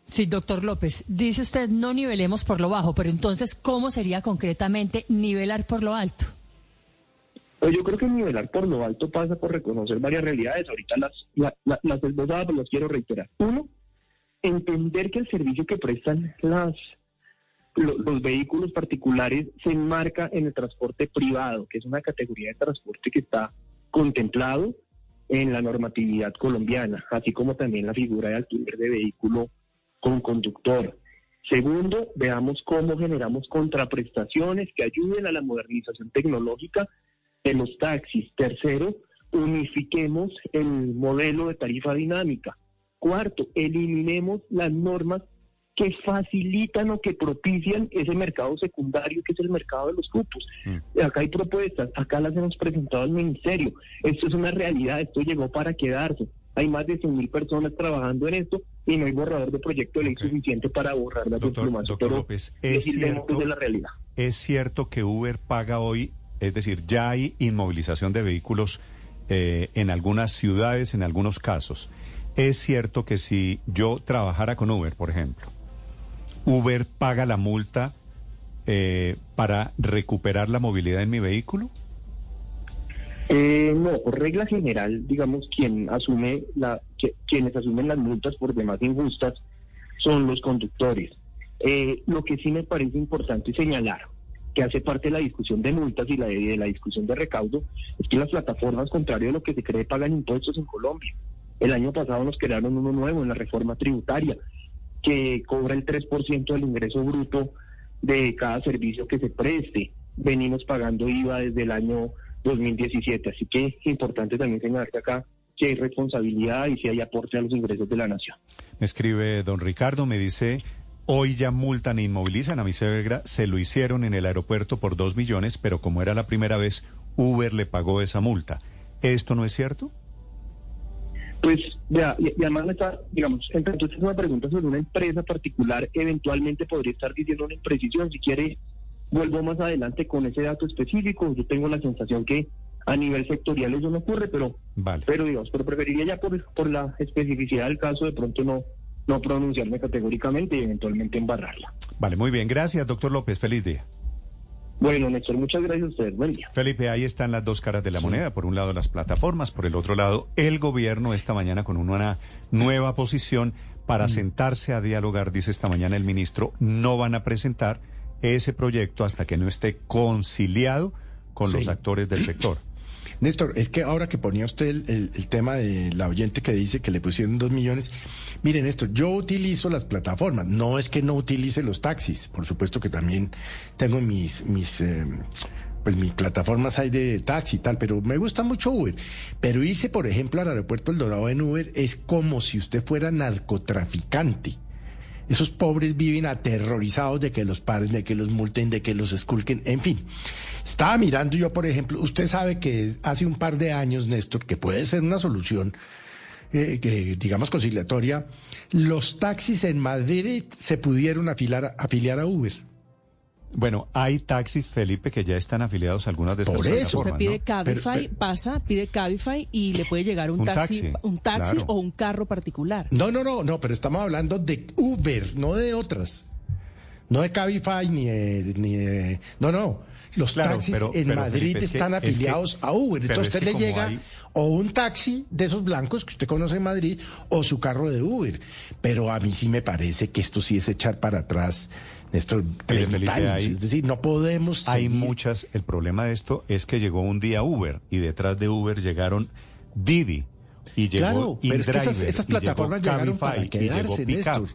Sí, doctor López, dice usted no nivelemos por lo bajo, pero entonces, ¿cómo sería concretamente nivelar por lo alto? Pues yo creo que nivelar por lo alto pasa por reconocer varias realidades. Ahorita las, la- la- las esbozadas, pero las quiero reiterar. Uno, entender que el servicio que prestan las lo- los vehículos particulares se enmarca en el transporte privado, que es una categoría de transporte que está contemplado en la normatividad colombiana, así como también la figura de alquiler de vehículo con conductor. Segundo, veamos cómo generamos contraprestaciones que ayuden a la modernización tecnológica de los taxis. Tercero, unifiquemos el modelo de tarifa dinámica. Cuarto, eliminemos las normas que facilitan o que propician ese mercado secundario que es el mercado de los cupos. Mm. Acá hay propuestas, acá las hemos presentado al ministerio. Esto es una realidad, esto llegó para quedarse. Hay más de 100.000 personas trabajando en esto y no hay borrador de proyecto de ley suficiente para borrar la Doctor, López, ¿es cierto, la realidad. ¿es cierto que Uber paga hoy, es decir, ya hay inmovilización de vehículos eh, en algunas ciudades, en algunos casos? ¿Es cierto que si yo trabajara con Uber, por ejemplo, Uber paga la multa eh, para recuperar la movilidad en mi vehículo? Eh, no, por regla general, digamos, quien asume la, que- quienes asumen las multas por demás injustas son los conductores. Eh, lo que sí me parece importante señalar, que hace parte de la discusión de multas y la de, de la discusión de recaudo, es que las plataformas, contrario a lo que se cree, pagan impuestos en Colombia. El año pasado nos crearon uno nuevo en la reforma tributaria, que cobra el 3% del ingreso bruto de cada servicio que se preste. Venimos pagando IVA desde el año 2017, así que es importante también señalar que acá que hay responsabilidad y si hay aporte a los ingresos de la nación. Me escribe don Ricardo, me dice, hoy ya multan e inmovilizan a mi suegra, se lo hicieron en el aeropuerto por dos millones, pero como era la primera vez, Uber le pagó esa multa. ¿Esto no es cierto? Pues ya, y, y además está, digamos, entonces es una pregunta sobre una empresa particular, eventualmente podría estar diciendo una imprecisión, si quiere vuelvo más adelante con ese dato específico, yo tengo la sensación que a nivel sectorial eso no ocurre, pero Vale. pero digamos, pero preferiría ya por, por la especificidad del caso de pronto no no pronunciarme categóricamente y eventualmente embarrarla. Vale, muy bien. Gracias, doctor López. Feliz día. Bueno, Néstor, muchas gracias a ustedes. Buen día. Felipe, ahí están las dos caras de la moneda. Por un lado, las plataformas. Por el otro lado, el gobierno esta mañana con una nueva posición para sentarse a dialogar, dice esta mañana el ministro, no van a presentar ese proyecto hasta que no esté conciliado con los actores del sector. Néstor, es que ahora que ponía usted el, tema de la oyente que dice que le pusieron dos millones, miren Néstor, yo utilizo las plataformas, no es que no utilice los taxis, por supuesto que también tengo mis, mis, eh, pues mis plataformas hay de taxi y tal, pero me gusta mucho Uber. Pero irse, por ejemplo, al aeropuerto El Dorado en Uber es como si usted fuera narcotraficante. Esos pobres viven aterrorizados de que los paren, de que los multen, de que los esculquen, en fin. Estaba mirando yo, por ejemplo, usted sabe que hace un par de años, Néstor, que puede ser una solución, eh, que, digamos, conciliatoria, los taxis en Madrid se pudieron afilar, afiliar a Uber. Bueno, hay taxis, Felipe, que ya están afiliados a algunas de estas Por eso. Usted plataformas, pide ¿no? Cabify, pasa, pide Cabify y le puede llegar un, Un taxi, taxi, un taxi claro. o un carro particular. No, no, no, no, pero estamos hablando de Uber, no de otras. No de Cabify ni de, ni de- No, no. Los Claro, taxis pero- en pero, Madrid Felipe, es que- están es que- afiliados a Uber. Entonces es usted le llega hay- o un taxi de esos blancos que usted conoce en Madrid o su carro de Uber. Pero a mí sí me parece que esto sí es echar para atrás estos 30 Felipe, años. hay- es decir, no podemos Hay seguir- muchas, el problema de esto es que llegó un día Uber y detrás de Uber llegaron Didi y llegó Claro, pero es que esas, llegó plataformas llegaron para quedarse. Néstor.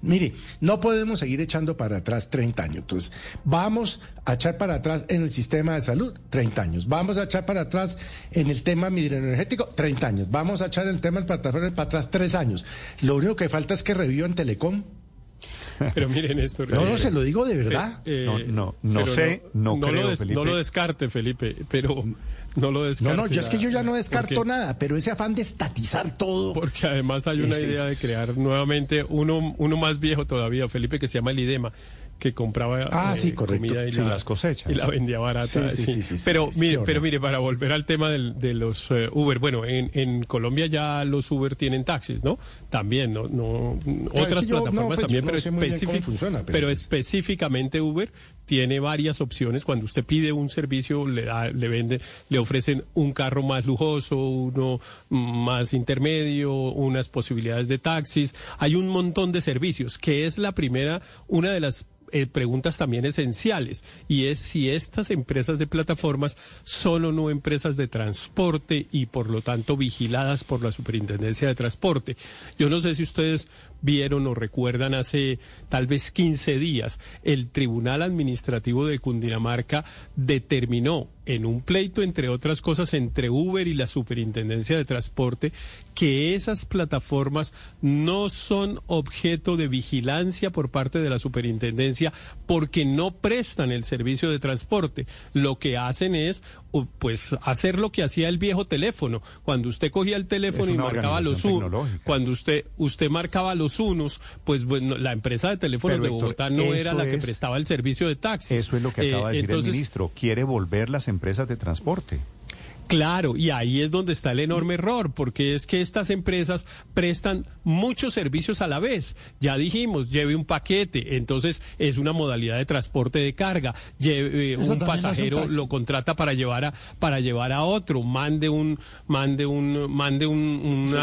Mire, no podemos seguir echando para atrás 30 años. Entonces, vamos a echar para atrás en el sistema de salud 30 años. Vamos a echar para atrás en el tema hidroenergético 30 años. Vamos a echar el tema del plataforma para atrás 3 años. Lo único que falta es que revivan Telecom. Pero miren esto. No, no, se lo digo de verdad. No, no, no pero sé, no creo, lo des- Felipe. No lo descarte, Felipe, pero no lo No, descarte. no, yo es que yo ya no Porque- descarto nada, pero ese afán de estatizar todo. Porque además hay una Es- idea de crear nuevamente uno, uno más viejo todavía, Felipe, que se llama el IDEMA, que compraba Ah, eh, sí, comida y, Sí, la, las cosechas. y la vendía barata. Sí, pero mire, pero mire, para volver al tema del- de los eh, Uber, bueno, en, en Colombia ya los Uber tienen taxis, ¿no? También, no, no otras no, plataformas pues, también, pero, específic- funciona, pero pero pues- específicamente Uber tiene varias opciones. Cuando usted pide un servicio, le da, le vende, le ofrecen un carro más lujoso, uno más intermedio, unas posibilidades de taxis. Hay un montón de servicios, que es la primera, una de las eh, preguntas también esenciales y es si estas empresas de plataformas son o no empresas de transporte y por lo tanto vigiladas por la Superintendencia de Transporte. Yo no sé si ustedes vieron o recuerdan hace tal vez 15 días, el Tribunal Administrativo de Cundinamarca determinó en un pleito, entre otras cosas, entre Uber y la Superintendencia de Transporte, que esas plataformas no son objeto de vigilancia por parte de la Superintendencia porque no prestan el servicio de transporte. Lo que hacen es pues hacer lo que hacía el viejo teléfono. Cuando usted cogía el teléfono y marcaba los unos, cuando usted usted marcaba los unos, pues bueno, la empresa de teléfonos de Bogotá no era la que prestaba el servicio de taxis. Eso es lo que acaba de eh, decir el ministro. Quiere volver las empresas de transporte. Claro, y ahí es donde está el enorme error, porque es que estas empresas prestan muchos servicios a la vez. Ya dijimos, lleve un paquete, entonces es una modalidad de transporte de carga. Lleve, un pasajero lo contrata para llevar a para llevar a otro, mande un mande un mande un,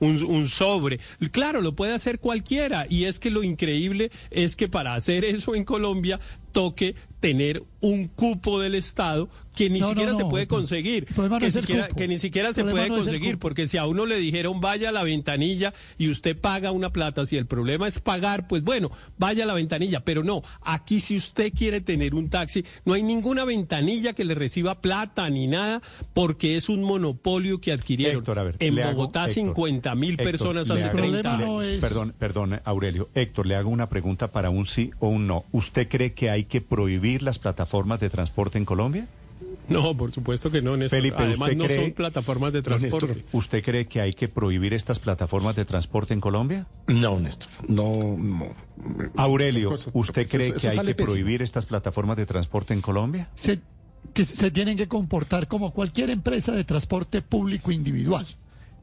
un, un sobre. Claro, lo puede hacer cualquiera y es que lo increíble es que para hacer eso en Colombia toque tener un cupo del Estado que ni siquiera se puede conseguir, que, ni siquiera se puede conseguir, porque si a uno le dijeron vaya a la ventanilla y usted paga una plata, si el problema es pagar, pues bueno, vaya a la ventanilla, pero no, aquí si usted quiere tener un taxi, no hay ninguna ventanilla que le reciba plata ni nada, porque es un monopolio que adquirieron. en Bogotá 50 mil personas hace 30 años. Perdón, perdón, Aurelio. Héctor, le hago una pregunta para un sí o un no. ¿Usted cree que hay que prohibir las plataformas de transporte en Colombia? No, por supuesto que no, Néstor. Felipe, Además, no son plataformas de transporte. ¿Usted cree que hay que prohibir estas plataformas de transporte en Colombia? No, Néstor. No, Aurelio, ¿usted cree que hay que prohibir estas plataformas de transporte en Colombia? Se, que se tienen que comportar como cualquier empresa de transporte público individual.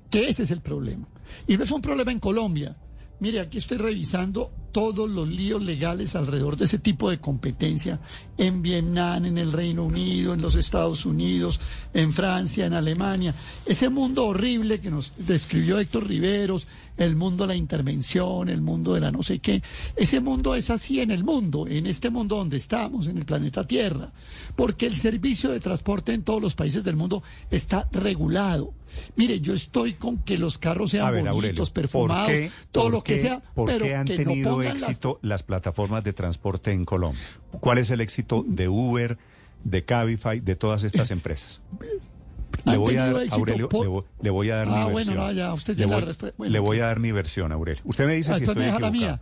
Que ese es el problema. Y no es un problema en Colombia. Mire, aquí estoy revisando todos los líos legales alrededor de ese tipo de competencia en Vietnam, en el Reino Unido, en los Estados Unidos, en Francia, en Alemania. Ese mundo horrible que nos describió Héctor Riveros, el mundo de la intervención, el mundo de la no sé qué. Ese mundo es así en el mundo, en este mundo donde estamos, en el planeta Tierra, porque el servicio de transporte en todos los países del mundo está regulado. Mire, yo estoy con que los carros sean bonitos, perfumados, todo lo que sea, pero han que tenido éxito las... plataformas de transporte en Colombia? ¿Cuál es el éxito de Uber, de Cabify, de todas estas empresas? Le voy, a dar, Aurelio, le, voy, a dar ah, mi versión. Bueno, ya, usted le, voy, le voy a dar mi versión, Aurelio. Usted me dice ah, si estoy equivocado. Mía.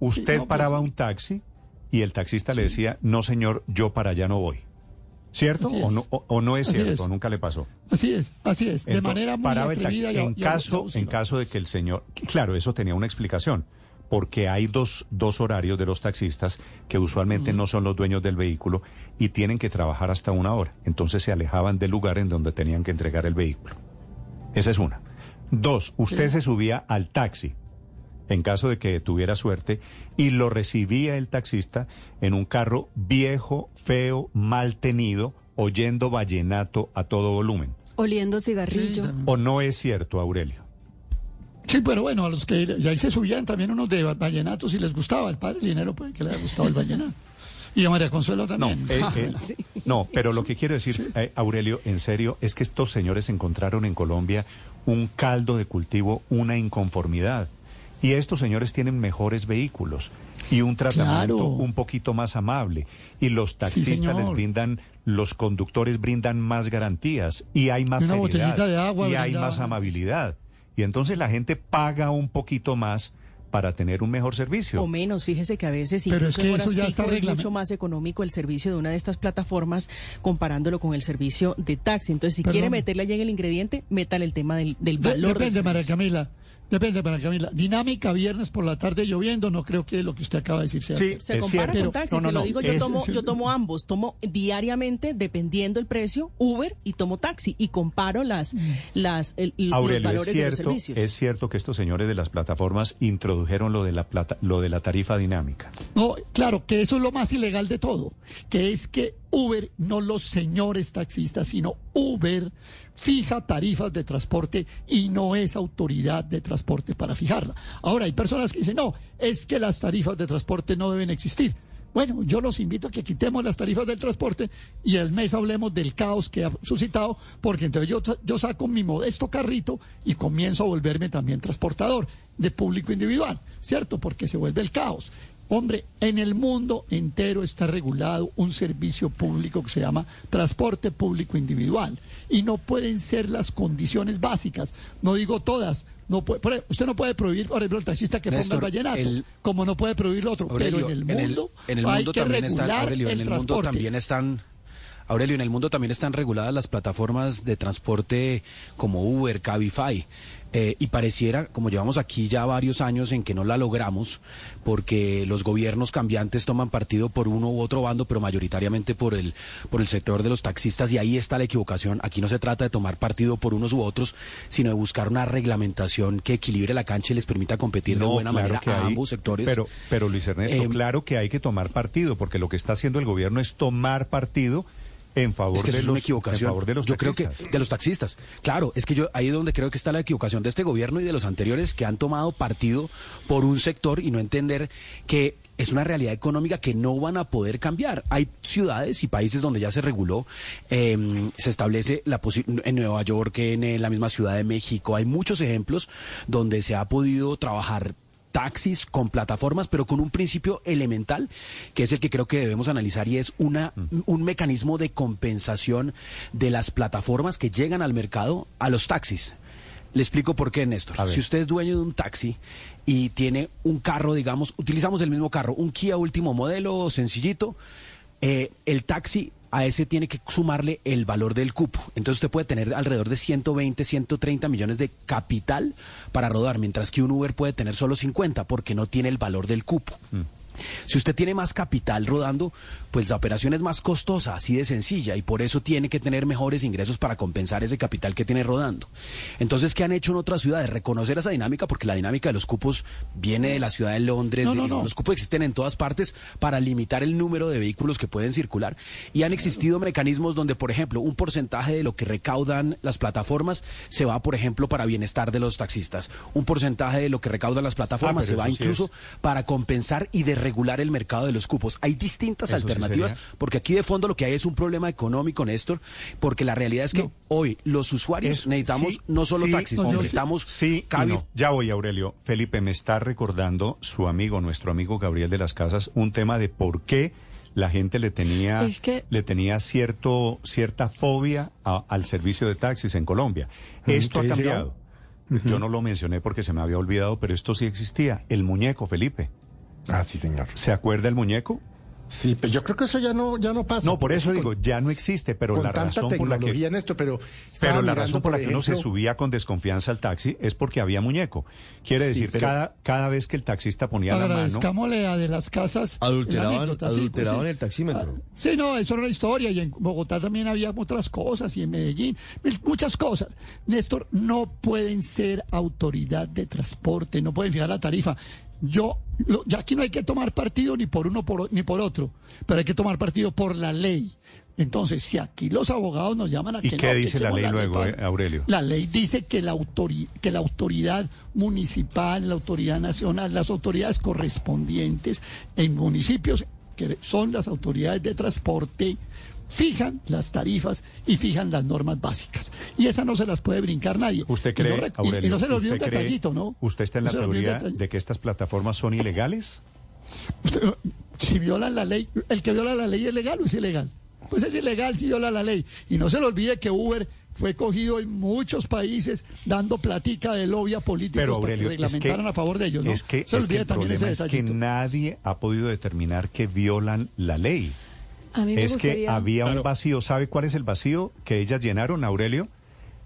Usted paraba un taxi y el taxista le decía, no señor, yo para allá no voy. ¿Cierto? O no, o, no, es cierto? Nunca le pasó. Así es, así es. De manera muy atrevida. en, caso, en caso de que el señor... Claro, eso tenía una explicación. Porque hay dos, dos horarios de los taxistas que usualmente no son los dueños del vehículo y tienen que trabajar hasta una hora. Entonces se alejaban del lugar en donde tenían que entregar el vehículo. Esa es una. Dos, usted se subía al taxi en caso de que tuviera suerte, y lo recibía el taxista en un carro viejo, feo, mal tenido, oyendo vallenato a todo volumen. Oliendo cigarrillo. ¿O no es cierto, Aurelio? Sí, pero bueno, a los que ya ahí se subían también unos de vallenato si les gustaba. El padre dinero puede que le haya gustado el vallenato. Y a María Consuelo también. No, eh, eh, no pero lo que quiero decir, eh, Aurelio, en serio, es que estos señores encontraron en Colombia un caldo de cultivo, una inconformidad. Y estos señores tienen mejores vehículos y un tratamiento un poquito más amable. Y los taxistas les brindan, los conductores brindan más garantías y hay más seriedad y hay más amabilidad. Y entonces la gente paga un poquito más para tener un mejor servicio. O menos, fíjese que a veces Pero es, que eso ya está es mucho más económico el servicio de una de estas plataformas comparándolo con el servicio de taxi. Entonces, si quiere meterle allá en el ingrediente, métale el tema del, del valor. depende, María Camila. Depende, para Camila. Dinámica viernes por la tarde lloviendo, no creo que lo que usted acaba de decir sea sí, Se compara con taxi, se lo digo, yo, tomo, yo tomo ambos, tomo diariamente, dependiendo el precio, Uber y tomo taxi y comparo las, las, los valores de los servicios. Es cierto que estos señores de las plataformas introdujeron lo de la plata, lo de la tarifa dinámica. No, claro, que eso es lo más ilegal de todo, que es que Uber, no los señores taxistas, sino Uber fija tarifas de transporte y no es autoridad de transporte para fijarla. Ahora, hay personas que dicen, no, es que las tarifas de transporte no deben existir. Bueno, yo los invito a que quitemos las tarifas del transporte y el mes hablemos del caos que ha suscitado, porque entonces yo, yo saco mi modesto carrito y comienzo a volverme también transportador de público individual, ¿cierto? Porque se vuelve el caos. Hombre, en el mundo entero está regulado un servicio público que se llama transporte público individual y no pueden ser las condiciones básicas, no digo todas. No puede, usted no puede prohibir, por ejemplo, el taxista que ponga el vallenato, como no puede prohibir lo otro. pero en el mundo, en el, hay que regular en el mundo también están Aurelio, en el mundo también están reguladas las plataformas de transporte como Uber, Cabify. Eh, y pareciera, como llevamos aquí ya varios años en que no la logramos, porque los gobiernos cambiantes toman partido por uno u otro bando, pero mayoritariamente por el, por el sector de los taxistas, y ahí está la equivocación. Aquí no se trata de tomar partido por unos u otros, sino de buscar una reglamentación que equilibre la cancha y les permita competir de buena manera a ambos sectores. Pero, pero Luis Ernesto, Eh, claro que hay que tomar partido, porque lo que está haciendo el gobierno es tomar partido en favor Es que eso de es los una equivocación. en favor de los yo creo que de los taxistas. Claro, es que yo ahí es donde creo que está la equivocación de este gobierno y de los anteriores que han tomado partido por un sector y no entender que es una realidad económica que no van a poder cambiar. Hay ciudades y países donde ya se reguló, eh, se establece la en Nueva York, en, la misma Ciudad de México. Hay muchos ejemplos donde se ha podido trabajar taxis con plataformas, pero con un principio elemental, que es el que creo que debemos analizar y es una, un mecanismo de compensación de las plataformas que llegan al mercado a los taxis. Le explico por qué, Néstor. Si usted es dueño de un taxi y tiene un carro, digamos, utilizamos el mismo carro, un Kia último modelo, sencillito, eh, el taxi a ese tiene que sumarle el valor del cupo. Entonces usted puede tener alrededor de 120, 130 millones de capital para rodar, mientras que un Uber puede tener solo 50 porque no tiene el valor del cupo. Si usted tiene más capital rodando, pues la operación es más costosa, así de sencilla, y por eso tiene que tener mejores ingresos para compensar ese capital que tiene rodando. Entonces, ¿qué han hecho en otras ciudades? Reconocer esa dinámica, porque la dinámica de los cupos viene de la ciudad de Londres, No, de- no, no. los cupos existen en todas partes para limitar el número de vehículos que pueden circular. Y han existido mecanismos donde, por ejemplo, un porcentaje de lo que recaudan las plataformas se va, por ejemplo, para bienestar de los taxistas. Un porcentaje de lo que recaudan las plataformas Ah, se va incluso es. para compensar y desregular el mercado de los cupos. Hay distintas Eso alternativas, porque aquí de fondo lo que hay es un problema económico, Néstor, porque la realidad es que hoy los usuarios Es- necesitamos sí, no solo sí, taxis, no, necesitamos sí y cabi- no. Ya voy, Aurelio. Felipe, me está recordando su amigo, nuestro amigo Gabriel de las Casas, un tema de por qué la gente le tenía, Es que- le tenía cierto, cierta fobia a- al servicio de taxis en Colombia. Esto ha ¿qué dice cambiado. Yo no lo mencioné porque se me había olvidado, pero esto sí existía. El muñeco, Felipe. Ah, sí, señor. ¿Se acuerda el muñeco? Sí, pero yo creo que eso ya no, ya no pasa. No, por eso Con- digo, ya no existe, pero con la tanta razón por la que... en esto, pero Pero la razón por la que uno se subía con desconfianza al taxi es porque había muñeco. Quiere Sí, decir, pero- cada, cada vez que el taxista ponía la mano... A de las casas. la Adulteraban, anécdota, sí, pues, el taxímetro. Sí, no, eso era una historia. Y en Bogotá también había otras cosas, y en Medellín, muchas cosas. Néstor, no pueden ser autoridad de transporte, no pueden fijar la tarifa. Yo, lo- ya aquí no hay que tomar partido ni por uno por ni por otro, pero hay que tomar partido por la ley. Entonces, si aquí los abogados nos llaman a ¿Y que qué no, que dice la ley luego, para- eh, Aurelio? la ley dice que la, que la autoridad municipal, la autoridad nacional, las autoridades correspondientes en municipios, que son las autoridades de transporte, fijan las tarifas y fijan las normas básicas. Y esas no se las puede brincar nadie. ¿Usted Y no cree, re- y- Aurelio, y no se le olvide un detallito, ¿no? ¿Usted está en No la teoría de que estas plataformas son ilegales? si violan la ley, el que viola la ley es legal o es ilegal. Pues es ilegal si viola la ley. Y no se le olvide que Uber fue cogido en muchos países dando platica de lobby a políticos Pero para que Aurelio, es que, reglamentaran a favor de ellos. ¿no? es que, se es que el problema es que nadie ha podido determinar que violan la ley. A mí me es que había un vacío. ¿Sabe cuál es el vacío que ellas llenaron, Aurelio?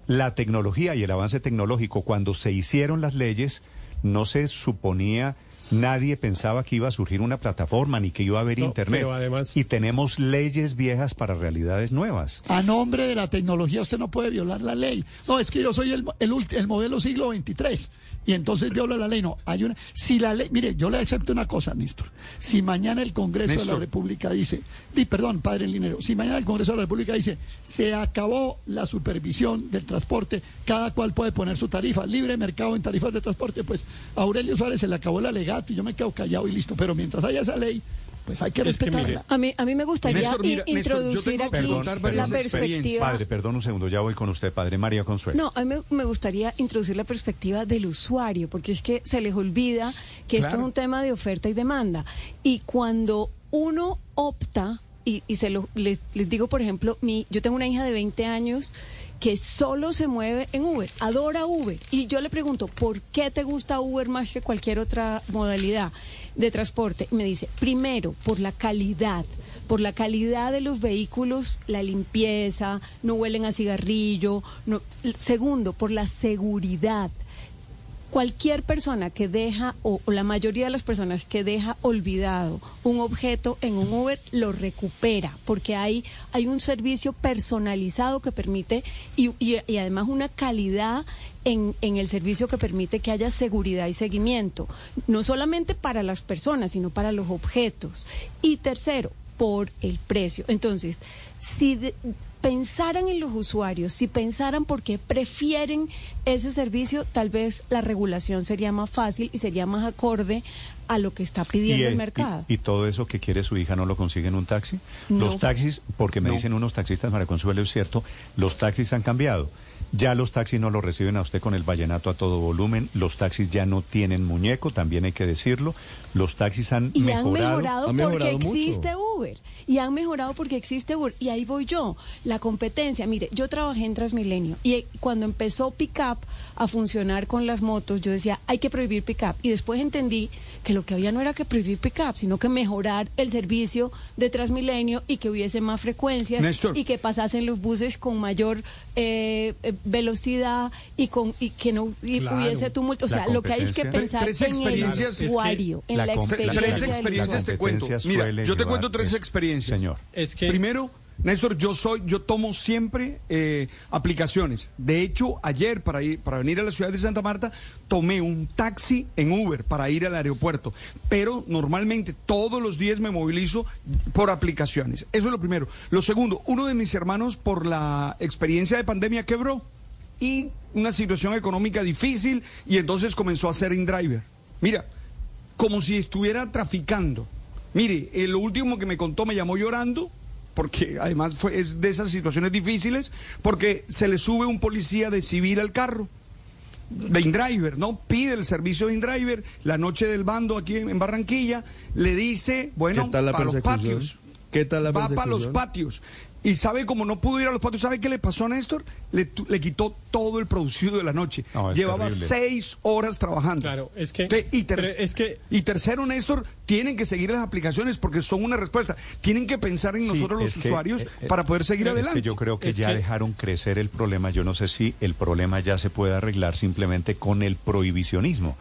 La tecnología y el avance tecnológico. Cuando se hicieron las leyes, no se suponía, nadie pensaba que iba a surgir una plataforma ni que iba a haber No, Internet. pero además- Y tenemos leyes viejas para realidades nuevas. A nombre de la tecnología usted no puede violar la ley. No, es que yo soy el, el, ulti- el modelo siglo 23 y entonces viola la ley. No, hay una... Si la ley... Mire, yo le acepto una cosa, Néstor. Si mañana el Congreso de la. República dice... Di, perdón, padre Linero. Si mañana el Congreso de la República dice se acabó la supervisión del transporte, cada cual puede poner su tarifa, libre mercado en tarifas de transporte, pues a Aurelio Suárez se le acabó el y yo me quedo callado y listo. Pero mientras haya esa ley, pues hay que Es que respetarla. mire, A mí, a mí me gustaría Néstor, mira, introducir aquí la perspectiva. Padre, perdón un segundo, ya voy con usted, padre María Consuelo. No, a mí me, gustaría introducir la perspectiva del usuario, porque es que se les olvida que esto es un tema de oferta y demanda. Y cuando uno opta, y, y se lo, les, les digo, por ejemplo, mi, yo tengo una hija de 20 años que solo se mueve en Uber, adora Uber. Y yo le pregunto, ¿por qué te gusta Uber más que cualquier otra modalidad de transporte? Y me dice, primero, por la calidad por la calidad de los vehículos, la limpieza, no huelen a cigarrillo. Segundo, por la seguridad. Cualquier persona que deja, o, o la mayoría de las personas que deja olvidado un objeto en un Uber, lo recupera, porque hay, hay un servicio personalizado que permite, y, y- además una calidad en, en el servicio que permite que haya seguridad y seguimiento, no solamente para las personas, sino para los objetos. Y tercero, por el precio. Entonces, si de- pensaran en los usuarios, si pensaran por qué prefieren ese servicio, tal vez la regulación sería más fácil y sería más acorde a lo que está pidiendo ¿Y, el mercado. y- y todo eso que quiere su hija no lo consigue en un taxi? No. Los taxis, porque me No. dicen unos taxistas, María Consuelo, es cierto, los taxis han cambiado. Ya los taxis no lo reciben a usted con el vallenato a todo volumen, los taxis ya no tienen muñeco, también hay que decirlo. Los taxis han Y han mejorado. mejorado porque existe Uber. Y han mejorado porque existe Uber. Y ahí voy yo. La competencia. Mire, yo trabajé en Transmilenio. Y cuando empezó Pickup a funcionar con las motos, yo decía, hay que prohibir Pickup. Y después entendí que lo que había no era que prohibir Pickup, sino que mejorar el servicio de Transmilenio y que hubiese más frecuencias. Néstor. Y que pasasen los buses con mayor eh, velocidad y, con, y que no y Claro. hubiese tumulto. O La sea, lo que hay es que pensar Tres en el usuario, en la, Tres experiencia. del experiencias te cuento. Mira, yo te cuento tres experiencias. señor. Es que- Primero, Néstor, yo soy, yo tomo siempre eh, aplicaciones. De hecho, ayer para ir, para venir a la ciudad de Santa Marta, tomé un taxi en Uber para ir al aeropuerto. Pero normalmente todos los días me movilizo por aplicaciones. Eso es lo primero. Lo segundo, uno de mis hermanos por la experiencia de pandemia quebró y una situación económica difícil y entonces comenzó a ser InDriver. Mira, como si estuviera traficando. Mire, eh, lo último que me contó me llamó llorando, porque además fue, es de esas situaciones difíciles, porque se le sube un policía de civil al carro, de InDriver, ¿no? Pide el servicio de InDriver, la noche del bando aquí en Barranquilla, le dice, bueno, ¿Qué tal la para los patios. ¿Qué tal la Va para los patios. Y sabe, como no pudo ir a los patios, ¿sabe qué le pasó a Néstor? Le, tu- le quitó todo el producido de la noche. No, es Llevaba terrible. seis horas trabajando. Claro, es que- Te- y, ter- pero es que- y tercero, Néstor, tienen que seguir las aplicaciones porque son una respuesta. Tienen que pensar en Sí, nosotros los es que, usuarios eh, eh, para poder seguir es adelante. que yo creo que Es ya que- dejaron crecer el problema. Yo no sé si el problema ya se puede arreglar simplemente con el prohibicionismo.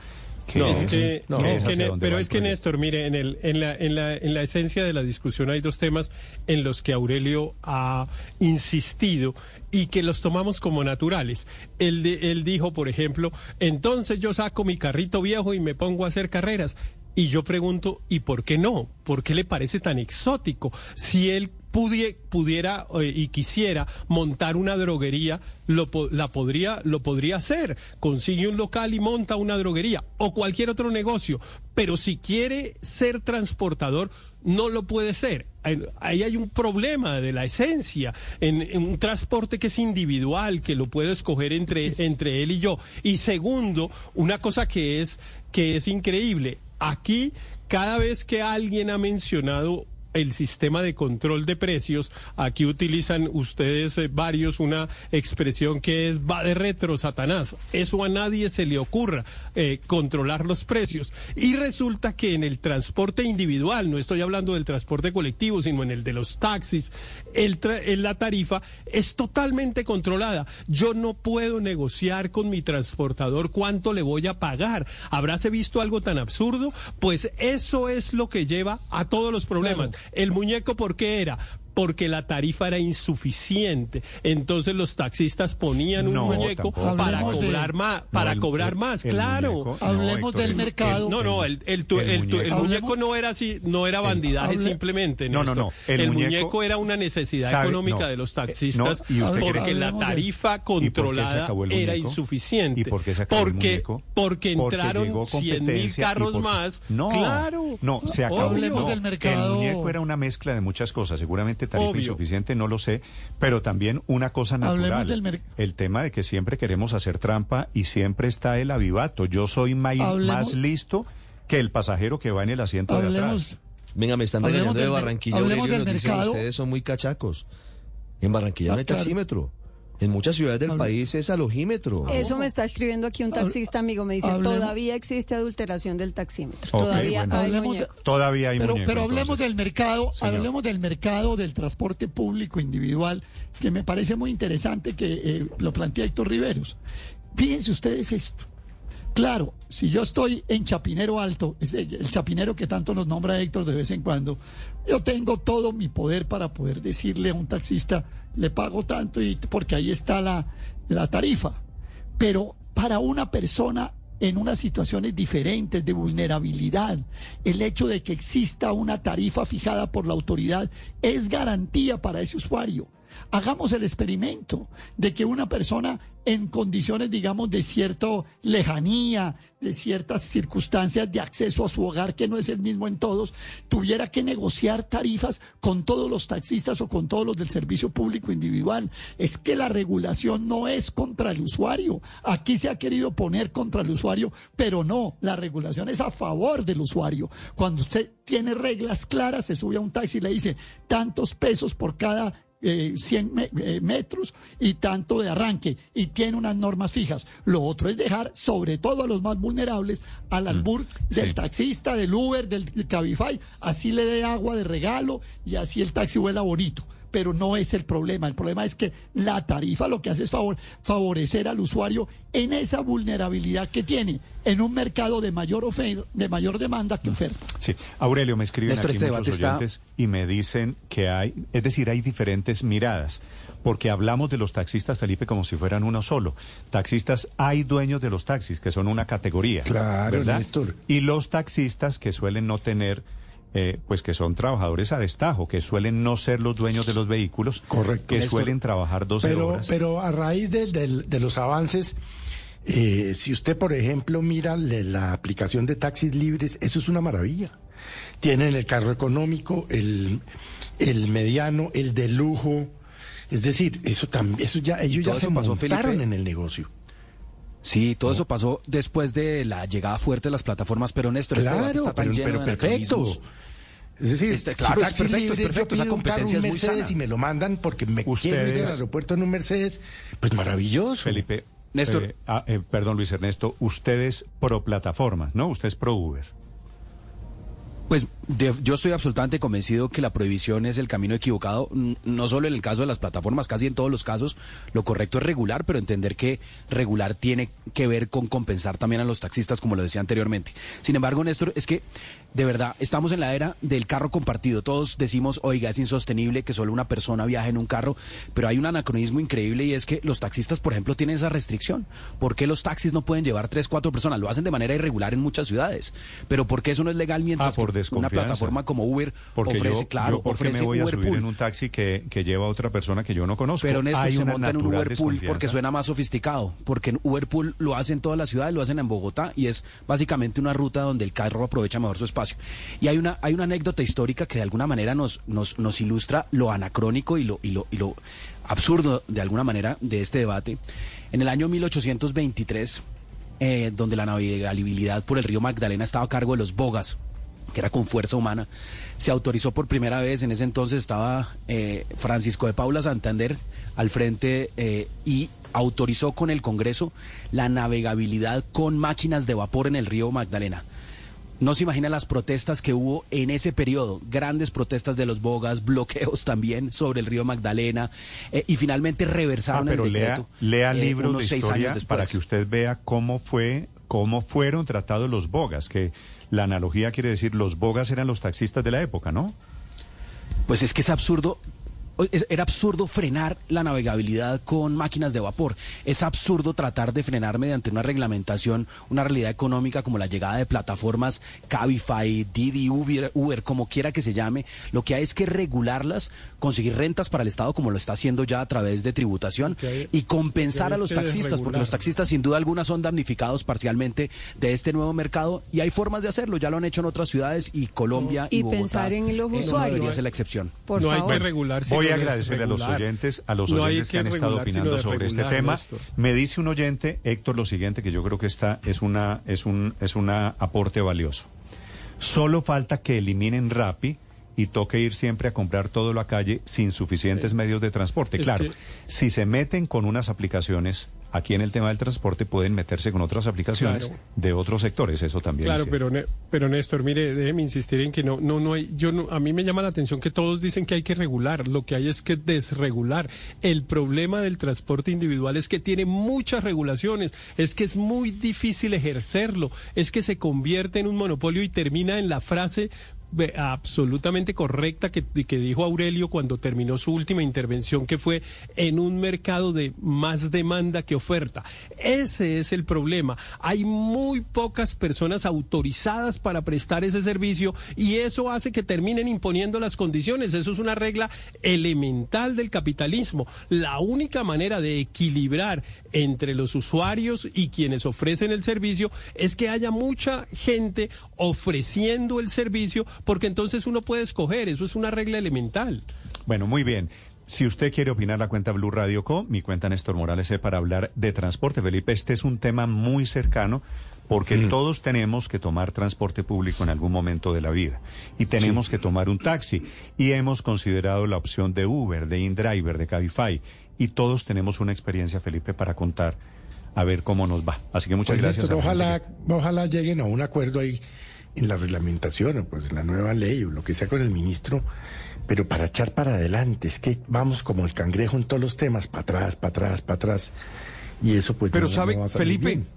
Es que, es que pero es que. Néstor, mire, en, el, en, la, en, la, en la esencia de la discusión hay dos temas en los que Aurelio ha insistido y que los tomamos como naturales. Él, de- él dijo, por ejemplo, entonces yo saco mi carrito viejo y me pongo a hacer carreras. Y yo pregunto, ¿y por qué no? ¿Por qué le parece tan exótico? Si él pudie- pudiera eh, y quisiera montar una droguería, lo, la podría, lo podría hacer. Consigue un local y monta una droguería o cualquier otro negocio. Pero si quiere ser transportador, no lo puede ser. Ahí- Ahí hay un problema de la esencia, en, en un transporte que es individual, que lo puedo escoger entre, entre él y yo. Y segundo, una cosa que es, que es increíble, aquí cada vez que alguien ha mencionado el sistema de control de precios, aquí utilizan ustedes eh, varios una expresión que es va de retro, Satanás. Eso a nadie se le ocurra, eh, controlar los precios. Y resulta que en el transporte individual, no estoy hablando del transporte colectivo, sino en el de los taxis, el tra- en la tarifa es totalmente controlada. Yo no puedo negociar con mi transportador cuánto le voy a pagar. ¿Habráse visto algo tan absurdo? Pues eso es lo que lleva a todos los problemas. El muñeco, ¿por qué era? Porque la tarifa era insuficiente. Entonces los taxistas ponían un No, muñeco tampoco. para Hablemos de- cobrar más, No, para el- cobrar el- más, el claro. muñeco- Hablemos del el- mercado. No, no, el, el, tu- el el tu- el muñeco. muñeco no era así, no era bandidaje hable- simplemente. No, no, no, el El, muñeco- muñeco, era una necesidad sabe- económica no, de los eh, taxistas no, y usted porque cree- la Hablemos de- tarifa ¿Y por qué se controlada el era muñeco? insuficiente. ¿Y por qué se acabó el porque, muñeco? porque entraron 100 mil carros más. No, claro. no, se acabó. Hablemos no. del mercado. El muñeco era una mezcla de muchas cosas. Seguramente tarifa Obvio. insuficiente, no lo sé, pero también una cosa natural. del el tema de que siempre queremos hacer trampa y siempre está el avivato. Yo soy más listo que el pasajero que va en el asiento de atrás. Venga, me están regañando de Barranquilla. hablemos Aurelio, del nos dicen, mercado. ustedes son muy cachacos. En Barranquilla Ah, no hay claro. taxímetro. En muchas ciudades del país es alojímetro. Eso me está escribiendo aquí un taxista amigo. Me dice, Hablemos- todavía existe adulteración del taxímetro. Todavía bueno. hay Hablemos de- muñeco. Todavía hay pero, muñeco. pero hablemos entonces. del mercado, Señor. hablemos del mercado del transporte público individual, que me parece muy interesante que eh, lo plantea Héctor Riveros. Fíjense ustedes esto. Claro, si yo estoy en Chapinero Alto, es el Chapinero que tanto nos nombra Héctor de vez en cuando, yo tengo todo mi poder para poder decirle a un taxista, le pago tanto y porque ahí está la, la tarifa. Pero para una persona en unas situaciones diferentes de vulnerabilidad, el hecho de que exista una tarifa fijada por la autoridad es garantía para ese usuario. Hagamos el experimento de que una persona en condiciones, digamos, de cierta lejanía, de ciertas circunstancias de acceso a su hogar que no es el mismo en todos, tuviera que negociar tarifas con todos los taxistas o con todos los del servicio público individual. Es que la regulación no es contra el usuario. Aquí se ha querido poner contra el usuario, pero no, la regulación es a favor del usuario. Cuando usted tiene reglas claras, se sube a un taxi y le dice tantos pesos por cada eh, 100 me- eh, metros y tanto de arranque y tiene unas normas fijas. Lo otro es dejar, sobre todo a los más vulnerables, al albur del sí. taxista, del Uber, del Cabify, así le dé agua de regalo y así el taxi vuela bonito. Pero no es el problema. El problema es que la tarifa lo que hace es favor, favorecer al usuario en esa vulnerabilidad que tiene en un mercado de mayor, ofer- de mayor demanda que oferta. Sí, Aurelio, me escriben aquí este muchos está- oyentes y me dicen que hay, es decir, hay diferentes miradas, porque hablamos de los taxistas, Felipe, como si fueran uno solo. Taxistas, hay dueños de los taxis, que son una categoría. Claro, ¿verdad? Néstor. Y los taxistas que suelen no tener, eh, pues que son trabajadores a destajo, que suelen no ser los dueños de los vehículos, Correcto. que Néstor. suelen trabajar 12 pero, horas. Pero a raíz del- del- de los avances, eh, si usted, por ejemplo, mira le- la aplicación de taxis libres, eso es una maravilla. Tienen el carro económico, el, el mediano, el de lujo. Es decir, eso también, eso ya, ellos ya se pasó, montaron Felipe. en el negocio. Sí, todo eso pasó después de la llegada fuerte de las plataformas, pero Néstor, este debate Claro, está tan pero, lleno pero de perfecto. Es decir, Este, claro, si es perfecto, es libre, yo perfecto, esa pido un carro, competencia un es muy Mercedes sana. y me lo mandan porque me quiero ir Ustedes- al aeropuerto en un Mercedes, pues maravilloso. Felipe, Néstor. eh, ah, eh, perdón Luis Ernesto, ustedes pro plataformas, ¿no? Usted es pro Uber. Pues de- yo estoy absolutamente convencido que la prohibición es el camino equivocado, no solo en el caso de las plataformas, casi en todos los casos, lo correcto es regular, pero entender que regular tiene que ver con compensar también a los taxistas, como lo decía anteriormente. Sin embargo, Néstor, es que de verdad estamos en la era del carro compartido. Todos decimos, oiga, es insostenible que solo una persona viaje en un carro, pero hay un anacronismo increíble y es que los taxistas, por ejemplo, tienen esa restricción. ¿Por qué los taxis no pueden llevar tres, cuatro personas? Lo hacen de manera irregular en muchas ciudades, pero ¿por qué eso no es legal mientras Ah, por que una plataforma como Uber Porque ofrece, yo, claro, yo ¿por qué ofrece me voy a Uber subir Pool. en un taxi que, que lleva a otra persona que yo no conozco? Pero Néstor Hay se monta en un Uber Pool porque suena más sofisticado, porque en Uber Pool lo hacen en todas las ciudades, lo hacen en Bogotá y es básicamente una ruta donde el carro aprovecha mejor su espacio. Y hay una hay una anécdota histórica que de alguna manera nos nos, nos ilustra lo anacrónico y lo y lo y lo absurdo de alguna manera de este debate. En el año 1823 eh, donde la navegabilidad por el río Magdalena estaba a cargo de los bogas, que era con fuerza humana, se autorizó por primera vez, en ese entonces estaba eh, Francisco de Paula Santander al frente eh, y autorizó con el Congreso la navegabilidad con máquinas de vapor en el río Magdalena. No se imagina las protestas que hubo en ese periodo, grandes protestas de los bogas, bloqueos también sobre el río Magdalena, eh, y finalmente Ah, reversaron pero el lea, decreto. lea eh, libros unos de seis historia años después. para que usted vea cómo fue, cómo fueron tratados los bogas, que la analogía quiere decir los bogas eran los taxistas de la época, ¿no? Pues es que es absurdo era absurdo frenar la navegabilidad con máquinas de vapor. Es absurdo tratar de frenar mediante una reglamentación, una realidad económica como la llegada de plataformas Cabify, Didi, Uber, Uber, como quiera que se llame. Lo que hay es que regularlas, conseguir rentas para el Estado como lo está haciendo ya a través de tributación hay- y compensar a los taxistas, porque los taxistas sin duda alguna son damnificados parcialmente de este nuevo mercado y hay formas de hacerlo. Ya lo han hecho en otras ciudades y Colombia y, Y Bogotá, pensar en los eh, no usuarios. debería ser la excepción. Por no hay que regular. Voy a agradecerle a los oyentes, a los No oyentes que, han estado regular, opinando sobre este tema. Néstor. Me dice un oyente, Héctor, lo siguiente, que yo creo que esta es una es un es una aporte valioso. Solo falta que eliminen Rappi y toque ir siempre a comprar todo a la calle sin suficientes medios de transporte. es claro, que- si se meten con unas aplicaciones, aquí en el tema del transporte pueden meterse con otras aplicaciones Claro. de otros sectores, eso también. Claro, es pero, pero Néstor, mire, déjeme insistir en que no, no, no hay, yo no, a mí me llama la atención que todos dicen que hay que regular, lo que hay es que desregular. El problema del transporte individual es que tiene muchas regulaciones, es que es muy difícil ejercerlo, es que se convierte en un monopolio y termina en la frase absolutamente correcta que, que dijo Aurelio cuando terminó su última intervención, que fue en un mercado de más demanda que oferta. Ese es el problema. Hay muy pocas personas autorizadas para prestar ese servicio y eso hace que terminen imponiendo las condiciones. Eso es una regla elemental del capitalismo. La única manera de equilibrar entre los usuarios y quienes ofrecen el servicio es que haya mucha gente ofreciendo el servicio porque entonces uno puede escoger. Eso es una regla elemental. Bueno, muy bien. Si usted quiere opinar, la cuenta Blue Radio Co, mi cuenta Néstor Morales es para hablar de transporte. Felipe, este es un tema muy cercano porque todos tenemos que tomar transporte público en algún momento de la vida y tenemos que tomar un taxi y hemos considerado la opción de Uber, de InDriver, de Cabify y todos tenemos una experiencia, Felipe, para contar a ver cómo nos va. Así que muchas Pues, gracias. Gente ojalá, ojalá lleguen a un acuerdo ahí en la reglamentación o pues en la nueva ley o lo que sea con el ministro, pero para echar para adelante, es que vamos como el cangrejo en todos los temas, para atrás, para atrás, para atrás, y eso pues Pero no- sabe, no va a salir Felipe, bien.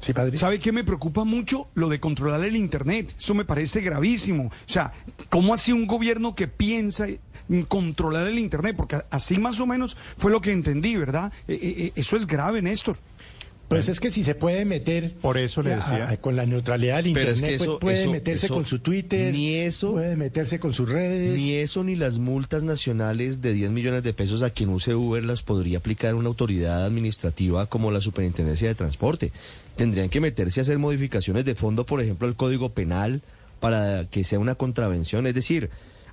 Sí, padre. ¿Sabe qué me preocupa mucho? Lo de controlar el Internet. Eso me parece gravísimo. O sea, ¿cómo así un gobierno que piensa en controlar el Internet? Porque así más o menos fue lo que entendí, ¿verdad? Eh, eh, eso es grave, Néstor. Pues es que si se puede meter Por eso le decía. a- con la neutralidad del Pero internet, es que pues eso- puede eso- meterse eso- con su Twitter, ni eso- puede meterse con sus redes. Ni eso ni las multas nacionales de 10 millones de pesos a quien use Uber las podría aplicar una autoridad administrativa como la Superintendencia de Transporte. Tendrían que meterse a hacer modificaciones de fondo, por ejemplo, al Código Penal para que sea una contravención. Es decir,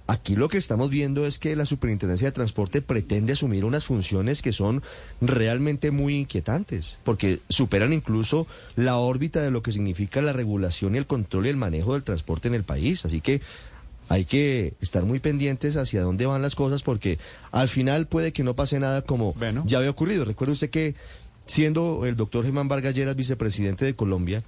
aquí lo que estamos viendo es que la Superintendencia de Transporte pretende asumir unas funciones que son realmente muy inquietantes, porque superan incluso la órbita de lo que significa la regulación y el control y el manejo del transporte en el país. Así que hay que estar muy pendientes hacia dónde van las cosas porque al final puede que no pase nada como ya había ocurrido. Recuerde usted que siendo el doctor Germán Vargas Lleras vicepresidente de Colombia,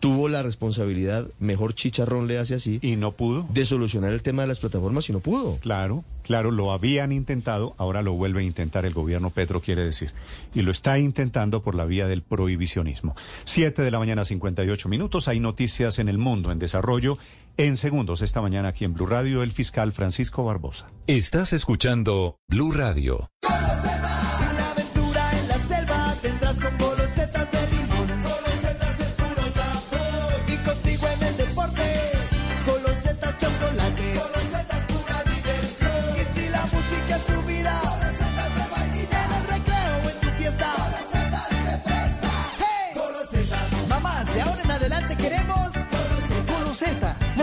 tuvo la responsabilidad, mejor chicharrón le hace así, y no pudo, de solucionar el tema de las plataformas y no pudo. Claro, claro, lo habían intentado, ahora lo vuelve a intentar el gobierno Petro, quiere decir. Y lo está intentando por la vía del prohibicionismo. Siete de la mañana, 58 minutos. Hay noticias en el mundo en desarrollo. En segundos, esta mañana aquí en Blue Radio, el fiscal Francisco Barbosa. Estás escuchando Blue Radio.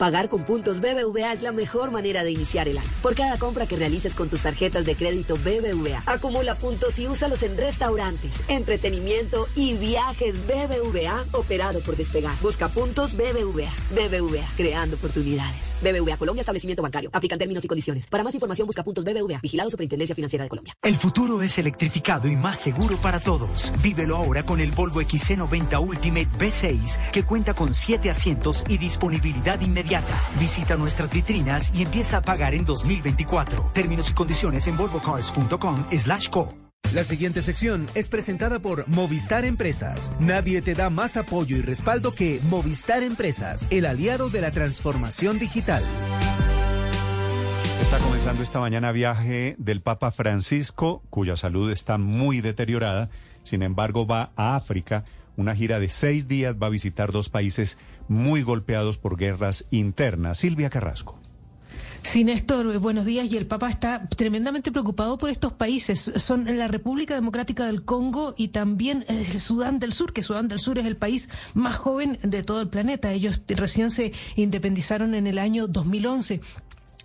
Pagar con puntos BBVA es la mejor manera de iniciar el año. Por cada compra que realices con tus tarjetas de crédito BBVA, acumula puntos y úsalos en restaurantes, entretenimiento y viajes BBVA operado por Despegar. Busca puntos BBVA. BBVA, creando oportunidades. BBVA Colombia, establecimiento bancario. Aplican términos y condiciones. Para más información, busca puntos BBVA. Vigilado Superintendencia Financiera de Colombia. El futuro es electrificado y más seguro para todos. Vívelo ahora con el Volvo XC90 Ultimate B6, que cuenta con 7 asientos y disponibilidad inmediata. Visita nuestras vitrinas y empieza a pagar en 2024. Términos y condiciones en volvocars.com slash co. La siguiente sección es presentada por Movistar Empresas. Nadie te da más apoyo y respaldo que Movistar Empresas, el aliado de la transformación digital. Está comenzando esta mañana viaje del Papa Francisco, cuya salud está muy deteriorada. Sin embargo, va a África. Una gira de seis días va a visitar dos países muy golpeados por guerras internas. Silvia Carrasco. Sí, Néstor, buenos días. Y el Papa está tremendamente preocupado por estos países. Son la República Democrática del Congo y también eh, Sudán del Sur, que Sudán del Sur es el país más joven de todo el planeta. Ellos recién se independizaron en el año 2011.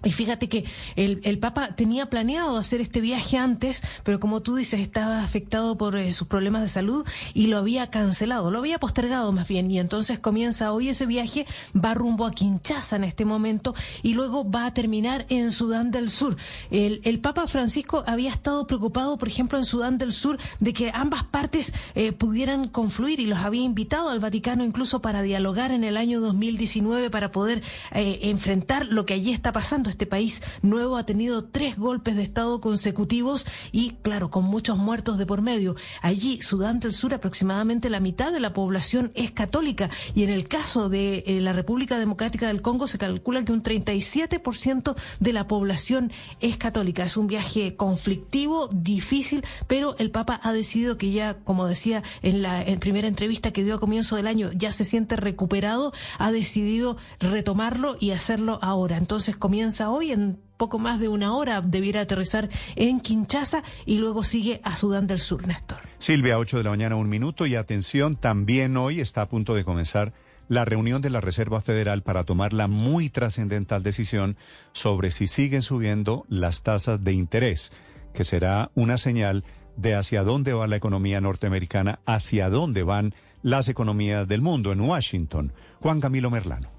Y fíjate que el, el, Papa tenía planeado hacer este viaje antes, pero como tú dices, estaba afectado por eh, sus problemas de salud y lo había cancelado, lo había postergado más bien. Y entonces comienza hoy ese viaje, va rumbo a Kinshasa en este momento y luego va a terminar en Sudán del Sur. El, el Papa Francisco había estado preocupado, por ejemplo, en Sudán del Sur, de que ambas partes eh, pudieran confluir y los había invitado al Vaticano incluso para dialogar en el año 2019 para poder eh, enfrentar lo que allí está pasando este país nuevo ha tenido tres golpes de Estado consecutivos y, claro, con muchos muertos de por medio. Allí, Sudán del Sur, aproximadamente la mitad de la población es católica y en el caso de eh, la República Democrática del Congo se calcula que un 37% de la población es católica. Es un viaje conflictivo, difícil, pero el Papa ha decidido que ya, como decía en la primera entrevista que dio a comienzo del año, ya se siente recuperado, ha decidido retomarlo y hacerlo ahora. Entonces comienza hoy en poco más de una hora debiera aterrizar en Kinshasa y luego sigue a Sudán del Sur, Néstor. Silvia, 8 de la mañana, un minuto y atención, también hoy está a punto de comenzar la reunión de la Reserva Federal para tomar la muy trascendental decisión sobre si siguen subiendo las tasas de interés, que será una señal de hacia dónde va la economía norteamericana, hacia dónde van las economías del mundo en Washington. Juan Camilo Merlano.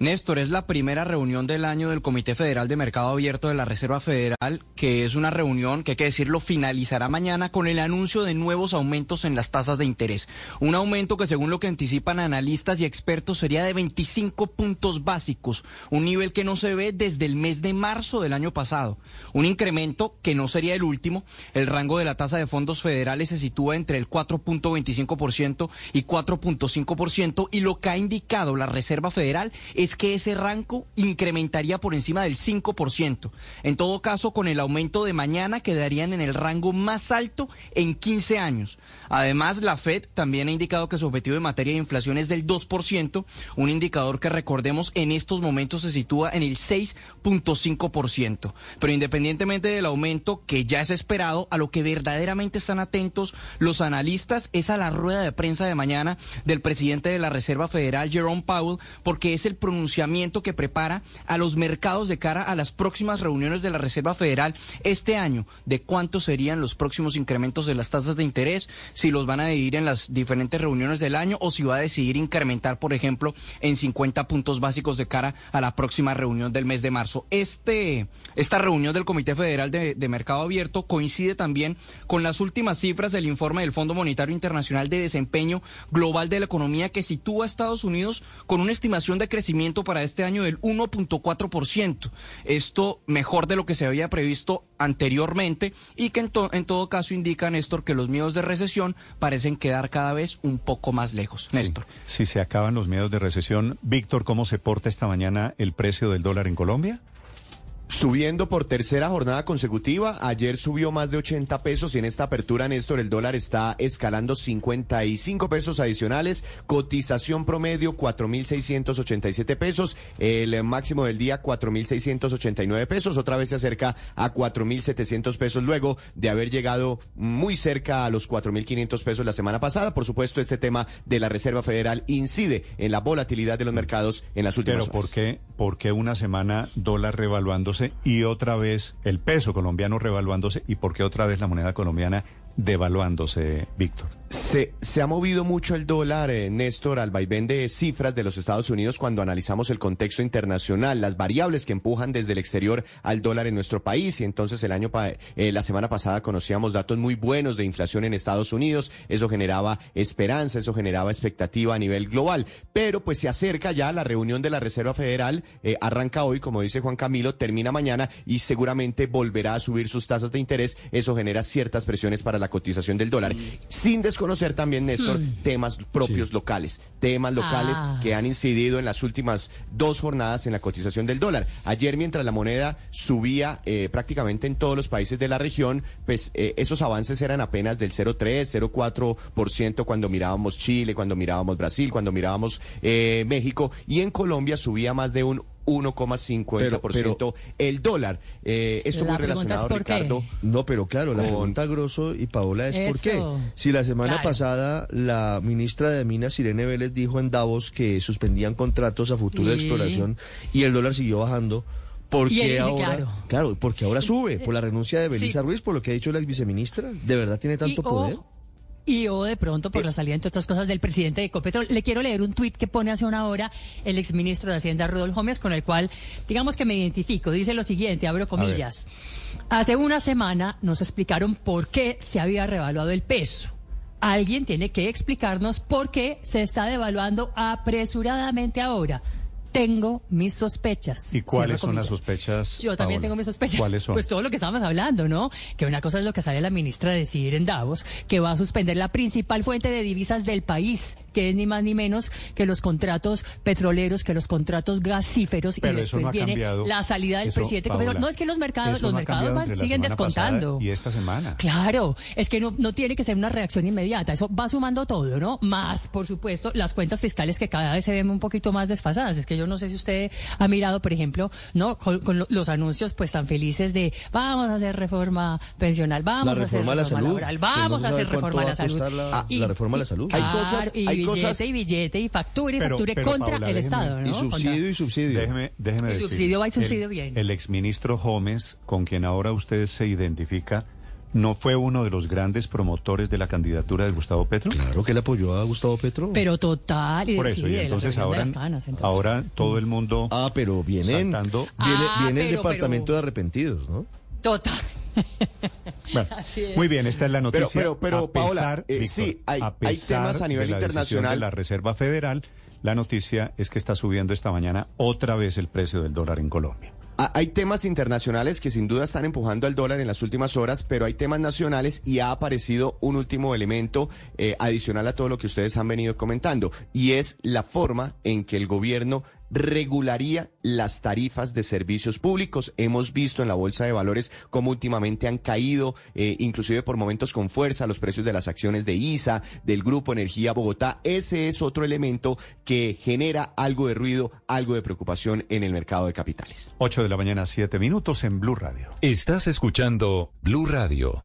Néstor, es la primera reunión del año del Comité Federal de Mercado Abierto de la Reserva Federal, que es una reunión que hay que decirlo finalizará mañana con el anuncio de nuevos aumentos en las tasas de interés. Un aumento que según lo que anticipan analistas y expertos sería de 25 puntos básicos, un nivel que no se ve desde el mes de marzo del año pasado. Un incremento que no sería el último. El rango de la tasa de fondos federales se sitúa entre el 4.25% y 4.5% y lo que ha indicado la Reserva Federal es que ese rango incrementaría por encima del 5%. En todo caso, con el aumento de mañana quedarían en el rango más alto en 15 años. Además, la Fed también ha indicado que su objetivo en materia de inflación es del 2%, un indicador que recordemos en estos momentos se sitúa en el 6.5%. Pero independientemente del aumento que ya es esperado, a lo que verdaderamente están atentos los analistas es a la rueda de prensa de mañana del presidente de la Reserva Federal, Jerome Powell, porque es el pronunciamiento que prepara a los mercados de cara a las próximas reuniones de la Reserva Federal este año, de cuántos serían los próximos incrementos de las tasas de interés, si los van a dividir en las diferentes reuniones del año o si va a decidir incrementar, por ejemplo, en 50 puntos básicos de cara a la próxima reunión del mes de marzo. Este, esta reunión del Comité Federal de, de Mercado Abierto coincide también con las últimas cifras del informe del Fondo Monetario Internacional de Desempeño Global de la Economía que sitúa a Estados Unidos con una estimación de crecimiento para este año del 1.4%. Esto mejor de lo que se había previsto anteriormente y que en, to en todo caso indica, Néstor, que los miedos de recesión parecen quedar cada vez un poco más lejos. Néstor. Si se acaban los miedos de recesión, Víctor, ¿cómo se porta esta mañana el precio del dólar en Colombia? Subiendo por tercera jornada consecutiva, ayer subió más de 80 pesos y en esta apertura, Néstor, el dólar está escalando 55 pesos adicionales, cotización promedio 4.687 pesos, el máximo del día 4.689 pesos, otra vez se acerca a 4.700 pesos luego de haber llegado muy cerca a los 4.500 pesos la semana pasada. Por supuesto, este tema de la Reserva Federal incide en la volatilidad de los mercados en las últimas Pero ¿por qué, ¿por qué una semana dólar revaluándose? Y otra vez el peso colombiano revaluándose y por qué otra vez la moneda colombiana devaluándose, Víctor. Se, se, ha movido mucho el dólar, eh, Néstor, al vaivén de cifras de los Estados Unidos cuando analizamos el contexto internacional, las variables que empujan desde el exterior al dólar en nuestro país. Y entonces el año, eh, la semana pasada conocíamos datos muy buenos de inflación en Estados Unidos. Eso generaba esperanza, eso generaba expectativa a nivel global. Pero pues se acerca ya la reunión de la Reserva Federal, eh, arranca hoy, como dice Juan Camilo, termina mañana y seguramente volverá a subir sus tasas de interés. Eso genera ciertas presiones para la cotización del dólar. Sin conocer también, Néstor, Hmm. temas propios locales, temas locales Ah. que han incidido en las últimas dos jornadas en la cotización del dólar. Ayer, mientras la moneda subía eh, prácticamente en todos los países de la región, pues eh, esos avances eran apenas del 0,3, 0,4% cuando mirábamos Chile, cuando mirábamos Brasil, cuando mirábamos eh, México, y en Colombia subía más de un 1,50% el dólar. Eh, esto muy es relacionado. Ricardo. No, pero claro, la con- pregunta grosso y Paola es por qué. Eso. Si la semana Claro. pasada la ministra de Minas, Irene Vélez, dijo en Davos que suspendían contratos a futuro de exploración y el dólar siguió bajando. ¿Por Y él qué dice, ahora? claro. porque ahora sube, por la renuncia de Belisa Sí. Ruiz, por lo que ha dicho la ex viceministra. ¿De verdad tiene tanto Y, poder? Y o de pronto por la salida, entre otras cosas, del presidente de Ecopetrol. Le quiero leer un tuit que pone hace una hora el exministro de Hacienda, Rudolf Gómez, con el cual, digamos que me identifico. Dice lo siguiente, abro comillas. Hace una semana nos explicaron por qué se había revaluado el peso. Alguien tiene que explicarnos por qué se está devaluando apresuradamente ahora. Tengo mis sospechas. ¿Y cuáles son las sospechas? Yo también Paola? tengo mis sospechas. ¿Cuáles son? Pues todo lo que estábamos hablando, ¿no? Que una cosa es lo que sale la ministra a decir en Davos, que va a suspender la principal fuente de divisas del país, que es ni más ni menos que los contratos petroleros, que los contratos gasíferos, Pero y después no viene cambiado. la salida del Eso, presidente. Paola, no es que los mercados, los no mercados van- siguen descontando. Y esta semana. Claro, es que no, no tiene que ser una reacción inmediata, eso va sumando todo, ¿no? Más, por supuesto, las cuentas fiscales que cada vez se ven un poquito más desfasadas. Es que yo no sé si usted ha mirado, por ejemplo, ¿no? Con, con lo- los anuncios pues tan felices de vamos a hacer reforma pensional, vamos a hacer reforma a la salud, laboral, vamos a hacer reforma a la salud. costar la- la reforma a la salud. Hay cosas- y hay billete cosas- y billete y factura y Pero- facture pero, contra Paula, el déjeme- Estado, ¿no? Y Contra- subsidio y subsidio. Déjeme, déjeme Y decir. subsidio va y subsidio el, bien. El exministro Gómez, con quien ahora usted se identifica, ¿no fue uno de los grandes promotores de la candidatura de Gustavo Petro? Claro que le apoyó a Gustavo Petro. Pero total, y Por eso, sí, y entonces ahora, entonces. ahora todo el mundo Ah, pero vienen, saltando. viene, Ah, viene el pero- departamento pero- de arrepentidos, ¿no? Total. Bueno, Así es. Muy bien, esta es la Pero- noticia. pero- pero, A pesar, Paola, eh, Víctor, sí, hay- a hay temas a nivel de la internacional. de la Reserva Federal, la noticia es que está subiendo esta mañana otra vez el precio del dólar en Colombia. Ah, Hay temas internacionales que sin duda están empujando al dólar en las últimas horas, pero hay temas nacionales y ha aparecido un último elemento eh, adicional a todo lo que ustedes han venido comentando, y es la forma en que el gobierno regularía las tarifas de servicios públicos. Hemos visto en la Bolsa de Valores cómo últimamente han caído, eh, inclusive por momentos con fuerza, los precios de las acciones de ISA, del Grupo Energía Bogotá. Ese es otro elemento que genera algo de ruido, algo de preocupación en el mercado de capitales. 8 de la mañana, 7 minutos en Blue Radio. Estás escuchando Blue Radio.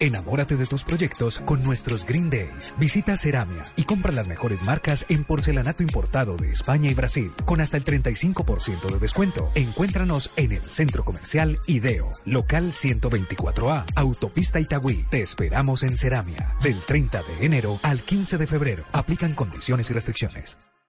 Enamórate de tus proyectos con nuestros Green Days. Visita Ceramia y compra las mejores marcas en porcelanato importado de España y Brasil con hasta el 35% de descuento. Encuéntranos en el Centro Comercial Ideo, local 124A, Autopista Itagüí. Te esperamos en Ceramia del 30 de enero al 15 de febrero. Aplican condiciones y restricciones.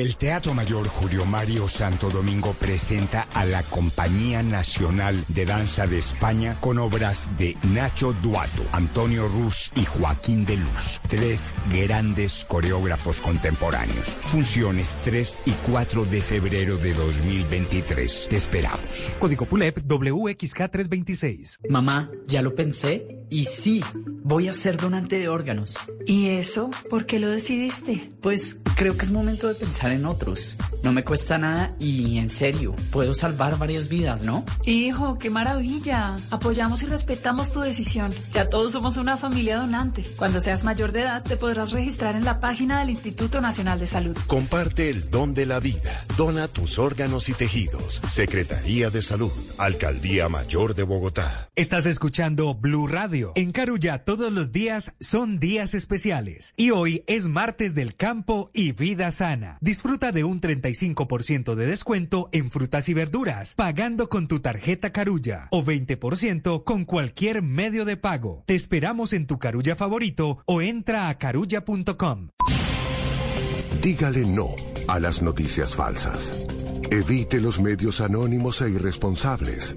El Teatro Mayor Julio Mario Santo Domingo presenta a la Compañía Nacional de Danza de España con obras de Nacho Duato, Antonio Ruz y Joaquín de Luz, tres grandes coreógrafos contemporáneos. Funciones 3 y 4 de febrero de 2023. Te esperamos. Código PULEP WXK326. Mamá, ya lo pensé y sí, voy a ser donante de órganos. ¿Y eso? ¿Por qué lo decidiste? Pues creo que es momento de pensar en otros. No me cuesta nada y en serio, puedo salvar varias vidas, ¿no? Hijo, qué maravilla. Apoyamos y respetamos tu decisión. Ya todos somos una familia donante. Cuando seas mayor de edad, te podrás registrar en la página del Instituto Nacional de Salud. Comparte el don de la vida. Dona tus órganos y tejidos. Secretaría de Salud. Alcaldía Mayor de Bogotá. Estás escuchando Blue Radio. En Carulla todos los días son días especiales. Y hoy es martes del campo y vida sana. Disfruta de un 35% de descuento en frutas y verduras, pagando con tu tarjeta Carulla o 20% con cualquier medio de pago. Te esperamos en tu Carulla favorito o entra a carulla.com. Dígale no a las noticias falsas. Evite los medios anónimos e irresponsables.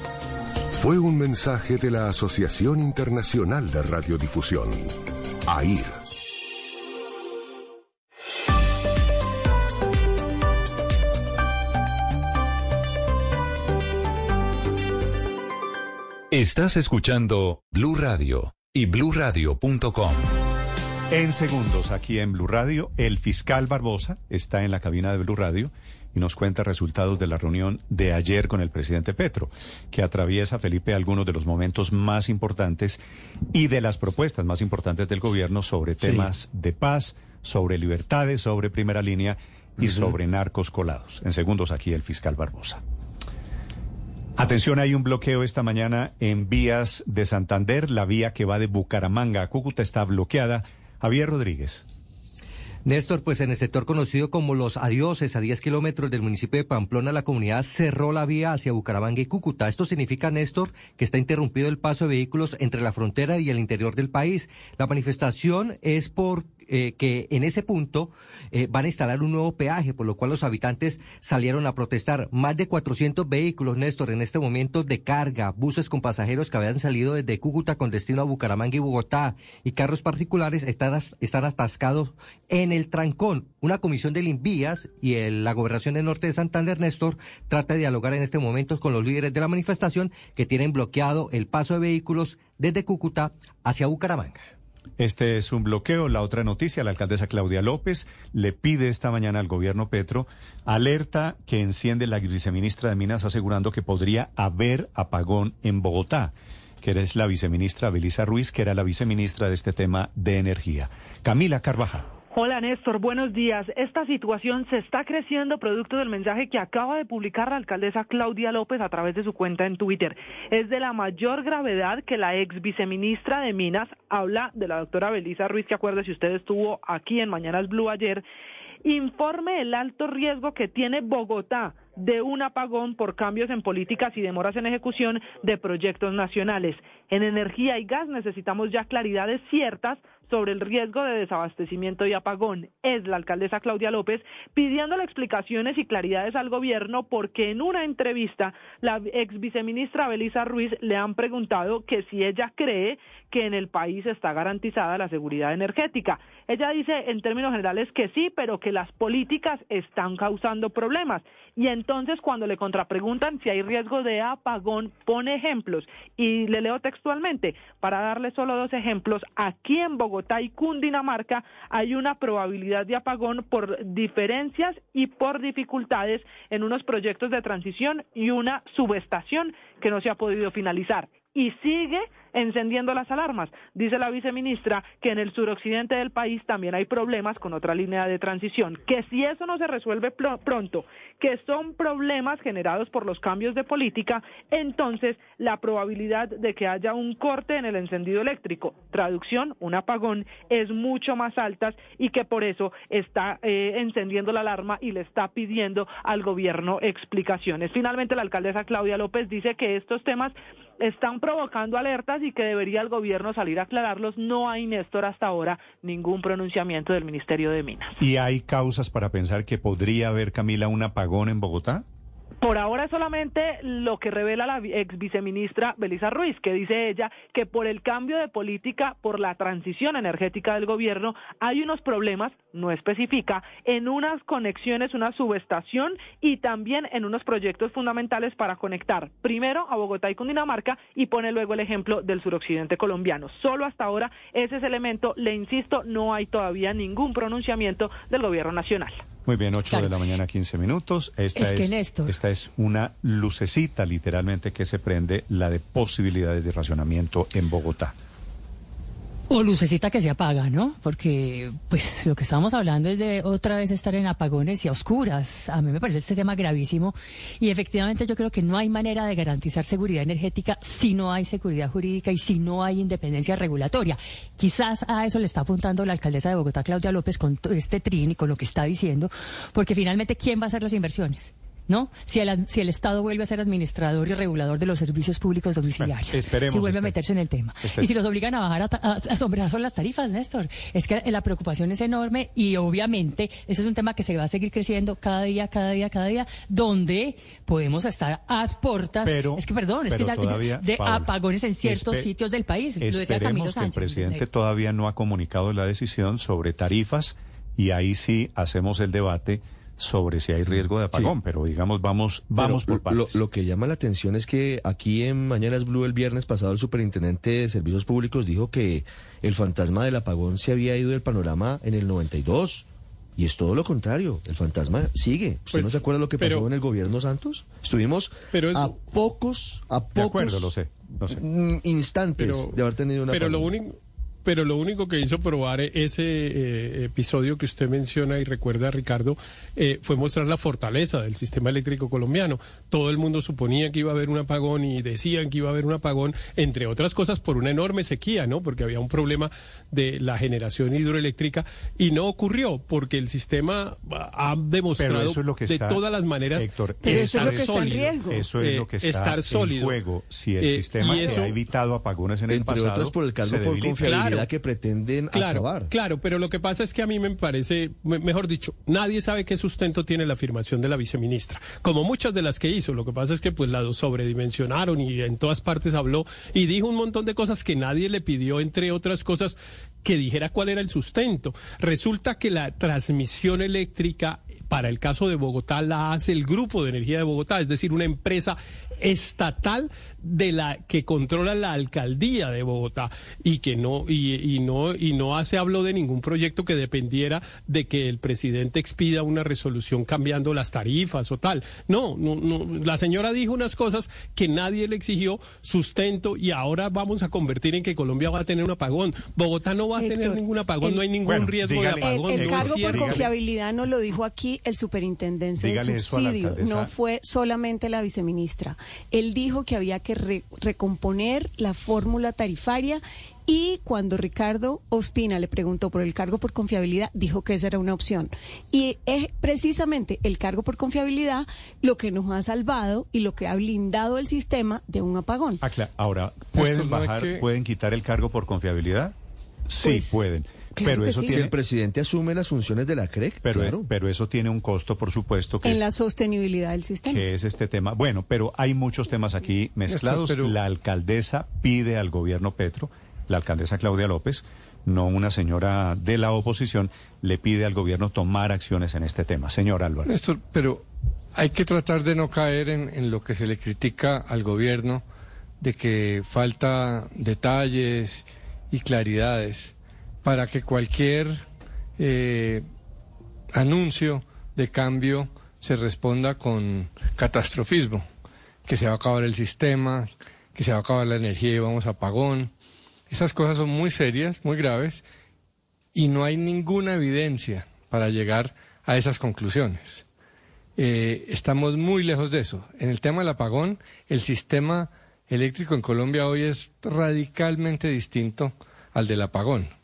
Fue un mensaje de la Asociación Internacional de Radiodifusión, AIR. Estás escuchando Blue Radio y bluradio.com. En segundos, aquí en Blue Radio, el fiscal Barbosa está en la cabina de Blue Radio y nos cuenta resultados de la reunión de ayer con el presidente Petro, que atraviesa, Felipe, algunos de los momentos más importantes y de las propuestas más importantes del gobierno sobre Sí. temas de paz, sobre libertades, sobre primera línea y sobre narcos colados. En segundos, aquí el fiscal Barbosa. Atención, hay un bloqueo esta mañana en vías de Santander. La vía que va de Bucaramanga a Cúcuta está bloqueada. Javier Rodríguez. Néstor, pues en el sector conocido como Los Adioses, a 10 kilómetros del municipio de Pamplona, la comunidad cerró la vía hacia Bucaramanga y Cúcuta. Esto significa, Néstor, que está interrumpido el paso de vehículos entre la frontera y el interior del país. La manifestación es por eh, que en ese punto eh, van a instalar un nuevo peaje, por lo cual los habitantes salieron a protestar. Más de 400 vehículos, Néstor, en este momento de carga, buses con pasajeros que habían salido desde Cúcuta con destino a Bucaramanga y Bogotá y carros particulares están, están atascados en el trancón. Una comisión del Invías y el- la Gobernación del Norte de Santander, Néstor, trata de dialogar en este momento con los líderes de la manifestación que tienen bloqueado el paso de vehículos desde Cúcuta hacia Bucaramanga. Este es un bloqueo. La otra noticia, la alcaldesa Claudia López le pide esta mañana al gobierno Petro alerta que enciende la viceministra de Minas asegurando que podría haber apagón en Bogotá, que eres la viceministra Belisa Ruiz, que era la viceministra de este tema de energía. Camila Carvajal. Hola Néstor, buenos días. Esta situación se está creciendo producto del mensaje que acaba de publicar la alcaldesa Claudia López a través de su cuenta en Twitter. Es de la mayor gravedad que la ex viceministra de Minas habla de la doctora Belisa Ruiz, que acuerde si usted estuvo aquí en Mañanas Blue ayer, informe el alto riesgo que tiene Bogotá de un apagón por cambios en políticas y demoras en ejecución de proyectos nacionales. En energía y gas necesitamos ya claridades ciertas sobre el riesgo de desabastecimiento y apagón es la alcaldesa Claudia López, pidiéndole explicaciones y claridades al gobierno porque en una entrevista la ex viceministra Belisa Ruiz le han preguntado que si ella cree que en el país está garantizada la seguridad energética. Ella dice en términos generales que sí, pero que las políticas están causando problemas. Y entonces cuando le contrapreguntan si hay riesgo de apagón, pone ejemplos. Y le leo textualmente, para darle solo dos ejemplos, aquí en Bogotá y Cundinamarca hay una probabilidad de apagón por diferencias y por dificultades en unos proyectos de transición y una subestación que no se ha podido finalizar y sigue encendiendo las alarmas. Dice la viceministra que en el suroccidente del país también hay problemas con otra línea de transición, que si eso no se resuelve pronto, que son problemas generados por los cambios de política, entonces la probabilidad de que haya un corte en el encendido eléctrico, traducción, un apagón, es mucho más alta y que por eso está eh, encendiendo la alarma y le está pidiendo al gobierno explicaciones. Finalmente, la alcaldesa Claudia López dice que estos temas están provocando alertas y que debería el gobierno salir a aclararlos. No hay, Néstor, hasta ahora ningún pronunciamiento del Ministerio de Minas. ¿Y hay causas para pensar que podría haber, Camila, un apagón en Bogotá? Por ahora es solamente lo que revela la ex viceministra Belisa Ruiz, que dice ella que por el cambio de política, por la transición energética del gobierno, hay unos problemas, no especifica, en unas conexiones, una subestación y también en unos proyectos fundamentales para conectar primero a Bogotá y Cundinamarca y pone luego el ejemplo del suroccidente colombiano. Solo hasta ahora ese es elemento, le insisto, no hay todavía ningún pronunciamiento del gobierno nacional. Muy bien, 8 de la mañana, 15 minutos. Esta es, esta es una lucecita literalmente que se prende, la de posibilidades de racionamiento en Bogotá. O lucecita que se apaga, ¿no? Porque, pues, lo que estamos hablando es de otra vez estar en apagones y a oscuras. A mí me parece este tema gravísimo. Y efectivamente yo creo que no hay manera de garantizar seguridad energética si no hay seguridad jurídica y si no hay independencia regulatoria. Quizás a eso le está apuntando la alcaldesa de Bogotá, Claudia López, con este trin y con lo que está diciendo. Porque finalmente, ¿quién va a hacer las inversiones? ¿No? Si el, si el Estado vuelve a ser administrador y regulador de los servicios públicos domiciliarios, si vuelve a meterse en el tema. Y si los obligan a bajar a, a, son las tarifas, Néstor. Es que la preocupación es enorme y obviamente ese es un tema que se va a seguir creciendo cada día, cada día, cada día, donde podemos estar a puertas. es que, perdón, es que ya, de apagones en ciertos sitios del país. Lo decía Camilo Sánchez. el presidente todavía no ha comunicado la decisión sobre tarifas y ahí sí hacemos el debate sobre si hay riesgo de apagón, pero digamos, vamos, vamos por partes. Lo, que llama la atención es que aquí en Mañanas Blue el viernes pasado el superintendente de Servicios Públicos dijo que el fantasma del apagón se había ido del panorama en el 92. Y es todo lo contrario, el fantasma sigue. ¿Usted no pues, se acuerda lo que pasó en el gobierno Santos? Estuvimos a pocos, a pocos lo sé, instantes de haber tenido una Pero lo único pero lo único que hizo probar ese eh, episodio que usted menciona y recuerda, Ricardo, eh, fue mostrar la fortaleza del sistema eléctrico colombiano. Todo el mundo suponía que iba a haber un apagón y decían que iba a haber un apagón, entre otras cosas por una enorme sequía, ¿no? Porque había un problema de la generación hidroeléctrica y no ocurrió porque el sistema ha demostrado de todas las maneras Héctor, estar eso es sólido. Eso es lo que está estar sólido. en juego. Si el sistema ha evitado apagones en el pasado, entre otras por el cargo por confiabilidad que pretenden claro, acabar. Claro, pero lo que pasa es que a mí me parece, mejor dicho, nadie sabe qué sustento tiene la afirmación de la viceministra. Como muchas de las que hizo, lo que pasa es que pues la sobredimensionaron y en todas partes habló y dijo un montón de cosas que nadie le pidió, entre otras cosas, que dijera cuál era el sustento. Resulta que la transmisión eléctrica para el caso de Bogotá la hace el Grupo de Energía de Bogotá, es decir, una empresa estatal de la que controla la alcaldía de Bogotá y que no y, no y no hace hablo de ningún proyecto que dependiera de que el presidente expida una resolución cambiando las tarifas o tal. No, no, no la señora dijo unas cosas que nadie le exigió sustento y ahora vamos a convertir en que Colombia va a tener un apagón. Bogotá no va a tener ningún apagón, no hay ningún riesgo de apagón. El, cargo por confiabilidad no lo dijo aquí el superintendente de subsidio, no fue solamente la viceministra. Él dijo que había que recomponer la fórmula tarifaria y cuando Ricardo Ospina le preguntó por el cargo por confiabilidad, dijo que esa era una opción. Y es precisamente el cargo por confiabilidad lo que nos ha salvado y lo que ha blindado el sistema de un apagón. Ah, Ahora, ¿pueden bajar, pueden quitar el cargo por confiabilidad? Sí, Pues, pueden. Claro pero eso sí. Si tiene, el presidente asume las funciones de la CREC, pero, claro. pero eso tiene un costo, por supuesto, que En es, la sostenibilidad del sistema. que es este tema. Bueno, pero hay muchos temas aquí mezclados. pero- La alcaldesa pide al gobierno Petro, la alcaldesa Claudia López, no una señora de la oposición, le pide al gobierno tomar acciones en este tema. Señor Álvaro. Néstor, pero hay que tratar de no caer en, en lo que se le critica al gobierno, de que falta detalles y claridades para que cualquier eh, anuncio de cambio se responda con catastrofismo, que se va a acabar el sistema, que se va a acabar la energía y vamos a apagón. Esas cosas son muy serias, muy graves, y no hay ninguna evidencia para llegar a esas conclusiones. Eh, estamos muy lejos de eso. En el tema del apagón, el sistema eléctrico en Colombia hoy es radicalmente distinto al del apagón.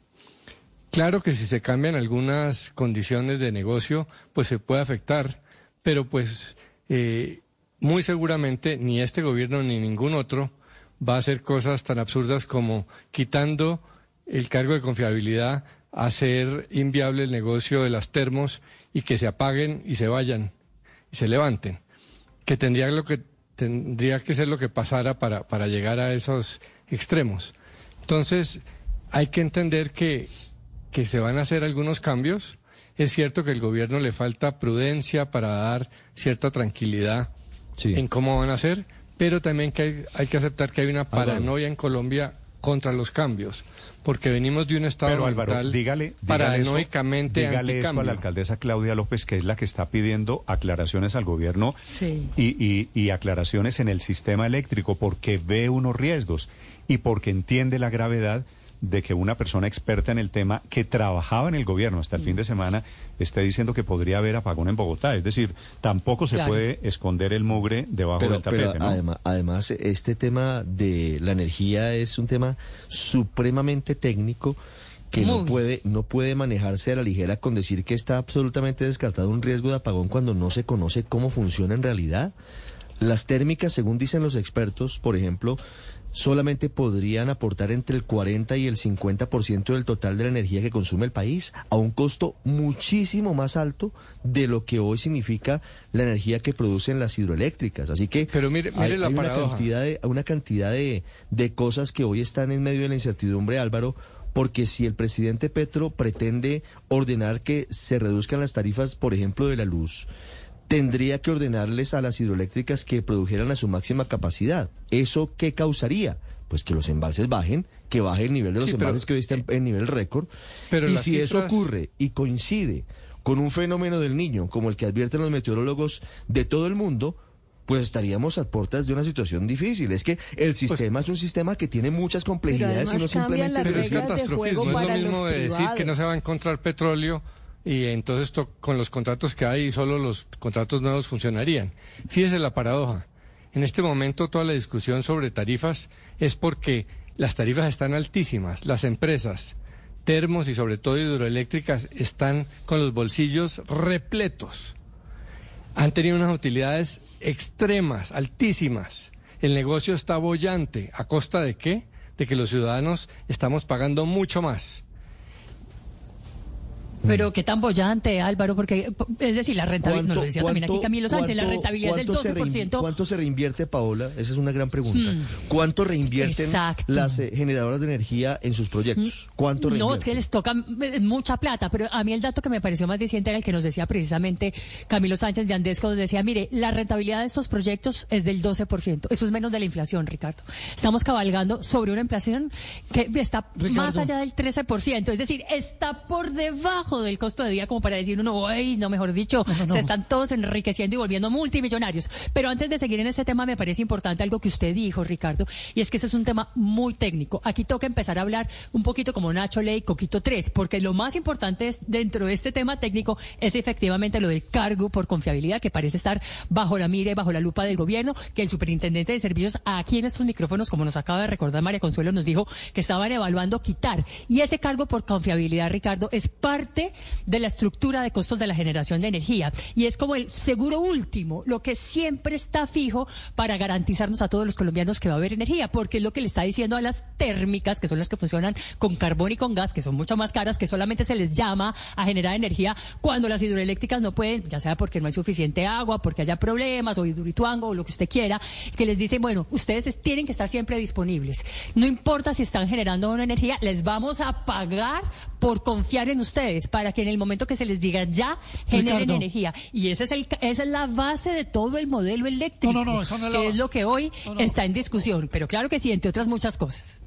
Claro que si se cambian algunas condiciones de negocio, pues se puede afectar, pero pues eh, muy seguramente ni este gobierno ni ningún otro va a hacer cosas tan absurdas como quitando el cargo de confiabilidad, hacer inviable el negocio de las termos y que se apaguen y se vayan y se levanten, que tendría lo que tendría que ser lo que pasara para, para llegar a esos extremos. Entonces, hay que entender que, que se van a hacer algunos cambios. Es cierto que al gobierno le falta prudencia para dar cierta tranquilidad en cómo van a ser, pero también que hay, hay que aceptar que hay una Álvaro. paranoia en Colombia contra los cambios, porque venimos de un estado Pero Álvaro, mental dígale, dígale eso, paranoicamente dígale eso a la alcaldesa Claudia López, que es la que está pidiendo aclaraciones al gobierno Sí. y, y- y aclaraciones en el sistema eléctrico, porque ve unos riesgos y porque entiende la gravedad de que una persona experta en el tema que trabajaba en el gobierno hasta el fin de semana esté diciendo que podría haber apagón en Bogotá. Es decir, tampoco se Claro. puede esconder el mugre debajo Pero, del tapete, pero ¿no? además, además, este tema de la energía es un tema supremamente técnico que no puede, no puede manejarse a la ligera con decir que está absolutamente descartado un riesgo de apagón cuando no se conoce cómo funciona en realidad. Las térmicas, según dicen los expertos, por ejemplo, solamente podrían aportar entre el 40 y el 50% del total de la energía que consume el país, a un costo muchísimo más alto de lo que hoy significa la energía que producen las hidroeléctricas. Así que Pero mire- mire hay, la hay una paradoja. cantidad, de, una cantidad de, de cosas que hoy están en medio de la incertidumbre, Álvaro, porque si el presidente Petro pretende ordenar que se reduzcan las tarifas, por ejemplo, de la luz, tendría que ordenarles a las hidroeléctricas que produjeran a su máxima capacidad. ¿Eso qué causaría? Pues que los embalses bajen, que baje el nivel de los Sí, pero- embalses que hoy están en nivel récord. Pero y si eso ocurre y coincide con un fenómeno del niño, como el que advierten los meteorólogos de todo el mundo, pues estaríamos a puertas de una situación difícil. Es que el sistema es un sistema que tiene muchas complejidades y no simplemente... las Pero es reglas de catastrofismo, juego es para lo mismo los de decir que no se va a encontrar petróleo y entonces to- con los contratos que hay solo los contratos nuevos funcionarían. Fíjese la paradoja. En este momento toda la discusión sobre tarifas es porque las tarifas están altísimas. Las empresas, termos y sobre todo hidroeléctricas están con los bolsillos repletos. Han tenido unas utilidades extremas, altísimas. El negocio está bollante. ¿A costa de qué? De que los ciudadanos estamos pagando mucho más. Pero qué tan bollante, Álvaro, porque es decir, la rentabilidad, nos lo decía también aquí Camilo Sánchez, la rentabilidad del se rein- 12%. ¿Cuánto se reinvierte, Paola? Esa es una gran pregunta. Hmm. ¿Cuánto reinvierten Exacto. las eh, generadoras de energía en sus proyectos? ¿Cuánto No, es reinvierten? que les toca mucha plata, pero a mí el dato que me pareció más diciente era el que nos decía precisamente Camilo Sánchez de Andesco, donde decía, mire, la rentabilidad de estos proyectos es del 12%. Eso es menos de la inflación, Ricardo. Estamos cabalgando sobre una inflación que está más allá del 13%, es decir, está por debajo del costo de día como para decir uno, ay, no, mejor dicho, se están todos enriqueciendo y volviendo multimillonarios. Pero antes de seguir en este tema, me parece importante algo que usted dijo, Ricardo, y es que ese es un tema muy técnico. Aquí toca empezar a hablar un poquito como Nacho Ley, Coquito 3, porque lo más importante es, dentro de este tema técnico es efectivamente lo del cargo por confiabilidad, que parece estar bajo la mira y bajo la lupa del gobierno, que el superintendente de servicios aquí en estos micrófonos, como nos acaba de recordar María Consuelo, nos dijo que estaban evaluando quitar. Y ese cargo por confiabilidad, Ricardo, es parte de la estructura de costos de la generación de energía y es como el seguro último, lo que siempre está fijo para garantizarnos a todos los colombianos que va a haber energía, porque es lo que le está diciendo a las térmicas, que son las que funcionan con carbón y con gas, que son mucho más caras, que solamente se les llama a generar energía cuando las hidroeléctricas no pueden, ya sea porque no hay suficiente agua, porque haya problemas o hidroituango o lo que usted quiera, que les dicen, bueno, ustedes tienen que estar siempre disponibles. No importa si están generando una energía, les vamos a pagar por confiar en ustedes para que en el momento que se les diga ya generen energía. Y ese es el, esa es la base de todo el modelo eléctrico, no, no, no, que es lo que hoy está en discusión. Pero claro que sí, entre otras muchas cosas.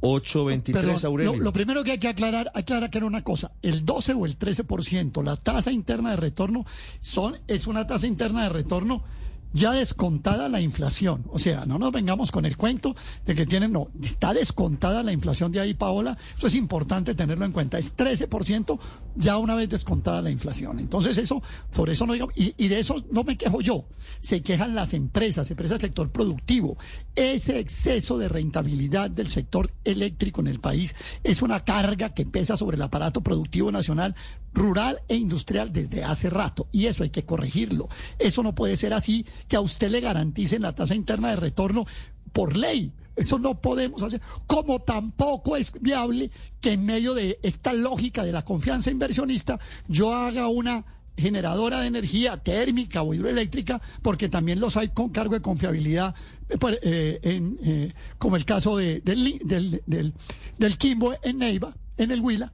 823, Aurelio. Lo, lo, primero que hay que aclarar, aclarar que era una cosa, el 12 o el 13%, la tasa interna de retorno son es una tasa interna de retorno ya descontada la inflación. O sea, no nos vengamos con el cuento de que tienen, no, está descontada la inflación de ahí, Paola. Eso es importante tenerlo en cuenta. Es 13% ya una vez descontada la inflación. Entonces, eso, sobre eso no digo, y, y de eso no me quejo yo. Se quejan las empresas, empresas del sector productivo. Ese exceso de rentabilidad del sector eléctrico en el país es una carga que pesa sobre el aparato productivo nacional, rural e industrial desde hace rato. Y eso hay que corregirlo. Eso no puede ser así que a usted le garanticen la tasa interna de retorno por ley. Eso no podemos hacer. Como tampoco es viable que en medio de esta lógica de la confianza inversionista yo haga una generadora de energía térmica o hidroeléctrica, porque también los hay con cargo de confiabilidad, eh, pues, eh, en, eh, como el caso de, del, del, del, del Kimbo en Neiva, en el Huila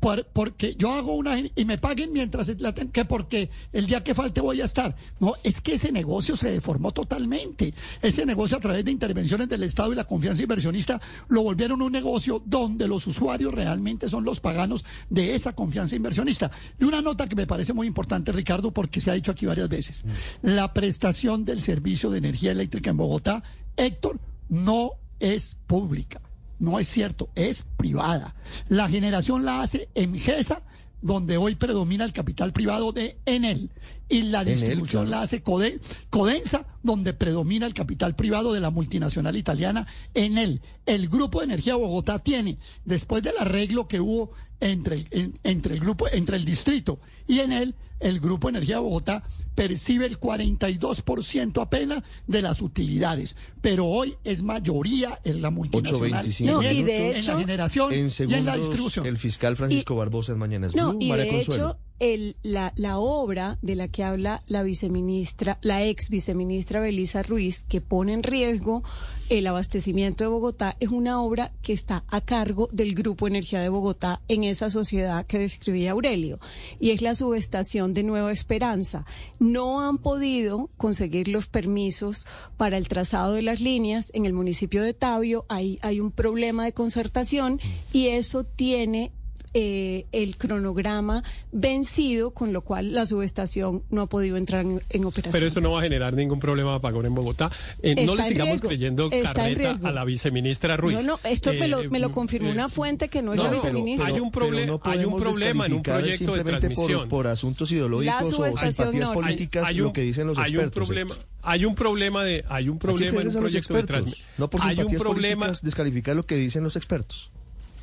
porque yo hago una y me paguen mientras la que porque el día que falte voy a estar. No, es que ese negocio se deformó totalmente. Ese negocio a través de intervenciones del Estado y la confianza inversionista lo volvieron un negocio donde los usuarios realmente son los paganos de esa confianza inversionista. Y una nota que me parece muy importante, Ricardo, porque se ha dicho aquí varias veces. Mm. La prestación del servicio de energía eléctrica en Bogotá, Héctor, no es pública no es cierto, es privada. La generación la hace en GESA, donde hoy predomina el capital privado de Enel. Y la distribución la hace Codensa, donde predomina el capital privado de la multinacional italiana Enel. El Grupo de Energía Bogotá tiene, después del arreglo que hubo entre, entre el grupo, entre el distrito y Enel, el Grupo Energía de Bogotá percibe el 42% apenas de las utilidades, pero hoy es mayoría en la multinacional, en, en, la generación y en la distribución. El fiscal Francisco Barbosa en Mañanas no, y de hecho, el, la, la, obra de la que habla la viceministra, la ex viceministra Belisa Ruiz, que pone en riesgo el abastecimiento de Bogotá, es una obra que está a cargo del Grupo Energía de Bogotá en esa sociedad que describía Aurelio, y es la subestación de Nueva Esperanza. No han podido conseguir los permisos para el trazado de las líneas en el municipio de Tabio, hay, hay un problema de concertación y eso tiene eh, el cronograma vencido, con lo cual la subestación no ha podido entrar en, operación. Pero eso no va a generar ningún problema de apagón en Bogotá. Eh, no le sigamos creyendo carreta a la viceministra Ruiz. No, no, esto me, lo, eh, confirmó una fuente que no, es la viceministra. hay un, hay un problema en un proyecto de transmisión. Por, asuntos ideológicos o simpatías políticas, hay, lo que dicen los hay expertos. Un problema, hay un problema de, hay un problema en un proyecto de transmisión. No por simpatías políticas descalificar lo que dicen los expertos.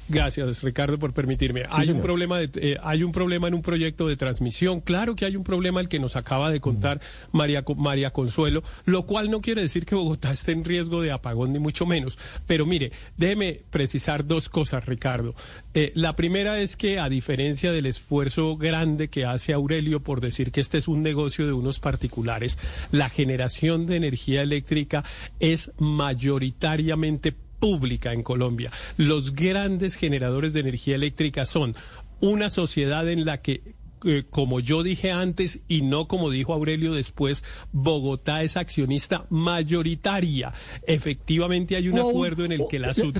Gracias, Ricardo, por permitirme. hay un problema de, eh, hay un problema en un proyecto de transmisión. Claro que hay un problema el que nos acaba de contar María María Consuelo, lo cual no quiere decir que Bogotá esté en riesgo de apagón ni mucho menos. Pero mire, déjeme precisar dos cosas, Ricardo. Eh, la primera es que a diferencia del esfuerzo grande que hace Aurelio por decir que este es un negocio de unos particulares, la generación de energía eléctrica es mayoritariamente pública en Colombia. Los grandes generadores de energía eléctrica son una sociedad en la que eh, como yo dije antes y no como dijo Aurelio después, Bogotá es accionista mayoritaria. Efectivamente hay un acuerdo en el que la sud...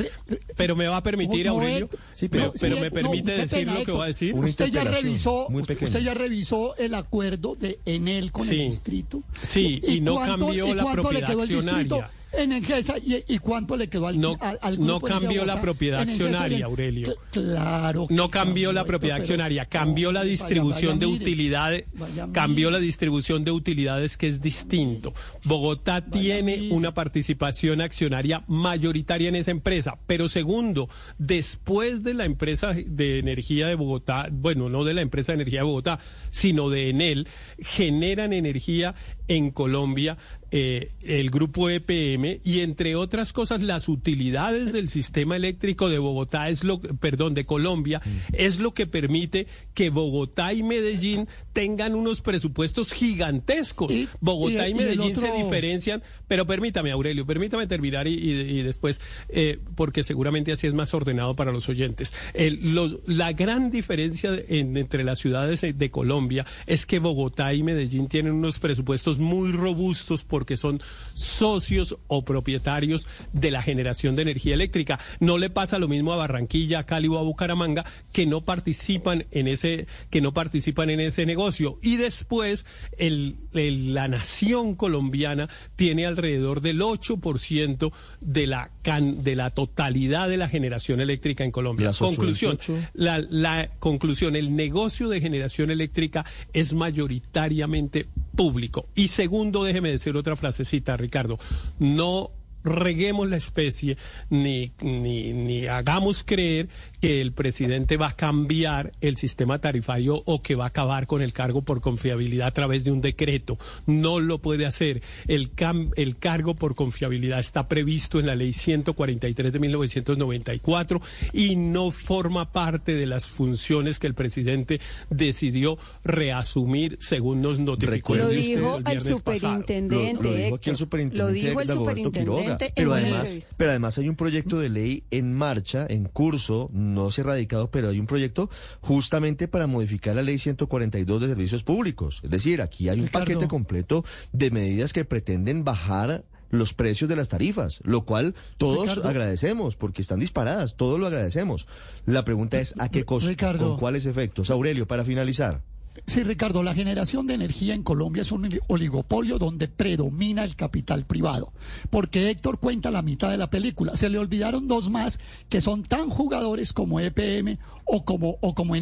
Pero me va a permitir Aurelio, sí, pero, me permite decir lo que va a decir. Usted ya revisó, usted ya revisó el acuerdo de Enel con el distrito. Sí, y, no cambió la propiedad accionaria. En Engesa y, cuánto le quedó al, no, al, No cambió la propiedad accionaria, Aurelio. Claro. No cambió la propiedad accionaria, cambió la distribución de utilidades, cambió la distribución de utilidades que es distinto. Bogotá tiene una participación accionaria mayoritaria en esa empresa, pero segundo, después de la empresa de energía de Bogotá, bueno, no de la empresa de energía de Bogotá, sino de Enel, generan energía en Colombia eh, el grupo EPM y entre otras cosas las utilidades del sistema eléctrico de Bogotá es lo perdón de Colombia mm. es lo que permite que Bogotá y Medellín tengan unos presupuestos gigantescos Bogotá y, Medellín se diferencian pero permítame Aurelio permítame terminar y, después eh, porque seguramente así es más ordenado para los oyentes la gran diferencia entre las ciudades de Colombia es que Bogotá y Medellín tienen unos presupuestos muy robustos porque son socios o propietarios de la generación de energía eléctrica. No le pasa lo mismo a Barranquilla, a Cali o a Bucaramanga que no participan en ese que no participan en ese negocio y después el, la nación colombiana tiene alrededor del 8% de la de la totalidad de la generación eléctrica en Colombia. conclusión, la, la conclusión, el negocio de generación eléctrica es mayoritariamente público. Y segundo, déjeme decir otra frasecita, Ricardo, no reguemos la especie ni, ni, ni hagamos creer que el presidente va a cambiar el sistema tarifario o que va a acabar con el cargo por confiabilidad a través de un decreto. No lo puede hacer. El, el cargo por confiabilidad está previsto en la ley 143 de 1994 y no forma parte de las funciones que el presidente decidió reasumir según nos notificó el, lo dijo el superintendente. Lo, dijo aquí el superintendente, Pero además, pero además hay un proyecto de ley en marcha, en curso, no se ha radicado, pero hay un proyecto justamente para modificar la ley 142 de servicios públicos. Es decir, aquí hay un paquete completo de medidas que pretenden bajar los precios de las tarifas, lo cual todos agradecemos porque están disparadas, todos lo agradecemos. La pregunta es a qué costo, con cuáles efectos. Aurelio, para finalizar. Sí, Ricardo, la generación de energía en Colombia es un oligopolio donde predomina el capital privado, porque Héctor cuenta la mitad de la película. Se le olvidaron dos más que son tan jugadores como EPM o como, o como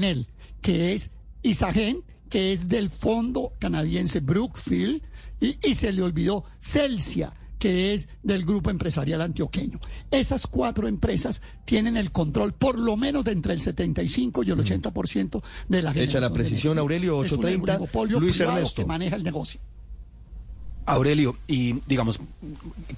que es Isagen, que es del fondo canadiense Brookfield, y, y se le olvidó Celsia que es del grupo empresarial antioqueño. Esas cuatro empresas tienen el control por lo menos de entre el 75 y el 80% de la Echa la precisión, Aurelio, 830. Luis Ernesto. que maneja el negocio. Aurelio, y digamos,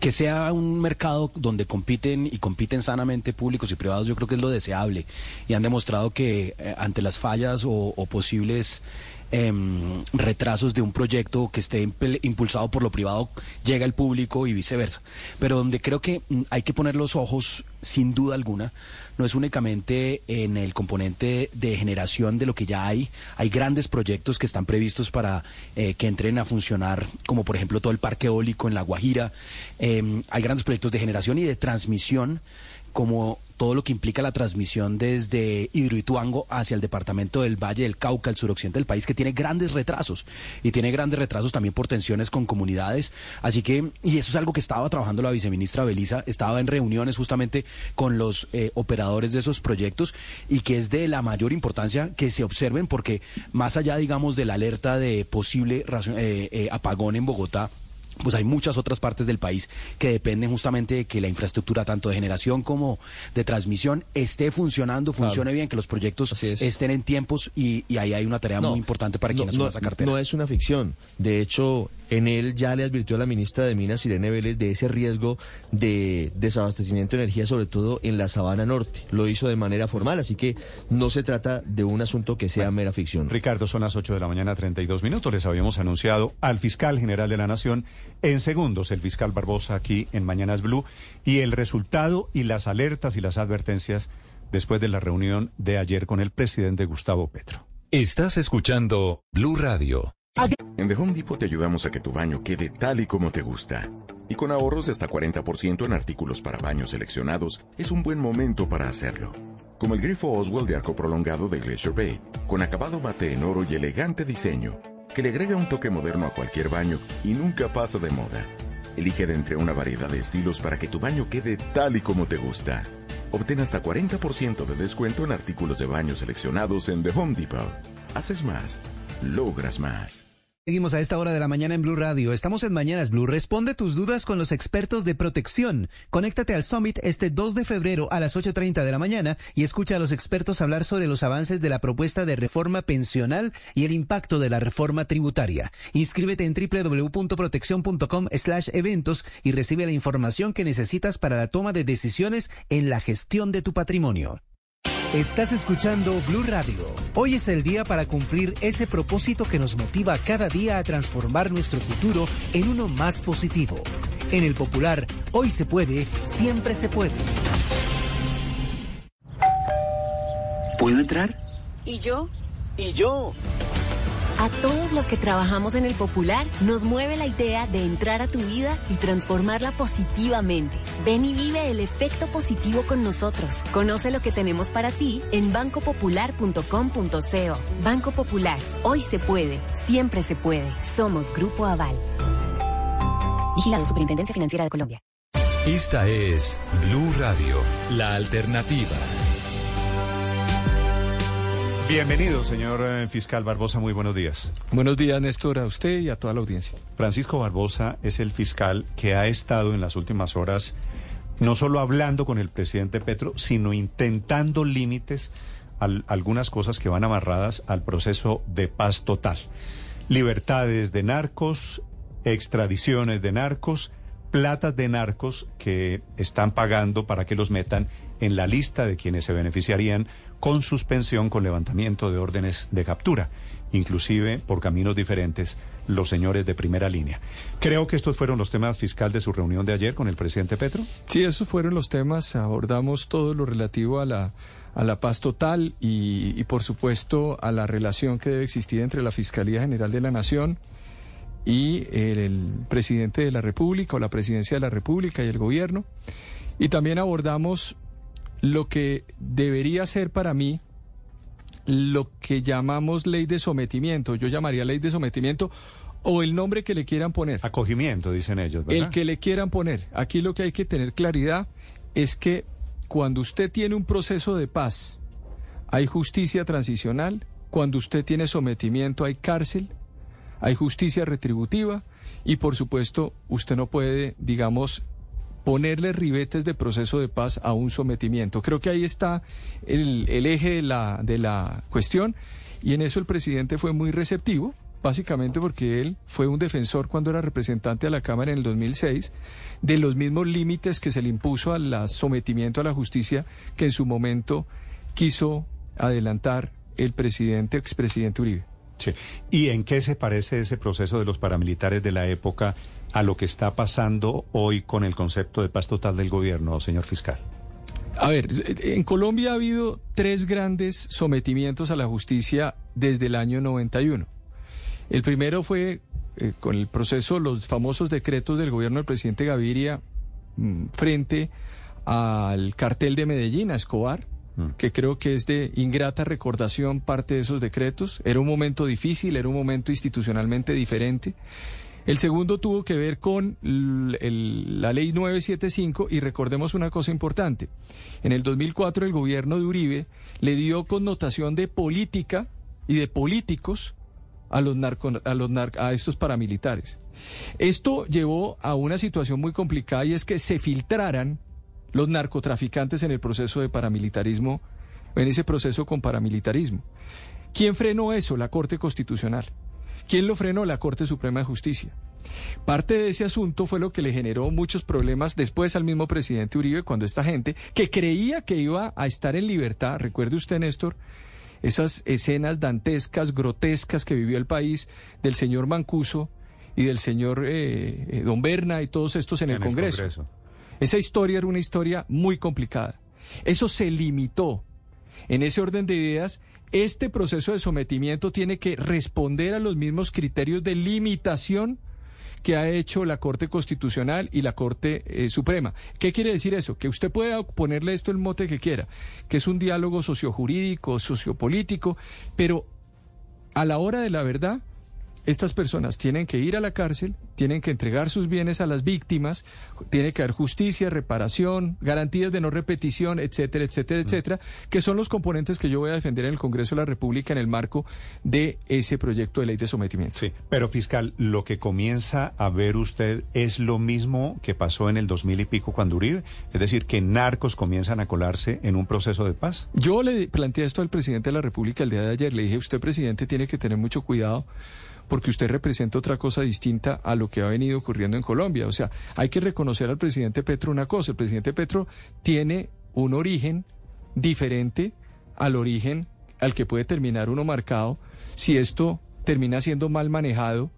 que sea un mercado donde compiten y compiten sanamente públicos y privados, yo creo que es lo deseable. Y han demostrado que eh, ante las fallas o posibles Em, retrasos de un proyecto que esté impulsado por lo privado llega al público y viceversa. Pero donde creo que mm, hay que poner los ojos, sin duda alguna, no es únicamente en el componente de generación de lo que ya hay. Hay grandes proyectos que están previstos para eh, que entren a funcionar, como por ejemplo todo el parque eólico en La Guajira. Em, hay grandes proyectos de generación y de transmisión como todo lo que implica la transmisión desde Hidroituango hacia el departamento del Valle del Cauca, el suroccidente del país, que tiene grandes retrasos y tiene grandes retrasos también por tensiones con comunidades. Así que, y eso es algo que estaba trabajando la viceministra Belisa, estaba en reuniones justamente con los eh, operadores de esos proyectos y que es de la mayor importancia que se observen porque más allá, digamos, de la alerta de posible eh, eh, apagón en Bogotá, pues hay muchas otras partes del país que dependen justamente de que la infraestructura tanto de generación como de transmisión esté funcionando, funcione bien, que los proyectos estén en tiempos y, ahí hay una tarea muy importante para quienes no, esa cartera. No es una ficción. De hecho, en él ya le advirtió a la ministra de Minas, Irene Vélez, de ese riesgo de desabastecimiento de energía, sobre todo en la Sabana Norte. Lo hizo de manera formal, así que no se trata de un asunto que sea mera ficción. Ricardo, son las 8 de la mañana, 32 minutos. Les habíamos anunciado al fiscal general de la Nación en segundos, el fiscal Barbosa aquí en Mañanas Blue, y el resultado y las alertas y las advertencias después de la reunión de ayer con el presidente Gustavo Petro. Estás escuchando Blue Radio. En The Home Depot te ayudamos a que tu baño quede tal y como te gusta. Y con ahorros de hasta 40% en artículos para baños seleccionados, es un buen momento para hacerlo. Como el grifo Oswald de arco prolongado de Glacier Bay, con acabado mate en oro y elegante diseño, que le agrega un toque moderno a cualquier baño y nunca pasa de moda. Elige de entre una variedad de estilos para que tu baño quede tal y como te gusta. Obtén hasta 40% de descuento en artículos de baño seleccionados en The Home Depot. Haces más, logras más. Seguimos a esta hora de la mañana en Blue Radio. Estamos en Mañanas Blue. Responde tus dudas con los expertos de protección. Conéctate al Summit este 2 de febrero a las 8.30 de la mañana y escucha a los expertos hablar sobre los avances de la propuesta de reforma pensional y el impacto de la reforma tributaria. Inscríbete en www.protección.com slash eventos y recibe la información que necesitas para la toma de decisiones en la gestión de tu patrimonio. Estás escuchando Blue Radio. Hoy es el día para cumplir ese propósito que nos motiva cada día a transformar nuestro futuro en uno más positivo. En el popular, hoy se puede, siempre se puede. ¿Puedo entrar? ¿Y yo? ¿Y yo? A todos los que trabajamos en el Popular nos mueve la idea de entrar a tu vida y transformarla positivamente. Ven y vive el efecto positivo con nosotros. Conoce lo que tenemos para ti en bancopopular.com.co. Banco Popular, hoy se puede, siempre se puede. Somos Grupo Aval. Vigilado Superintendencia Financiera de Colombia. Esta es Blue Radio, la alternativa. Bienvenido, señor eh, fiscal Barbosa. Muy buenos días. Buenos días, Néstor, a usted y a toda la audiencia. Francisco Barbosa es el fiscal que ha estado en las últimas horas no solo hablando con el presidente Petro, sino intentando límites a algunas cosas que van amarradas al proceso de paz total. Libertades de narcos, extradiciones de narcos, platas de narcos que están pagando para que los metan en la lista de quienes se beneficiarían con suspensión, con levantamiento de órdenes de captura, inclusive por caminos diferentes los señores de primera línea. Creo que estos fueron los temas fiscales de su reunión de ayer con el presidente Petro. Sí, esos fueron los temas. Abordamos todo lo relativo a la, a la paz total y, por supuesto, a la relación que debe existir entre la Fiscalía General de la Nación y el presidente de la República o la presidencia de la República y el gobierno. Y también abordamos lo que debería ser para mí lo que llamamos ley de sometimiento. Yo llamaría ley de sometimiento o el nombre que le quieran poner. Acogimiento, dicen ellos. ¿verdad? El que le quieran poner. Aquí lo que hay que tener claridad es que cuando usted tiene un proceso de paz, hay justicia transicional. Cuando usted tiene sometimiento, hay cárcel, hay justicia retributiva y por supuesto usted no puede, digamos, ponerle ribetes de proceso de paz a un sometimiento. Creo que ahí está el, eje de la, de la cuestión y en eso el presidente fue muy receptivo, básicamente porque él fue un defensor cuando era representante a la Cámara en el 2006 de los mismos límites que se le impuso al sometimiento a la justicia que en su momento quiso adelantar el presidente, expresidente Uribe. Sí. ¿Y en qué se parece ese proceso de los paramilitares de la época a lo que está pasando hoy con el concepto de paz total del gobierno, señor fiscal? A ver, en Colombia ha habido tres grandes sometimientos a la justicia desde el año 91. El primero fue eh, con el proceso, los famosos decretos del gobierno del presidente Gaviria mmm, frente al cartel de Medellín, a Escobar que creo que es de ingrata recordación parte de esos decretos. Era un momento difícil, era un momento institucionalmente diferente. El segundo tuvo que ver con la ley 975 y recordemos una cosa importante. En el 2004 el gobierno de Uribe le dio connotación de política y de políticos a los a estos paramilitares. Esto llevó a una situación muy complicada y es que se filtraran los narcotraficantes en el proceso de paramilitarismo, en ese proceso con paramilitarismo. ¿Quién frenó eso? La Corte Constitucional. ¿Quién lo frenó? La Corte Suprema de Justicia. Parte de ese asunto fue lo que le generó muchos problemas después al mismo presidente Uribe cuando esta gente que creía que iba a estar en libertad, recuerde usted Néstor, esas escenas dantescas, grotescas que vivió el país del señor Mancuso y del señor eh, eh, Don Berna y todos estos en, en el, Congreso. el Congreso. Esa historia era una historia muy complicada. Eso se limitó. En ese orden de ideas, este proceso de sometimiento tiene que responder a los mismos criterios de limitación que ha hecho la Corte Constitucional y la Corte eh, Suprema. ¿Qué quiere decir eso? Que usted puede ponerle esto el mote que quiera, que es un diálogo sociojurídico, sociopolítico, pero a la hora de la verdad, estas personas tienen que ir a la cárcel, tienen que entregar sus bienes a las víctimas, tiene que haber justicia, reparación, garantías de no repetición, etcétera, etcétera, etcétera, que son los componentes que yo voy a defender en el Congreso de la República en el marco de ese proyecto de ley de sometimiento. Sí, pero fiscal, lo que comienza a ver usted es lo mismo que pasó en el 2000 y pico cuando Uribe, es decir, que narcos comienzan a colarse en un proceso de paz. Yo le planteé esto al presidente de la República el día de ayer, le dije, usted presidente tiene que tener mucho cuidado porque usted representa otra cosa distinta a lo que ha venido ocurriendo en Colombia. O sea, hay que reconocer al presidente Petro una cosa, el presidente Petro tiene un origen diferente al origen al que puede terminar uno marcado si esto termina siendo mal manejado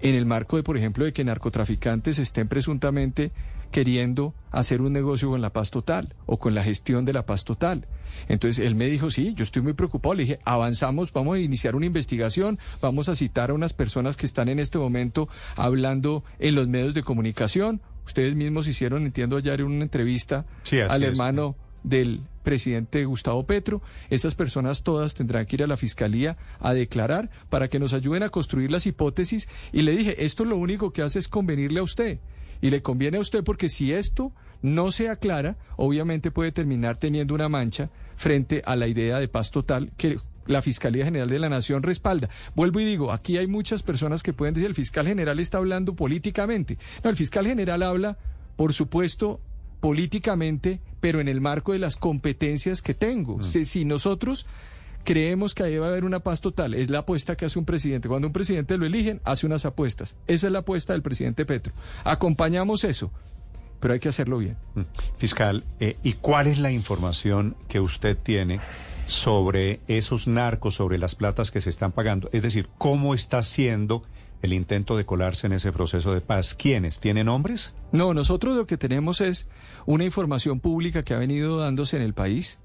en el marco de, por ejemplo, de que narcotraficantes estén presuntamente queriendo hacer un negocio con la paz total o con la gestión de la paz total. Entonces él me dijo, sí, yo estoy muy preocupado. Le dije, avanzamos, vamos a iniciar una investigación, vamos a citar a unas personas que están en este momento hablando en los medios de comunicación. Ustedes mismos hicieron, entiendo, ayer una entrevista al hermano del presidente Gustavo Petro. Esas personas todas tendrán que ir a la fiscalía a declarar para que nos ayuden a construir las hipótesis. Y le dije, esto lo único que hace es convenirle a usted. Y le conviene a usted porque si esto no se aclara, obviamente puede terminar teniendo una mancha frente a la idea de paz total que la Fiscalía General de la Nación respalda. Vuelvo y digo, aquí hay muchas personas que pueden decir, el fiscal general está hablando políticamente. No, el fiscal general habla, por supuesto, políticamente, pero en el marco de las competencias que tengo. Mm. Si, nosotros creemos que ahí va a haber una paz total, es la apuesta que hace un presidente. Cuando un presidente lo eligen, hace unas apuestas. Esa es la apuesta del presidente Petro. Acompañamos eso pero hay que hacerlo bien. Mm. Fiscal, eh, ¿y cuál es la información que usted tiene sobre esos narcos, sobre las platas que se están pagando? Es decir, ¿cómo está siendo el intento de colarse en ese proceso de paz? ¿Quiénes? ¿Tienen nombres? No, nosotros lo que tenemos es una información pública que ha venido dándose en el país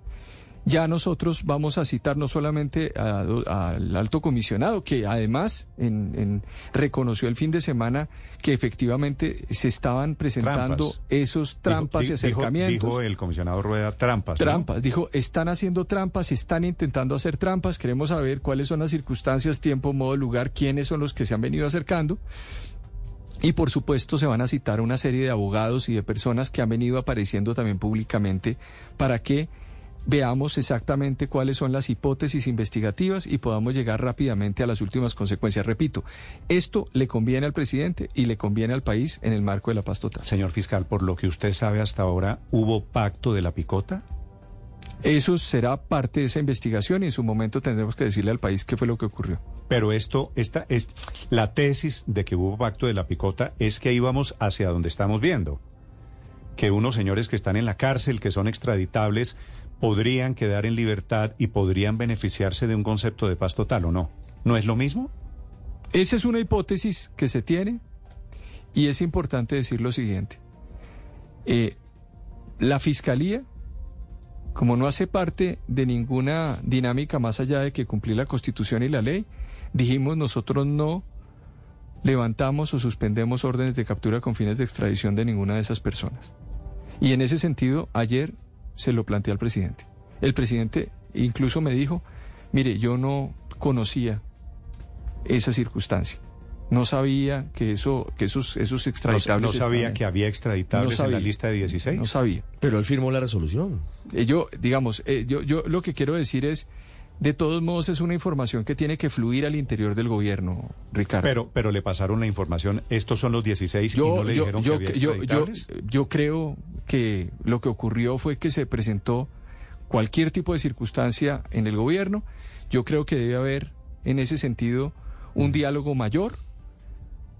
ya nosotros vamos a citar no solamente al alto comisionado, que además en, reconoció el fin de semana que efectivamente se estaban presentando esos trampas y acercamientos. Dijo, el comisionado Rueda trampas. Trampas, dijo, están haciendo trampas, están intentando hacer trampas, queremos saber cuáles son las circunstancias, tiempo, modo, lugar, quiénes son los que se han venido acercando. Y por supuesto se van a citar una serie de abogados y de personas que han venido apareciendo también públicamente para que veamos exactamente cuáles son las hipótesis investigativas y podamos llegar rápidamente a las últimas consecuencias. Repito, esto le conviene al presidente y le conviene al país en el marco de la paz total. Señor fiscal, por lo que usted sabe hasta ahora, ¿hubo pacto de la picota? Eso será parte de esa investigación y en su momento tendremos que decirle al país qué fue lo que ocurrió. Pero esto, esta es la tesis de que hubo pacto de la picota es que íbamos hacia donde estamos viendo. Que unos señores que están en la cárcel, que son extraditables, podrían quedar en libertad y podrían beneficiarse de un concepto de paz total o no. ¿No es lo mismo? Esa es una hipótesis que se tiene y es importante decir lo siguiente. Eh, la Fiscalía, como no hace parte de ninguna dinámica más allá de que cumplir la Constitución y la ley, dijimos nosotros no levantamos o suspendemos órdenes de captura con fines de extradición de ninguna de esas personas. Y en ese sentido, ayer se lo planteé al presidente. El presidente incluso me dijo, mire, yo no conocía esa circunstancia. No sabía que eso, que esos, esos extraditables. No, sabía que había extraditables en la lista de 16. No sabía. Pero él firmó la resolución. Eh, yo, digamos, eh, yo, yo lo que quiero decir es, de todos modos es una información que tiene que fluir al interior del gobierno, Ricardo. Pero, pero le pasaron la información, estos son los 16 y no le dijeron que había yo, yo creo que lo que ocurrió fue que se presentó cualquier tipo de circunstancia en el gobierno. Yo creo que debe haber en ese sentido un diálogo mayor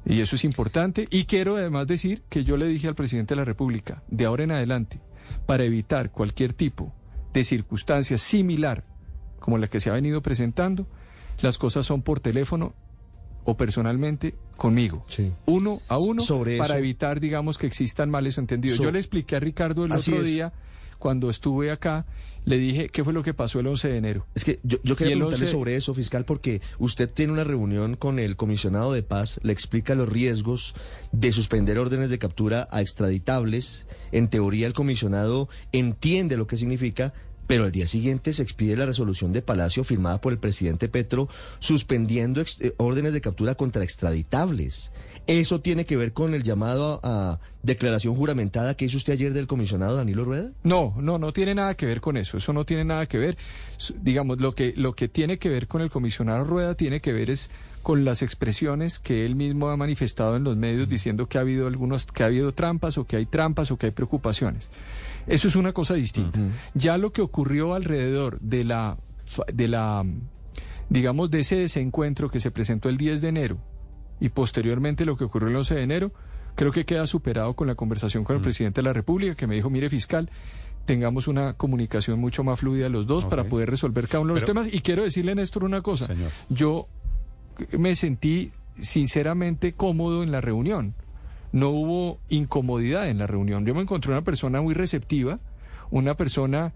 y eso es importante. Y quiero además decir que yo le dije al presidente de la República, de ahora en adelante, para evitar cualquier tipo de circunstancia similar como la que se ha venido presentando, las cosas son por teléfono o personalmente conmigo, uno a uno, para evitar, digamos, que existan males entendidos. Yo le expliqué a Ricardo el otro día, cuando estuve acá, le dije qué fue lo que pasó el 11 de enero. Es que yo, quería preguntarle sobre eso, fiscal, porque usted tiene una reunión con el comisionado de paz, le explica los riesgos de suspender órdenes de captura a extraditables. En teoría, el comisionado entiende lo que significa, pero al día siguiente se expide la resolución de Palacio firmada por el presidente Petro suspendiendo eh, órdenes de captura contra extraditables. ¿Eso tiene que ver con el llamado a, declaración juramentada que hizo usted ayer del comisionado Danilo Rueda? No, no, no tiene nada que ver con eso. Eso no tiene nada que ver. Digamos, lo que, lo que tiene que ver con el comisionado Rueda tiene que ver es con las expresiones que él mismo ha manifestado en los medios diciendo que ha habido algunos, que ha habido trampas o que hay trampas o que hay preocupaciones. Eso es una cosa distinta. Ya lo que ocurrió alrededor de la, de la, digamos, de ese desencuentro que se presentó el 10 de enero y posteriormente lo que ocurrió el 11 de enero, creo que queda superado con la conversación con el presidente de la República, que me dijo, mire fiscal, tengamos una comunicación mucho más fluida los dos para poder resolver cada uno de los temas. Y quiero decirle, Néstor, una cosa. Yo me sentí sinceramente cómodo en la reunión. No hubo incomodidad en la reunión. Yo me encontré una persona muy receptiva, una persona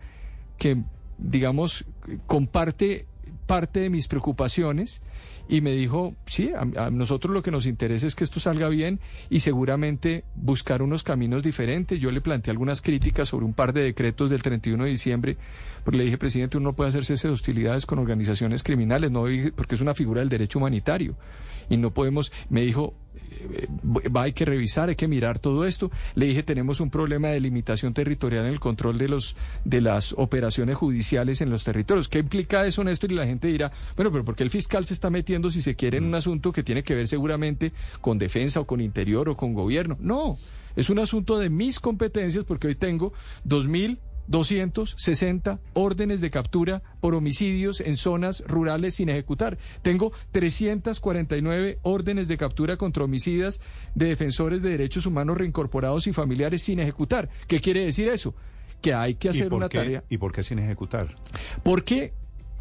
que, digamos, comparte parte de mis preocupaciones y me dijo, sí, a, nosotros lo que nos interesa es que esto salga bien y seguramente buscar unos caminos diferentes. Yo le planteé algunas críticas sobre un par de decretos del 31 de diciembre, porque le dije, presidente, uno no puede hacerse de hostilidades con organizaciones criminales, no porque es una figura del derecho humanitario. Y no podemos, me dijo, hay que revisar, hay que mirar todo esto. Le dije, tenemos un problema de limitación territorial en el control de los de las operaciones judiciales en los territorios. ¿Qué implica eso, Néstor? Y la gente dirá, bueno, pero ¿por qué el fiscal se está metiendo, si se quiere, en un asunto que tiene que ver seguramente con defensa o con interior o con gobierno? No, es un asunto de mis competencias porque hoy tengo dos mil 260 órdenes de captura por homicidios en zonas rurales sin ejecutar. Tengo 349 órdenes de captura contra homicidas de defensores de derechos humanos reincorporados y familiares sin ejecutar. ¿Qué quiere decir eso? Que hay que hacer una tarea. ¿Y por qué sin ejecutar? Porque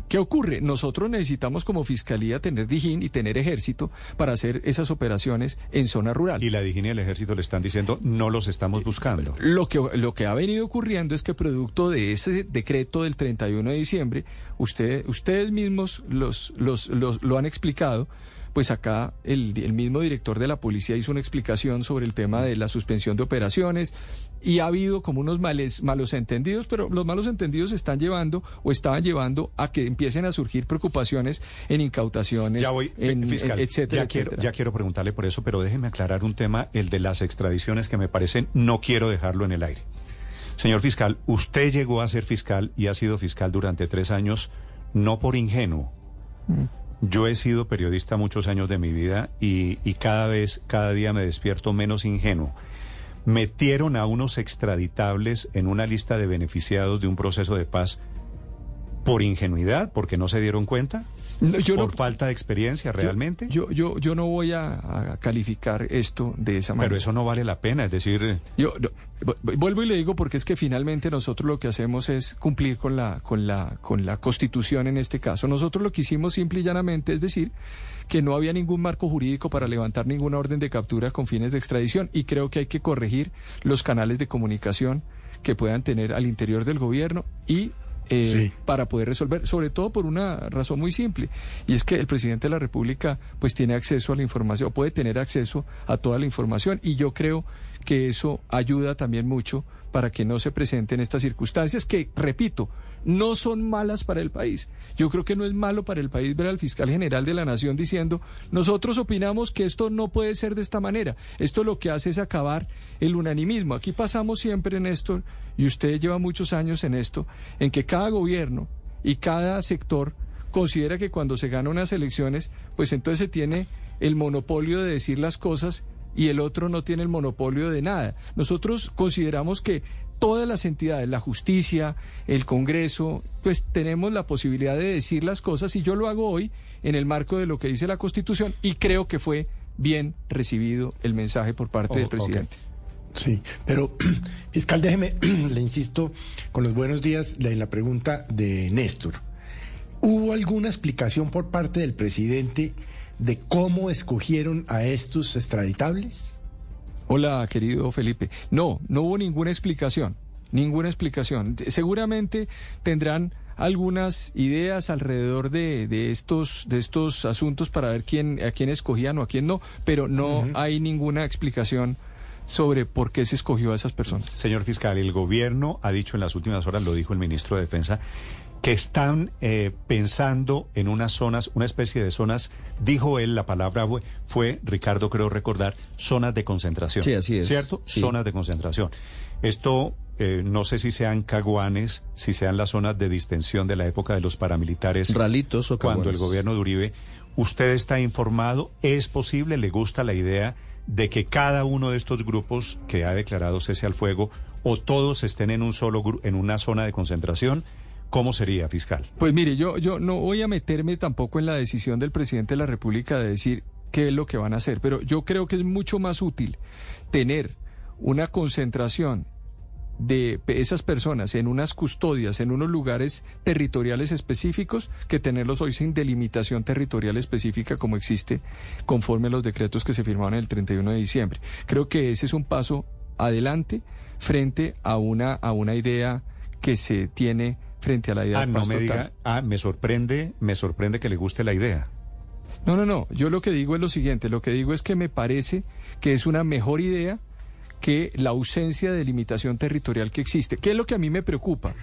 ¿Qué ocurre? Nosotros necesitamos como fiscalía tener Dijín y tener ejército para hacer esas operaciones en zona rural. Y la Dijín y el ejército le están diciendo no los estamos buscando. Lo que, lo que ha venido ocurriendo es que producto de ese decreto del 31 de diciembre, usted, ustedes mismos los, los, los, lo han explicado, pues acá el, mismo director de la policía hizo una explicación sobre el tema de la suspensión de operaciones y ha habido como unos males, malos entendidos, pero los malos entendidos están llevando o estaban llevando a que empiecen a surgir preocupaciones en incautaciones, ya voy, en, fiscal, etcétera, ya Quiero, ya quiero preguntarle por eso, pero déjeme aclarar un tema, el de las extradiciones que me parecen, no quiero dejarlo en el aire. Señor fiscal, usted llegó a ser fiscal y ha sido fiscal durante tres años, no por ingenuo. Mm. Yo he sido periodista muchos años de mi vida y, cada vez, cada día me despierto menos ingenuo. Metieron a unos extraditables en una lista de beneficiados de un proceso de paz por ingenuidad, porque no se dieron cuenta. ¿Por falta de experiencia realmente? Yo, yo, yo no voy a, calificar esto de esa manera. Pero eso no vale la pena, es decir... Eh, yo vuelvo y le digo porque es que finalmente nosotros lo que hacemos es cumplir con la, con la, con la Constitución en este caso. Nosotros lo que hicimos simple y llanamente es decir que no había ningún marco jurídico para levantar ninguna orden de captura con fines de extradición y creo que hay que corregir los canales de comunicación que puedan tener al interior del gobierno y eh, para poder resolver, sobre todo por una razón muy simple, y es que el presidente de la República pues tiene acceso a la información, puede tener acceso a toda la información, y yo creo que eso ayuda también mucho para que no se presenten estas circunstancias que, repito, no son malas para el país. Yo creo que no es malo para el país ver al fiscal general de la Nación diciendo, nosotros opinamos que esto no puede ser de esta manera. Esto lo que hace es acabar el unanimismo. Aquí pasamos siempre, Néstor, y usted lleva muchos años en esto, en que cada gobierno y cada sector considera que cuando se gana unas elecciones, pues entonces se tiene el monopolio de decir las cosas y el otro no tiene el monopolio de nada. Nosotros consideramos que todas las entidades, la justicia, el Congreso, pues tenemos la posibilidad de decir las cosas y yo lo hago hoy en el marco de lo que dice la Constitución y creo que fue bien recibido el mensaje por parte del presidente. Sí, pero fiscal, déjeme, le insisto con los buenos días en la pregunta de Néstor. ¿Hubo alguna explicación por parte del presidente de cómo escogieron a estos extraditables? Hola, querido Felipe. No, no hubo ninguna explicación, ninguna explicación. Seguramente tendrán algunas ideas alrededor de, estos de estos asuntos para ver quién a quién escogían o a quién no, pero no hay ninguna explicación sobre por qué se escogió a esas personas. Señor fiscal, el gobierno ha dicho en las últimas horas, lo dijo el ministro de Defensa, que están eh, pensando en unas zonas, una especie de zonas, dijo él, la palabra fue, fue, Ricardo creo recordar, zonas de concentración. Sí, así es. ¿Cierto? Sí. Zonas de concentración. Esto eh, no sé si sean caguanes, si sean las zonas de distensión de la época de los paramilitares. Ralitos o Cuando el caguanes. gobierno de Uribe, ¿usted está informado? ¿Es posible? ¿Le gusta la idea de que cada uno de estos grupos que ha declarado cese al fuego o todos estén en un solo en una zona de concentración? ¿Cómo sería, fiscal? Pues mire, yo, yo no voy a meterme tampoco en la decisión del presidente de la República de decir qué es lo que van a hacer, pero yo creo que es mucho más útil tener una concentración de esas personas en unas custodias, en unos lugares territoriales específicos, que tenerlos hoy sin delimitación territorial específica como existe conforme a los decretos que se firmaron el 31 de diciembre. Creo que ese es un paso adelante frente a una, a una idea que se tiene frente a la idea Ah, de no paz me total. diga, ah, me sorprende, me sorprende que le guste la idea. No, no, no. Yo lo que digo es lo siguiente. Lo que digo es que me parece que es una mejor idea que la ausencia de limitación territorial que existe. ¿Qué es lo que a mí me preocupa?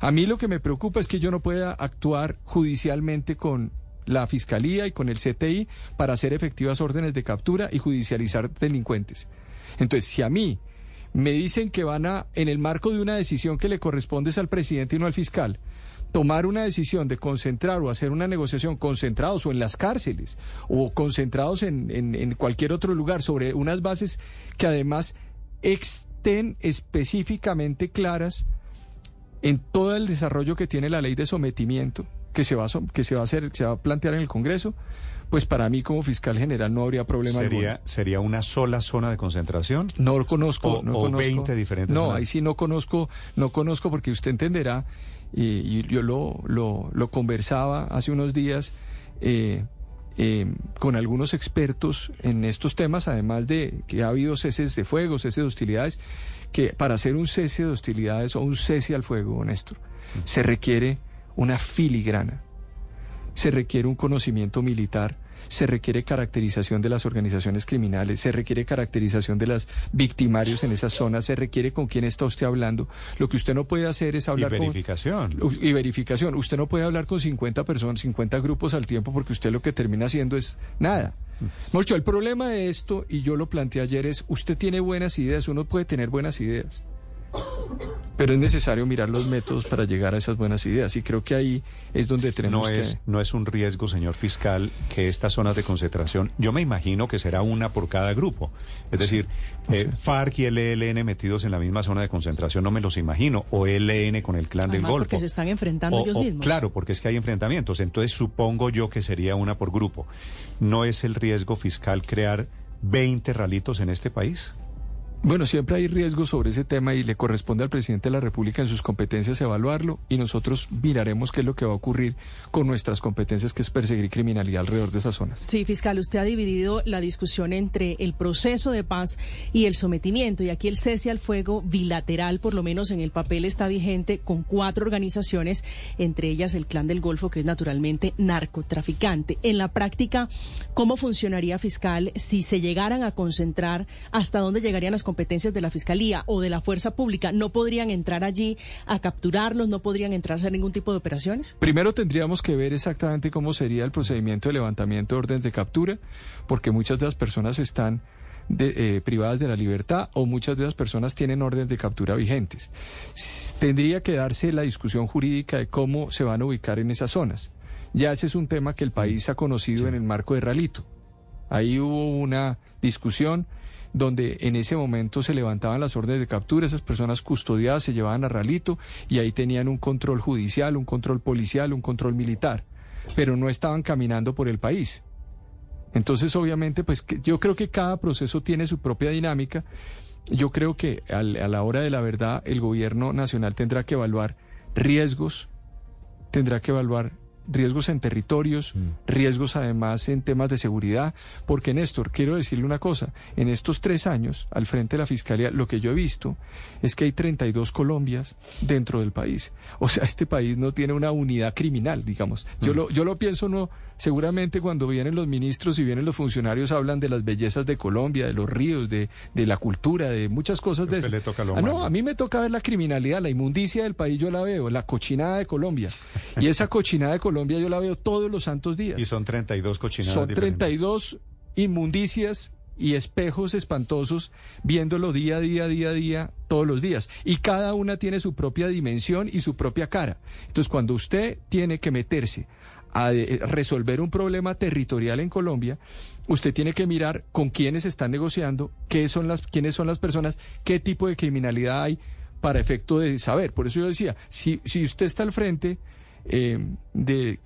A mí lo que me preocupa es que yo no pueda actuar judicialmente con la Fiscalía y con el CTI para hacer efectivas órdenes de captura y judicializar delincuentes. Entonces, si a mí me dicen que van a, en el marco de una decisión que le corresponde es al presidente y no al fiscal, tomar una decisión de concentrar o hacer una negociación concentrados o en las cárceles o concentrados en, en- en cualquier otro lugar sobre unas bases que además estén específicamente claras en todo el desarrollo que tiene la ley de sometimiento que se va a, que se va a hacer, se va a plantear en el Congreso, pues para mí como fiscal general no habría problema ¿Sería, alguno. ¿Sería una sola zona de concentración? No lo conozco, O- no o conozco. 20 diferentes No, zonas. ahí sí no conozco, no conozco porque usted entenderá, y, y yo lo, lo, lo conversaba hace unos días eh, eh, con algunos expertos en estos temas, además de que ha habido ceses de fuego, ceses de hostilidades, que para hacer un cese de hostilidades o un cese al fuego, Néstor, se requiere una filigrana se requiere un conocimiento militar, se requiere caracterización de las organizaciones criminales, se requiere caracterización de los victimarios en esas zonas, se requiere con quién está usted hablando. Lo que usted no puede hacer es hablar y con... verificación. Y verificación. Usted no puede hablar con 50 personas, 50 grupos al tiempo, porque usted lo que termina haciendo es nada. Mucho, el problema de esto, y yo lo planteé ayer, es usted tiene buenas ideas, uno puede tener buenas ideas. Pero es necesario mirar los métodos para llegar a esas buenas ideas. Y creo que ahí es donde tenemos No que... es, no es un riesgo, señor fiscal, que estas zonas de concentración, yo me imagino que será una por cada grupo. Es decir, eh, FARC y el ELN metidos en la misma zona de concentración, no me los imagino, o ELN con el clan Además, del Golfo. porque se están enfrentando O- ellos o- mismos. Claro, porque es que hay enfrentamientos. Entonces supongo yo que sería una por grupo. ¿No es el riesgo fiscal crear 20 ralitos en este país? Bueno, siempre hay riesgos sobre ese tema y le corresponde al presidente de la República en sus competencias evaluarlo y nosotros miraremos qué es lo que va a ocurrir con nuestras competencias, que es perseguir criminalidad alrededor de esas zonas. Sí, fiscal, usted ha dividido la discusión entre el proceso de paz y el sometimiento. Y aquí el cese al fuego bilateral, por lo menos en el papel, está vigente con cuatro organizaciones, entre ellas el Clan del Golfo, que es naturalmente narcotraficante. En la práctica, ¿cómo funcionaría, fiscal, si se llegaran a concentrar? ¿Hasta dónde llegarían las competencias de la Fiscalía o de la Fuerza Pública? ¿No podrían entrar allí a capturarlos? ¿No podrían entrar a hacer ningún tipo de operaciones? Primero tendríamos que ver exactamente cómo sería el procedimiento de levantamiento de órdenes de captura, porque muchas de las personas están de- eh, privadas de la libertad o muchas de las personas tienen órdenes de captura vigentes. Tendría que darse la discusión jurídica de cómo se van a ubicar en esas zonas. Ya ese es un tema que el país ha conocido en el marco de Ralito. Ahí hubo una discusión donde en ese momento se levantaban las órdenes de captura, esas personas custodiadas se llevaban a Ralito y ahí tenían un control judicial, un control policial, un control militar, pero no estaban caminando por el país. Entonces, obviamente, pues yo creo que cada proceso tiene su propia dinámica. Yo creo que a la hora de la verdad el gobierno nacional tendrá que evaluar riesgos, tendrá que evaluar riesgos en territorios, riesgos además en temas de seguridad, porque Néstor, quiero decirle una cosa, en estos tres años al frente de la Fiscalía, lo que yo he visto es que hay 32 Colombias dentro del país. O sea, este país no tiene una unidad criminal, digamos. Yo, lo, yo lo pienso no, seguramente cuando vienen los ministros y vienen los funcionarios hablan de las bellezas de Colombia, de los ríos, de, de la cultura, de muchas cosas de Le toca lo ah, no, a mí me toca ver la criminalidad, la inmundicia del país yo la veo, la cochinada de Colombia. Y esa cochinada de Colombia yo la veo todos los santos días. Y son 32 cochinadas Son diferentes. 32 inmundicias y espejos espantosos viéndolo día a día, día a día, todos los días. Y cada una tiene su propia dimensión y su propia cara. Entonces, cuando usted tiene que meterse a eh, resolver un problema territorial en Colombia, usted tiene que mirar con quiénes están negociando, qué son las, quiénes son las personas, qué tipo de criminalidad hay para efecto de saber. Por eso yo decía, si, si usted está al frente eh, de,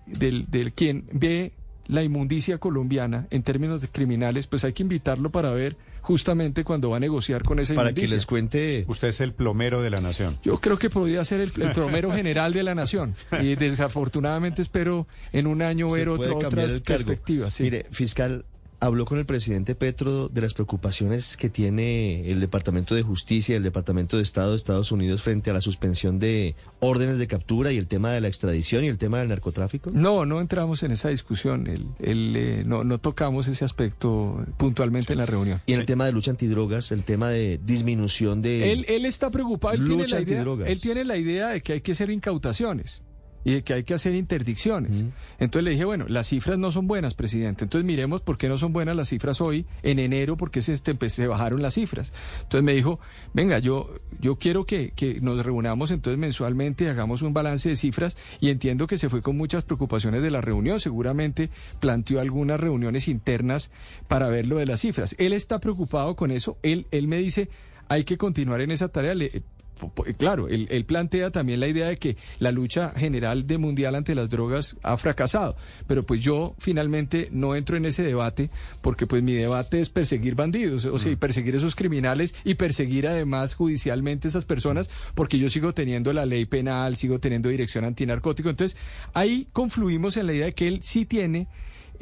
quien ve la inmundicia colombiana en términos de criminales, pues hay que invitarlo para ver justamente cuando va a negociar con esa Para inmundicia. que les cuente. Usted es el plomero de la nación. Yo creo que podría ser el, el plomero general de la nación. Y desafortunadamente espero en un año ver otro- otras el cargo. perspectivas. sí. Mire, fiscal, habló con el presidente Petro de las preocupaciones que tiene el Departamento de Justicia y el Departamento de Estado de Estados Unidos frente a la suspensión de órdenes de captura y el tema de la extradición y el tema del narcotráfico. No, no entramos en esa discusión. El, el, eh, no, no tocamos ese aspecto puntualmente en la reunión. Y el tema de lucha antidrogas, el tema de disminución de... Él, él está preocupado, él tiene, Lucha la idea, antidrogas. él tiene la idea de que hay que hacer incautaciones y de que hay que hacer interdicciones. Entonces le dije, bueno, las cifras no son buenas, presidente. Entonces miremos por qué no son buenas las cifras hoy, en enero, porque se, este, pues, se bajaron las cifras. Entonces me dijo, venga, yo, yo quiero que, que nos reunamos entonces mensualmente, hagamos un balance de cifras y entiendo que se fue con muchas preocupaciones de la reunión. Seguramente planteó algunas reuniones internas para ver lo de las cifras. Él está preocupado con eso. Él, él me dice, hay que continuar en esa tarea. Le- Claro, él, él plantea también la idea de que la lucha general de mundial ante las drogas ha fracasado, pero pues yo finalmente no entro en ese debate porque pues mi debate es perseguir bandidos, o sea, y perseguir esos criminales y perseguir además judicialmente esas personas porque yo sigo teniendo la ley penal, sigo teniendo dirección antinarcótico, entonces ahí confluimos en la idea de que él sí tiene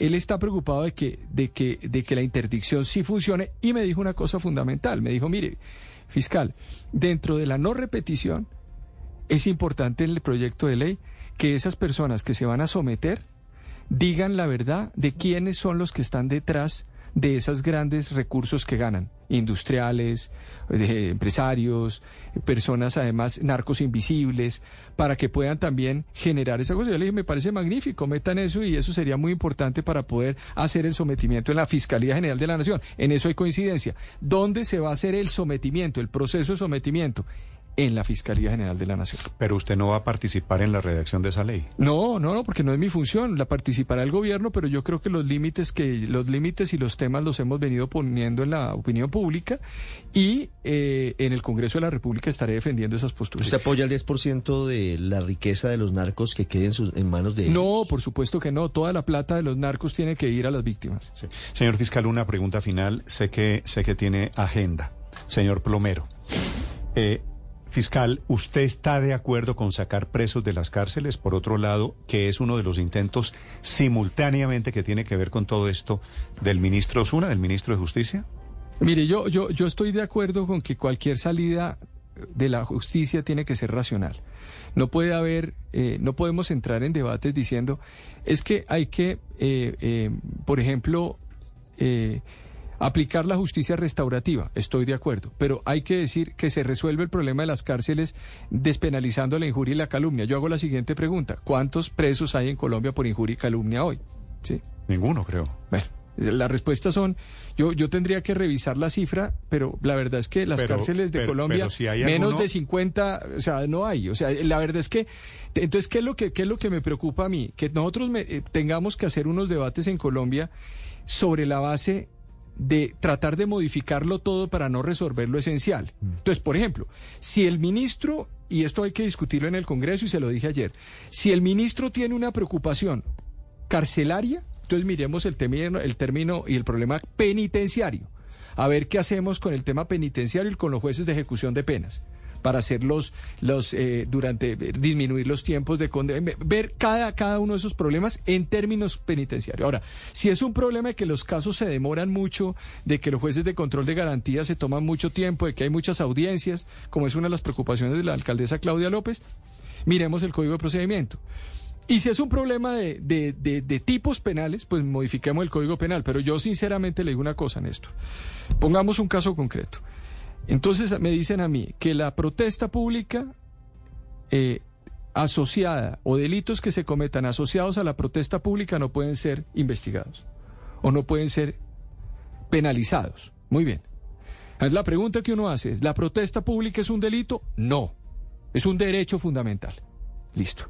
él está preocupado de que, de que, de que la interdicción sí funcione. Y me dijo una cosa fundamental. Me dijo, mire, fiscal, dentro de la no repetición es importante en el proyecto de ley que esas personas que se van a someter digan la verdad de quiénes son los que están detrás de esos grandes recursos que ganan, industriales, empresarios, personas además narcos invisibles, para que puedan también generar esa cosa. Yo le dije, me parece magnífico, metan eso y eso sería muy importante para poder hacer el sometimiento en la Fiscalía General de la Nación. En eso hay coincidencia. ¿Dónde se va a hacer el sometimiento, el proceso de sometimiento? En la Fiscalía General de la Nación. Pero usted no va a participar en la redacción de esa ley. No, no, no, porque no es mi función. La participará el gobierno, pero yo creo que los límites que los límites y los temas los hemos venido poniendo en la opinión pública y eh, en el Congreso de la República estaré defendiendo esas posturas. ¿Usted apoya el 10% de la riqueza de los narcos que quede en, sus, en manos de ellos? No, por supuesto que no. Toda la plata de los narcos tiene que ir a las víctimas. Señor fiscal, una pregunta final. Sé que, sé que tiene agenda. Señor Plomero. Eh, fiscal, ¿usted está de acuerdo con sacar presos de las cárceles? Por otro lado, que es uno de los intentos simultáneamente que tiene que ver con todo esto del ministro Osuna, del ministro de Justicia. Mire, yo, yo, yo estoy de acuerdo con que cualquier salida de la justicia tiene que ser racional. No puede haber, eh, no podemos entrar en debates diciendo, es que hay que, eh, eh, por ejemplo, aplicar la justicia restaurativa, estoy de acuerdo, pero hay que decir que se resuelve el problema de las cárceles despenalizando la injuria y la calumnia. Yo hago la siguiente pregunta, ¿cuántos presos hay en Colombia por injuria y calumnia hoy? ¿Sí? Ninguno, creo. Bueno, las respuestas son, yo, yo tendría que revisar la cifra, pero la verdad es que las Pero- cárceles de pero- Colombia, pero si hay menos alguno- de 50, o sea, no hay. O sea, la verdad es que, entonces, ¿qué es lo que, qué es lo que me preocupa a mí? Que nosotros me- eh, tengamos que hacer unos debates en Colombia sobre la base de tratar de modificarlo todo para no resolver lo esencial. Entonces, por ejemplo, si el ministro, y esto hay que discutirlo en el Congreso y se lo dije ayer, si el ministro tiene una preocupación carcelaria, entonces miremos el término, el término y el problema penitenciario. A ver qué hacemos con el tema penitenciario y con los jueces de ejecución de penas para hacerlos los eh, durante disminuir los tiempos de condena, ver cada cada uno de esos problemas en términos penitenciarios. Ahora, si es un problema de que los casos se demoran mucho, de que los jueces de control de garantía se toman mucho tiempo, de que hay muchas audiencias, como es una de las preocupaciones de la alcaldesa Claudia López, miremos el código de procedimiento. Y si es un problema de, de, tipos penales, pues modifiquemos el Código Penal. Pero yo sinceramente le digo una cosa, Néstor. Pongamos un caso concreto. Entonces me dicen a mí que la protesta pública eh, asociada o delitos que se cometan asociados a la protesta pública no pueden ser investigados o no pueden ser penalizados. Muy bien. La pregunta que uno hace es, ¿la protesta pública es un delito? No, es un derecho fundamental. Listo.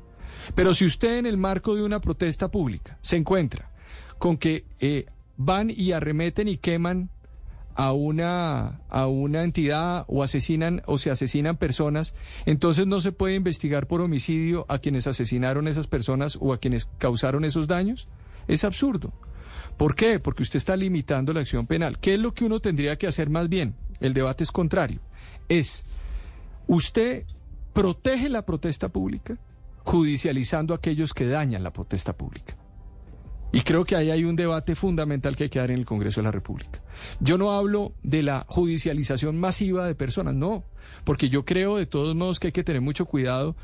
Pero si usted en el marco de una protesta pública se encuentra con que eh, van y arremeten y queman a una, a una entidad o asesinan o se asesinan personas, entonces no se puede investigar por homicidio a quienes asesinaron esas personas o a quienes causaron esos daños. Es absurdo. ¿Por qué? Porque usted está limitando la acción penal. ¿Qué es lo que uno tendría que hacer más bien? El debate es contrario. Es, usted protege la protesta pública judicializando a aquellos que dañan la protesta pública. Y creo que ahí hay un debate fundamental que hay que dar en el Congreso de la República. Yo no hablo de la judicialización masiva de personas, no, porque yo creo de todos modos que hay que tener mucho cuidado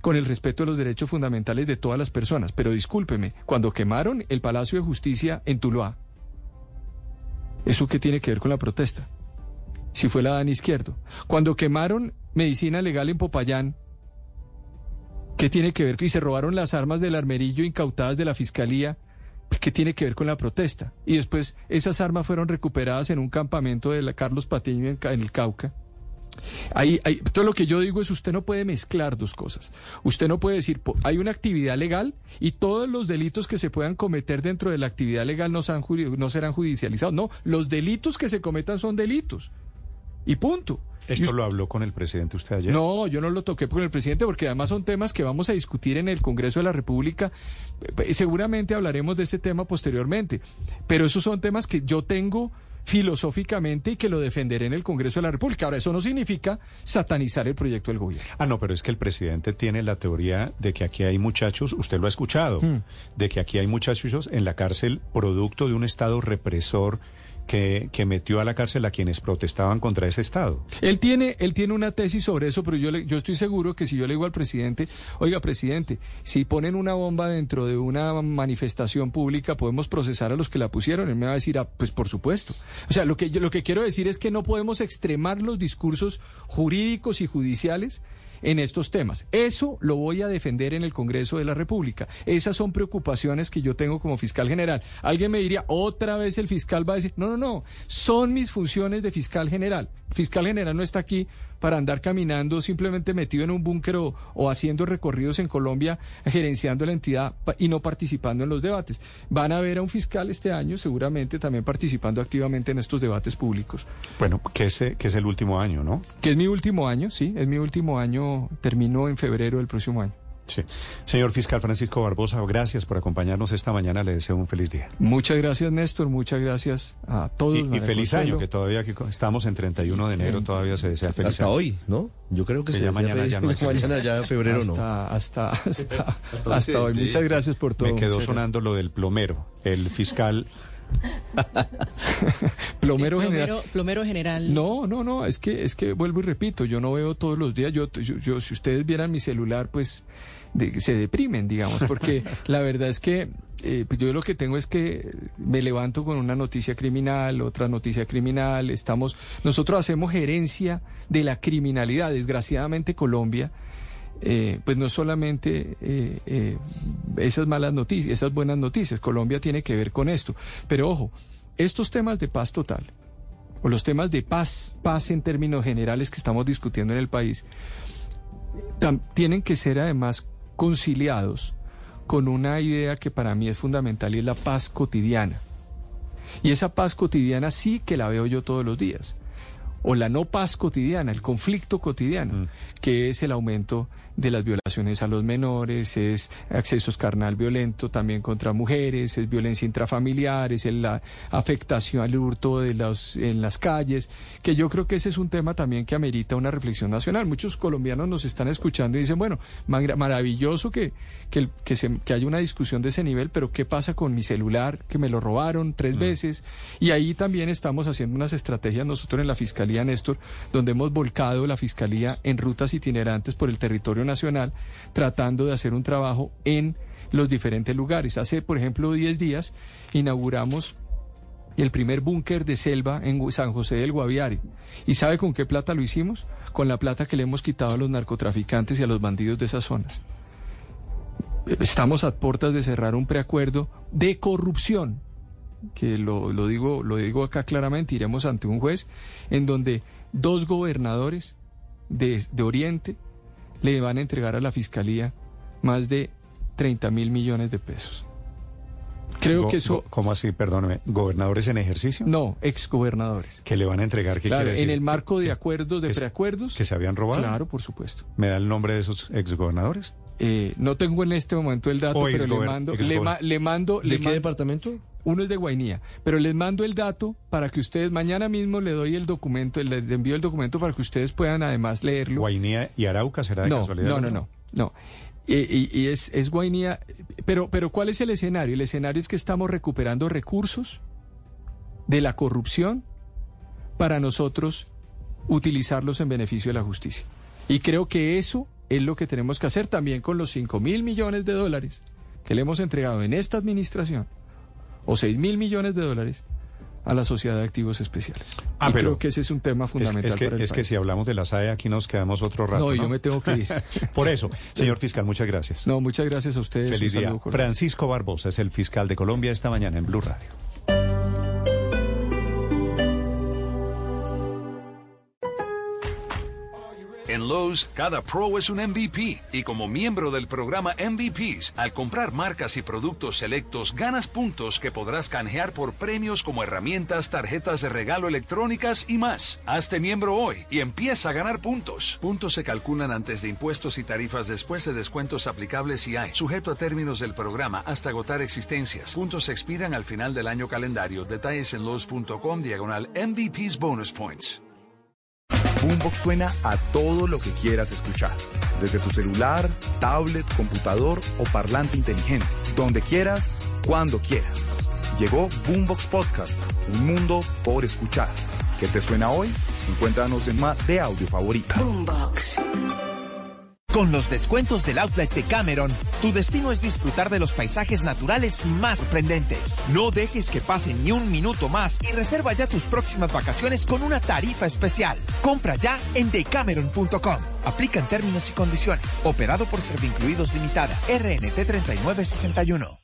con el respeto de los derechos fundamentales de todas las personas. Pero discúlpeme, cuando quemaron el Palacio de Justicia en Tuluá, ¿eso qué tiene que ver con la protesta? Si fue la Dan Izquierdo. Cuando quemaron medicina legal en Popayán, ¿qué tiene que ver? Y se robaron las armas del armerillo incautadas de la Fiscalía ¿Qué tiene que ver con la protesta? Y después esas armas fueron recuperadas en un campamento de la Carlos Patiño en, el Cauca. Ahí, todo lo que yo digo es usted no puede mezclar dos cosas. Usted no puede decir, hay una actividad legal y todos los delitos que se puedan cometer dentro de la actividad legal no, no serán judicializados. No, los delitos que se cometan son delitos. Y punto. ¿Esto lo habló con el presidente usted ayer? No, yo no lo toqué con el presidente porque además son temas que vamos a discutir en el Congreso de la República. Eh, seguramente hablaremos de ese tema posteriormente, pero esos son temas que yo tengo filosóficamente y que lo defenderé en el Congreso de la República. Ahora, eso no significa satanizar el proyecto del gobierno. Ah, no, pero es que el presidente tiene la teoría de que aquí hay muchachos, usted lo ha escuchado, hmm. de que aquí hay muchachos en la cárcel producto de un Estado represor que, metió a la cárcel a quienes protestaban contra ese Estado. Él tiene, él tiene una tesis sobre eso, pero yo, le, yo estoy seguro que si yo le digo al presidente, oiga, presidente, si ponen una bomba dentro de una manifestación pública, podemos procesar a los que la pusieron. Él me va a decir, ah, pues por supuesto. O sea, lo que, lo que quiero decir es que no podemos extremar los discursos jurídicos y judiciales en estos temas. Eso lo voy a defender en el Congreso de la República. Esas son preocupaciones que yo tengo como fiscal general. Alguien me diría, otra vez el fiscal va a decir, no, no, no, son mis funciones de fiscal general. El fiscal general no está aquí para andar caminando simplemente metido en un búnker o, haciendo recorridos en Colombia, gerenciando la entidad y no participando en los debates. Van a ver a un fiscal este año seguramente también participando activamente en estos debates públicos. Bueno, que es, que es el último año, ¿no? Que es mi último año, sí, es mi último año, terminó en febrero del próximo año. Sí. Señor fiscal Francisco Barbosa, gracias por acompañarnos esta mañana. Le deseo un feliz día. Muchas gracias, Néstor. Muchas gracias a todos. Y, feliz año, que todavía que estamos en 31 de enero, todavía se desea feliz Hasta hoy, ¿no? Yo creo que, ya mañana, ya, mañana ya febrero hasta, no. Hasta, hasta, hasta, hoy. Muchas gracias por todo. Me quedó sonando lo del plomero. El fiscal plomero, general. Plomero general. No, no, no, es que, es que vuelvo y repito, yo no veo todos los días, yo, yo si ustedes vieran mi celular, pues se deprimen, digamos, porque la verdad es que eh, pues yo lo que tengo es que me levanto con una noticia criminal, otra noticia criminal, estamos, nosotros hacemos gerencia de la criminalidad, desgraciadamente Colombia, eh, pues no solamente eh, esas malas noticias, esas buenas noticias, Colombia tiene que ver con esto, pero ojo, estos temas de paz total, o los temas de paz, paz en términos generales que estamos discutiendo en el país, tienen que ser además conciliados con una idea que para mí es fundamental y es la paz cotidiana. Y esa paz cotidiana sí que la veo yo todos los días o la no paz cotidiana, el conflicto cotidiano, mm. que es el aumento de las violaciones a los menores, es accesos carnal violento también contra mujeres, es violencia intrafamiliar, es la afectación al hurto de los, en las calles, que yo creo que ese es un tema también que amerita una reflexión nacional. Muchos colombianos nos están escuchando y dicen, bueno, maravilloso que, que, que, se, que haya una discusión de ese nivel, pero ¿qué pasa con mi celular? Que me lo robaron tres mm. veces. Y ahí también estamos haciendo unas estrategias nosotros en la Fiscalía Fiscalía, Néstor, donde hemos volcado la Fiscalía en rutas itinerantes por el territorio nacional, tratando de hacer un trabajo en los diferentes lugares. Hace, por ejemplo, 10 días inauguramos el primer búnker de selva en San José del Guaviare. ¿Y sabe con qué plata lo hicimos? Con la plata que le hemos quitado a los narcotraficantes y a los bandidos de esas zonas. Estamos a puertas de cerrar un preacuerdo de corrupción, que lo, digo, lo digo acá claramente, iremos ante un juez, en donde dos gobernadores de, de Oriente le van a entregar a la Fiscalía más de 30 mil millones de pesos. Creo que eso... ¿Cómo así? Perdóneme. ¿Gobernadores en ejercicio? No, exgobernadores. ¿Que le van a entregar? ¿Qué claro, quiere decir? en el marco de acuerdos, de preacuerdos. ¿Que se habían robado? Claro, por supuesto. ¿Me da el nombre de esos exgobernadores? Eh, no tengo en este momento el dato, pero le mando, le, mando... ¿De qué departamento? Uno es de Guainía, pero les mando el dato para que ustedes, mañana mismo le doy el documento, les envío el documento para que ustedes puedan además leerlo. ¿Guainía y Arauca será de no, casualidad? No, no, no, no. Y, es, es Guainía, pero, pero ¿cuál es el escenario? El escenario es que estamos recuperando recursos de la corrupción para nosotros utilizarlos en beneficio de la justicia. Y creo que eso es lo que tenemos que hacer también con los 5 mil millones de dólares que le hemos entregado en esta administración, o 6 mil millones de dólares a la sociedad de activos especiales. Ah, y pero creo que ese es un tema fundamental es, que, para el es que si hablamos de la SAE aquí nos quedamos otro rato. No, yo me tengo que ir. Por eso, señor fiscal, muchas gracias. No, muchas gracias a ustedes. Feliz día. Francisco Barbosa es el fiscal de Colombia esta mañana en Blue Radio. En Lowe's, cada pro es un MVP y como miembro del programa MVPs, al comprar marcas y productos selectos, ganas puntos que podrás canjear por premios como herramientas, tarjetas de regalo electrónicas y más. Hazte miembro hoy y empieza a ganar puntos. Puntos se calculan antes de impuestos y tarifas después de descuentos aplicables si hay, sujeto a términos del programa hasta agotar existencias. Puntos se expiran al final del año calendario. Detalles en Lowe's.com diagonal MVPs Bonus Points. Boombox suena a todo lo que quieras escuchar, desde tu celular, tablet, computador o parlante inteligente, donde quieras, cuando quieras. Llegó Boombox Podcast, un mundo por escuchar. ¿Qué te suena hoy? Encuéntranos en más de audio favorita. Boombox. Con los descuentos del outlet de Cameron, tu destino es disfrutar de los paisajes naturales más sorprendentes. No dejes que pase ni un minuto más y reserva ya tus próximas vacaciones con una tarifa especial. Compra ya en decameron.com. Aplican términos y condiciones. Operado por Servincluidos Limitada. RNT 3961.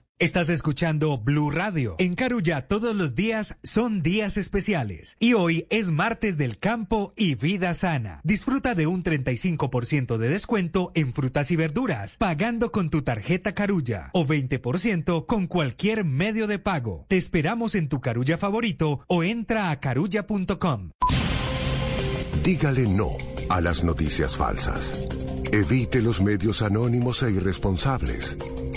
Estás escuchando Blue Radio. En Carulla todos los días son días especiales. Y hoy es martes del campo y vida sana. Disfruta de un 35% de descuento en frutas y verduras, pagando con tu tarjeta Carulla o 20% con cualquier medio de pago. Te esperamos en tu Carulla favorito o entra a carulla.com. Dígale no a las noticias falsas. Evite los medios anónimos e irresponsables.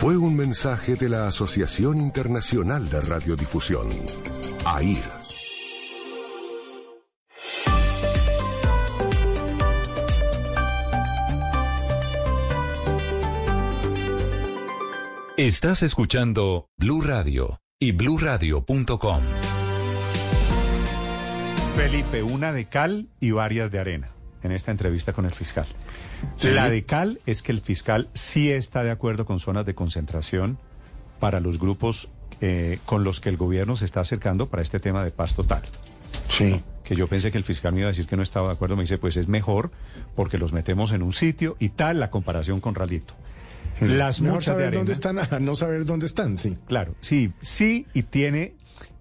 Fue un mensaje de la Asociación Internacional de Radiodifusión, AIR. Estás escuchando Blue Radio y bluradio.com. Felipe, una de cal y varias de arena en esta entrevista con el fiscal. La de cal es que el fiscal sí está de acuerdo con zonas de concentración para los grupos eh, con los que el gobierno se está acercando para este tema de paz total. Sí. Que yo pensé que el fiscal me iba a decir que no estaba de acuerdo. Me dice, pues es mejor porque los metemos en un sitio y tal la comparación con Ralito. Las Mejor saber dónde están, a no saber dónde están, sí. Claro, sí, sí, y tiene,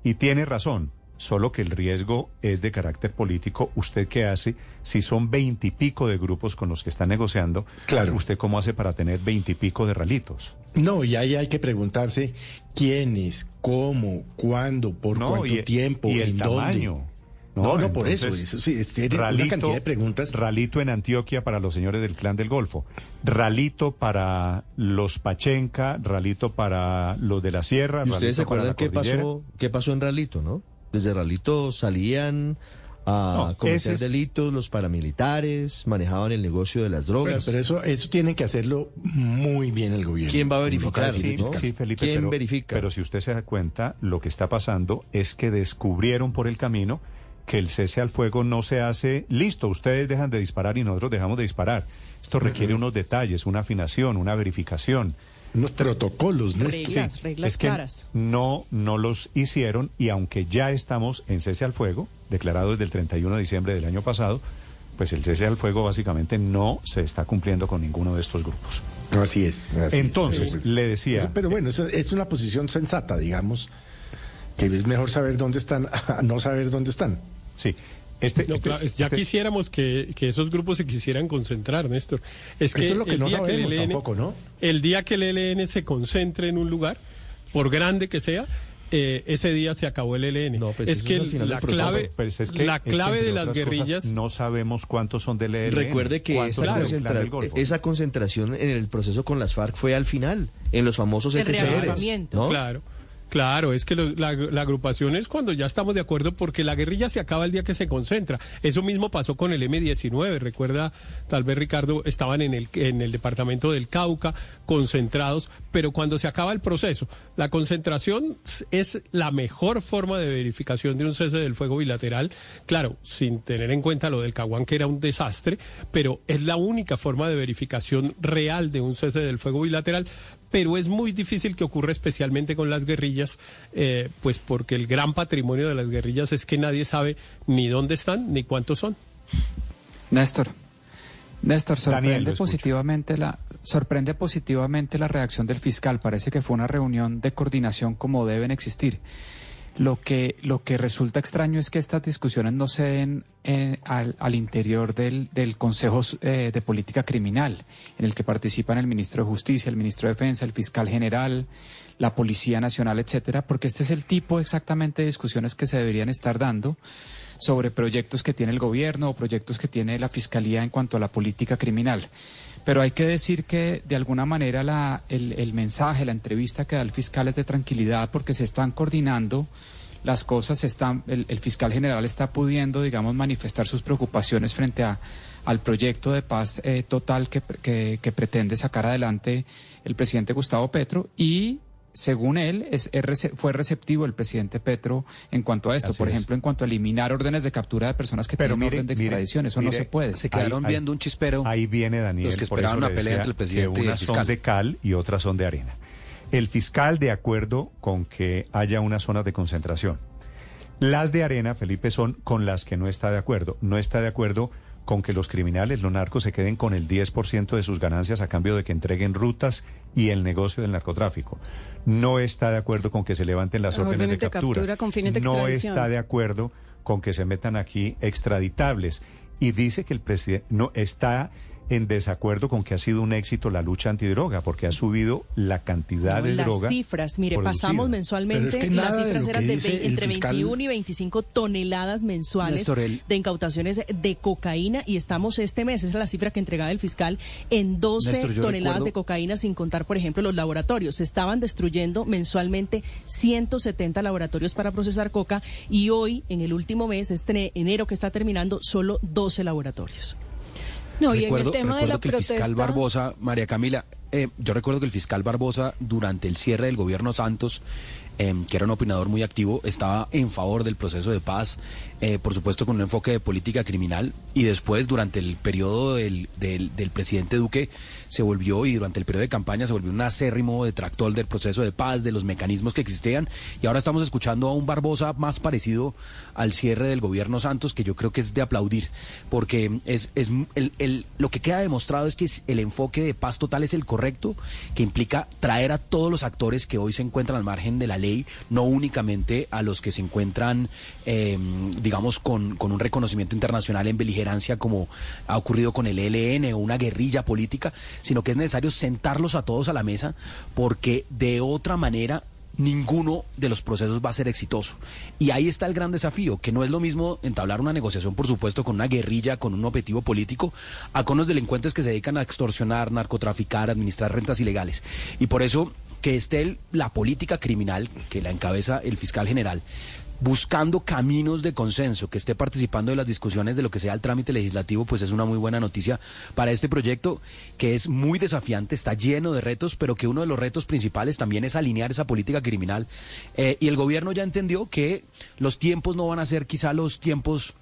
y tiene razón. Solo que el riesgo es de carácter político. ¿Usted qué hace si son veintipico de grupos con los que está negociando? Claro. ¿Usted cómo hace para tener veintipico de ralitos? No, y ahí hay que preguntarse quiénes, cómo, cuándo, por cuánto tiempo, y el en tamaño. dónde. No, no, por eso, eso sí, tiene ralito, una cantidad de preguntas. Ralito en Antioquia para los señores del Clan del Golfo, ralito para los Pachenca, ralito para los de la Sierra. ¿Y ustedes se acuerdan la qué cordillera. pasó, qué pasó en Ralito, no? Desde Ralito salían a No, cometer ese es- delitos los paramilitares, manejaban el negocio de las drogas. pero eso, eso tiene que hacerlo muy bien el gobierno. ¿Quién va a verificar? Sí, ¿no? sí, Felipe, ¿Quién pero, verifica? Pero si usted se da cuenta, lo que está pasando es que descubrieron por el camino que el cese al fuego no se hace listo. Ustedes dejan de disparar y nosotros dejamos de disparar. Esto requiere unos detalles, una afinación, una verificación. Unos protocolos, ¿no? Reglas, Sí, reglas es que claras. no, no los hicieron y aunque ya estamos en cese al fuego, declarado desde el 31 de diciembre del año pasado, pues el cese al fuego básicamente no se está cumpliendo con ninguno de estos grupos. Así es. así es. Entonces, le decía... eso- pero bueno, eso es una posición sensata, digamos, que es mejor saber dónde están a no saber dónde están. Sí. Este, No, claro, ya quisiéramos que, que esos grupos se quisieran concentrar, Néstor. Es que Eso es lo que el no día sabemos el ELN, tampoco, ¿no? El día que el ELN se concentre en un lugar, por grande que sea, eh, ese día se acabó el ELN. pues es eso que es final la clave, Pues es que- la es que, clave de las guerrillas... no sabemos cuántos son del ELN. Recuerde que esa, concentra- concentración en el proceso con las FARC fue al final, en los famosos El ETCRs. ¿no? Claro. Claro, es que la agrupación es cuando ya estamos de acuerdo porque la guerrilla se acaba el día que se concentra. Eso mismo pasó con el M-19. Recuerda, tal vez Ricardo, estaban en el, en el departamento del Cauca concentrados, pero cuando se acaba el proceso, la concentración es la mejor forma de verificación de un cese del fuego bilateral. Claro, sin tener en cuenta lo del Caguán, que era un desastre, pero es la única forma de verificación real de un cese del fuego bilateral pero es muy difícil que ocurra especialmente con las guerrillas, eh, pues porque el gran patrimonio de las guerrillas es que nadie sabe ni dónde están ni cuántos son. Néstor, Néstor, sorprende positivamente la sorprende positivamente la reacción del fiscal. Parece que fue una reunión de coordinación como deben existir. Lo que lo que resulta extraño es que estas discusiones no se den eh, al, al interior del, del Consejo eh, de Política Criminal, en el que participan el ministro de Justicia, el ministro de Defensa, el fiscal general, la Policía Nacional, etcétera, porque este es el tipo exactamente de discusiones que se deberían estar dando sobre proyectos que tiene el gobierno o proyectos que tiene la Fiscalía en cuanto a la política criminal. Pero hay que decir que de alguna manera la, el, el mensaje, la entrevista que da el fiscal es de tranquilidad porque se están coordinando las cosas, están, el, el fiscal general está pudiendo, digamos, manifestar sus preocupaciones frente a, al proyecto de paz eh, total que, que, que pretende sacar adelante el presidente Gustavo Petro y según él, es, es rece- fue receptivo el presidente Petro en cuanto a esto. Así Por es. ejemplo, en cuanto a eliminar órdenes de captura de personas que Pero tienen mire, orden de mire, extradición. Eso no se puede. Se quedaron Ahí- viendo un chispero. Ahí viene Daniel. Los que por esperaban eso una le pelea entre el presidente que y el unas son fiscal. de cal y otras son de arena. El fiscal de acuerdo con que haya unas zonas de concentración. Las de arena, Felipe, son con las que no está de acuerdo. No está de acuerdo con que los criminales, los narcos, se queden con el 10% de sus ganancias a cambio de que entreguen rutas y el negocio del narcotráfico. No está de acuerdo con que se levanten las órdenes, de de captura. con de no está de acuerdo con que se metan aquí extraditables. Y dice que el presidente no está en desacuerdo con que ha sido un éxito la lucha antidroga, porque ha subido la cantidad de las droga. cifras, mire, producida. pasamos mensualmente, es que las de cifras eran de entre fiscal- 21 y 25 toneladas mensuales de incautaciones de cocaína y estamos este mes, esa es la cifra que entregaba el fiscal, en 12 Néstor, yo toneladas recuerdo- de cocaína sin contar, por ejemplo, los laboratorios. Se estaban destruyendo mensualmente 170 laboratorios para procesar coca y hoy, en el último mes, este enero que está terminando, solo 12 laboratorios. No, y en recuerdo el tema de recuerdo la que el fiscal Barbosa, María Camila, eh, yo recuerdo que el fiscal Barbosa, durante el cierre del gobierno Santos, em, que era un opinador muy activo, estaba en favor del proceso de paz, eh, por supuesto con un enfoque de política criminal, y después, durante el periodo del, del, presidente Duque, se volvió, y durante el periodo de campaña, se volvió un acérrimo detractor del proceso de paz, de los mecanismos que existían, y ahora estamos escuchando a un Barbosa más parecido al cierre del gobierno Santos, que yo creo que es de aplaudir, porque es, es el, el, lo que queda demostrado es que el enfoque de paz total es el correcto, que implica traer a todos los actores que hoy se encuentran al margen de la ley, no únicamente a los que se encuentran, eh, con, con, un reconocimiento internacional en beligerancia como ha ocurrido con el ELN o una guerrilla política, sino que es necesario sentarlos a todos a la mesa porque de otra manera ninguno de los procesos va a ser exitoso. Y ahí está el gran desafío, que no es lo mismo entablar una negociación, por supuesto, con una guerrilla, con un objetivo político, a con los delincuentes que se dedican a extorsionar, narcotraficar, administrar rentas ilegales. Y por eso que esté la política criminal, que la encabeza el fiscal general, buscando caminos de consenso, que esté participando de las discusiones de lo que sea el trámite legislativo, pues es una muy buena noticia para este proyecto que es muy desafiante, está lleno de retos, pero que uno de los retos principales también es alinear esa política criminal. Eh, y el gobierno ya entendió que los tiempos no van a ser quizá los tiempos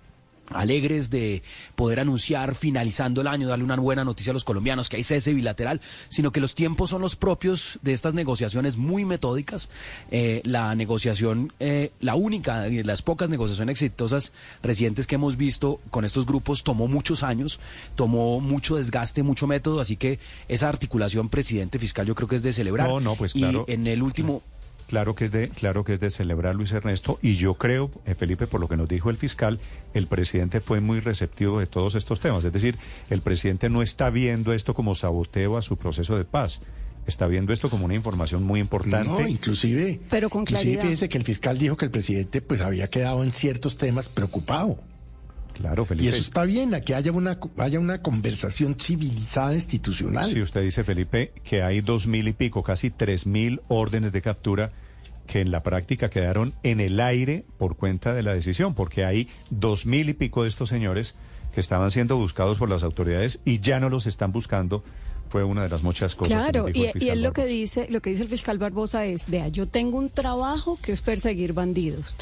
alegres de poder anunciar finalizando el año, darle una buena noticia a los colombianos, que hay cese bilateral, sino que los tiempos son los propios de estas negociaciones muy metódicas. Eh, la negociación, eh, la única, de las pocas negociaciones exitosas recientes que hemos visto con estos grupos tomó muchos años, tomó mucho desgaste, mucho método, así que esa articulación presidente fiscal yo creo que es de celebrar. No, no, pues claro. Y en el último... Claro que es de, claro que es de celebrar, Luis Ernesto, y yo creo, eh, Felipe, por lo que nos dijo el fiscal, el presidente fue muy receptivo de todos estos temas. Es decir, el presidente no está viendo esto como saboteo a su proceso de paz. Está viendo esto como una información muy importante. No, inclusive. Pero con claridad. Inclusive fíjese que el fiscal dijo que el presidente pues había quedado en ciertos temas preocupado. Claro, Felipe. Y eso está bien, que haya una, haya una conversación civilizada institucional. Sí, usted dice, Felipe, que hay dos mil y pico, casi tres mil órdenes de captura que en la práctica quedaron en el aire por cuenta de la decisión, porque hay dos mil y pico de estos señores que estaban siendo buscados por las autoridades y ya no los están buscando fue una de las muchas cosas claro, que dijo el y, fiscal y él lo que dice lo que dice el fiscal Barbosa es vea yo tengo un trabajo que es perseguir bandidos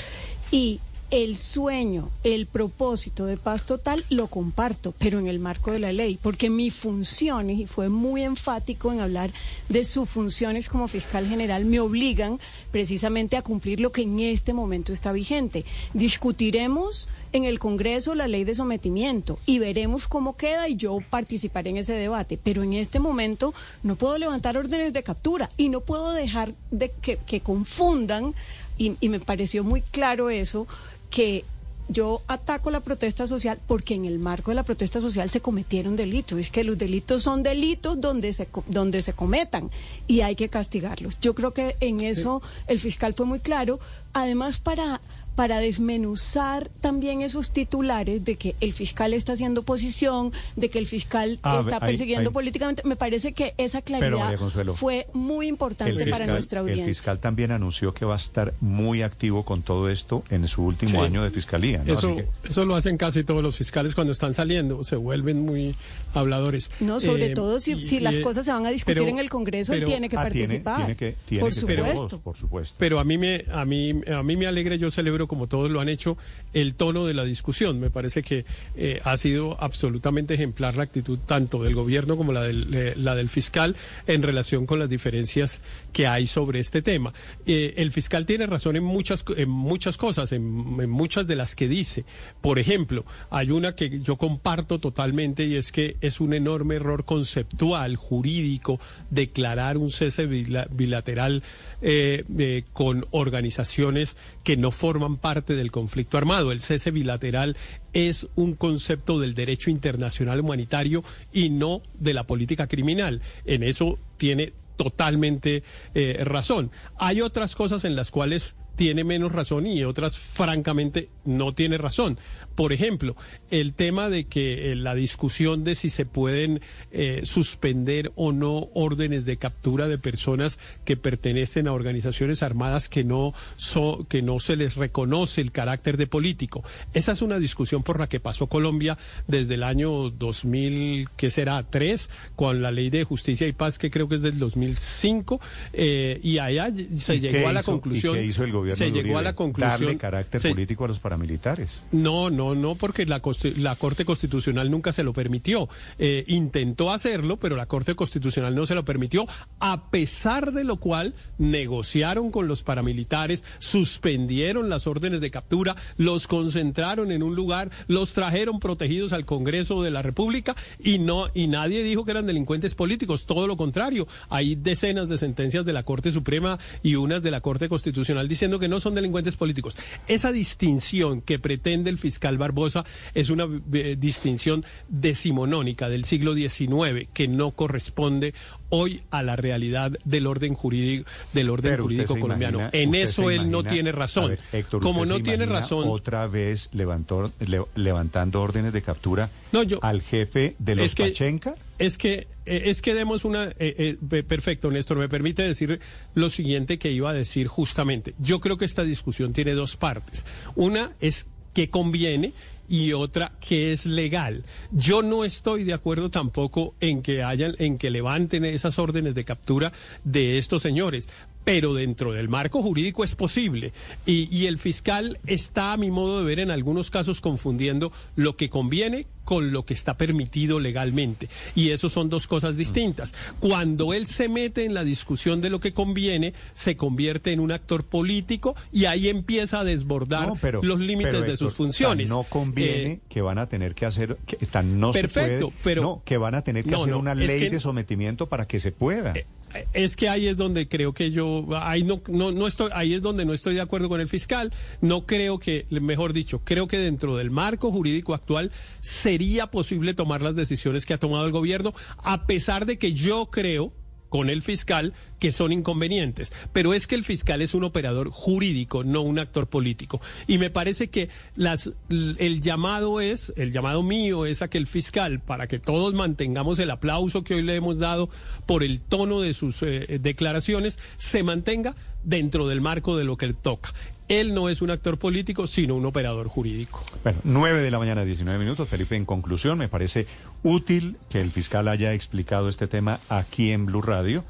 y el sueño, el propósito de paz total lo comparto, pero en el marco de la ley, porque mis funciones, y fue muy enfático en hablar de sus funciones como fiscal general, me obligan precisamente a cumplir lo que en este momento está vigente. Discutiremos en el Congreso la ley de sometimiento y veremos cómo queda y yo participaré en ese debate, pero en este momento no puedo levantar órdenes de captura y no puedo dejar de que, confundan, y me pareció muy claro eso, que yo ataco la protesta social porque en el marco de la protesta social se cometieron delitos. Es que los delitos son delitos donde se, donde se cometan y hay que castigarlos. Yo creo que en eso el fiscal fue muy claro. Además, para para desmenuzar también esos titulares de que el fiscal está haciendo oposición, de que el fiscal Ah, está persiguiendo hay- políticamente. Me parece que esa claridad fue muy importante El para nuestra el audiencia. fiscal también anunció que va a estar muy activo con todo esto en su último Sí. año de fiscalía. ¿no? Eso, que- eso lo hacen casi todos los fiscales cuando están saliendo, se vuelven muy habladores. No, sobre Eh, todo si, y- si y, las cosas se van a discutir pero- en el Congreso, él tiene que Ah, participar. tiene que- tiene por que supuesto. por supuesto. Pero a mí me a mí a mí me alegra, yo celebro como todos lo han hecho el tono de la discusión. Me parece que eh, ha sido absolutamente ejemplar la actitud tanto del gobierno como la del eh, la del fiscal en relación con las diferencias que hay sobre este tema. Eh, el fiscal tiene razón en muchas en muchas cosas, en, muchas de las que dice. Por ejemplo, hay una que yo comparto totalmente y es que es un enorme error conceptual, jurídico, declarar un cese bila- bilateral con organizaciones que no forman parte del conflicto armado. El cese bilateral es un concepto del derecho internacional humanitario y no de la política criminal. En eso tiene totalmente eh, razón. Hay otras cosas en las cuales tiene menos razón y otras francamente no tiene razón. Por ejemplo, el tema de que eh, la discusión de si se pueden eh, suspender o no órdenes de captura de personas que pertenecen a organizaciones armadas que no, que no se les reconoce el carácter de político. Esa es una discusión por la que pasó Colombia desde el año 2000, que será? Tres, con la ley de justicia y paz que creo que es del 2005, eh, y allá se llegó a la conclusión. ¿y qué hizo el gobierno se llegó a la conclusión. Darle carácter político a los paramilitares. No, no, no, porque la, la Corte Constitucional nunca se lo permitió. Eh, intentó hacerlo, pero la Corte Constitucional no se lo permitió, a pesar de lo cual negociaron con los paramilitares, suspendieron las órdenes de captura, los concentraron en un lugar, los trajeron protegidos al Congreso de la República y no y nadie dijo que eran delincuentes políticos, todo lo contrario. Hay decenas de sentencias de la Corte Suprema y unas de la Corte Constitucional diciendo que no son delincuentes políticos. Esa distinción que pretende el fiscal Barbosa es una eh, distinción decimonónica del siglo XIX que no corresponde hoy a la realidad del orden jurídico del orden jurídico colombiano. en eso él no tiene razón. Como no tiene razón. Otra vez levantó, levantando órdenes de captura al jefe de los Pachenca. Es que eh, es que demos una eh, eh, perfecto, Néstor. Me permite decir lo siguiente que iba a decir justamente. Yo creo que esta discusión tiene dos partes. Una es que conviene y otra que es legal. Yo no estoy de acuerdo tampoco en que hayan, en que levanten esas órdenes de captura de estos señores, pero dentro del marco jurídico es posible. Y, y, el fiscal está, a mi modo de ver, en algunos casos confundiendo lo que conviene con lo que está permitido legalmente. Y eso son dos cosas distintas. Cuando él se mete en la discusión de lo que conviene, se convierte en un actor político y ahí empieza a desbordar los límites de sus funciones. no conviene eh, que van a tener que hacer, que tan no perfecto, se pero no, que van a tener que hacer una ley de sometimiento para que se pueda. Eh, es que ahí es donde creo que yo ahí no, no, no estoy ahí es donde no estoy de acuerdo con el fiscal. No creo que mejor dicho creo que dentro del marco jurídico actual sería posible tomar las decisiones que ha tomado el gobierno a pesar de que yo creo con el fiscal que son inconvenientes. Pero es que el fiscal es un operador jurídico, no un actor político. Y me parece que las, el llamado es, el llamado mío es a que el fiscal, para que todos mantengamos el aplauso que hoy le hemos dado por el tono de sus eh, declaraciones, se mantenga dentro del marco de lo que él toca. Él no es un actor político, sino un operador jurídico. Bueno, 9 de la mañana, 19 minutos. Felipe, en conclusión, me parece útil que el fiscal haya explicado este tema aquí en Blue Radio.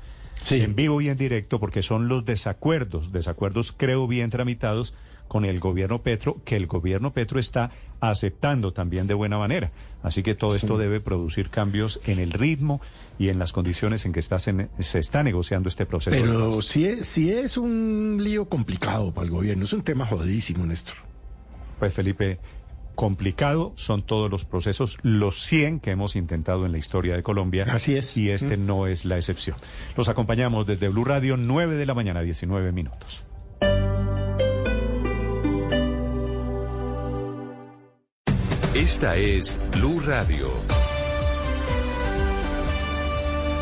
En vivo y en directo, porque son los desacuerdos, desacuerdos creo bien tramitados con el gobierno Petro, que el gobierno Petro está aceptando también de buena manera. Así que todo esto debe producir cambios en el ritmo y en las condiciones en que está, se, está negociando este proceso. Pero sí es, sí es un lío complicado para el gobierno, es un tema jodidísimo, Néstor. Pues Felipe, complicado son todos los procesos, los 100 que hemos intentado en la historia de Colombia. Así es. Y este mm. no es la excepción. Los acompañamos desde Blue Radio, 9 de la mañana, 19 minutos. Esta es Blue Radio.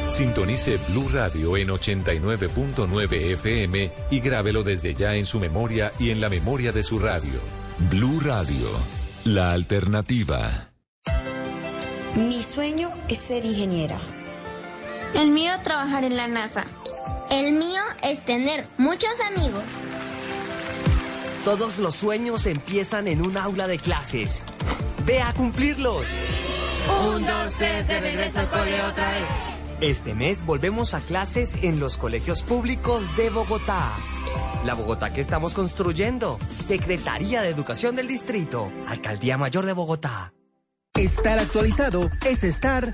Sintonice Blue Radio en 89.9 FM y grábelo desde ya en su memoria y en la memoria de su radio. Blue Radio, la alternativa. Mi sueño es ser ingeniera. El mío trabajar en la NASA. El mío es tener muchos amigos. Todos los sueños empiezan en un aula de clases. Ve a cumplirlos. Un, dos, tres, de regreso al cole otra vez. Este mes volvemos a clases en los colegios públicos de Bogotá. La Bogotá que estamos construyendo. Secretaría de Educación del Distrito. Alcaldía Mayor de Bogotá. Estar actualizado es estar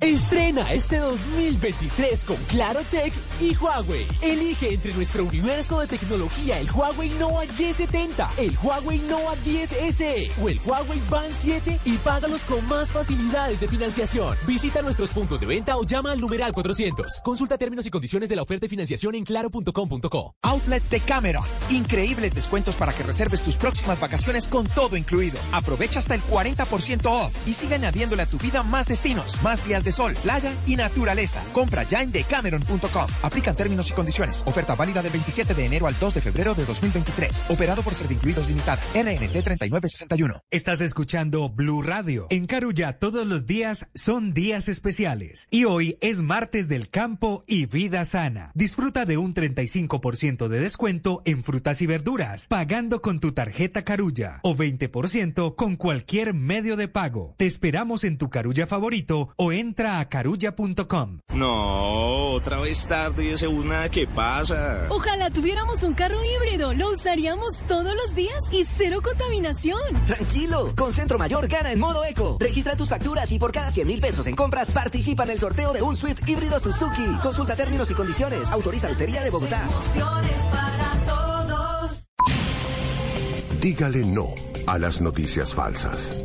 Estrena este 2023 con Claro Tech y Huawei. Elige entre nuestro universo de tecnología el Huawei Nova Y70, el Huawei Nova 10 SE o el Huawei Band 7 y págalos con más facilidades de financiación. Visita nuestros puntos de venta o llama al numeral 400. Consulta términos y condiciones de la oferta de financiación en claro.com.co. Outlet de Cameron. Increíbles descuentos para que reserves tus próximas vacaciones con todo incluido. Aprovecha hasta el 40% off y sigue añadiéndole a tu vida más destinos, más días de sol, playa y naturaleza. Compra ya en decameron.com. Aplican términos y condiciones. Oferta válida del 27 de enero al 2 de febrero de 2023. Operado por Servincluidos Limitada. RNT 3961. Estás escuchando Blue Radio. En Carulla todos los días son días especiales. Y hoy es martes del campo y vida sana. Disfruta de un 35% de descuento en frutas y verduras, pagando con tu tarjeta Carulla o 20% con cualquier medio de pago. Te esperamos en tu Carulla favorito o entra a carulla.com. No, otra vez tarde y ese bus nada que pasa. Ojalá tuviéramos un carro híbrido, lo usaríamos todos los días y cero contaminación. Tranquilo, con Centro Mayor gana en modo eco. Registra tus facturas y por cada 100 mil pesos en compras participa en el sorteo de un Swift híbrido Suzuki. Consulta términos y condiciones. Autoriza Lotería de Bogotá. para todos. Dígale no a las noticias falsas.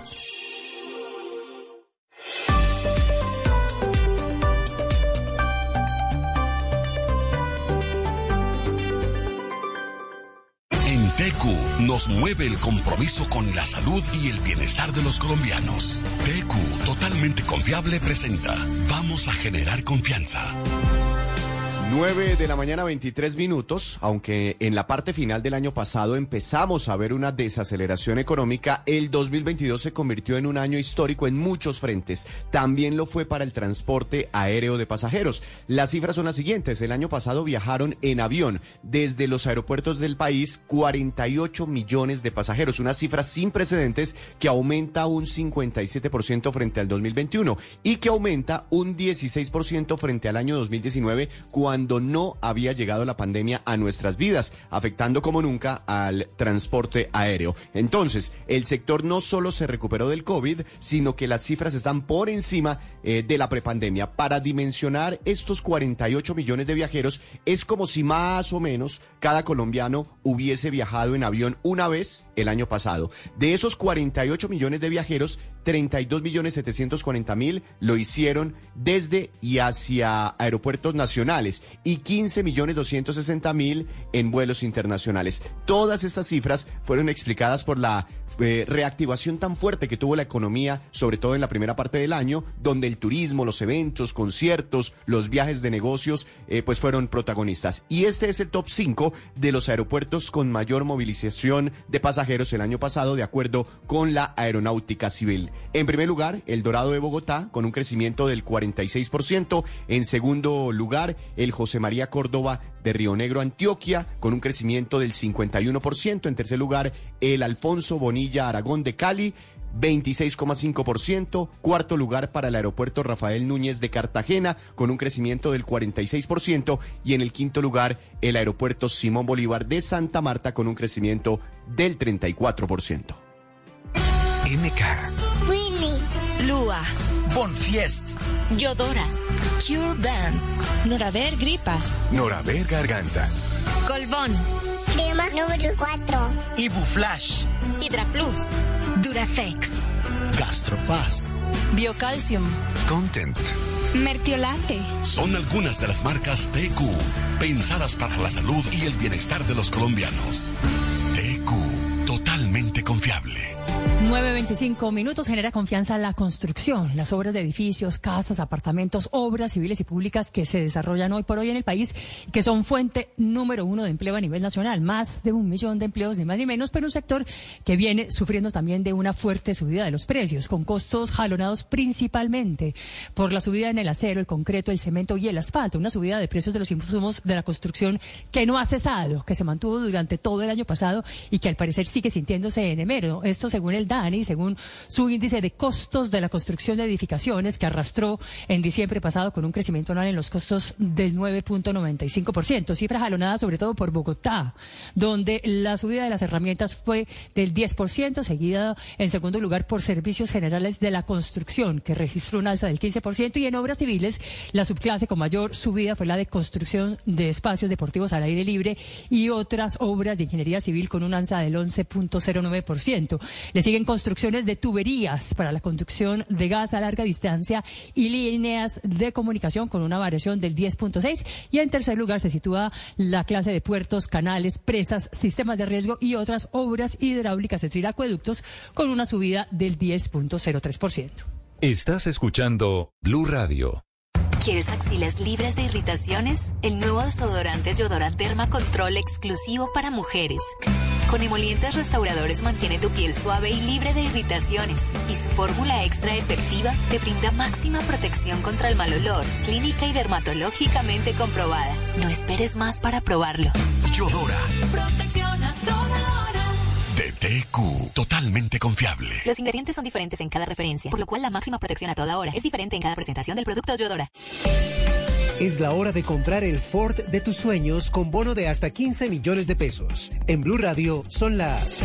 TQ nos mueve el compromiso con la salud y el bienestar de los colombianos. TQ, totalmente confiable, presenta. Vamos a generar confianza. 9 de la mañana 23 minutos, aunque en la parte final del año pasado empezamos a ver una desaceleración económica, el 2022 se convirtió en un año histórico en muchos frentes. También lo fue para el transporte aéreo de pasajeros. Las cifras son las siguientes. El año pasado viajaron en avión desde los aeropuertos del país 48 millones de pasajeros, una cifra sin precedentes que aumenta un 57% frente al 2021 y que aumenta un 16% frente al año 2019 cuando cuando no había llegado la pandemia a nuestras vidas, afectando como nunca al transporte aéreo. Entonces, el sector no solo se recuperó del COVID, sino que las cifras están por encima eh, de la prepandemia. Para dimensionar estos 48 millones de viajeros, es como si más o menos cada colombiano hubiese viajado en avión una vez el año pasado. De esos 48 millones de viajeros, 32 millones 740 mil lo hicieron desde y hacia aeropuertos nacionales y 15 millones 260 mil en vuelos internacionales. Todas estas cifras fueron explicadas por la eh, reactivación tan fuerte que tuvo la economía, sobre todo en la primera parte del año, donde el turismo, los eventos, conciertos, los viajes de negocios, eh, pues fueron protagonistas. Y este es el top 5 de los aeropuertos con mayor movilización de pasajeros el año pasado, de acuerdo con la aeronáutica civil. En primer lugar, el Dorado de Bogotá, con un crecimiento del 46%. En segundo lugar, el José María Córdoba de Río Negro, Antioquia, con un crecimiento del 51%. En tercer lugar, el Alfonso Bonilla Aragón de Cali, 26,5%. Cuarto lugar para el aeropuerto Rafael Núñez de Cartagena, con un crecimiento del 46%. Y en el quinto lugar, el aeropuerto Simón Bolívar de Santa Marta, con un crecimiento del 34%. MK. Winnie. Lua. Bonfiest. Yodora. Cure Band. Noraver Gripa. Noraver Garganta. Colbón. Crema número 4. Ibuflash. Hydra Plus. Durafex. Gastrofast. Biocalcium. Content. Mertiolate. Son algunas de las marcas TQ, pensadas para la salud y el bienestar de los colombianos. TQ, totalmente. 9.25 minutos genera confianza la construcción, las obras de edificios, casas, apartamentos, obras civiles y públicas que se desarrollan hoy por hoy en el país, que son fuente número uno de empleo a nivel nacional. Más de un millón de empleos, ni más ni menos, pero un sector que viene sufriendo también de una fuerte subida de los precios, con costos jalonados principalmente por la subida en el acero, el concreto, el cemento y el asfalto. Una subida de precios de los insumos de la construcción que no ha cesado, que se mantuvo durante todo el año pasado y que al parecer sigue sintiéndose en enero. Esto según el DANI, según su índice de costos de la construcción de edificaciones que arrastró en diciembre pasado con un crecimiento anual en los costos del 9.95%. Cifra jalonada sobre todo por Bogotá, donde la subida de las herramientas fue del 10%, seguida en segundo lugar por servicios generales de la construcción, que registró un alza del 15%, y en obras civiles la subclase con mayor subida fue la de construcción de espacios deportivos al aire libre y otras obras de ingeniería civil con un alza del 11.09%. Le siguen construcciones de tuberías para la conducción de gas a larga distancia y líneas de comunicación con una variación del 10.6 y en tercer lugar se sitúa la clase de puertos, canales, presas, sistemas de riesgo y otras obras hidráulicas, es decir, acueductos, con una subida del 10.03%. Estás escuchando Blue Radio. ¿Quieres axilas libres de irritaciones? El nuevo desodorante Yodora Derma Control exclusivo para mujeres. Con emolientes restauradores mantiene tu piel suave y libre de irritaciones. Y su fórmula extra efectiva te brinda máxima protección contra el mal olor, clínica y dermatológicamente comprobada. No esperes más para probarlo. Yodora. Protección a toda hora. De TQ. Totalmente confiable. Los ingredientes son diferentes en cada referencia, por lo cual la máxima protección a toda hora es diferente en cada presentación del producto Yodora. Es la hora de comprar el Ford de tus sueños con bono de hasta 15 millones de pesos. En Blue Radio son las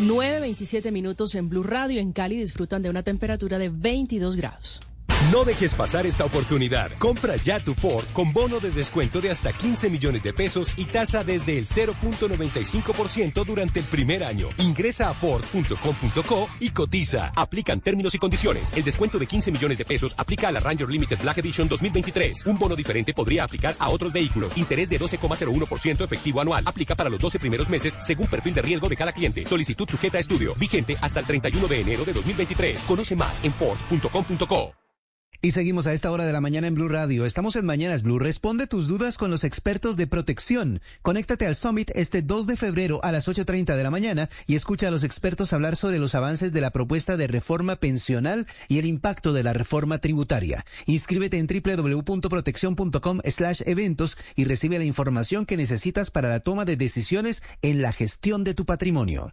9.27 minutos en Blue Radio. En Cali disfrutan de una temperatura de 22 grados. No dejes pasar esta oportunidad. Compra ya tu Ford con bono de descuento de hasta 15 millones de pesos y tasa desde el 0.95% durante el primer año. Ingresa a Ford.com.co y cotiza. Aplican términos y condiciones. El descuento de 15 millones de pesos aplica a la Ranger Limited Black Edition 2023. Un bono diferente podría aplicar a otros vehículos. Interés de 12,01% efectivo anual. Aplica para los 12 primeros meses según perfil de riesgo de cada cliente. Solicitud sujeta a estudio. Vigente hasta el 31 de enero de 2023. Conoce más en Ford.com.co. Y seguimos a esta hora de la mañana en Blue Radio. Estamos en Mañanas Blue. Responde tus dudas con los expertos de protección. Conéctate al Summit este 2 de febrero a las 8.30 de la mañana y escucha a los expertos hablar sobre los avances de la propuesta de reforma pensional y el impacto de la reforma tributaria. Inscríbete en www.protección.com slash eventos y recibe la información que necesitas para la toma de decisiones en la gestión de tu patrimonio.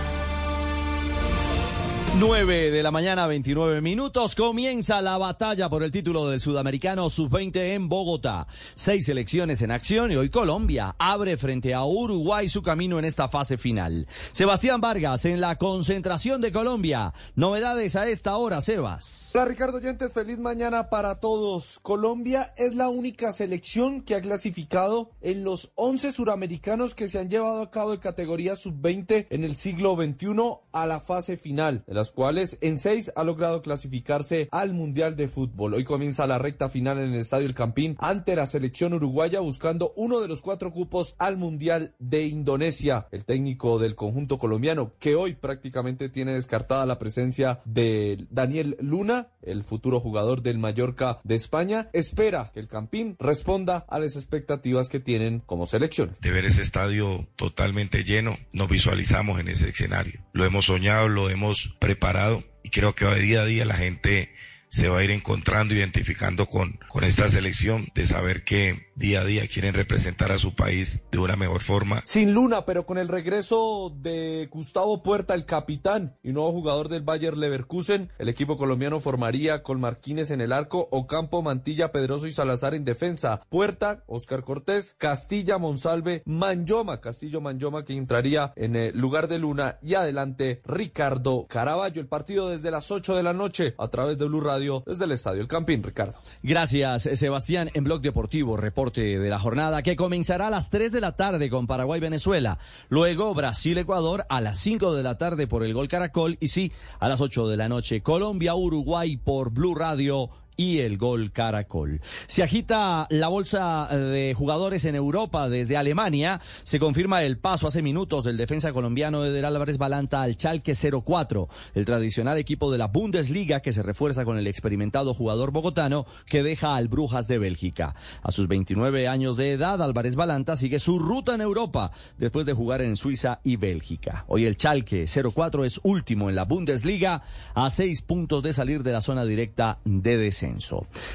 9 de la mañana, 29 minutos. Comienza la batalla por el título del Sudamericano Sub-20 en Bogotá. Seis selecciones en acción y hoy Colombia abre frente a Uruguay su camino en esta fase final. Sebastián Vargas en la concentración de Colombia. Novedades a esta hora, Sebas. Hola Ricardo Oyentes, feliz mañana para todos. Colombia es la única selección que ha clasificado en los 11 suramericanos que se han llevado a cabo de categoría Sub-20 en el siglo XXI a la fase final las cuales en seis ha logrado clasificarse al Mundial de Fútbol. Hoy comienza la recta final en el Estadio El Campín ante la selección uruguaya buscando uno de los cuatro cupos al Mundial de Indonesia. El técnico del conjunto colombiano, que hoy prácticamente tiene descartada la presencia de Daniel Luna, el futuro jugador del Mallorca de España, espera que el Campín responda a las expectativas que tienen como selección. De ver ese estadio totalmente lleno, nos visualizamos en ese escenario. Lo hemos soñado, lo hemos preparado y creo que día a día la gente se va a ir encontrando, identificando con, con esta selección, de saber que día a día quieren representar a su país de una mejor forma. Sin Luna, pero con el regreso de Gustavo Puerta, el capitán y nuevo jugador del Bayer Leverkusen, el equipo colombiano formaría con Marquínez en el arco, Ocampo, Mantilla, Pedroso y Salazar en defensa. Puerta, Oscar Cortés, Castilla, Monsalve, Manyoma, Castillo Manyoma que entraría en el lugar de Luna y adelante Ricardo Caraballo. El partido desde las 8 de la noche a través de Blue Radio desde el Estadio El Campín, Ricardo. Gracias, Sebastián. En Blog Deportivo, reporte de la jornada que comenzará a las 3 de la tarde con Paraguay-Venezuela. Luego Brasil-Ecuador a las 5 de la tarde por el Gol Caracol y sí, a las 8 de la noche Colombia-Uruguay por Blue Radio y el gol Caracol. Se agita la bolsa de jugadores en Europa desde Alemania. Se confirma el paso hace minutos del defensa colombiano Eder Álvarez Balanta al Chalke 04, el tradicional equipo de la Bundesliga que se refuerza con el experimentado jugador bogotano que deja al Brujas de Bélgica. A sus 29 años de edad, Álvarez Balanta sigue su ruta en Europa después de jugar en Suiza y Bélgica. Hoy el Chalke 04 es último en la Bundesliga a seis puntos de salir de la zona directa de descenso.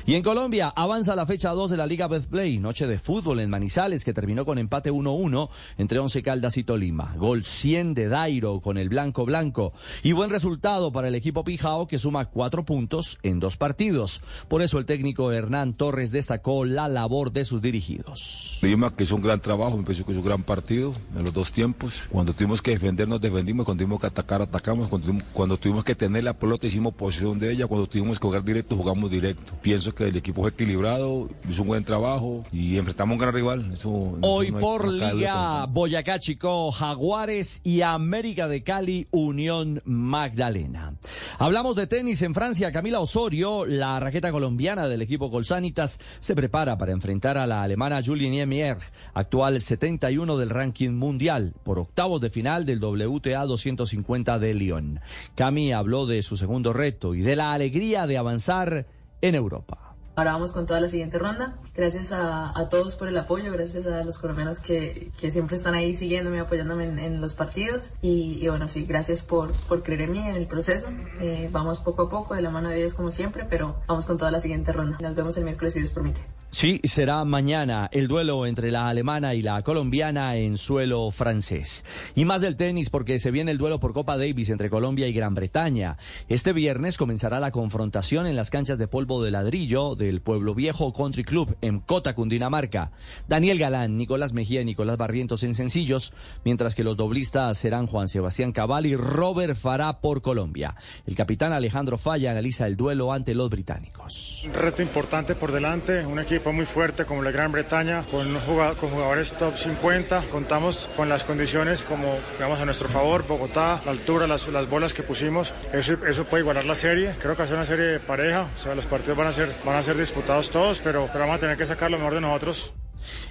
Y en Colombia avanza la fecha 2 de la Liga Betplay, noche de fútbol en Manizales que terminó con empate 1-1 entre Once Caldas y Tolima. Gol 100 de Dairo con el blanco blanco y buen resultado para el equipo Pijao que suma cuatro puntos en dos partidos. Por eso el técnico Hernán Torres destacó la labor de sus dirigidos. Lima que hizo un gran trabajo, parece que hizo un gran partido en los dos tiempos. Cuando tuvimos que defendernos, defendimos, cuando tuvimos que atacar, atacamos, cuando tuvimos que tener la pelota, hicimos posición de ella, cuando tuvimos que jugar directo, jugamos directo. Pienso que el equipo fue equilibrado, hizo un buen trabajo y enfrentamos a un gran rival. Eso, Hoy eso no hay- por duda. Liga Boyacá Chico, Jaguares y América de Cali, Unión Magdalena. Hablamos de tenis en Francia. Camila Osorio, la raqueta colombiana del equipo Colsanitas, se prepara para enfrentar a la alemana Julie Niemier, actual 71 del ranking mundial, por octavos de final del WTA 250 de Lyon. Cami habló de su segundo reto y de la alegría de avanzar en Europa. Ahora vamos con toda la siguiente ronda. Gracias a, a todos por el apoyo, gracias a los colombianos que, que siempre están ahí siguiéndome, apoyándome en, en los partidos. Y, y bueno, sí, gracias por, por creer en mí, en el proceso. Eh, vamos poco a poco, de la mano de Dios como siempre, pero vamos con toda la siguiente ronda. Nos vemos el miércoles si Dios permite. Sí, será mañana el duelo entre la alemana y la colombiana en suelo francés. Y más del tenis porque se viene el duelo por Copa Davis entre Colombia y Gran Bretaña. Este viernes comenzará la confrontación en las canchas de polvo de ladrillo del Pueblo Viejo Country Club en Cota, Cundinamarca. Daniel Galán, Nicolás Mejía y Nicolás Barrientos en sencillos, mientras que los doblistas serán Juan Sebastián Cabal y Robert Farah por Colombia. El capitán Alejandro Falla analiza el duelo ante los británicos. Un reto importante por delante, un equipo muy fuerte como la Gran Bretaña, con, jugadores top 50. Contamos con las condiciones como, digamos, a nuestro favor, Bogotá, la altura, las, las bolas que pusimos. Eso, eso puede igualar la serie. Creo que va a ser una serie de pareja, o sea, los partidos van a ser, van a ser disputados todos, pero, pero vamos a tener que sacar lo mejor de nosotros.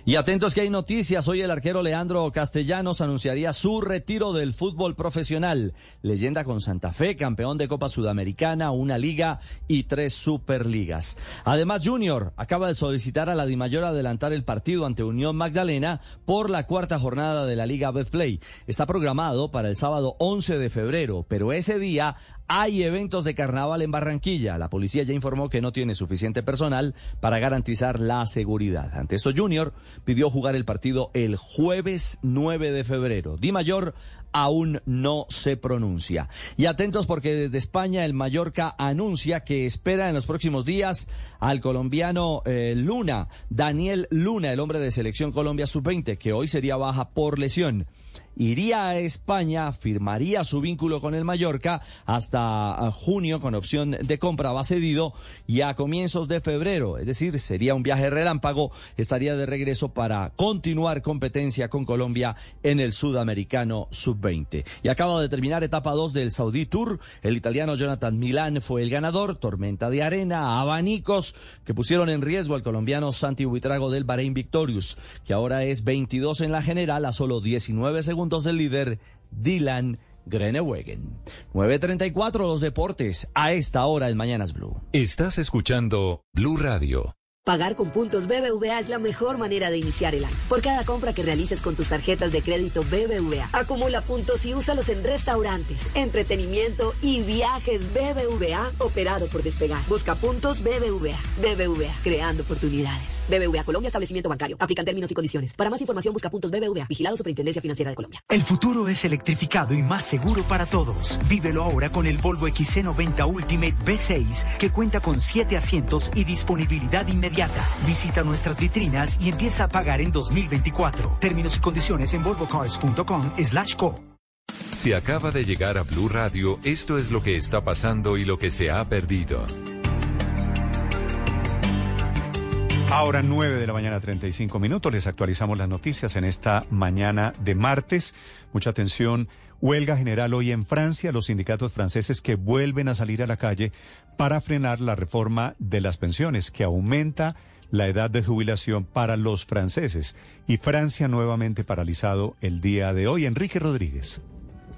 Y atentos que hay noticias. Hoy el arquero Leandro Castellanos anunciaría su retiro del fútbol profesional. Leyenda con Santa Fe, campeón de Copa Sudamericana, una liga y tres superligas. Además, Junior acaba de solicitar a la Dimayor adelantar el partido ante Unión Magdalena por la cuarta jornada de la Liga Betplay. Está programado para el sábado 11 de febrero, pero ese día hay eventos de carnaval en Barranquilla. La policía ya informó que no tiene suficiente personal para garantizar la seguridad. Ante esto, Junior pidió jugar el partido el jueves 9 de febrero. Di Mayor aún no se pronuncia. Y atentos porque desde España el Mallorca anuncia que espera en los próximos días al colombiano eh, Luna, Daniel Luna, el hombre de selección Colombia sub-20, que hoy sería baja por lesión iría a España, firmaría su vínculo con el Mallorca hasta ah, junio con opción de compra, va cedido y a comienzos de febrero, es decir, sería un viaje relámpago, estaría de regreso para continuar competencia con Colombia en el sudamericano sub-20. Y acaba de terminar etapa 2 del Saudi Tour, el italiano Jonathan Milán fue el ganador, tormenta de arena, abanicos que pusieron en riesgo al colombiano Santi Buitrago del Bahrein Victorious, que ahora es 22 en la general a solo 19 segundos del líder Dylan Grenewegen. 9.34 los deportes, a esta hora en Mañanas Blue. Estás escuchando Blue Radio. Pagar con puntos BBVA es la mejor manera de iniciar el año. Por cada compra que realices con tus tarjetas de crédito BBVA, acumula puntos y úsalos en restaurantes, entretenimiento y viajes BBVA operado por Despegar. Busca puntos BBVA. BBVA, creando oportunidades. BBVA Colombia, establecimiento bancario. Aplican términos y condiciones. Para más información busca puntos BBVA. Vigilado Superintendencia Financiera de Colombia. El futuro es electrificado y más seguro para todos. Vívelo ahora con el Volvo XC90 Ultimate V6, que cuenta con 7 asientos y disponibilidad inmediata. Visita nuestras vitrinas y empieza a pagar en 2024. Términos y condiciones en volvocars.com slash co. Si acaba de llegar a Blue Radio, esto es lo que está pasando y lo que se ha perdido. Ahora 9 de la mañana 35 minutos, les actualizamos las noticias en esta mañana de martes. Mucha atención. Huelga general hoy en Francia, los sindicatos franceses que vuelven a salir a la calle para frenar la reforma de las pensiones, que aumenta la edad de jubilación para los franceses. Y Francia nuevamente paralizado el día de hoy. Enrique Rodríguez.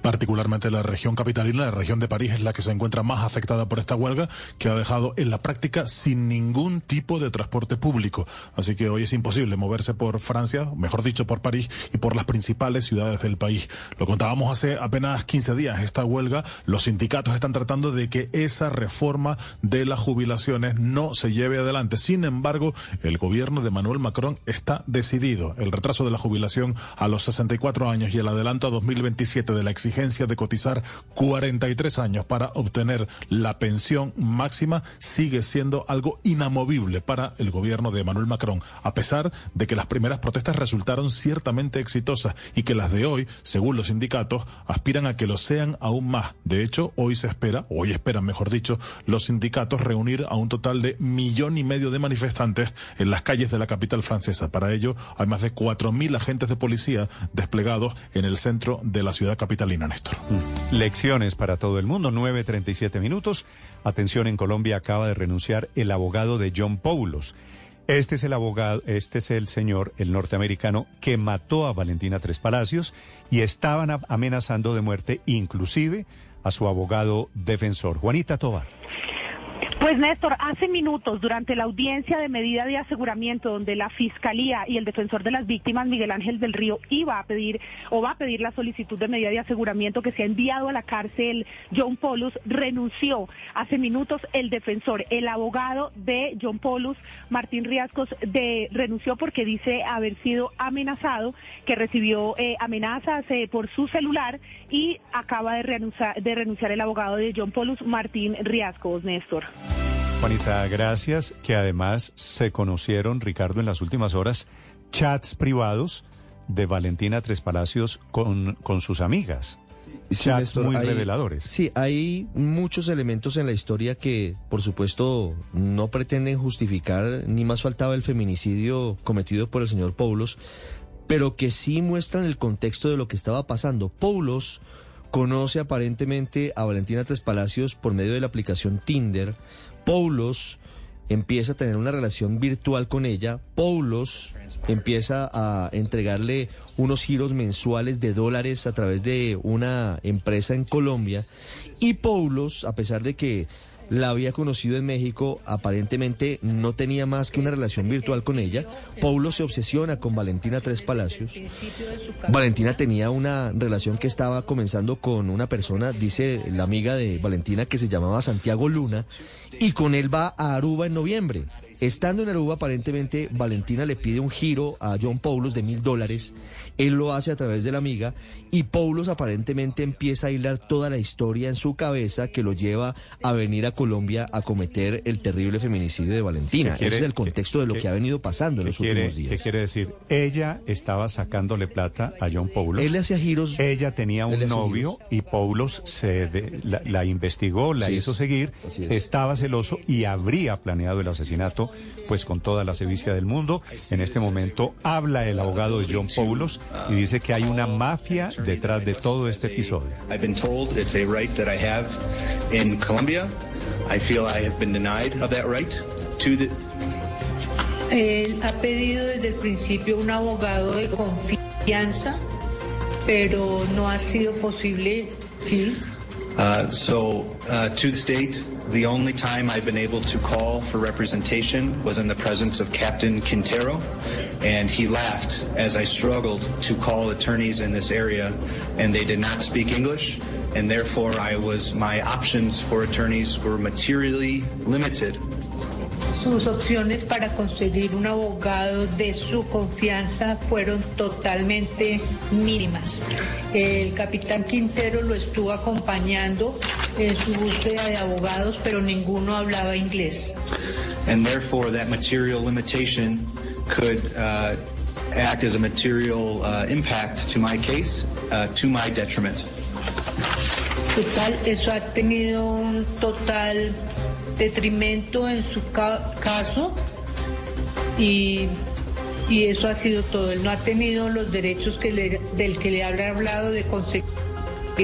Particularmente la región capitalina, la región de París, es la que se encuentra más afectada por esta huelga, que ha dejado en la práctica sin ningún tipo de transporte público. Así que hoy es imposible moverse por Francia, mejor dicho, por París y por las principales ciudades del país. Lo contábamos hace apenas 15 días, esta huelga, los sindicatos están tratando de que esa reforma de las jubilaciones no se lleve adelante. Sin embargo, el gobierno de Manuel Macron está decidido. El retraso de la jubilación a los 64 años y el adelanto a 2027 de la exigencia de cotizar 43 años para obtener la pensión máxima sigue siendo algo inamovible para el gobierno de Emmanuel Macron, a pesar de que las primeras protestas resultaron ciertamente exitosas y que las de hoy, según los sindicatos, aspiran a que lo sean aún más. De hecho, hoy se espera, hoy esperan, mejor dicho, los sindicatos reunir a un total de millón y medio de manifestantes en las calles de la capital francesa. Para ello, hay más de 4.000 agentes de policía desplegados en el centro de la ciudad capitalina. Néstor. Lecciones para todo el mundo, 9.37 minutos. Atención, en Colombia acaba de renunciar el abogado de John Paulos. Este es el abogado, este es el señor, el norteamericano, que mató a Valentina Tres Palacios y estaban amenazando de muerte inclusive a su abogado defensor, Juanita Tobar. Pues Néstor, hace minutos, durante la audiencia de medida de aseguramiento, donde la Fiscalía y el defensor de las víctimas, Miguel Ángel del Río, iba a pedir o va a pedir la solicitud de medida de aseguramiento que se ha enviado a la cárcel John Polus, renunció hace minutos el defensor, el abogado de John Polus, Martín Riascos, de, renunció porque dice haber sido amenazado, que recibió eh, amenazas eh, por su celular y acaba de renunciar, el abogado de John Polus, Martín Riascos, Néstor. Juanita, gracias. Que además se conocieron, Ricardo, en las últimas horas, chats privados de Valentina Tres Palacios con, con sus amigas. chats muy reveladores. Sí, hay muchos elementos en la historia que, por supuesto, no pretenden justificar, ni más faltaba el feminicidio cometido por el señor Paulos, pero que sí muestran el contexto de lo que estaba pasando. Paulos conoce aparentemente a Valentina Tres Palacios por medio de la aplicación Tinder. Paulos empieza a tener una relación virtual con ella. Paulos empieza a entregarle unos giros mensuales de dólares a través de una empresa en Colombia. Y Paulos, a pesar de que la había conocido en México, aparentemente no tenía más que una relación virtual con ella. Paulo se obsesiona con Valentina Tres Palacios. Valentina tenía una relación que estaba comenzando con una persona, dice la amiga de Valentina, que se llamaba Santiago Luna, y con él va a Aruba en noviembre. Estando en Aruba, aparentemente, Valentina le pide un giro a John Paulos de mil dólares. Él lo hace a través de la amiga y Paulos aparentemente empieza a hilar toda la historia en su cabeza que lo lleva a venir a Colombia a cometer el terrible feminicidio de Valentina. Ese es el contexto de lo que ha venido pasando en los últimos días. ¿Qué quiere decir? Ella estaba sacándole plata a John Paulos. Él le hacía giros. Ella tenía un novio y Paulos se la, investigó, la hizo seguir, estaba celoso y habría planeado el asesinato pues con toda la sevicia del mundo. En este momento habla el abogado de John Paulos y dice que hay una mafia detrás de todo este episodio. I've been told it's a right that I have in Colombia. I feel I have been denied of that right to the Él ha pedido desde el principio un abogado de confianza, pero no ha sido posible. Sí. Uh, so, uh, to the state, the only time I've been able to call for representation was in the presence of Captain Quintero, and he laughed as I struggled to call attorneys in this area, and they did not speak English, and therefore I was my options for attorneys were materially limited sus opciones para conseguir un abogado de su confianza fueron totalmente mínimas. El capitán Quintero lo estuvo acompañando en su búsqueda de abogados, pero ninguno hablaba inglés. And therefore that material limitation could uh, act as a material uh, impact to my case, uh, to my detriment. Total, eso ha tenido un total detrimento en su caso y, y, eso ha sido todo. Él no ha tenido los derechos que le, del que le habrá hablado de conseguir.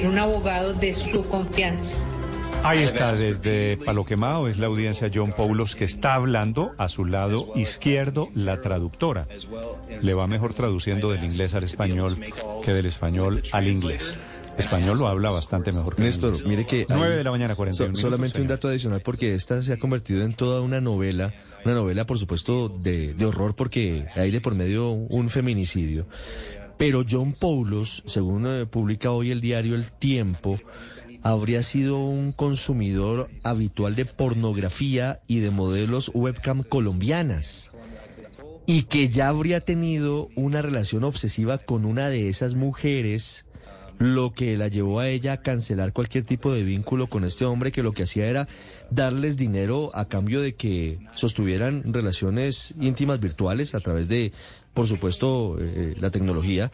un abogado de su confianza. Ahí está, desde Palo Quemado, es la audiencia John Paulos que está hablando a su lado izquierdo la traductora. Le va mejor traduciendo del inglés al español que del español al inglés. Español lo habla bastante mejor que Néstor, mire que... 9 hay- de la mañana, 41 so- minutos, Solamente un dato adicional porque esta se ha convertido en toda una novela, una novela por supuesto de, de horror porque hay de por medio un feminicidio. Pero John Paulos, según eh, publica hoy el diario El Tiempo, habría sido un consumidor habitual de pornografía y de modelos webcam colombianas y que ya habría tenido una relación obsesiva con una de esas mujeres, lo que la llevó a ella a cancelar cualquier tipo de vínculo con este hombre que lo que hacía era darles dinero a cambio de que sostuvieran relaciones íntimas virtuales a través de, por supuesto, eh, la tecnología,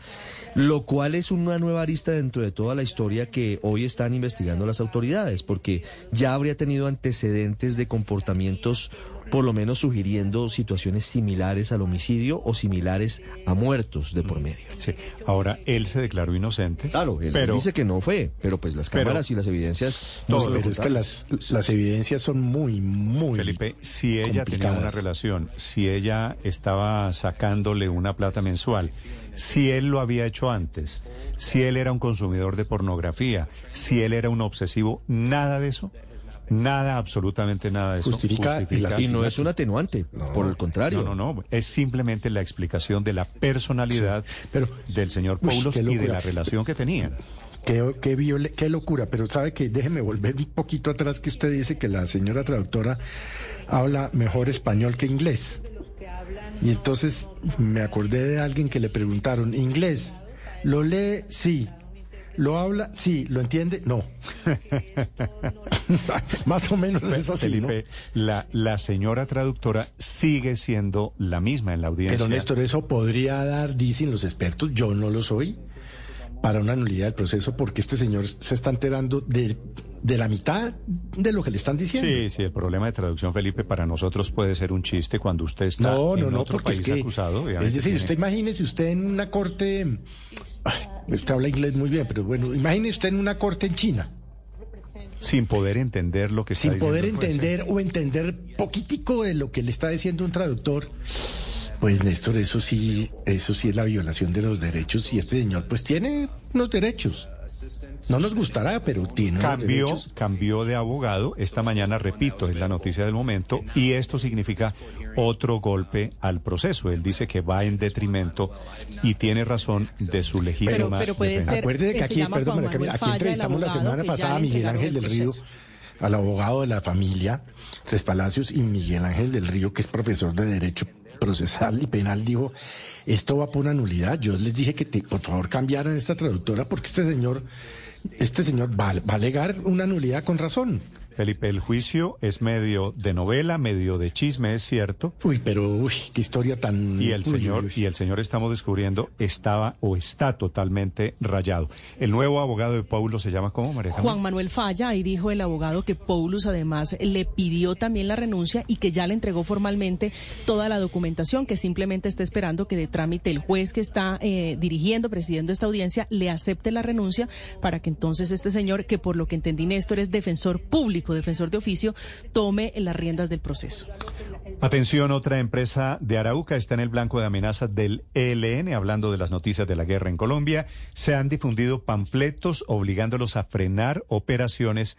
lo cual es una nueva arista dentro de toda la historia que hoy están investigando las autoridades, porque ya habría tenido antecedentes de comportamientos por lo menos sugiriendo situaciones similares al homicidio o similares a muertos de por medio. Sí. Ahora, él se declaró inocente. Claro, él pero dice que no fue, pero pues las Pero- cámaras y las evidencias No, pero es que las, las evidencias son muy, muy Felipe, si ella tenía una relación, si ella estaba sacándole una plata mensual, si él lo había hecho antes, si él era un consumidor de pornografía, si él era un obsesivo, nada de eso, nada, absolutamente nada de eso. Justifica. Y no es un atenuante, por el contrario. No, no, no, es simplemente la explicación de la personalidad del señor Paulos y de la relación que tenían. Qué, qué, viole- qué locura, pero sabe que déjeme volver un poquito atrás que usted dice que la señora traductora habla mejor español que inglés. Y entonces me acordé de alguien que le preguntaron, ¿inglés? ¿Lo lee? Sí. ¿Lo habla? Sí. ¿Lo entiende? No. Más o menos es así, ¿no? Felipe, la, la señora traductora sigue siendo la misma en la audiencia. Pero Néstor, eso podría dar, dicen los expertos, yo no lo soy, para una nulidad del proceso, porque este señor se está enterando de, de la mitad de lo que le están diciendo. Sí, sí, el problema de traducción, Felipe, para nosotros puede ser un chiste cuando usted está No, en no, no, otro porque es país que, acusado. es decir, tiene- usted imagínese usted en una corte, ay, usted habla inglés muy bien, pero bueno, imagínese usted en una corte en China, Sin poder entender lo que está sin diciendo poder entender o entender poquitico de lo que le está diciendo un traductor. Pues Néstor, eso sí, eso sí es la violación de los derechos y este señor pues tiene unos derechos. No nos gustará, pero tiene Cambió, derechos. cambió de abogado esta mañana, repito, es la noticia del momento, y esto significa otro golpe al proceso. Él dice que va en detrimento y tiene razón de su legítima defensa. Acuérdese que aquí, perdón, Camila, Manuel aquí entrevistamos la semana pasada a Miguel Ángel el del Río, al abogado de la familia, Tres Palacios, y Miguel Ángel del Río, que es profesor de Derecho Procesal y Penal, dijo, esto va por una nulidad. Yo les dije que te- por favor cambiaran esta traductora porque este señor, este señor va, a alegar una nulidad con razón. Felipe, el juicio es medio de novela, medio de chisme, es cierto. Uy, pero uy, qué historia tan... Y el uy, señor, uy, y el señor estamos descubriendo, estaba o está totalmente rayado. El nuevo abogado de Paulo se llama ¿cómo, María? Juan Manuel Falla, ahí dijo el abogado que Paulus además le pidió también la renuncia y que ya le entregó formalmente toda la documentación, que simplemente está esperando que de trámite el juez que está eh, dirigiendo, presidiendo esta audiencia, le acepte la renuncia para que entonces este señor, que por lo que entendí Néstor es defensor público, defensor de oficio, tome las riendas del proceso. Atención, otra empresa de Arauca está en el blanco de amenazas del ELN, hablando de las noticias de la guerra en Colombia. Se han difundido panfletos obligándolos a frenar operaciones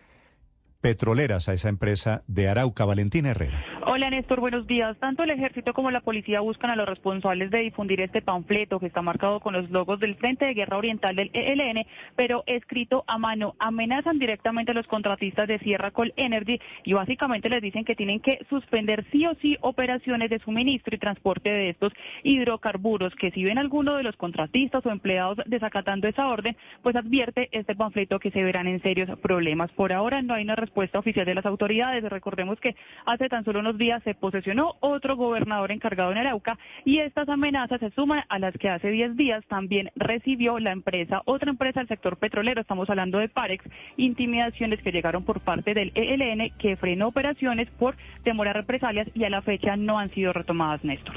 petroleras a esa empresa de Arauca. Valentina Herrera. Hola Néstor, buenos días. Tanto el ejército como la policía buscan a los responsables de difundir este panfleto que está marcado con los logos del Frente de Guerra Oriental del ELN, pero escrito a mano. Amenazan directamente a los contratistas de Sierra Col Energy y básicamente les dicen que tienen que suspender sí o sí operaciones de suministro y transporte de estos hidrocarburos, que si ven alguno de los contratistas o empleados desacatando esa orden, pues advierte este panfleto que se verán en serios problemas. Por ahora no hay una respuesta oficial de las autoridades. Recordemos que hace tan solo unos días se posesionó otro gobernador encargado en Arauca y estas amenazas se suman a las que hace 10 días también recibió la empresa, otra empresa del sector petrolero, estamos hablando de Parex, intimidaciones que llegaron por parte del ELN que frenó operaciones por temor a represalias y a la fecha no han sido retomadas, Néstor.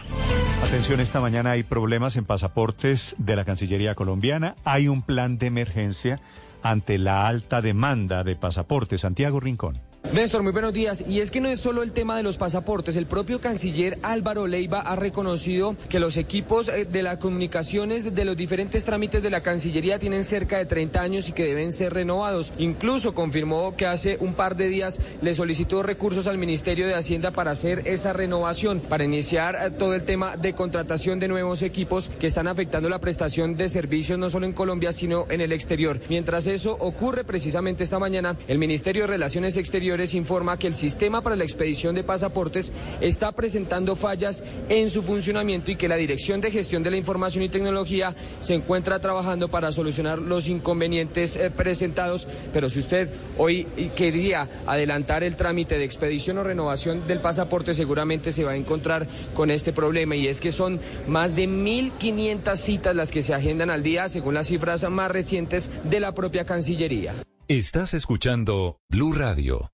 Atención, esta mañana hay problemas en pasaportes de la Cancillería colombiana. Hay un plan de emergencia ante la alta demanda de pasaportes. Santiago Rincón. Néstor, muy buenos días. Y es que no es solo el tema de los pasaportes. El propio canciller Álvaro Leiva ha reconocido que los equipos eh, de las comunicaciones de los diferentes trámites de la Cancillería tienen cerca de 30 años y que deben ser renovados. Incluso confirmó que hace un par de días le solicitó recursos al Ministerio de Hacienda para hacer esa renovación, para iniciar eh, todo el tema de contratación de nuevos equipos que están afectando la prestación de servicios no solo en Colombia, sino en el exterior. Mientras eso ocurre precisamente esta mañana, el Ministerio de Relaciones Exteriores informa que el sistema para la expedición de pasaportes está presentando fallas en su funcionamiento y que la Dirección de Gestión de la Información y Tecnología se encuentra trabajando para solucionar los inconvenientes eh, presentados. Pero si usted hoy quería adelantar el trámite de expedición o renovación del pasaporte, seguramente se va a encontrar con este problema y es que son más de 1.500 citas las que se agendan al día, según las cifras más recientes de la propia Cancillería. Estás escuchando Blue Radio.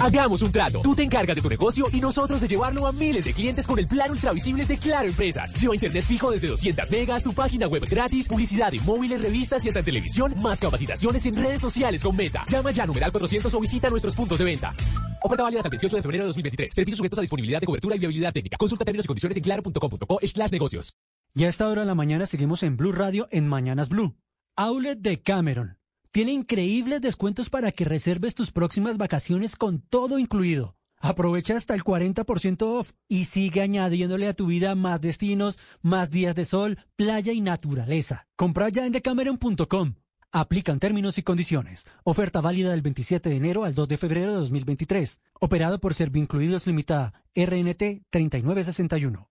Hagamos un trato. Tú te encargas de tu negocio y nosotros de llevarlo a miles de clientes con el plan Ultravisibles de Claro Empresas. Lleva internet fijo desde 200 megas, tu página web gratis, publicidad en móviles, revistas y hasta televisión, más capacitaciones en redes sociales con Meta. Llama ya a numeral 400 o visita nuestros puntos de venta. Oferta válida hasta el 28 de febrero de 2023. Servicios sujetos a disponibilidad de cobertura y viabilidad técnica. Consulta términos y condiciones en claro.com.co negocios. Y a esta hora de la mañana seguimos en Blue Radio en Mañanas Blue. Outlet de Cameron tiene increíbles descuentos para que reserves tus próximas vacaciones con todo incluido. Aprovecha hasta el 40% off y sigue añadiéndole a tu vida más destinos, más días de sol, playa y naturaleza. Compra ya en decameron.com. Aplican términos y condiciones. Oferta válida del 27 de enero al 2 de febrero de 2023. Operado por Servincluidos Limitada, RNT 3961.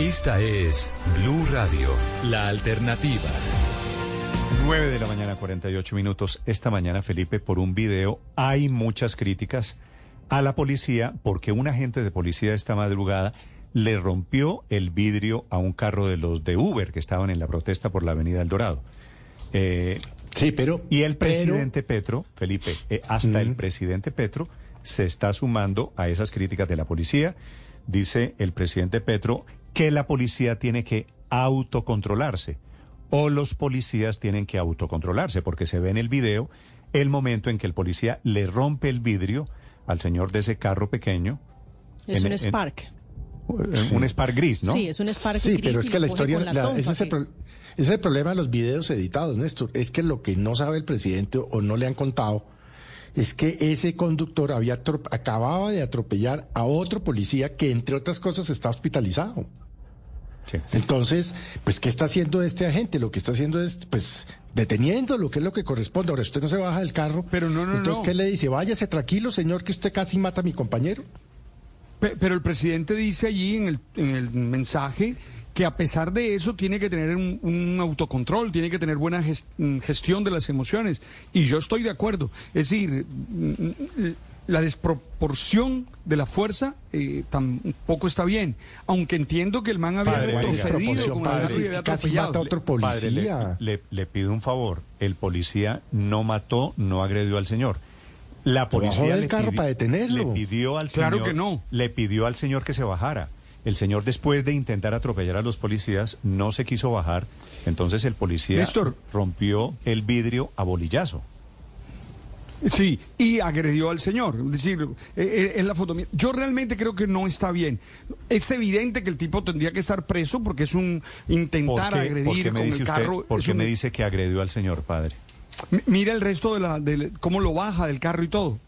Esta es Blue Radio, la alternativa. 9 de la mañana, 48 minutos. Esta mañana, Felipe, por un video hay muchas críticas a la policía porque un agente de policía esta madrugada le rompió el vidrio a un carro de los de Uber que estaban en la protesta por la avenida El Dorado. Eh, sí, pero... Y el presidente Petro, Felipe, eh, hasta el presidente Petro se está sumando a esas críticas de la policía. Dice el presidente Petro que la policía tiene que autocontrolarse o los policías tienen que autocontrolarse, porque se ve en el video el momento en que el policía le rompe el vidrio al señor de ese carro pequeño. Es un Spark. un Spark gris, ¿no? Sí, es un Spark sí, gris. pero es que la historia, la ese, es el es el problema de los videos editados, Néstor. Es que lo que no sabe el presidente o no le han contado es que ese conductor había acababa de atropellar a otro policía que, entre otras cosas, está hospitalizado. Entonces, pues, ¿qué está haciendo este agente? Lo que está haciendo es, pues, deteniendo lo que es lo que corresponde. Ahora, usted no se baja del carro. Pero no, no, Entonces, ¿qué le dice? Váyase tranquilo, señor, que usted casi mata a mi compañero. Pero el presidente dice allí en el, en el mensaje que a pesar de eso tiene que tener un, un autocontrol, tiene que tener buena gestión de las emociones. Y yo estoy de acuerdo. Es decir, la desproporción de la fuerza eh, tampoco está bien. Aunque entiendo que el man había retrocedido con padre, el casi mata a otro policía. le, le, pido un favor. El policía no mató, no agredió al señor. La policía del carro para detenerlo. le pidió al claro señor, que no. le pidió al señor que se bajara. El señor después de intentar atropellar a los policías no se quiso bajar, entonces el policía Néstor. rompió el vidrio a bolillazo. Sí, y agredió al señor. Es decir, es la foto. Yo realmente creo que no está bien. Es evidente que el tipo tendría que estar preso porque es un intentar agredir con el carro. ¿Por qué un... me dice que agredió al señor, padre? Mira el resto de la, de cómo lo baja del carro y todo.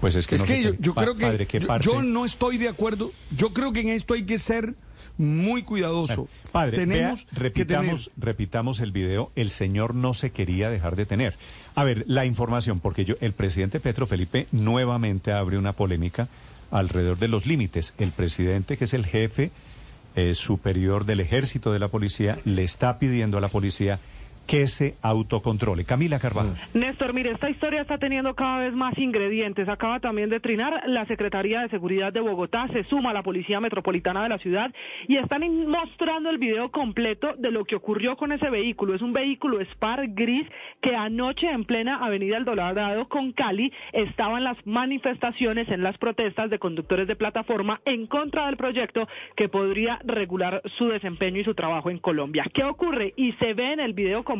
Pues es que, es no que yo, qué, yo pa- creo que padre, ¿qué yo, parte? yo no estoy de acuerdo. Yo creo que en esto hay que ser muy cuidadoso. Padre, tenemos vea, que repitamos, tener repitamos el video. El señor no se quería dejar de tener. A ver, la información, porque yo, el presidente Petro Felipe nuevamente abre una polémica alrededor de los límites. El presidente, que es el jefe eh, superior del ejército de la policía le está pidiendo a la policía que se autocontrole. Camila Carvajal. Néstor, mire, esta historia está teniendo cada vez más ingredientes. Acaba también de trinar la Secretaría de Seguridad de Bogotá, se suma a la Policía Metropolitana de la ciudad y están mostrando el video completo de lo que ocurrió con ese vehículo. Es un vehículo Spar gris que anoche en plena Avenida El Dorado con Cali estaban las manifestaciones en las protestas de conductores de plataforma en contra del proyecto que podría regular su desempeño y su trabajo en Colombia. ¿Qué ocurre? Y se ve en el video completo,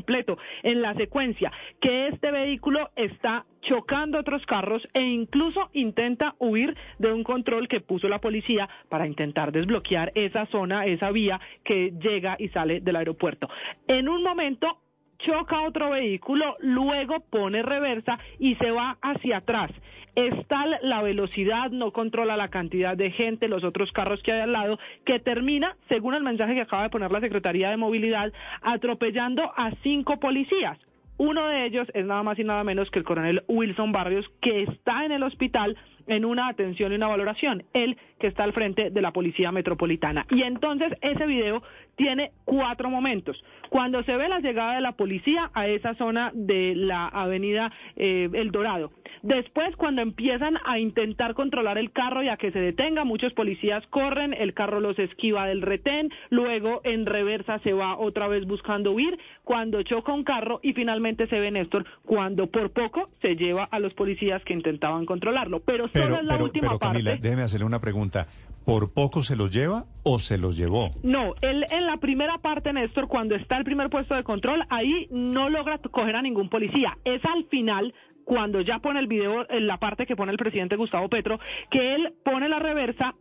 en la secuencia, que este vehículo está chocando otros carros e incluso intenta huir de un control que puso la policía para intentar desbloquear esa zona, esa vía que llega y sale del aeropuerto. En un momento choca otro vehículo, luego pone reversa y se va hacia atrás. Es tal la velocidad, no controla la cantidad de gente, los otros carros que hay al lado, que termina, según el mensaje que acaba de poner la Secretaría de Movilidad, atropellando a cinco policías. Uno de ellos es nada más y nada menos que el coronel Wilson Barrios, que está en el hospital en una atención y una valoración, él que está al frente de la Policía Metropolitana. Y entonces ese video tiene cuatro momentos. Cuando se ve la llegada de la policía a esa zona de la avenida eh, El Dorado. Después, cuando empiezan a intentar controlar el carro y a que se detenga, muchos policías corren, el carro los esquiva del retén, luego en reversa se va otra vez buscando huir, cuando choca un carro y finalmente se ve Néstor cuando por poco se lleva a los policías que intentaban controlarlo. Pero solo es la pero, última pero Camila, parte. déjeme hacerle una pregunta. ¿Por poco se los lleva o se los llevó? No, él en la primera parte, Néstor, cuando está el primer puesto de control, ahí no logra coger a ningún policía. Es al final, cuando ya pone el video, en la parte que pone el presidente Gustavo Petro, que él pone la reversa,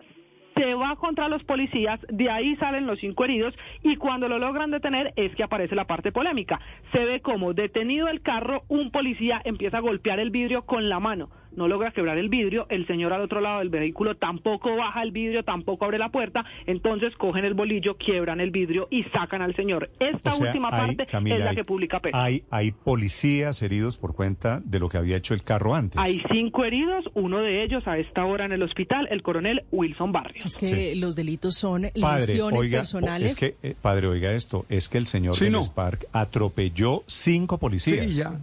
se va contra los policías, de ahí salen los cinco heridos y cuando lo logran detener es que aparece la parte polémica. Se ve como detenido el carro, un policía empieza a golpear el vidrio con la mano. No logra quebrar el vidrio, el señor al otro lado del vehículo tampoco baja el vidrio, tampoco abre la puerta, entonces cogen el bolillo, quiebran el vidrio y sacan al señor. Esta O sea, última hay- parte Camila, es la hay- que publica Petro. Hay, hay policías heridos por cuenta de lo que había hecho el carro antes. Hay cinco heridos, uno de ellos a esta hora en el hospital, el coronel Wilson Barrios. Es que los delitos son Padre, lesiones oiga, personales. es que, eh, padre, oiga esto, es que el señor Sí, del no. Spark atropelló cinco policías. Sí, ya.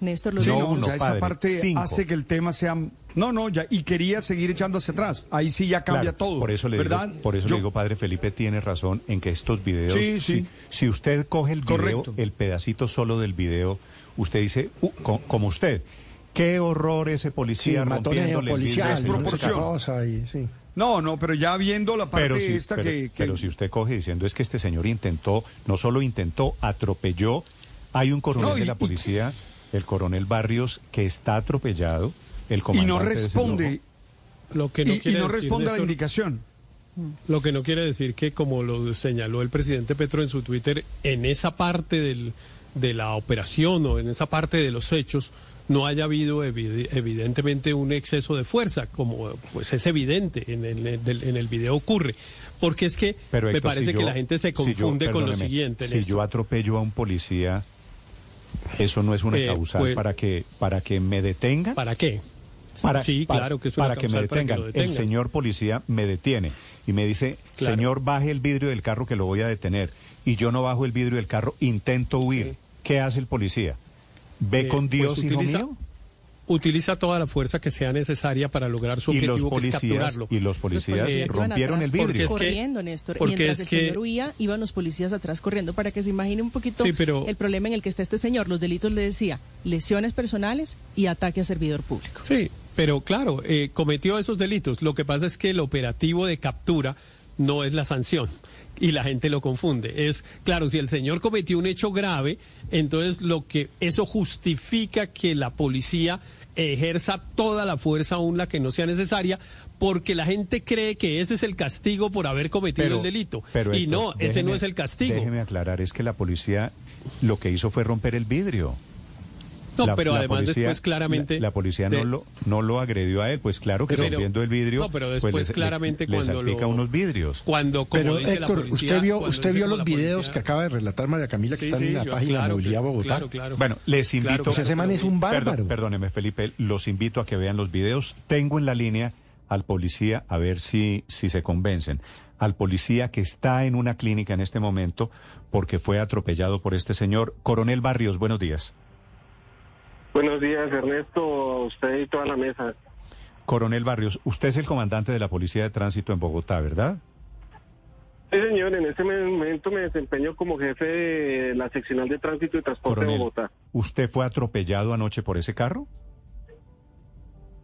Néstor, Sí, No no, uno, ya esa padre, parte cinco. hace que el tema sea... No, no, ya, y quería seguir echando hacia atrás. Ahí sí ya cambia Claro, todo. Por eso le ¿verdad? digo, por eso Yo- le digo, padre Felipe tiene razón en que estos videos, Sí, sí. Si, si usted coge el video, Correcto. el pedacito solo del video, usted dice, "Uh, co- como usted, qué horror ese policía rompiéndole el policial, vidrio". y música Desproporción. rosa y sí. No, no, pero ya viendo la parte Pero si, esta pero, que... que- pero si usted coge diciendo es que este señor intentó, no solo intentó, atropelló, hay un coronel No, y- de la y- policía, el coronel Barrios, que está atropellado, el y comandante no de ese responde. Lo que no y, y no decir, responde a la indicación. Lo que no quiere decir que, como lo señaló el presidente Petro en su Twitter, en esa parte del- de la operación o en esa parte de los hechos no haya habido evi- evidentemente un exceso de fuerza, como pues es evidente en el, en el- en el video ocurre. Porque es que Pero, me Héctor, parece si que yo- la gente se si yo- confunde con lo siguiente. Si yo atropello a un policía, ¿eso no es una Eh, causal pues- para que para que me detengan? ¿Para qué? Para, sí, para- claro que es una para que me causal para que detengan. El señor policía me detiene y me dice, Claro. señor, baje el vidrio del carro que lo voy a detener. Y yo no bajo el vidrio del carro, intento huir. ¿Qué hace el policía? ¿Ve Eh, con pues Dios, hijo utiliza- mío? Utiliza toda la fuerza que sea necesaria para lograr su Y los objetivo, que es capturarlo. y los policías rompieron el vidrio. es que- corriendo, Néstor. porque Mientras es el que- señor huía, iban los policías atrás corriendo para que se imagine un poquito Sí, pero- el problema en el que está este señor. Los delitos le decía lesiones personales y ataque a servidor público. Sí, pero claro, eh, cometió esos delitos. Lo que pasa es que el operativo de captura no es la sanción. Y la gente lo confunde. Es, claro, si el señor cometió un hecho grave, entonces lo que eso justifica que la policía ejerza toda la fuerza aún la que no sea necesaria, porque la gente cree que ese es el castigo por haber cometido el delito. pero, y no, ese no es el castigo. Déjeme aclarar, es que la policía lo que hizo fue romper el vidrio. No, La- pero la además policía- después claramente... La, la policía de- no, lo, no lo agredió a él, pues claro que Pero- rompiendo el vidrio. No, pero pues después le- claramente le, le cuando salpica lo- unos vidrios. Cuando, como Pero dice la Héctor, policía... usted vio, usted vio los videos policía- que acaba de relatar María Camila que Sí, están sí, en la yo- página claro de Movilidad Bogotá. claro, claro. Bueno, les invito. Claro, Pues ese man es un Perdón, bárbaro. perdóneme, Felipe, los invito a que vean los videos. Tengo en la línea al policía, a ver si, si se convencen, al policía que está en una clínica en este momento porque fue atropellado por este señor. Coronel Barrios, buenos días. Buenos días, Ernesto, usted y toda la mesa. Coronel Barrios, usted es el comandante de la Policía de Tránsito en Bogotá, ¿verdad? Sí, señor, en este momento me desempeño como jefe de la seccional de tránsito y transporte Coronel, de Bogotá. ¿usted fue atropellado anoche por ese carro?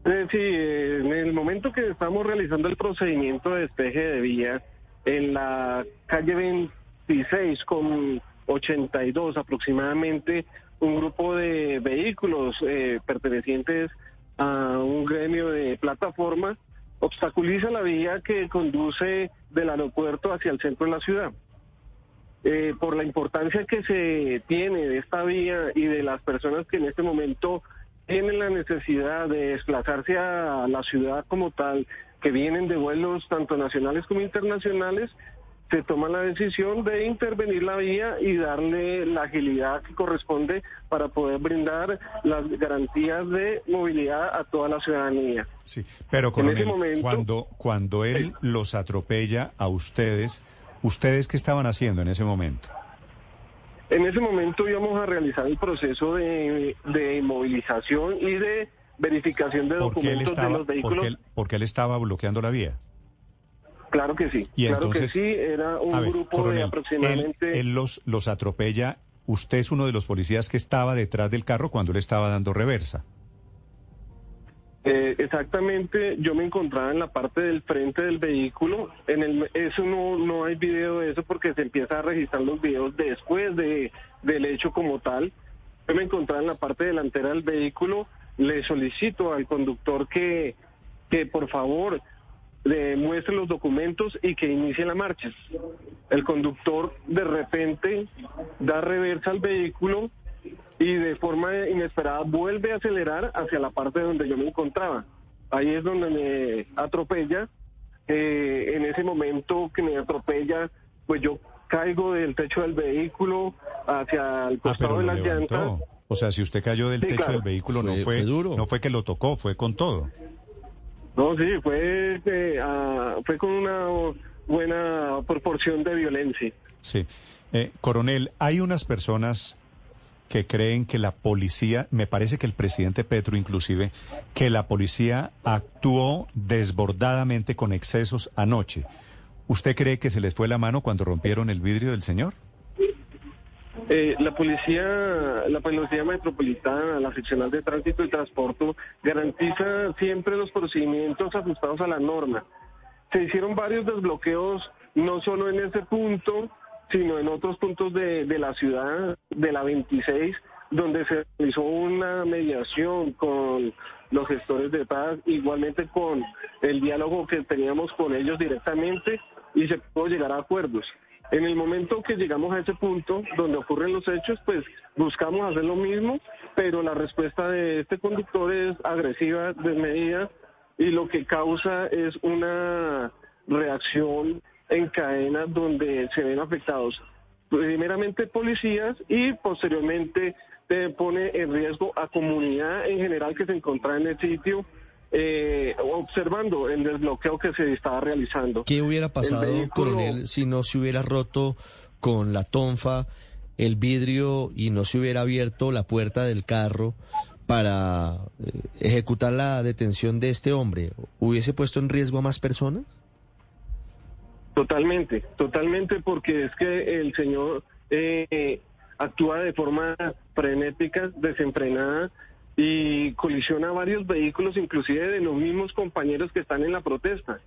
Eh, sí, en el momento que estamos realizando el procedimiento de despeje de vías en la calle 26 con 82 aproximadamente, un grupo de vehículos eh, pertenecientes a un gremio de plataforma obstaculiza la vía que conduce del aeropuerto hacia el centro de la ciudad. Eh, por la importancia que se tiene de esta vía y de las personas que en este momento tienen la necesidad de desplazarse a la ciudad como tal, que vienen de vuelos tanto nacionales como internacionales, se toma la decisión de intervenir la vía y darle la agilidad que corresponde para poder brindar las garantías de movilidad a toda la ciudadanía. Sí, pero En ese coronel, momento- cuando, cuando él los atropella a ustedes, ¿ustedes qué estaban haciendo en ese momento? En ese momento íbamos a realizar el proceso de, de inmovilización y de verificación de ¿Por qué él documentos de los porque vehículos. él, porque él estaba bloqueando la vía? Claro que sí. Y claro entonces, que sí, era un ver, grupo coronel, de él, aproximadamente... él los, los atropella. Usted es uno de los policías que estaba detrás del carro cuando él estaba dando reversa. Eh, exactamente, yo me encontraba en la parte del frente del vehículo. En el, eso no, no hay video de eso porque se empieza a registrar los videos después de, del hecho como tal. Yo me encontraba en la parte delantera del vehículo. Le solicito al conductor que, que por favor le muestre los documentos y que inicie la marcha. El conductor de repente da reversa al vehículo y de forma inesperada vuelve a acelerar hacia la parte donde yo me encontraba. Ahí es donde me atropella. Eh, en ese momento que me atropella, pues yo caigo del techo del vehículo hacia el Ah, costado de las levantó. llantas. O sea, si usted cayó del Sí, techo claro. del vehículo, no fue duro. no fue que lo tocó, fue con todo. No, sí, fue, eh, ah, fue con una buena proporción de violencia. Sí. Eh, coronel, hay unas personas que creen que la policía, me parece que el presidente Petro inclusive, que la policía actuó desbordadamente con excesos anoche. ¿Usted cree que se les fue la mano cuando rompieron el vidrio del señor? Eh, la policía, la policía metropolitana, la seccional de tránsito y transporte garantiza siempre los procedimientos ajustados a la norma. Se hicieron varios desbloqueos, no solo en ese punto, sino en otros puntos de, de la ciudad, de la 26, donde se realizó una mediación con los gestores de paz, igualmente con el diálogo que teníamos con ellos directamente y se pudo llegar a acuerdos. En el momento que llegamos a ese punto donde ocurren los hechos, pues buscamos hacer lo mismo, pero la respuesta de este conductor es agresiva, desmedida, y lo que causa es una reacción en cadena donde se ven afectados primeramente policías y posteriormente se pone en riesgo a comunidad en general que se encontraba en el sitio eh, observando el desbloqueo que se estaba realizando. ¿Qué hubiera pasado, vehículo- coronel, si no se hubiera roto con la tonfa el vidrio y no se hubiera abierto la puerta del carro para eh, ejecutar la detención de este hombre? ¿Hubiese puesto en riesgo a más personas? Totalmente, totalmente, porque es que el señor eh, actúa de forma frenética, desenfrenada y colisiona varios vehículos, inclusive de los mismos compañeros que están en la protesta,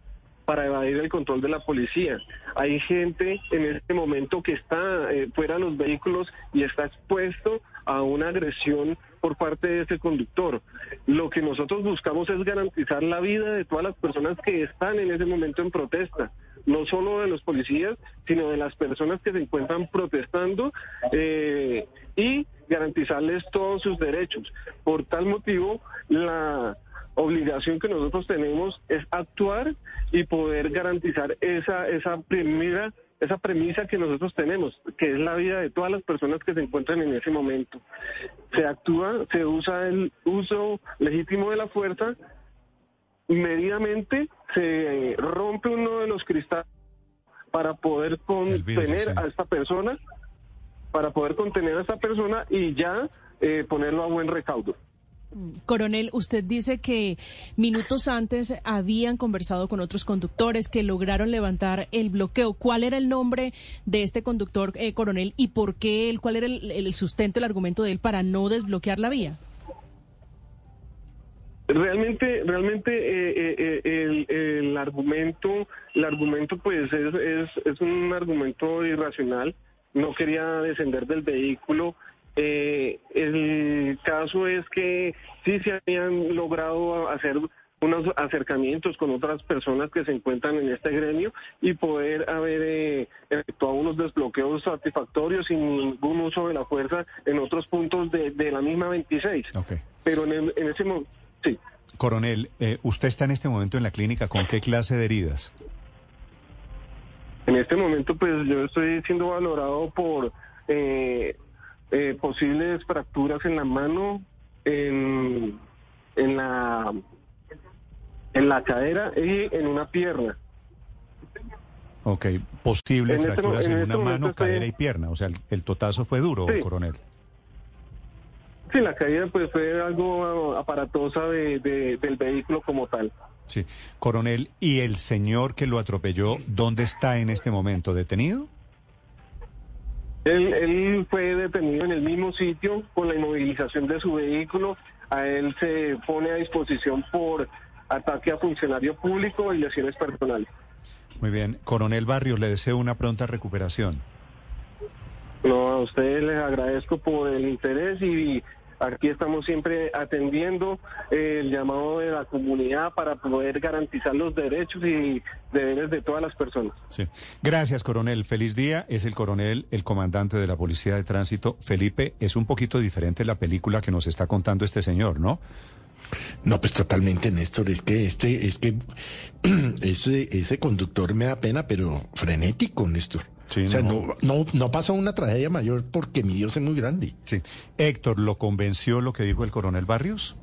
para evadir el control de la policía. Hay gente en este momento que está eh, fuera de los vehículos y está expuesto a una agresión por parte de ese conductor. Lo que nosotros buscamos es garantizar la vida de todas las personas que están en ese momento en protesta no solo de los policías, sino de las personas que se encuentran protestando eh, y garantizarles todos sus derechos. Por tal motivo, la obligación que nosotros tenemos es actuar y poder garantizar esa, esa primera esa premisa que nosotros tenemos, que es la vida de todas las personas que se encuentran en ese momento. Se actúa, se usa el uso legítimo de la fuerza medidamente se rompe uno de los cristales para poder contener a esta persona, para poder contener a esta persona y ya eh, ponerlo a buen recaudo. Coronel, usted dice que minutos antes habían conversado con otros conductores que lograron levantar el bloqueo. ¿Cuál era el nombre de este conductor, eh, coronel, y por qué él? ¿Cuál era el, sustento, el argumento de él para no desbloquear la vía? Realmente, realmente eh, eh, el, argumento, el argumento pues es, es, es un argumento irracional. No quería descender del vehículo eh, el caso es que sí se habían logrado hacer unos acercamientos con otras personas que se encuentran en este gremio y poder haber eh, efectuado unos desbloqueos satisfactorios sin ningún uso de la fuerza en otros puntos de, la misma 26. Pero en, ese momento, sí. Coronel, eh, usted está en este momento en la clínica, ¿con qué clase de heridas? En este momento, pues yo estoy siendo valorado por eh, eh, posibles fracturas en la mano, en, en la en la cadera y en una pierna. Ok, posibles este fracturas en, una este mano, cadera y pierna. O sea, el, totazo fue duro, coronel. Sí, la caída pues fue algo aparatosa de, del vehículo como tal. Sí, coronel, ¿y el señor que lo atropelló, dónde está en este momento? ¿Detenido? Él, fue detenido en el mismo sitio con la inmovilización de su vehículo. A él se pone a disposición por ataque a funcionario público y lesiones personales. Muy bien. Coronel Barrios, le deseo una pronta recuperación. No, a ustedes les agradezco por el interés y Aquí estamos siempre atendiendo eh, el llamado de la comunidad para poder garantizar los derechos y deberes de todas las personas. Sí. Gracias, coronel. Feliz día. Es el coronel, el comandante de la Policía de Tránsito. Felipe, es un poquito diferente la película que nos está contando este señor, ¿no? No, pues totalmente, Néstor. Es que este, es que ese, ese conductor me da pena, pero frenético, Néstor o sea, no, no, no pasó una tragedia mayor porque mi Dios es muy grande. Sí. Héctor, ¿lo convenció lo que dijo el coronel Barrios?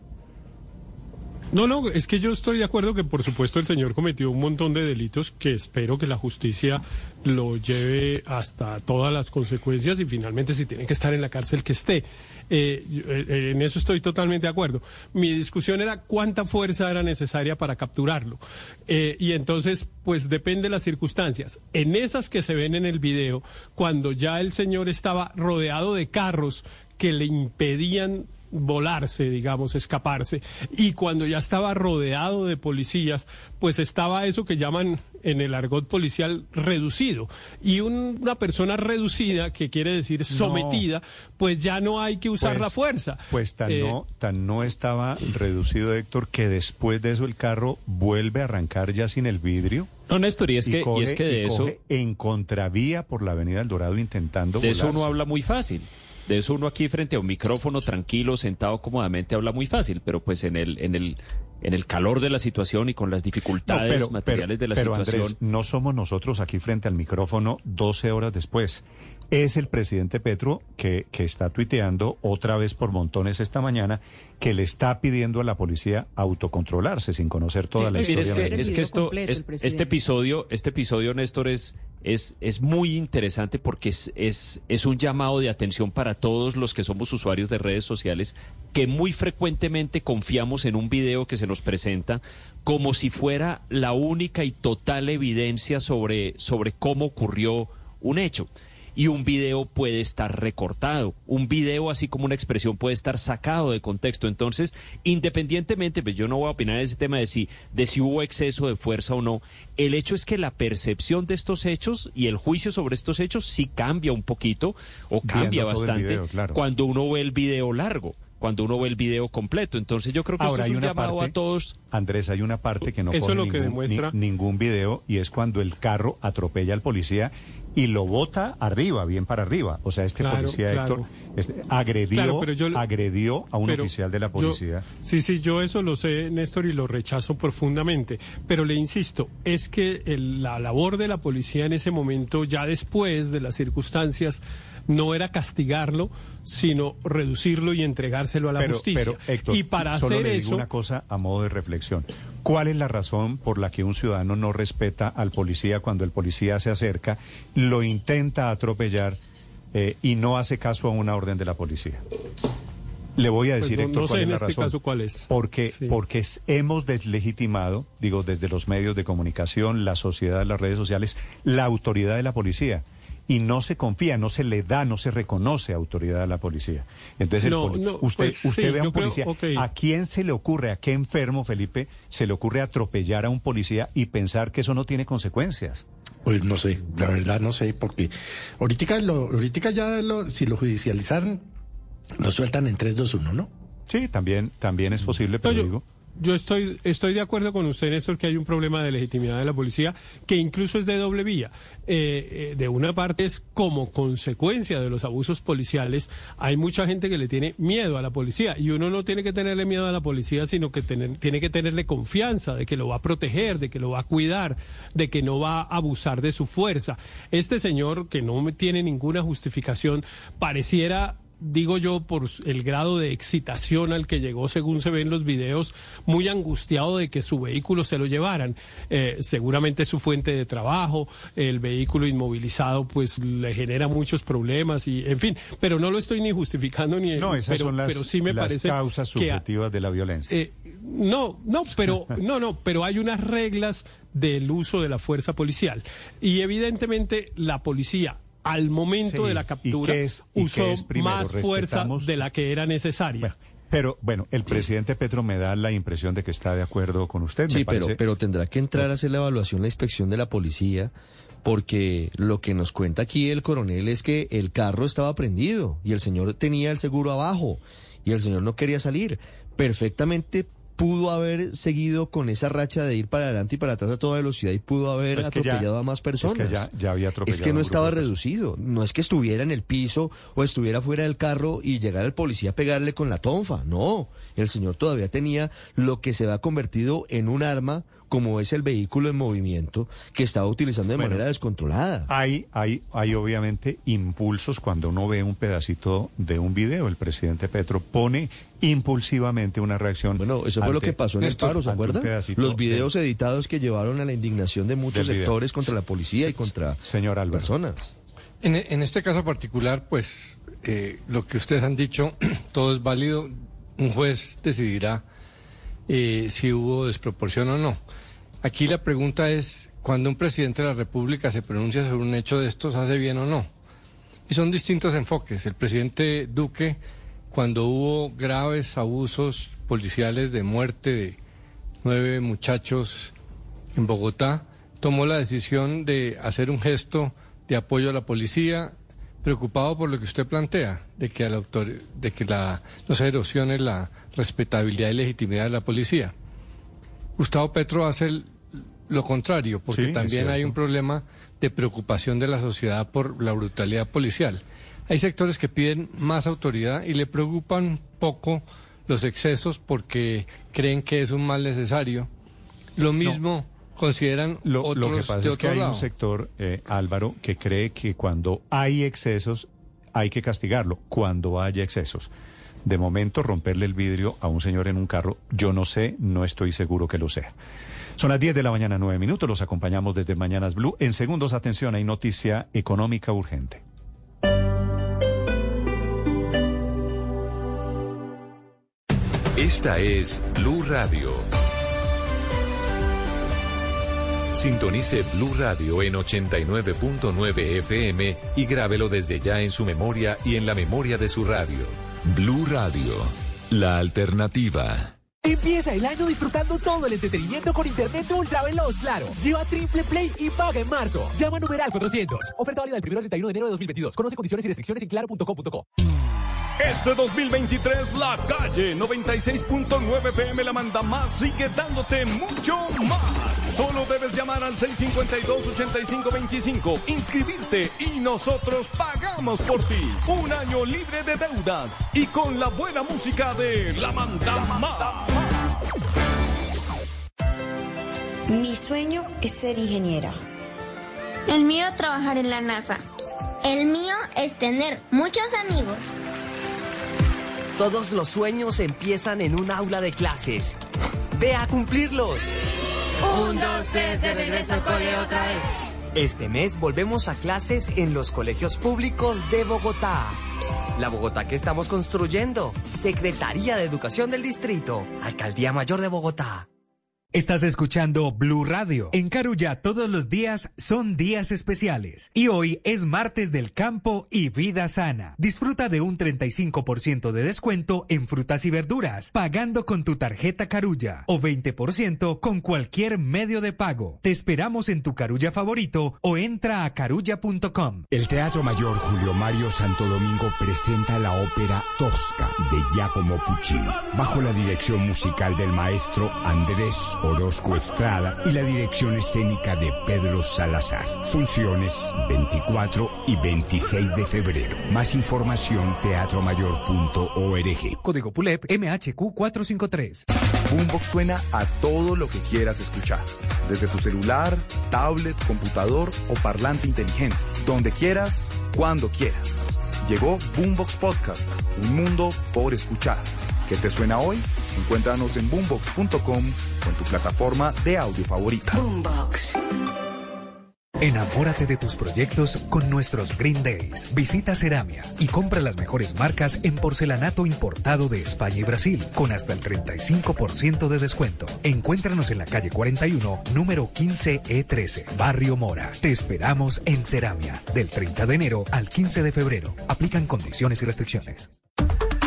No, no, es que yo estoy de acuerdo que por supuesto el señor cometió un montón de delitos que espero que la justicia lo lleve hasta todas las consecuencias y finalmente si tiene que estar en la cárcel que esté. Eh, eh, en eso estoy totalmente de acuerdo. Mi discusión era cuánta fuerza era necesaria para capturarlo. Eh, y entonces, pues depende de las circunstancias. En esas que se ven en el video, cuando ya el señor estaba rodeado de carros que le impedían volarse, digamos, escaparse. Y cuando ya estaba rodeado de policías, pues estaba eso que llaman en el argot policial reducido. Y una persona reducida, que quiere decir sometida, pues ya no hay que usar la pues, fuerza. Pues tan, eh, no, tan no estaba reducido, Héctor, que después de eso el carro vuelve a arrancar ya sin el vidrio. No, Néstor, y es, que, y es que de eso... En contravía por la avenida El Dorado intentando... De eso uno habla muy fácil. De eso uno aquí frente a un micrófono tranquilo, sentado cómodamente, habla muy fácil, pero pues en el, en el, en el calor de la situación y con las dificultades materiales de la pero situación. Andrés, no somos nosotros aquí frente al micrófono 12 horas después. Es el presidente Petro que, que está tuiteando otra vez por montones esta mañana que le está pidiendo a la policía autocontrolarse sin conocer toda la historia. Es que, es que esto, este episodio, este episodio, Néstor, es, es, es muy interesante porque es, es, es un llamado de atención para todos los que somos usuarios de redes sociales que muy frecuentemente confiamos en un video que se nos presenta como si fuera la única y total evidencia sobre, sobre cómo ocurrió un hecho y un video puede estar recortado. Un video, así como una expresión, puede estar sacado de contexto. Entonces, independientemente, pues yo no voy a opinar en ese tema de si, de si hubo exceso de fuerza o no, el hecho es que la percepción de estos hechos y el juicio sobre estos hechos sí cambia un poquito o cambia bastante cuando uno ve el video largo cuando uno ve el video completo. Entonces yo creo que Ahora, es un llamado a todos. Andrés, hay una parte que no Eso pone lo que ningún, demuestra... ningún video y es cuando el carro atropella al policía y lo bota arriba, bien para arriba. O sea, este policía Héctor este, agredió, agredió a un oficial de la policía. sí, sí, yo eso lo sé, Néstor, y lo rechazo profundamente. Pero le insisto, es que la labor de la policía en ese momento, ya después de las circunstancias, no era castigarlo, sino reducirlo y entregárselo a la justicia. y para solo hacer le eso, digo una cosa a modo de reflexión. ¿Cuál es la razón por la que un ciudadano no respeta al policía cuando el policía se acerca, lo intenta atropellar eh, y no hace caso a una orden de la policía? Le voy a Pues decir, no- Héctor, no sé cuál es en la este razón. caso cuál es. Porque, Sí. porque es- hemos deslegitimado, digo, desde los medios de comunicación, la sociedad, las redes sociales, la autoridad de la policía. Y no se confía, no se le da, no se reconoce autoridad a la policía. Entonces, el No, poli- no, usted, pues usted sí, ve a un creo- policía. ¿A quién se le ocurre, a qué enfermo, Felipe, se le ocurre atropellar a un policía y pensar que eso no tiene consecuencias? Pues no sé, la verdad no sé, porque ahorita, lo, ahorita ya lo, si lo judicializaran, lo sueltan en 3-2-1, ¿no? Sí, también, también es posible, pero yo, digo. Yo estoy, estoy de acuerdo con usted, Néstor, que hay un problema de legitimidad de la policía que incluso es de doble vía. Eh, eh, de una parte es como consecuencia de los abusos policiales, hay mucha gente que le tiene miedo a la policía y uno no tiene que tenerle miedo a la policía, sino que tener- tiene que tenerle confianza de que lo va a proteger, de que lo va a cuidar, de que no va a abusar de su fuerza. Este señor, que no tiene ninguna justificación, pareciera digo yo, por el grado de excitación al que llegó, según se ve en los videos, muy angustiado de que su vehículo se lo llevaran. Eh, seguramente su fuente de trabajo, el vehículo inmovilizado, pues le genera muchos problemas y, en fin, pero no lo estoy ni justificando ni. No, esas pero, son las, pero sí me las parece causas que subjetivas de la violencia. eh, no, no, pero no, no, pero hay unas reglas del uso de la fuerza policial y evidentemente la policía al momento Sí, de la ¿y captura es- usó qué es primero? más fuerza de la que era necesaria. Pero bueno, el presidente Petro me da la impresión de que está de acuerdo con usted. me Sí, pero, parece- pero tendrá que entrar a hacer la evaluación, la inspección de la policía, porque lo que nos cuenta aquí el coronel es que el carro estaba prendido y el señor tenía el seguro abajo y el señor no quería salir. Perfectamente pudo haber seguido con esa racha de ir para adelante y para atrás a toda velocidad y pudo haber ya- atropellado a más es que personas. ya- ya había atropellado Es que no estaba reducido. No es que estuviera en el piso o estuviera fuera del carro y llegara el policía a pegarle con la tonfa. No, el señor todavía tenía lo que se ha convertido en un arma como es el vehículo en movimiento que estaba utilizando de Bueno, manera descontrolada. Hay, hay, hay obviamente impulsos cuando uno ve un pedacito de un video. El presidente Petro pone impulsivamente una reacción. Bueno, eso fue lo que pasó en el paro, ¿se acuerdan? Los videos editados que llevaron a la indignación de muchos video. sectores contra la policía y contra Señor Álvaro. personas. En, en este caso particular, pues eh, lo que ustedes han dicho, todo es válido. Un juez decidirá eh, si hubo desproporción o no. Aquí la pregunta es, cuando un presidente de la República se pronuncia sobre un hecho de estos, ¿hace bien o no? Y son distintos enfoques. El presidente Duque, cuando hubo graves abusos policiales de muerte de nueve muchachos en Bogotá, tomó la decisión de hacer un gesto de apoyo a la policía, preocupado por lo que usted plantea, de que, a la autor- de que la, no se erosione la respetabilidad y legitimidad de la policía. Gustavo Petro hace el- lo contrario, porque Sí, también hay un problema de preocupación de la sociedad por la brutalidad policial. Hay sectores que piden más autoridad y le preocupan poco los excesos porque creen que es un mal necesario. Lo mismo consideran Lo, otros lo que pasa es que hay lado. un sector, eh, Álvaro, que cree que cuando hay excesos hay que castigarlo, cuando haya excesos. De momento, romperle el vidrio a un señor en un carro, yo no sé, no estoy seguro que lo sea. Son las 10 de la mañana, 9 minutos, los acompañamos desde Mañanas Blue. En segundos, atención, hay noticia económica urgente. Esta es Blue Radio. Sintonice Blue Radio en 89.9 FM y grábelo desde ya en su memoria y en la memoria de su radio. Blue Radio, la alternativa. Empieza el año disfrutando todo el entretenimiento con internet ultra veloz, claro. Lleva triple play y paga en marzo. Llama a numeral 400. Oferta válida del 1 al 31 de enero de 2022. Conoce condiciones y restricciones en claro.com.co. Este 2023 la calle 96.9 PM la manda más sigue dándote mucho más. Solo debes llamar al 652-8525, inscribirte y nosotros pagamos por ti. Un año libre de deudas y con la buena música de La Manda Más. Mi sueño es ser ingeniera. El mío trabajar en la NASA. El mío es tener muchos amigos. Todos los sueños empiezan en un aula de clases. Ve a cumplirlos. Un, dos, tres, de regreso al cole otra vez. Este mes volvemos a clases en los colegios públicos de Bogotá. La Bogotá que estamos construyendo. Secretaría de Educación del Distrito. Alcaldía Mayor de Bogotá. Estás escuchando Blue Radio. En Carulla todos los días son días especiales. Y hoy es martes del campo y vida sana. Disfruta de un 35% de descuento en frutas y verduras, pagando con tu tarjeta Carulla o 20% con cualquier medio de pago. Te esperamos en tu Carulla favorito o entra a carulla.com. El Teatro Mayor Julio Mario Santo Domingo presenta la ópera Tosca de Giacomo Puccini, bajo la dirección musical del maestro Andrés Orozco Estrada y la dirección escénica de Pedro Salazar. Funciones 24 y 26 de febrero. Más información teatromayor.org. Código PULEP MHQ 453. Boombox suena a todo lo que quieras escuchar. Desde tu celular, tablet, computador o parlante inteligente. Donde quieras, cuando quieras. Llegó Boombox Podcast, un mundo por escuchar. ¿Qué te suena hoy? Encuéntranos en boombox.com con tu plataforma de audio favorita. Boombox. Enamórate de tus proyectos con nuestros Green Days. Visita Ceramia y compra las mejores marcas en porcelanato importado de España y Brasil con hasta el 35% de descuento. Encuéntranos en la calle 41, número 15E13, Barrio Mora. Te esperamos en Ceramia del 30 de enero al 15 de febrero. Aplican condiciones y restricciones.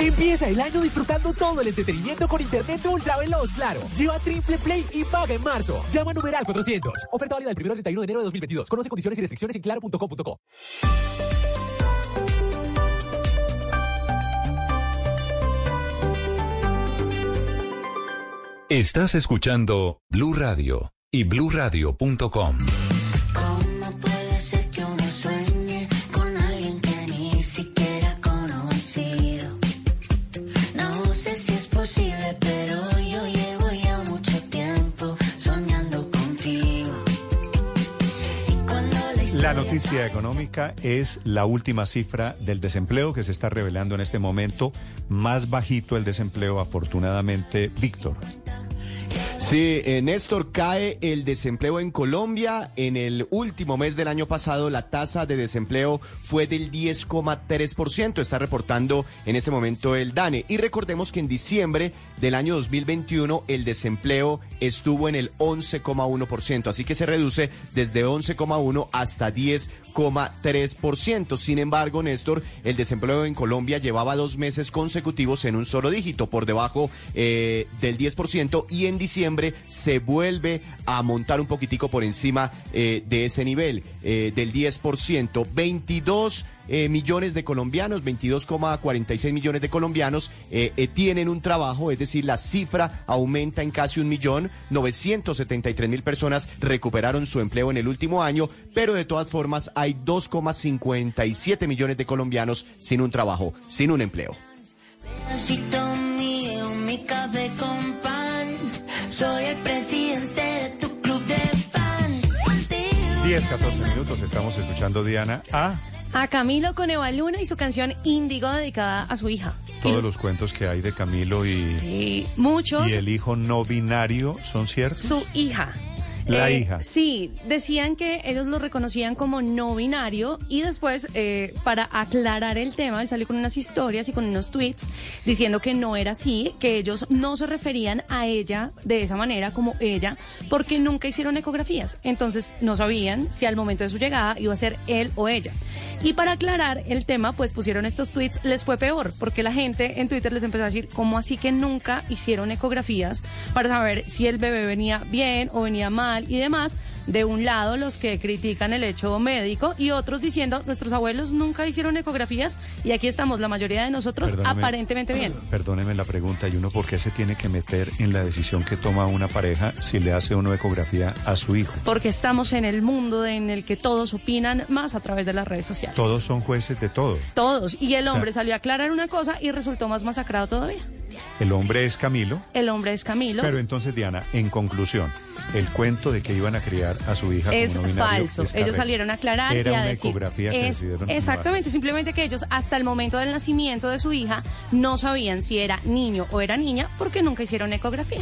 Empieza el año disfrutando todo el entretenimiento con internet ultra veloz, claro. Lleva triple play y paga en marzo. Llama a numeral 400. Oferta válida del 1 al 31 de enero de 2022. Conoce condiciones y restricciones en claro.com.co. Estás escuchando Blue Radio y bluradio.com. la noticia económica es la última cifra del desempleo que se está revelando en este momento. Más bajito el desempleo, afortunadamente, Víctor. Sí, eh, Néstor, cae el desempleo en Colombia. En el último mes del año pasado, la tasa de desempleo fue del 10,3%. Está reportando en este momento el DANE. Y recordemos que en diciembre del año 2021, el desempleo estuvo en el 11,1%. Así que se reduce desde 11,1 hasta 10,3%. Sin embargo, Néstor, el desempleo en Colombia llevaba dos meses consecutivos en un solo dígito, por debajo eh, del 10%. Y en diciembre se vuelve a montar un poquitico por encima eh, de ese nivel, eh, del 10%. 22 eh, millones de colombianos, 22,46 millones de colombianos tienen un trabajo, es decir, la cifra aumenta en casi un millón, 973 mil personas recuperaron su empleo en el último año, pero de todas formas hay 2,57 millones de colombianos sin un trabajo, sin un empleo. Mío, mi. Soy el presidente de tu club de fans. 10, 14 minutos, estamos escuchando, Diana, a A Camilo con Eva Luna y su canción Índigo dedicada a su hija. todos los cuentos que hay de Camilo y, Sí, muchos. y el hijo no binario, ¿son ciertos? Su hija. La Eh, hija. Sí, decían que ellos lo reconocían como no binario y después, eh, para aclarar el tema, él salió con unas historias y con unos tweets diciendo que no era así, que ellos no se referían a ella de esa manera como ella, porque nunca hicieron ecografías. Entonces no sabían si al momento de su llegada iba a ser él o ella. Y para aclarar el tema, pues pusieron estos tweets, les fue peor, porque la gente en Twitter les empezó a decir, ¿cómo así que nunca hicieron ecografías para saber si el bebé venía bien o venía mal y demás? de un lado los que critican el hecho médico y otros diciendo nuestros abuelos nunca hicieron ecografías y aquí estamos la mayoría de nosotros Perdóneme. aparentemente bien. Perdóneme la pregunta, ¿y uno por qué se tiene que meter en la decisión que toma una pareja si le hace una ecografía a su hijo? Porque estamos en el mundo en el que todos opinan más a través de las redes sociales. Todos son jueces de todo. Todos. Y el hombre O sea- salió a aclarar una cosa y resultó más masacrado todavía. El hombre es Camilo, El hombre es Camilo. pero entonces Diana, en conclusión, el cuento de que iban a criar a su hija es como falso. es Ellos salieron a aclarar Era y a una decir. ecografía que es- exactamente, simplemente que ellos hasta el momento del nacimiento de su hija no sabían si era niño o era niña porque nunca hicieron ecografía.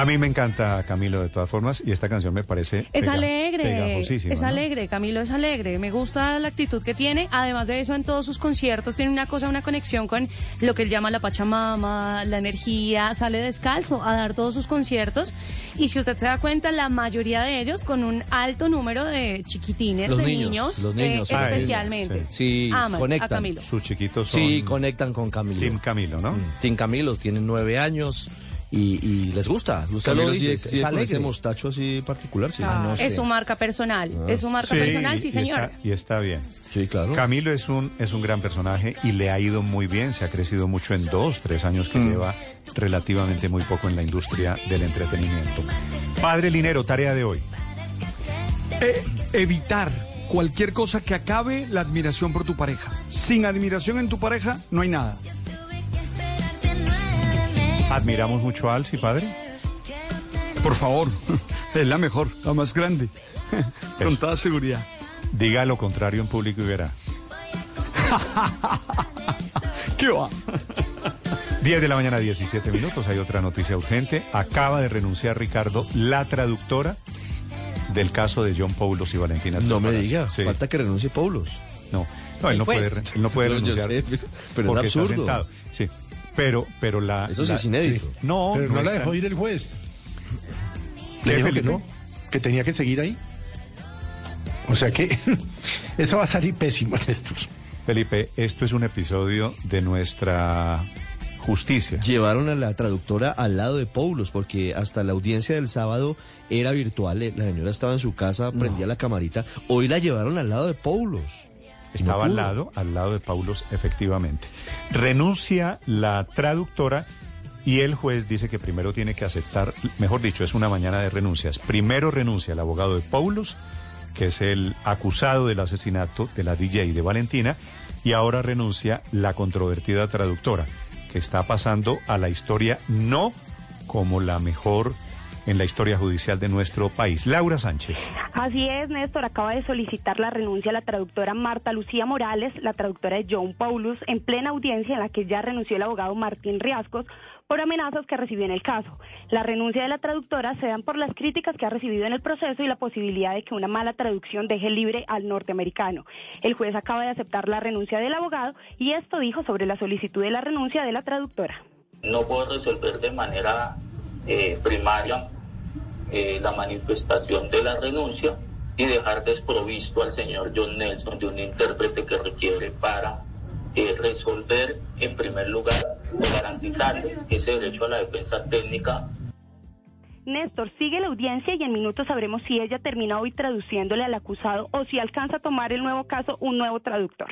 A mí me encanta Camilo de todas formas y esta canción me parece Es pega- alegre, es ¿no? alegre, Camilo es alegre, me gusta la actitud que tiene, además de eso en todos sus conciertos tiene una cosa, una conexión con lo que él llama la Pachamama, la energía, sale descalzo a dar todos sus conciertos y si usted se da cuenta la mayoría de ellos con un alto número de chiquitines, Los de niños, niños, los eh, niños, especialmente. Sí, Aman a conectan. Camilo. Sus chiquitos son... Sí, conectan con Camilo. Team Camilo, ¿no? Team Camilo, tienen nueve años y, y les gusta. Usted Camilo lo dice, sigue, es ese mostacho así particular, sí. Ah, no Es sé. su marca personal, Ah. es su marca Sí, personal, sí y señor. está- y está bien. Sí, claro. Camilo es un, es un gran personaje y le ha ido muy bien, se ha crecido mucho en dos, tres años que Mm. lleva relativamente muy poco en la industria del entretenimiento. Padre Linero, tarea de hoy. Eh, evitar cualquier cosa que acabe la admiración por tu pareja. Sin admiración en tu pareja no hay nada. Admiramos mucho a Alci, padre. Por favor, es la mejor, la más grande. Con toda seguridad. Diga lo contrario en público y verá. ¿Qué va? 10 de la mañana, 17 minutos. Hay otra noticia urgente. Acaba de renunciar Ricardo, la traductora del caso de John Paulos y Valentina. No me diga, Sí. falta que renuncie Paulos. No, no, él no Pues. puede, él no puede No, renunciar. sé, pues, pero es está absurdo. sentado. Sí, pero, pero la. Eso sí la- es inédito. sí. No, Pero no, la dejó ir el juez. ¿Qué, Le dijo que Felipe? no, que tenía que seguir ahí. O sea que eso va a salir pésimo, Néstor. Felipe, esto es un episodio de nuestra justicia. Llevaron a la traductora al lado de Paulos, porque hasta la audiencia del sábado era virtual. eh, La señora estaba en su casa, prendía la camarita. Hoy la llevaron al lado de Paulos. Estaba No al lado, al lado de Paulos, efectivamente. Renuncia la traductora y el juez dice que primero tiene que aceptar, mejor dicho, es una mañana de renuncias. Primero renuncia el abogado de Paulos, que es el acusado del asesinato de la DJ de Valentina, y ahora renuncia la controvertida traductora, que está pasando a la historia no como la mejor en la historia judicial de nuestro país. Laura Sánchez. Así es, Néstor. Acaba de solicitar la renuncia a la traductora Marta Lucía Morales, la traductora de John Paulus, en plena audiencia en la que ya renunció el abogado Martín Riascos por amenazas que recibió en el caso. La renuncia de la traductora se dan por las críticas que ha recibido en el proceso y la posibilidad de que una mala traducción deje libre al norteamericano. El juez acaba de aceptar la renuncia del abogado y esto dijo sobre la solicitud de la renuncia de la traductora. no puedo resolver de manera eh, primaria eh, la manifestación de la renuncia y dejar desprovisto al señor John Nelson de un intérprete que requiere para eh, resolver en primer lugar garantizarle ese derecho a la defensa técnica Néstor, sigue la audiencia y en minutos sabremos si ella termina hoy traduciéndole al acusado o si alcanza a tomar el nuevo caso un nuevo traductor.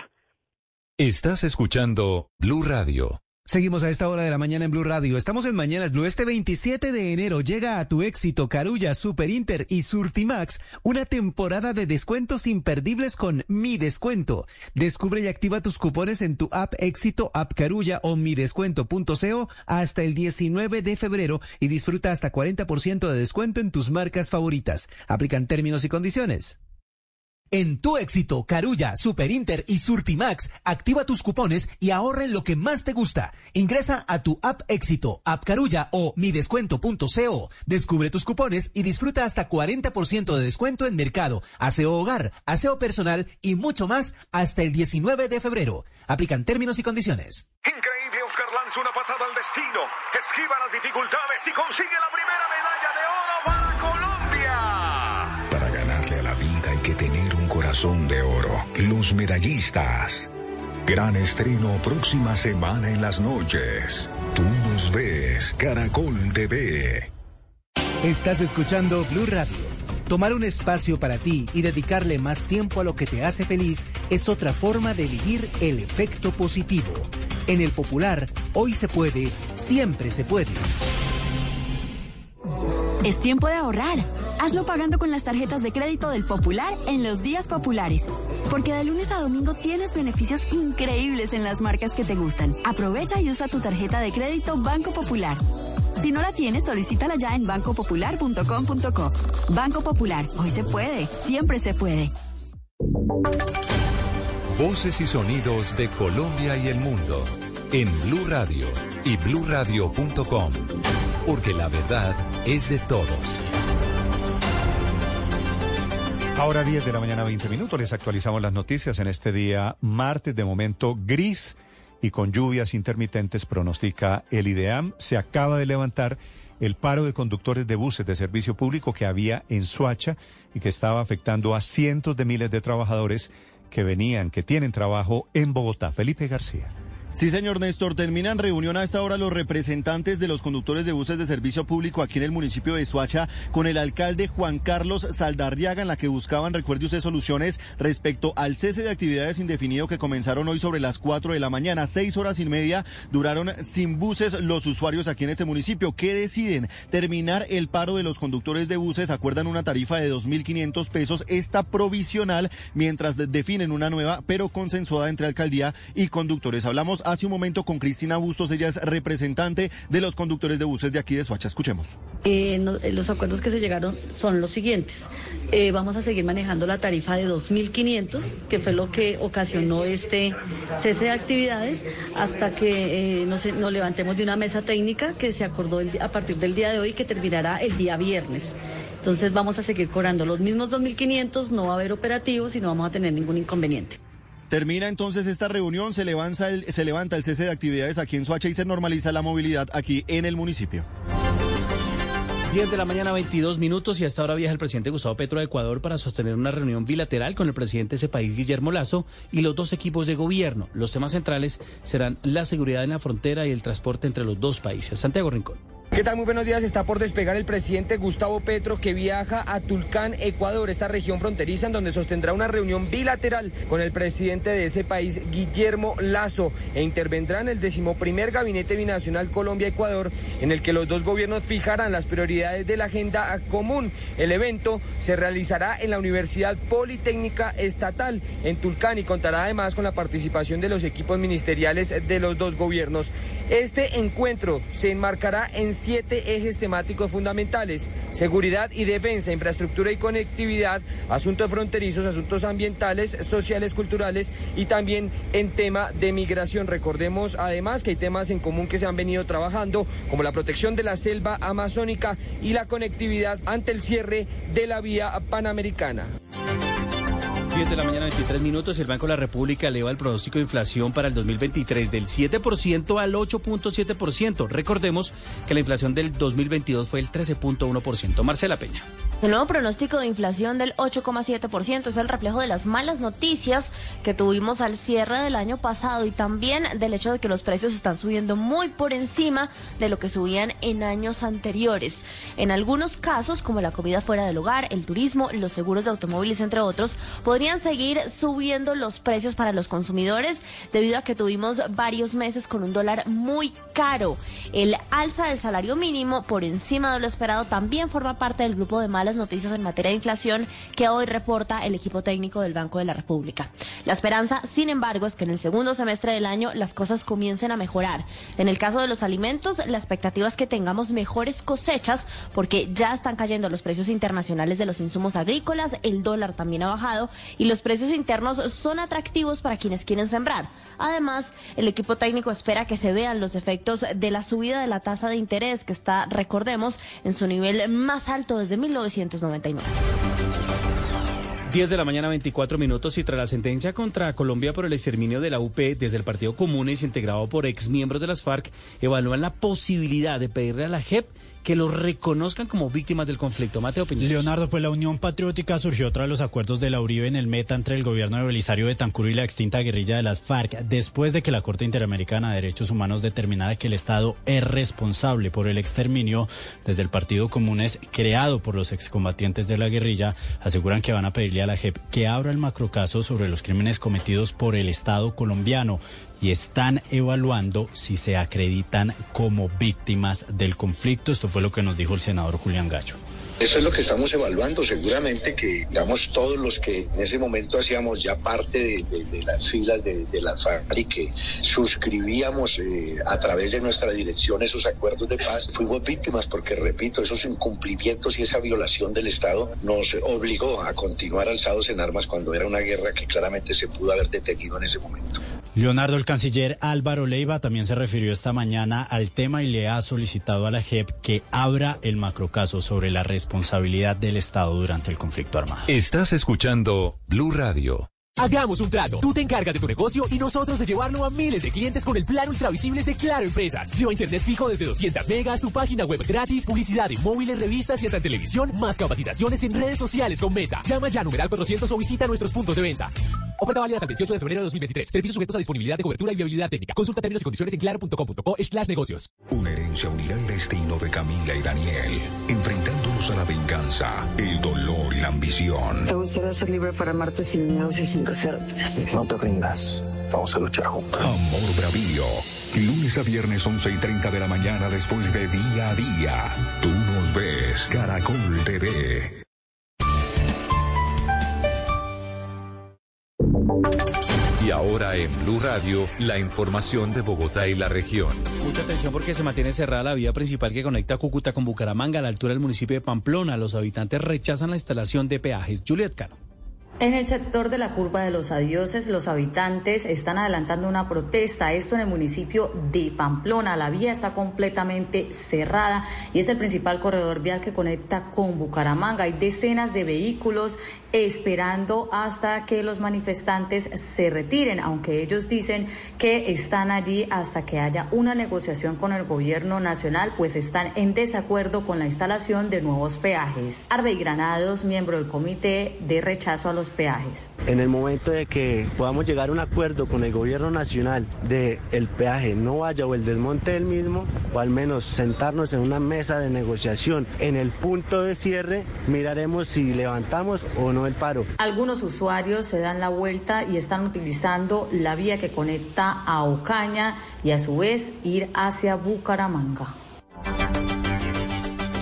Estás escuchando Blue Radio. Seguimos a esta hora de la mañana en Blue Radio. Estamos en Mañanas Blue. Este 27 de enero llega a tu éxito Carulla, Super Inter y Surtimax una temporada de descuentos imperdibles con Mi Descuento. Descubre y activa tus cupones en tu app Éxito, App Carulla o midescuento.co hasta el 19 de febrero y disfruta hasta 40% de descuento en tus marcas favoritas. Aplican términos y condiciones. En tu éxito, Carulla, Super Inter y Surtimax, activa tus cupones y ahorra en lo que más te gusta. Ingresa a tu app éxito, app Carulla o midescuento.co. Descubre tus cupones y disfruta hasta 40% de descuento en mercado, aseo hogar, aseo personal y mucho más hasta el 19 de febrero. Aplican términos y condiciones. Increíble, Oscar lanza una patada al destino, esquiva las dificultades y consigue la primera corazón de oro. Los medallistas. Gran estreno próxima semana en las noches. Tú nos ves, Caracol TV. Estás escuchando Blue Radio. Tomar un espacio para ti y dedicarle más tiempo a lo que te hace feliz es otra forma de vivir el efecto positivo. En el Popular, hoy se puede, siempre se puede. Es tiempo de ahorrar. Hazlo pagando con las tarjetas de crédito del Popular en los días populares. Porque de lunes a domingo tienes beneficios increíbles en las marcas que te gustan. Aprovecha y usa tu tarjeta de crédito Banco Popular. Si no la tienes, solicítala ya en bancopopular.com.co. Banco Popular, hoy se puede, siempre se puede. Voces y sonidos de Colombia y el mundo en Blue Radio y bluradio.com, porque la verdad es de todos. Ahora 10 de la mañana 20 minutos les actualizamos las noticias en este día martes de momento gris y con lluvias intermitentes pronostica el IDEAM. Se acaba de levantar el paro de conductores de buses de servicio público que había en Suacha y que estaba afectando a cientos de miles de trabajadores que venían, que tienen trabajo en Bogotá. Felipe García. Sí, señor Néstor, terminan reunión a esta hora los representantes de los conductores de buses de servicio público aquí en el municipio de Suacha con el alcalde Juan Carlos Saldarriaga en la que buscaban, recuerde usted, soluciones respecto al cese de actividades indefinido que comenzaron hoy sobre las 4 de la mañana. Seis horas y media duraron sin buses los usuarios aquí en este municipio. ¿Qué deciden? Terminar el paro de los conductores de buses, acuerdan una tarifa de 2.500 pesos, esta provisional, mientras definen una nueva, pero consensuada entre alcaldía y conductores. Hablamos hace un momento con Cristina Bustos, ella es representante de los conductores de buses de aquí de Suacha. Escuchemos. Eh, eh, los acuerdos que se llegaron son los siguientes. Eh, vamos a seguir manejando la tarifa de 2.500, que fue lo que ocasionó este cese de actividades, hasta que nos, nos, levantemos de una mesa técnica que se acordó a partir del día de hoy, que terminará el día viernes. Entonces vamos a seguir cobrando los mismos 2.500, no va a haber operativos y no vamos a tener ningún inconveniente. Termina entonces esta reunión, se levanta, el, cese de actividades aquí en Soacha y se normaliza la movilidad aquí en el municipio. 10 de la mañana, 22 minutos, y hasta ahora viaja el presidente Gustavo Petro a Ecuador para sostener una reunión bilateral con el presidente de ese país, Guillermo Lazo, y los dos equipos de gobierno. Los temas centrales serán la seguridad en la frontera y el transporte entre los dos países. Santiago Rincón. ¿Qué tal? Muy buenos días. Está por despegar el presidente Gustavo Petro que viaja a Tulcán, Ecuador, esta región fronteriza en donde sostendrá una reunión bilateral con el presidente de ese país, Guillermo Lazo, e intervendrá en el decimoprimer gabinete binacional Colombia-Ecuador, en el que los dos gobiernos fijarán las prioridades de la agenda común. El evento se realizará en la Universidad Politécnica Estatal en Tulcán y contará además con la participación de los equipos ministeriales de los dos gobiernos. Este encuentro se enmarcará en siete ejes temáticos fundamentales, seguridad y defensa, infraestructura y conectividad, asuntos fronterizos, asuntos ambientales, sociales, culturales y también en tema de migración. Recordemos además que hay temas en común que se han venido trabajando, como la protección de la selva amazónica y la conectividad ante el cierre de la vía panamericana. 10 de la mañana, 23 minutos. El Banco de la República eleva el pronóstico de inflación para el 2023 del 7% al 8.7%. Recordemos que la inflación del 2022 fue el 13.1%. Marcela Peña. El nuevo pronóstico de inflación del 8,7% es el reflejo de las malas noticias que tuvimos al cierre del año pasado y también del hecho de que los precios están subiendo muy por encima de lo que subían en años anteriores. En algunos casos, como la comida fuera del hogar, el turismo, los seguros de automóviles, entre otros, podrían seguir subiendo los precios para los consumidores debido a que tuvimos varios meses con un dólar muy caro. El alza del salario mínimo por encima de lo esperado también forma parte del grupo de malas noticias en materia de inflación que hoy reporta el equipo técnico del Banco de la República. La esperanza, sin embargo, es que en el segundo semestre del año las cosas comiencen a mejorar. En el caso de los alimentos, la expectativa es que tengamos mejores cosechas porque ya están cayendo los precios internacionales de los insumos agrícolas, el dólar también ha bajado y los precios internos son atractivos para quienes quieren sembrar. Además, el equipo técnico espera que se vean los efectos de la subida de la tasa de interés que está, recordemos, en su nivel más alto desde 1999. 10 de la mañana, 24 minutos, y tras la sentencia contra Colombia por el exterminio de la UP desde el Partido Comunes, integrado por ex miembros de las FARC, evalúan la posibilidad de pedirle a la JEP que los reconozcan como víctimas del conflicto. Mateo Piñeros. Leonardo, pues la Unión Patriótica surgió tras los acuerdos de la Uribe en el Meta entre el gobierno de Belisario de Tancuro y la extinta guerrilla de las FARC, después de que la Corte Interamericana de Derechos Humanos determinara que el Estado es responsable por el exterminio desde el Partido Comunes creado por los excombatientes de la guerrilla, aseguran que van a pedirle a la JEP que abra el macrocaso sobre los crímenes cometidos por el Estado colombiano y están evaluando si se acreditan como víctimas del conflicto. Esto fue lo que nos dijo el senador Julián Gallo. Eso es lo que estamos evaluando. Seguramente que, digamos, todos los que en ese momento hacíamos ya parte de, las filas de, la FARC y que suscribíamos eh, a través de nuestra dirección esos acuerdos de paz, fuimos víctimas porque, repito, esos incumplimientos y esa violación del Estado nos obligó a continuar alzados en armas cuando era una guerra que claramente se pudo haber detenido en ese momento. Leonardo, el canciller Álvaro Leiva también se refirió esta mañana al tema y le ha solicitado a la JEP que abra el macrocaso sobre la responsabilidad del Estado durante el conflicto armado. Estás escuchando Blue Radio. Hagamos un trato. Tú te encargas de tu negocio y nosotros de llevarlo a miles de clientes con el plan Ultravisibles de Claro Empresas. Lleva internet fijo desde 200 megas, tu página web gratis, publicidad en móviles, revistas y hasta en televisión, más capacitaciones en redes sociales con Meta. Llama ya a numeral 400 o visita nuestros puntos de venta. Oferta válida hasta el 28 de febrero de 2023. Servicios sujetos a disponibilidad de cobertura y viabilidad técnica. Consulta términos y condiciones en claro.com.co slash negocios. Una herencia unirá el destino de Camila y Daniel, enfrentándolos a la venganza, el dolor y la ambición. ¿Te gustaría ser libre para amarte sin miedos y sin No te rindas. Vamos a luchar juntos. Amor Bravío. Lunes a viernes 11 y 30 de la mañana después de Día a Día. Tú nos ves. Caracol TV. Y ahora en Blue Radio, la información de Bogotá y la región. Mucha atención porque se mantiene cerrada la vía principal que conecta Cúcuta con Bucaramanga a la altura del municipio de Pamplona. Los habitantes rechazan la instalación de peajes. Juliet Cano. En el sector de la curva de los adioses, los habitantes están adelantando una protesta. Esto en el municipio de Pamplona. La vía está completamente cerrada y es el principal corredor vial que conecta con Bucaramanga. Hay decenas de vehículos esperando hasta que los manifestantes se retiren, aunque ellos dicen que están allí hasta que haya una negociación con el gobierno nacional, pues están en desacuerdo con la instalación de nuevos peajes. Arbey Granados, miembro del comité de rechazo a los peajes. En el momento de que podamos llegar a un acuerdo con el gobierno nacional de el peaje no vaya o el desmonte del mismo, o al menos sentarnos en una mesa de negociación en el punto de cierre, miraremos si levantamos o no el paro. Algunos usuarios se dan la vuelta y están utilizando la vía que conecta a Ocaña y a su vez ir hacia Bucaramanga.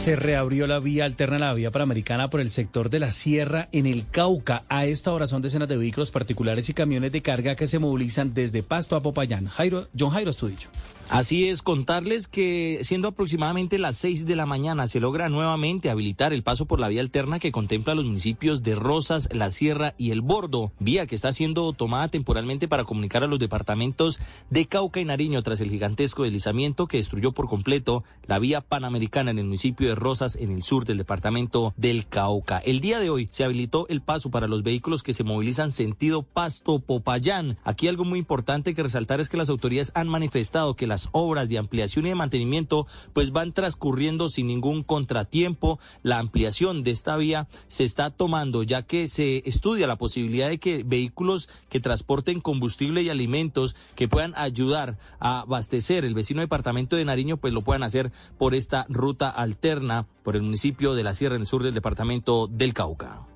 Se reabrió la vía alterna a la vía panamericana por el sector de la sierra en el Cauca. A esta hora son decenas de vehículos particulares y camiones de carga que se movilizan desde Pasto a Popayán. Jairo, John Jairo Estudillo. Así es, contarles que siendo aproximadamente las 6 de la mañana se logra nuevamente habilitar el paso por la vía alterna que contempla los municipios de Rosas, La Sierra y El Bordo, vía que está siendo tomada temporalmente para comunicar a los departamentos de Cauca y Nariño tras el gigantesco deslizamiento que destruyó por completo la vía panamericana en el municipio de Rosas en el sur del departamento del Cauca. El día de hoy se habilitó el paso para los vehículos que se movilizan sentido Pasto-Popayán. Aquí algo muy importante que resaltar es que las autoridades han manifestado que la las obras de ampliación y de mantenimiento pues van transcurriendo sin ningún contratiempo. La ampliación de esta vía se está tomando ya que se estudia la posibilidad de que vehículos que transporten combustible y alimentos que puedan ayudar a abastecer el vecino departamento de Nariño pues lo puedan hacer por esta ruta alterna por el municipio de la Sierra en el sur del departamento del Cauca.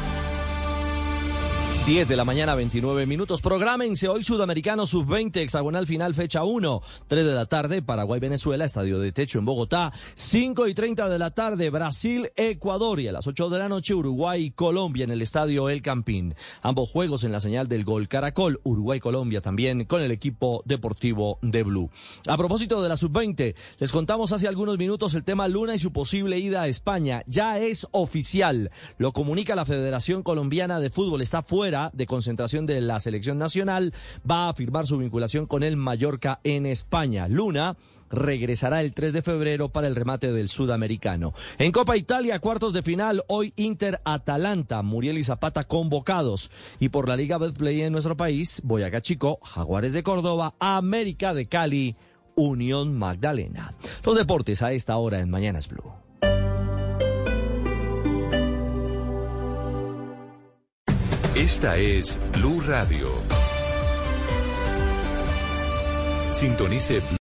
10 de la mañana, 29 minutos. Prográmense hoy Sudamericano Sub-20, hexagonal final, fecha 1. 3 de la tarde, Paraguay-Venezuela, estadio de techo en Bogotá. 5 y 30 de la tarde, Brasil-Ecuador. Y a las 8 de la noche, Uruguay-Colombia en el estadio El Campín. Ambos juegos en la señal del gol Caracol. Uruguay-Colombia también con el equipo deportivo de Blue. A propósito de la Sub-20, les contamos hace algunos minutos el tema Luna y su posible ida a España. Ya es oficial. Lo comunica la Federación Colombiana de Fútbol. Está fuera de concentración de la selección nacional, va a firmar su vinculación con el Mallorca en España. Luna regresará el 3 de febrero para el remate del sudamericano. En Copa Italia, cuartos de final, hoy Inter Atalanta, Muriel y Zapata convocados. Y por la Liga Betplay en nuestro país, Boyacá Chico, Jaguares de Córdoba, América de Cali, Unión Magdalena. Los deportes a esta hora en Mañanas Blue. Esta es Blue Radio. Sintonice